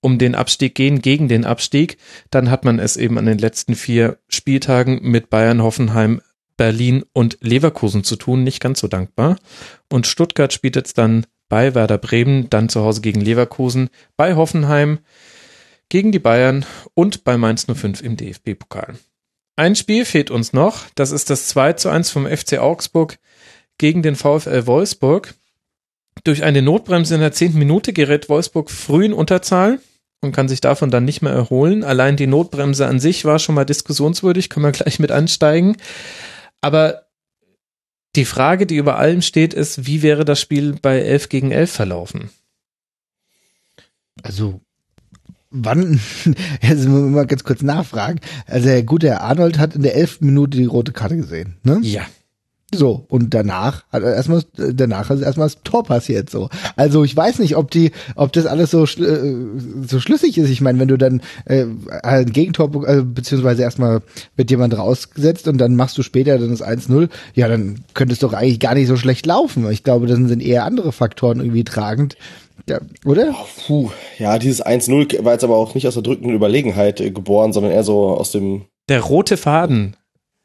um den Abstieg gehen, gegen den Abstieg, dann hat man es eben an den letzten vier Spieltagen mit Bayern, Hoffenheim, Berlin und Leverkusen zu tun, nicht ganz so dankbar. Und Stuttgart spielt jetzt dann bei Werder Bremen, dann zu Hause gegen Leverkusen, bei Hoffenheim, gegen die Bayern und bei Mainz 05 im DFB-Pokal. Ein Spiel fehlt uns noch, das ist das 2 zu 1 vom FC Augsburg gegen den VfL Wolfsburg. Durch eine Notbremse in der zehnten Minute gerät Wolfsburg früh in Unterzahl und kann sich davon dann nicht mehr erholen. Allein die Notbremse an sich war schon mal diskussionswürdig, können wir gleich mit ansteigen. Aber die Frage, die über allem steht, ist, wie wäre das Spiel bei 11 gegen 11 verlaufen? Also, wann, jetzt müssen wir mal ganz kurz nachfragen. Also, der gute Herr Arnold hat in der 11. Minute die rote Karte gesehen, ne? Ja. So, und danach hat er erstmal, danach ist erstmal das Tor passiert, so. Also ich weiß nicht, ob die, ob das alles so, äh, so schlüssig ist. Ich meine, wenn du dann äh, ein Gegentor, äh, beziehungsweise erstmal wird jemand rausgesetzt und dann machst du später dann das 1-0, ja, dann könnte es doch eigentlich gar nicht so schlecht laufen. Ich glaube, dann sind eher andere Faktoren irgendwie tragend. Ja, oder? Puh, ja, dieses 1-0 war jetzt aber auch nicht aus der drückenden Überlegenheit äh, geboren, sondern eher so aus dem Der rote Faden,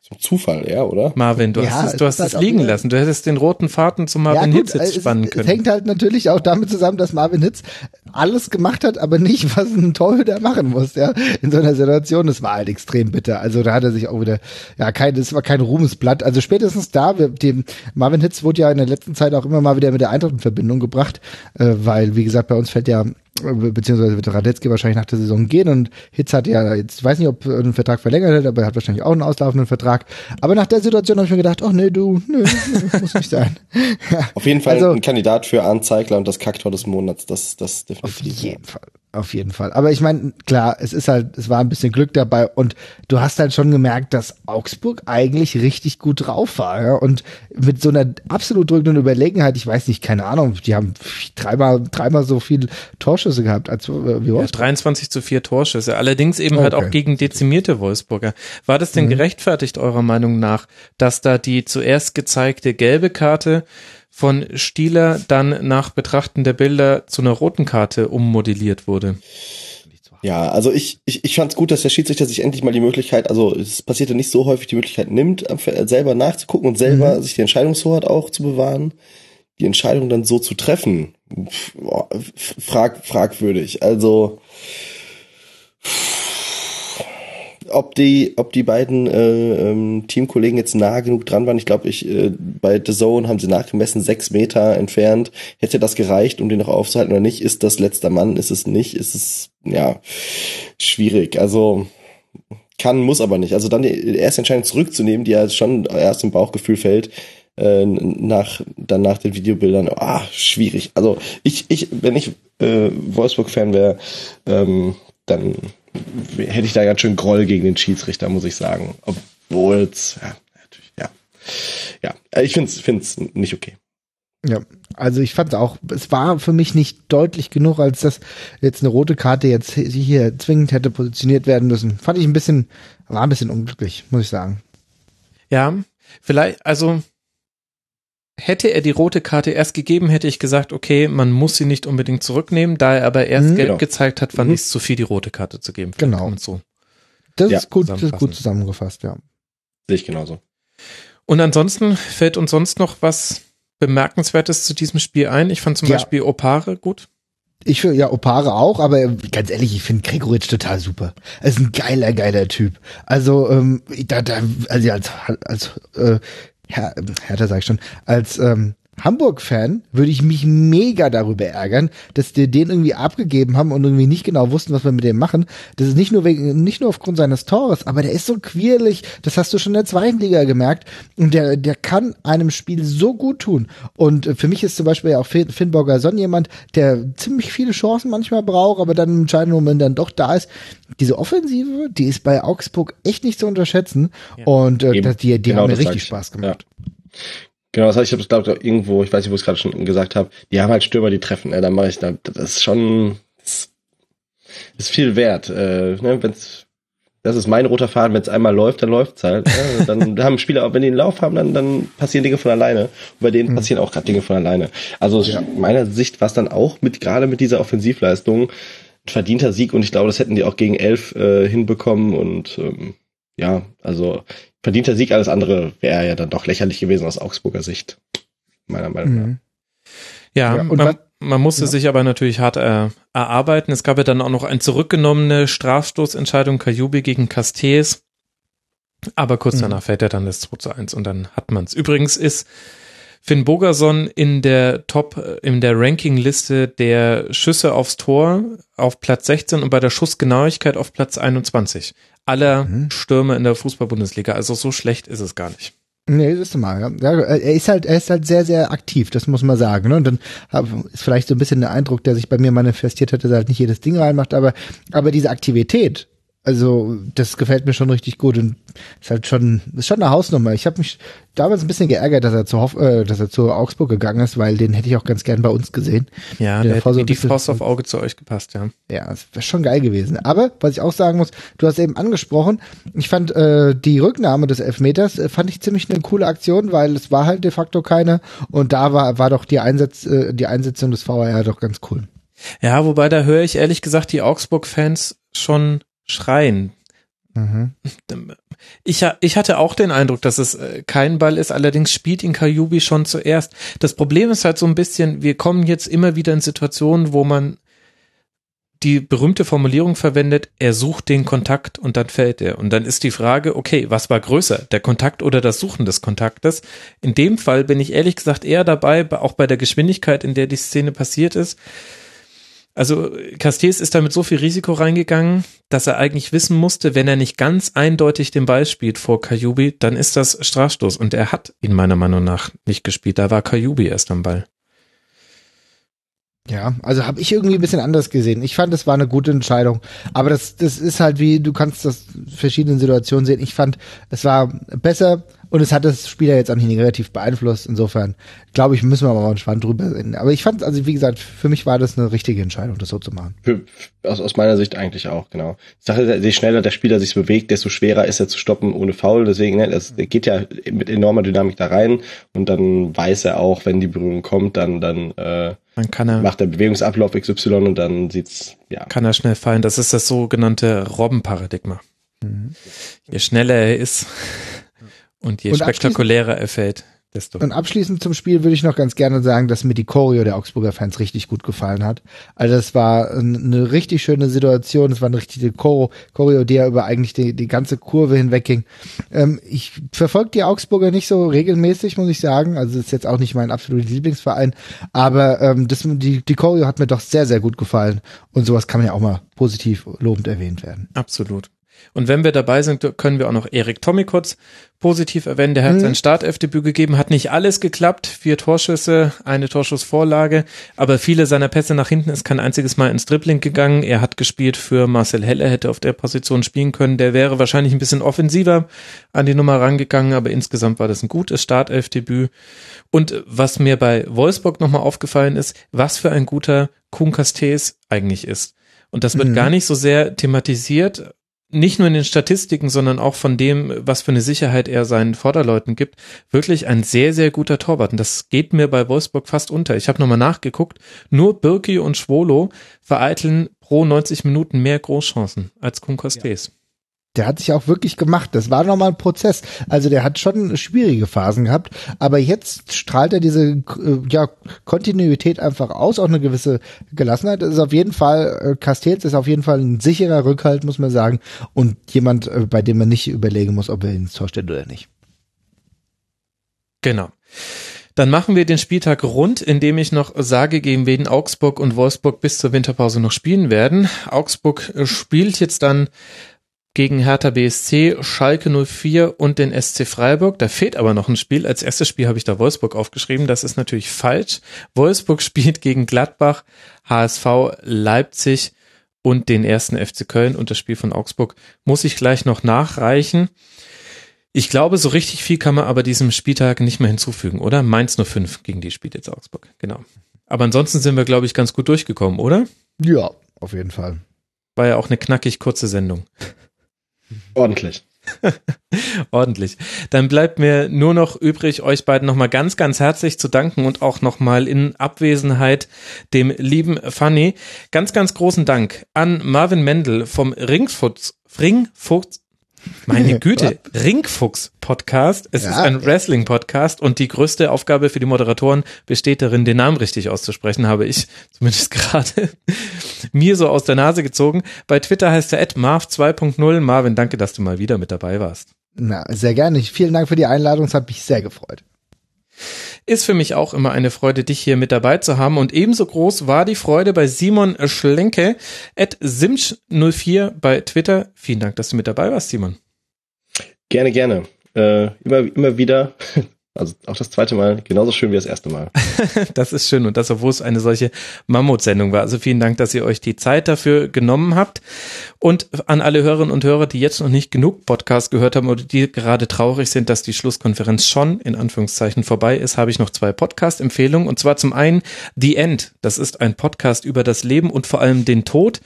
zum Zufall, ja, oder? Marvin, du Ja, hast es, es du hast es liegen lassen. Du hättest den roten Faden zu Marvin gut, Hitz jetzt es- spannen Es können. hängt halt natürlich auch damit zusammen, dass Marvin Hitz alles gemacht hat, aber nicht, was ein Torhüter machen muss, ja, in so einer Situation. Das war halt extrem bitter. Also da hat er sich auch wieder, ja, kein, das war kein Ruhmesblatt. Also spätestens da, wir, dem Marvin Hitz wurde ja in der letzten Zeit auch immer mal wieder mit der Eintracht in Verbindung gebracht, äh, weil, wie gesagt, bei uns fällt ja beziehungsweise wird Radetzky wahrscheinlich nach der Saison gehen und Hitz hat ja jetzt, ich weiß nicht, ob er einen Vertrag verlängert hat, aber er hat wahrscheinlich auch einen auslaufenden Vertrag. Aber nach der Situation habe ich mir gedacht, ach nee, du, nö, muss nicht sein. Auf jeden Fall Also- ein Kandidat für Arndt Zeigler und das Kacktor des Monats, das, das Auf definitiv. jeden Fall. Auf jeden Fall. Aber ich meine, klar, es ist halt, es war ein bisschen Glück dabei und du hast halt schon gemerkt, dass Augsburg eigentlich richtig gut drauf war. Ja? Und mit so einer absolut drückenden Überlegenheit, ich weiß nicht, keine Ahnung, die haben dreimal, dreimal so viel Torschüsse gehabt als äh, wie Ja, Wolfsburg. 23 zu 4 Torschüsse. Allerdings eben halt Okay. auch gegen dezimierte Wolfsburger. War das Mhm. denn gerechtfertigt eurer Meinung nach, dass da die zuerst gezeigte gelbe Karte von Stieler dann nach Betrachten der Bilder zu einer roten Karte ummodelliert wurde? Ja, also ich, ich, ich fand es gut, dass der Schiedsrichter sich endlich mal die Möglichkeit, also es passierte nicht so häufig, die Möglichkeit nimmt, selber nachzugucken und selber sich die Entscheidungshoheit auch zu bewahren. Die Entscheidung dann so zu treffen, pf, boah, frag, fragwürdig. Also ob die, ob die beiden äh, ähm, Teamkollegen jetzt nah genug dran waren. Ich glaube, ich äh, bei The Zone haben sie nachgemessen, sechs Meter entfernt. Hätte das gereicht, um den noch aufzuhalten oder nicht? Ist das letzter Mann? Ist es nicht? Ist es ja schwierig. Also kann, muss aber nicht. Also dann die erste Entscheidung zurückzunehmen, die ja schon erst im Bauchgefühl fällt, äh, nach dann nach den Videobildern, ah, schwierig. Also ich, ich, wenn ich äh, Wolfsburg-Fan wäre, ähm, dann hätte ich da ganz schön Groll gegen den Schiedsrichter, muss ich sagen. Obwohl es, ja, natürlich, ja. Ja, äh, ich find's, find's nicht okay. Ja, also ich fand auch, es war für mich nicht deutlich genug, als dass jetzt eine rote Karte jetzt hier zwingend hätte positioniert werden müssen. Fand ich ein bisschen, war ein bisschen unglücklich, muss ich sagen. Ja, vielleicht, also hätte er die rote Karte erst gegeben, hätte ich gesagt, okay, man muss sie nicht unbedingt zurücknehmen. Da er aber erst Mhm. gelb Genau. gezeigt hat, fand Mhm. ich es zu viel, die rote Karte zu geben. Genau. Man So. Das Ja, ist gut, das ist gut zusammengefasst, ja. Sehe ich genauso. Und ansonsten fällt uns sonst noch was Bemerkenswertes zu diesem Spiel ein. Ich fand zum Ja. Beispiel Opare gut. Ich finde ja Opare auch, aber ganz ehrlich, ich finde Gregoritsch total super. Er ist ein geiler, geiler Typ. Also, ähm, da, da, also als, als äh, Herr, Hertha sag ich schon, als ähm, Hamburg-Fan würde ich mich mega darüber ärgern, dass die den irgendwie abgegeben haben und irgendwie nicht genau wussten, was wir mit dem machen. Das ist nicht nur wegen, nicht nur aufgrund seines Tores, aber der ist so quirlig. Das hast du schon in der zweiten Liga gemerkt. Und der, der kann einem Spiel so gut tun. Und für mich ist zum Beispiel ja auch Finn, Finn Borgerson jemand, der ziemlich viele Chancen manchmal braucht, aber dann im entscheidenden Moment dann doch da ist. Diese Offensive, die ist bei Augsburg echt nicht zu unterschätzen. Und äh, Eben. die, die Genau haben mir richtig ich. Spaß gemacht. Genau, das heißt, ich habe es glaube ich irgendwo, ich weiß nicht, wo ich es gerade schon gesagt habe, die haben halt Stürmer, die treffen. Ne? Da mache ich, da, das ist schon, das ist viel wert. Äh, ne? Wenn's, das ist mein roter Faden, wenn es einmal läuft, dann läuft's halt. Ne? Dann haben Spieler, auch wenn die einen Lauf haben, dann, dann passieren Dinge von alleine. Und bei denen passieren auch gerade Dinge von alleine. Also aus meiner Sicht war es dann auch mit gerade mit dieser Offensivleistung ein verdienter Sieg und ich glaube, das hätten die auch gegen elf äh, hinbekommen und ähm, ja, also verdienter Sieg, alles andere wäre ja dann doch lächerlich gewesen aus Augsburger Sicht. Meiner Meinung nach. Mhm. Ja, Ja, und man, man musste ja. sich aber natürlich hart äh, erarbeiten. Es gab ja dann auch noch eine zurückgenommene Strafstoßentscheidung Kajubi gegen Castells. Aber kurz Mhm. danach fällt ja dann das 2 zu 1 und dann hat man's. Übrigens ist Finn Bogerson in der Top, äh, in der Rankingliste der Schüsse aufs Tor auf Platz 16 und bei der Schussgenauigkeit auf Platz 21. Aller Mhm. Stürme in der Fußball-Bundesliga. Also so schlecht ist es gar nicht. Nee, das ist mal, ja. ja. Er ist halt, er ist halt sehr, sehr aktiv, das muss man sagen. Ne? Und dann hab, ist vielleicht so ein bisschen der Eindruck, der sich bei mir manifestiert hat, dass er halt nicht jedes Ding reinmacht, aber, aber diese Aktivität Also das gefällt mir schon richtig gut und ist halt schon ist schon eine Hausnummer. Ich habe mich damals ein bisschen geärgert, dass er zu Hoff, äh, dass er zu Augsburg gegangen ist, weil den hätte ich auch ganz gern bei uns gesehen. Ja, der, der hätte so die Faust auf Auge zu euch gepasst, ja. Ja, das wäre schon geil gewesen. Aber was ich auch sagen muss, du hast eben angesprochen, ich fand äh, die Rücknahme des Elfmeters äh, fand ich ziemlich eine coole Aktion, weil es war halt de facto keine und da war war doch die Einsatz äh, die Einsetzung des VAR doch ganz cool. Ja, wobei da höre ich ehrlich gesagt die Augsburg-Fans schon schreien. Mhm. Ich, ich hatte auch den Eindruck, dass es äh, kein Ball ist, allerdings spielt ihn Kajubi schon zuerst. Das Problem ist halt so ein bisschen, wir kommen jetzt immer wieder in Situationen, wo man die berühmte Formulierung verwendet, er sucht den Kontakt und dann fällt er. Und dann ist die Frage, okay, was war größer, der Kontakt oder das Suchen des Kontaktes? In dem Fall bin ich ehrlich gesagt eher dabei, auch bei der Geschwindigkeit, in der die Szene passiert ist, also Castells ist da mit so viel Risiko reingegangen, dass er eigentlich wissen musste, wenn er nicht ganz eindeutig den Ball spielt vor Kajubi, dann ist das Strafstoß. Und er hat ihn meiner Meinung nach nicht gespielt. Da war Kajubi erst am Ball. Ja, also habe ich irgendwie ein bisschen anders gesehen. Ich fand, das war eine gute Entscheidung. Aber das, das ist halt wie, du kannst das verschiedenen Situationen sehen. Ich fand, es war besser, und es hat das Spiel ja jetzt auch nicht negativ beeinflusst. Insofern, glaube ich, müssen wir mal entspannt drüber reden. Aber ich fand, also wie gesagt, für mich war das eine richtige Entscheidung, das so zu machen. Für, aus, aus meiner Sicht eigentlich auch, genau. Ich sage, je schneller der Spieler sich bewegt, desto schwerer ist er zu stoppen ohne Foul. Deswegen, ne, das geht ja mit enormer Dynamik da rein und dann weiß er auch, wenn die Berührung kommt, dann, dann äh, man kann er, macht der Bewegungsablauf XY und dann sieht's, ja. Kann er schnell fallen. Das ist das sogenannte Robbenparadigma. Mhm. Je schneller er ist, und je und spektakulärer er fällt, desto. Und abschließend zum Spiel würde ich noch ganz gerne sagen, dass mir die Choreo der Augsburger Fans richtig gut gefallen hat. Also es war eine richtig schöne Situation, es war eine richtige Choreo, Choreo die ja über eigentlich die, die ganze Kurve hinwegging. Ähm, ich verfolge die Augsburger nicht so regelmäßig, muss ich sagen. Also ist jetzt auch nicht mein absoluter Lieblingsverein, aber ähm, das, die, die Choreo hat mir doch sehr, sehr gut gefallen. Und sowas kann man ja auch mal positiv lobend erwähnt werden. Absolut. Und wenn wir dabei sind, können wir auch noch Erik Tommy kurz positiv erwähnen. Der hat mhm. sein Startelfdebüt gegeben, hat nicht alles geklappt. Vier Torschüsse, eine Torschussvorlage, aber viele seiner Pässe nach hinten ist kein einziges Mal ins Dribbling gegangen. Er hat gespielt für Marcel Heller, hätte auf der Position spielen können. Der wäre wahrscheinlich ein bisschen offensiver an die Nummer rangegangen, aber insgesamt war das ein gutes Startelfdebüt. Und was mir bei Wolfsburg nochmal aufgefallen ist, was für ein guter Kuhn Castells eigentlich ist. Und das wird mhm. gar nicht so sehr thematisiert, nicht nur in den Statistiken, sondern auch von dem, was für eine Sicherheit er seinen Vorderleuten gibt, wirklich ein sehr, sehr guter Torwart. Und das geht mir bei Wolfsburg fast unter. Ich habe nochmal nachgeguckt. Nur Birki und Schwolo vereiteln pro 90 Minuten mehr Großchancen als Kuhn Kostes. Ja der hat sich auch wirklich gemacht. Das war nochmal ein Prozess. Also der hat schon schwierige Phasen gehabt, aber jetzt strahlt er diese äh, ja, Kontinuität einfach aus, auch eine gewisse Gelassenheit. Das ist auf jeden Fall, äh, Castells ist auf jeden Fall ein sicherer Rückhalt, muss man sagen, und jemand, äh, bei dem man nicht überlegen muss, ob er ins Tor steht oder nicht. Genau. Dann machen wir den Spieltag rund, indem ich noch sage, gegen wen Augsburg und Wolfsburg bis zur Winterpause noch spielen werden. Augsburg spielt jetzt dann gegen Hertha BSC, Schalke 04 und den SC Freiburg. Da fehlt aber noch ein Spiel. Als erstes Spiel habe ich da Wolfsburg aufgeschrieben. Das ist natürlich falsch. Wolfsburg spielt gegen Gladbach, HSV, Leipzig und den ersten FC Köln. Und das Spiel von Augsburg muss ich gleich noch nachreichen. Ich glaube, so richtig viel kann man aber diesem Spieltag nicht mehr hinzufügen, oder? Mainz nur fünf gegen die spielt jetzt Augsburg. Genau. Aber ansonsten sind wir, glaube ich, ganz gut durchgekommen, oder? Ja, auf jeden Fall. War ja auch eine knackig kurze Sendung. Ordentlich. Ordentlich. Dann bleibt mir nur noch übrig, euch beiden nochmal ganz, ganz herzlich zu danken und auch nochmal in Abwesenheit dem lieben Fanny. Ganz, ganz großen Dank an Marvin Mendel vom Ringfuchs, Ringfuchs, meine Güte, Ringfuchs-Podcast. Es ja, ist ein Wrestling-Podcast und die größte Aufgabe für die Moderatoren besteht darin, den Namen richtig auszusprechen, habe ich zumindest gerade mir so aus der Nase gezogen. Bei Twitter heißt er Marv 2.0. Marvin, danke, dass du mal wieder mit dabei warst. Na, sehr gerne. Vielen Dank für die Einladung. Es hat mich sehr gefreut. Ist für mich auch immer eine Freude, dich hier mit dabei zu haben. Und ebenso groß war die Freude bei Simon Schlenke at Simsch04 bei Twitter. Vielen Dank, dass du mit dabei warst, Simon. Gerne, gerne. Äh, immer, immer wieder Also auch das zweite Mal genauso schön wie das erste Mal. das ist schön und das, obwohl es eine solche Mammutsendung war. Also vielen Dank, dass ihr euch die Zeit dafür genommen habt. Und an alle Hörerinnen und Hörer, die jetzt noch nicht genug Podcast gehört haben oder die gerade traurig sind, dass die Schlusskonferenz schon in Anführungszeichen vorbei ist, habe ich noch zwei Podcast-Empfehlungen. Und zwar zum einen The End. Das ist ein Podcast über das Leben und vor allem den Tod.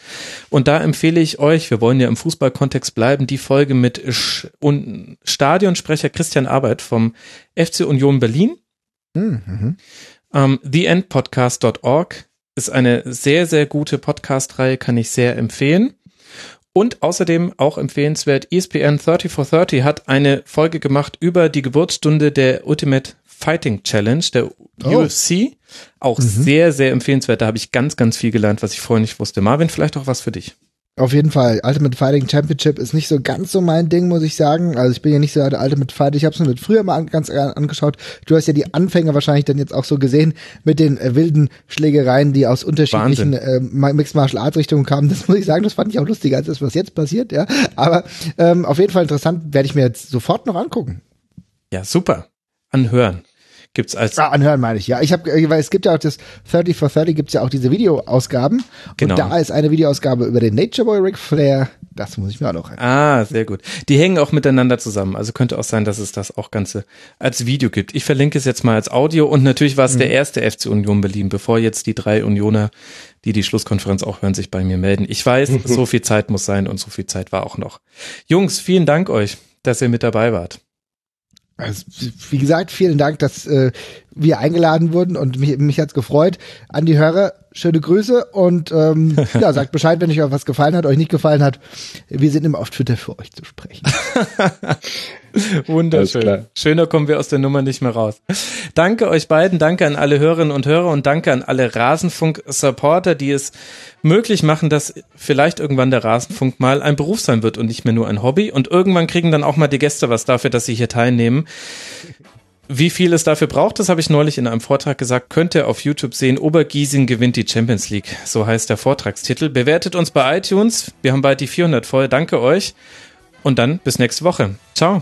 Und da empfehle ich euch, wir wollen ja im Fußballkontext bleiben, die Folge mit Stadionsprecher Christian Arbeit vom FC Union Berlin. Mhm. Um, TheEndPodcast.org ist eine sehr, sehr gute Podcast-Reihe, kann ich sehr empfehlen. Und außerdem auch empfehlenswert, ESPN 30 for 30 hat eine Folge gemacht über die Geburtsstunde der Ultimate Fighting Challenge, der oh. UFC. Auch mhm. sehr, sehr empfehlenswert. Da habe ich ganz, ganz viel gelernt, was ich vorher nicht wusste. Marvin, vielleicht auch was für dich. Auf jeden Fall. Ultimate Fighting Championship ist nicht so ganz so mein Ding, muss ich sagen. Also ich bin ja nicht so der Ultimate Fighter. Ich habe es mir früher mal an, ganz angeschaut. Du hast ja die Anfänge wahrscheinlich dann jetzt auch so gesehen mit den äh, wilden Schlägereien, die aus unterschiedlichen äh, Mixed Martial Arts Richtungen kamen. Das muss ich sagen, das fand ich auch lustiger als das, was jetzt passiert. Ja, aber ähm, auf jeden Fall interessant. Werde ich mir jetzt sofort noch angucken. Ja, super. Anhören gibt's als ah, anhören meine ich ja ich habe weil es gibt ja auch das 30 for 30 gibt's ja auch diese Videoausgaben genau. und da ist eine Videoausgabe über den Nature Boy Ric Flair das muss ich mir auch noch rein. Ah, sehr gut. Die hängen auch miteinander zusammen. Also könnte auch sein, dass es das auch Ganze als Video gibt. Ich verlinke es jetzt mal als Audio und natürlich war es mhm. der erste FC Union Berlin, bevor jetzt die drei Unioner, die die Schlusskonferenz auch hören, sich bei mir melden. Ich weiß, so viel Zeit muss sein und so viel Zeit war auch noch. Jungs, vielen Dank euch, dass ihr mit dabei wart. Also, wie gesagt, vielen Dank, dass äh, wir eingeladen wurden und mich, mich hat's gefreut. An die Hörer, schöne Grüße und ähm, ja, sagt Bescheid, wenn euch was gefallen hat, euch nicht gefallen hat. Wir sind immer auf Twitter für euch zu sprechen. Wunderschön. Schöner kommen wir aus der Nummer nicht mehr raus. Danke euch beiden, danke an alle Hörerinnen und Hörer und danke an alle Rasenfunk-Supporter, die es möglich machen, dass vielleicht irgendwann der Rasenfunk mal ein Beruf sein wird und nicht mehr nur ein Hobby. Und irgendwann kriegen dann auch mal die Gäste was dafür, dass sie hier teilnehmen. Wie viel es dafür braucht, das habe ich neulich in einem Vortrag gesagt, könnt ihr auf YouTube sehen. Obergiesing gewinnt die Champions League. So heißt der Vortragstitel. Bewertet uns bei iTunes. Wir haben bald die 400 voll. Danke euch. Und dann bis nächste Woche. Ciao.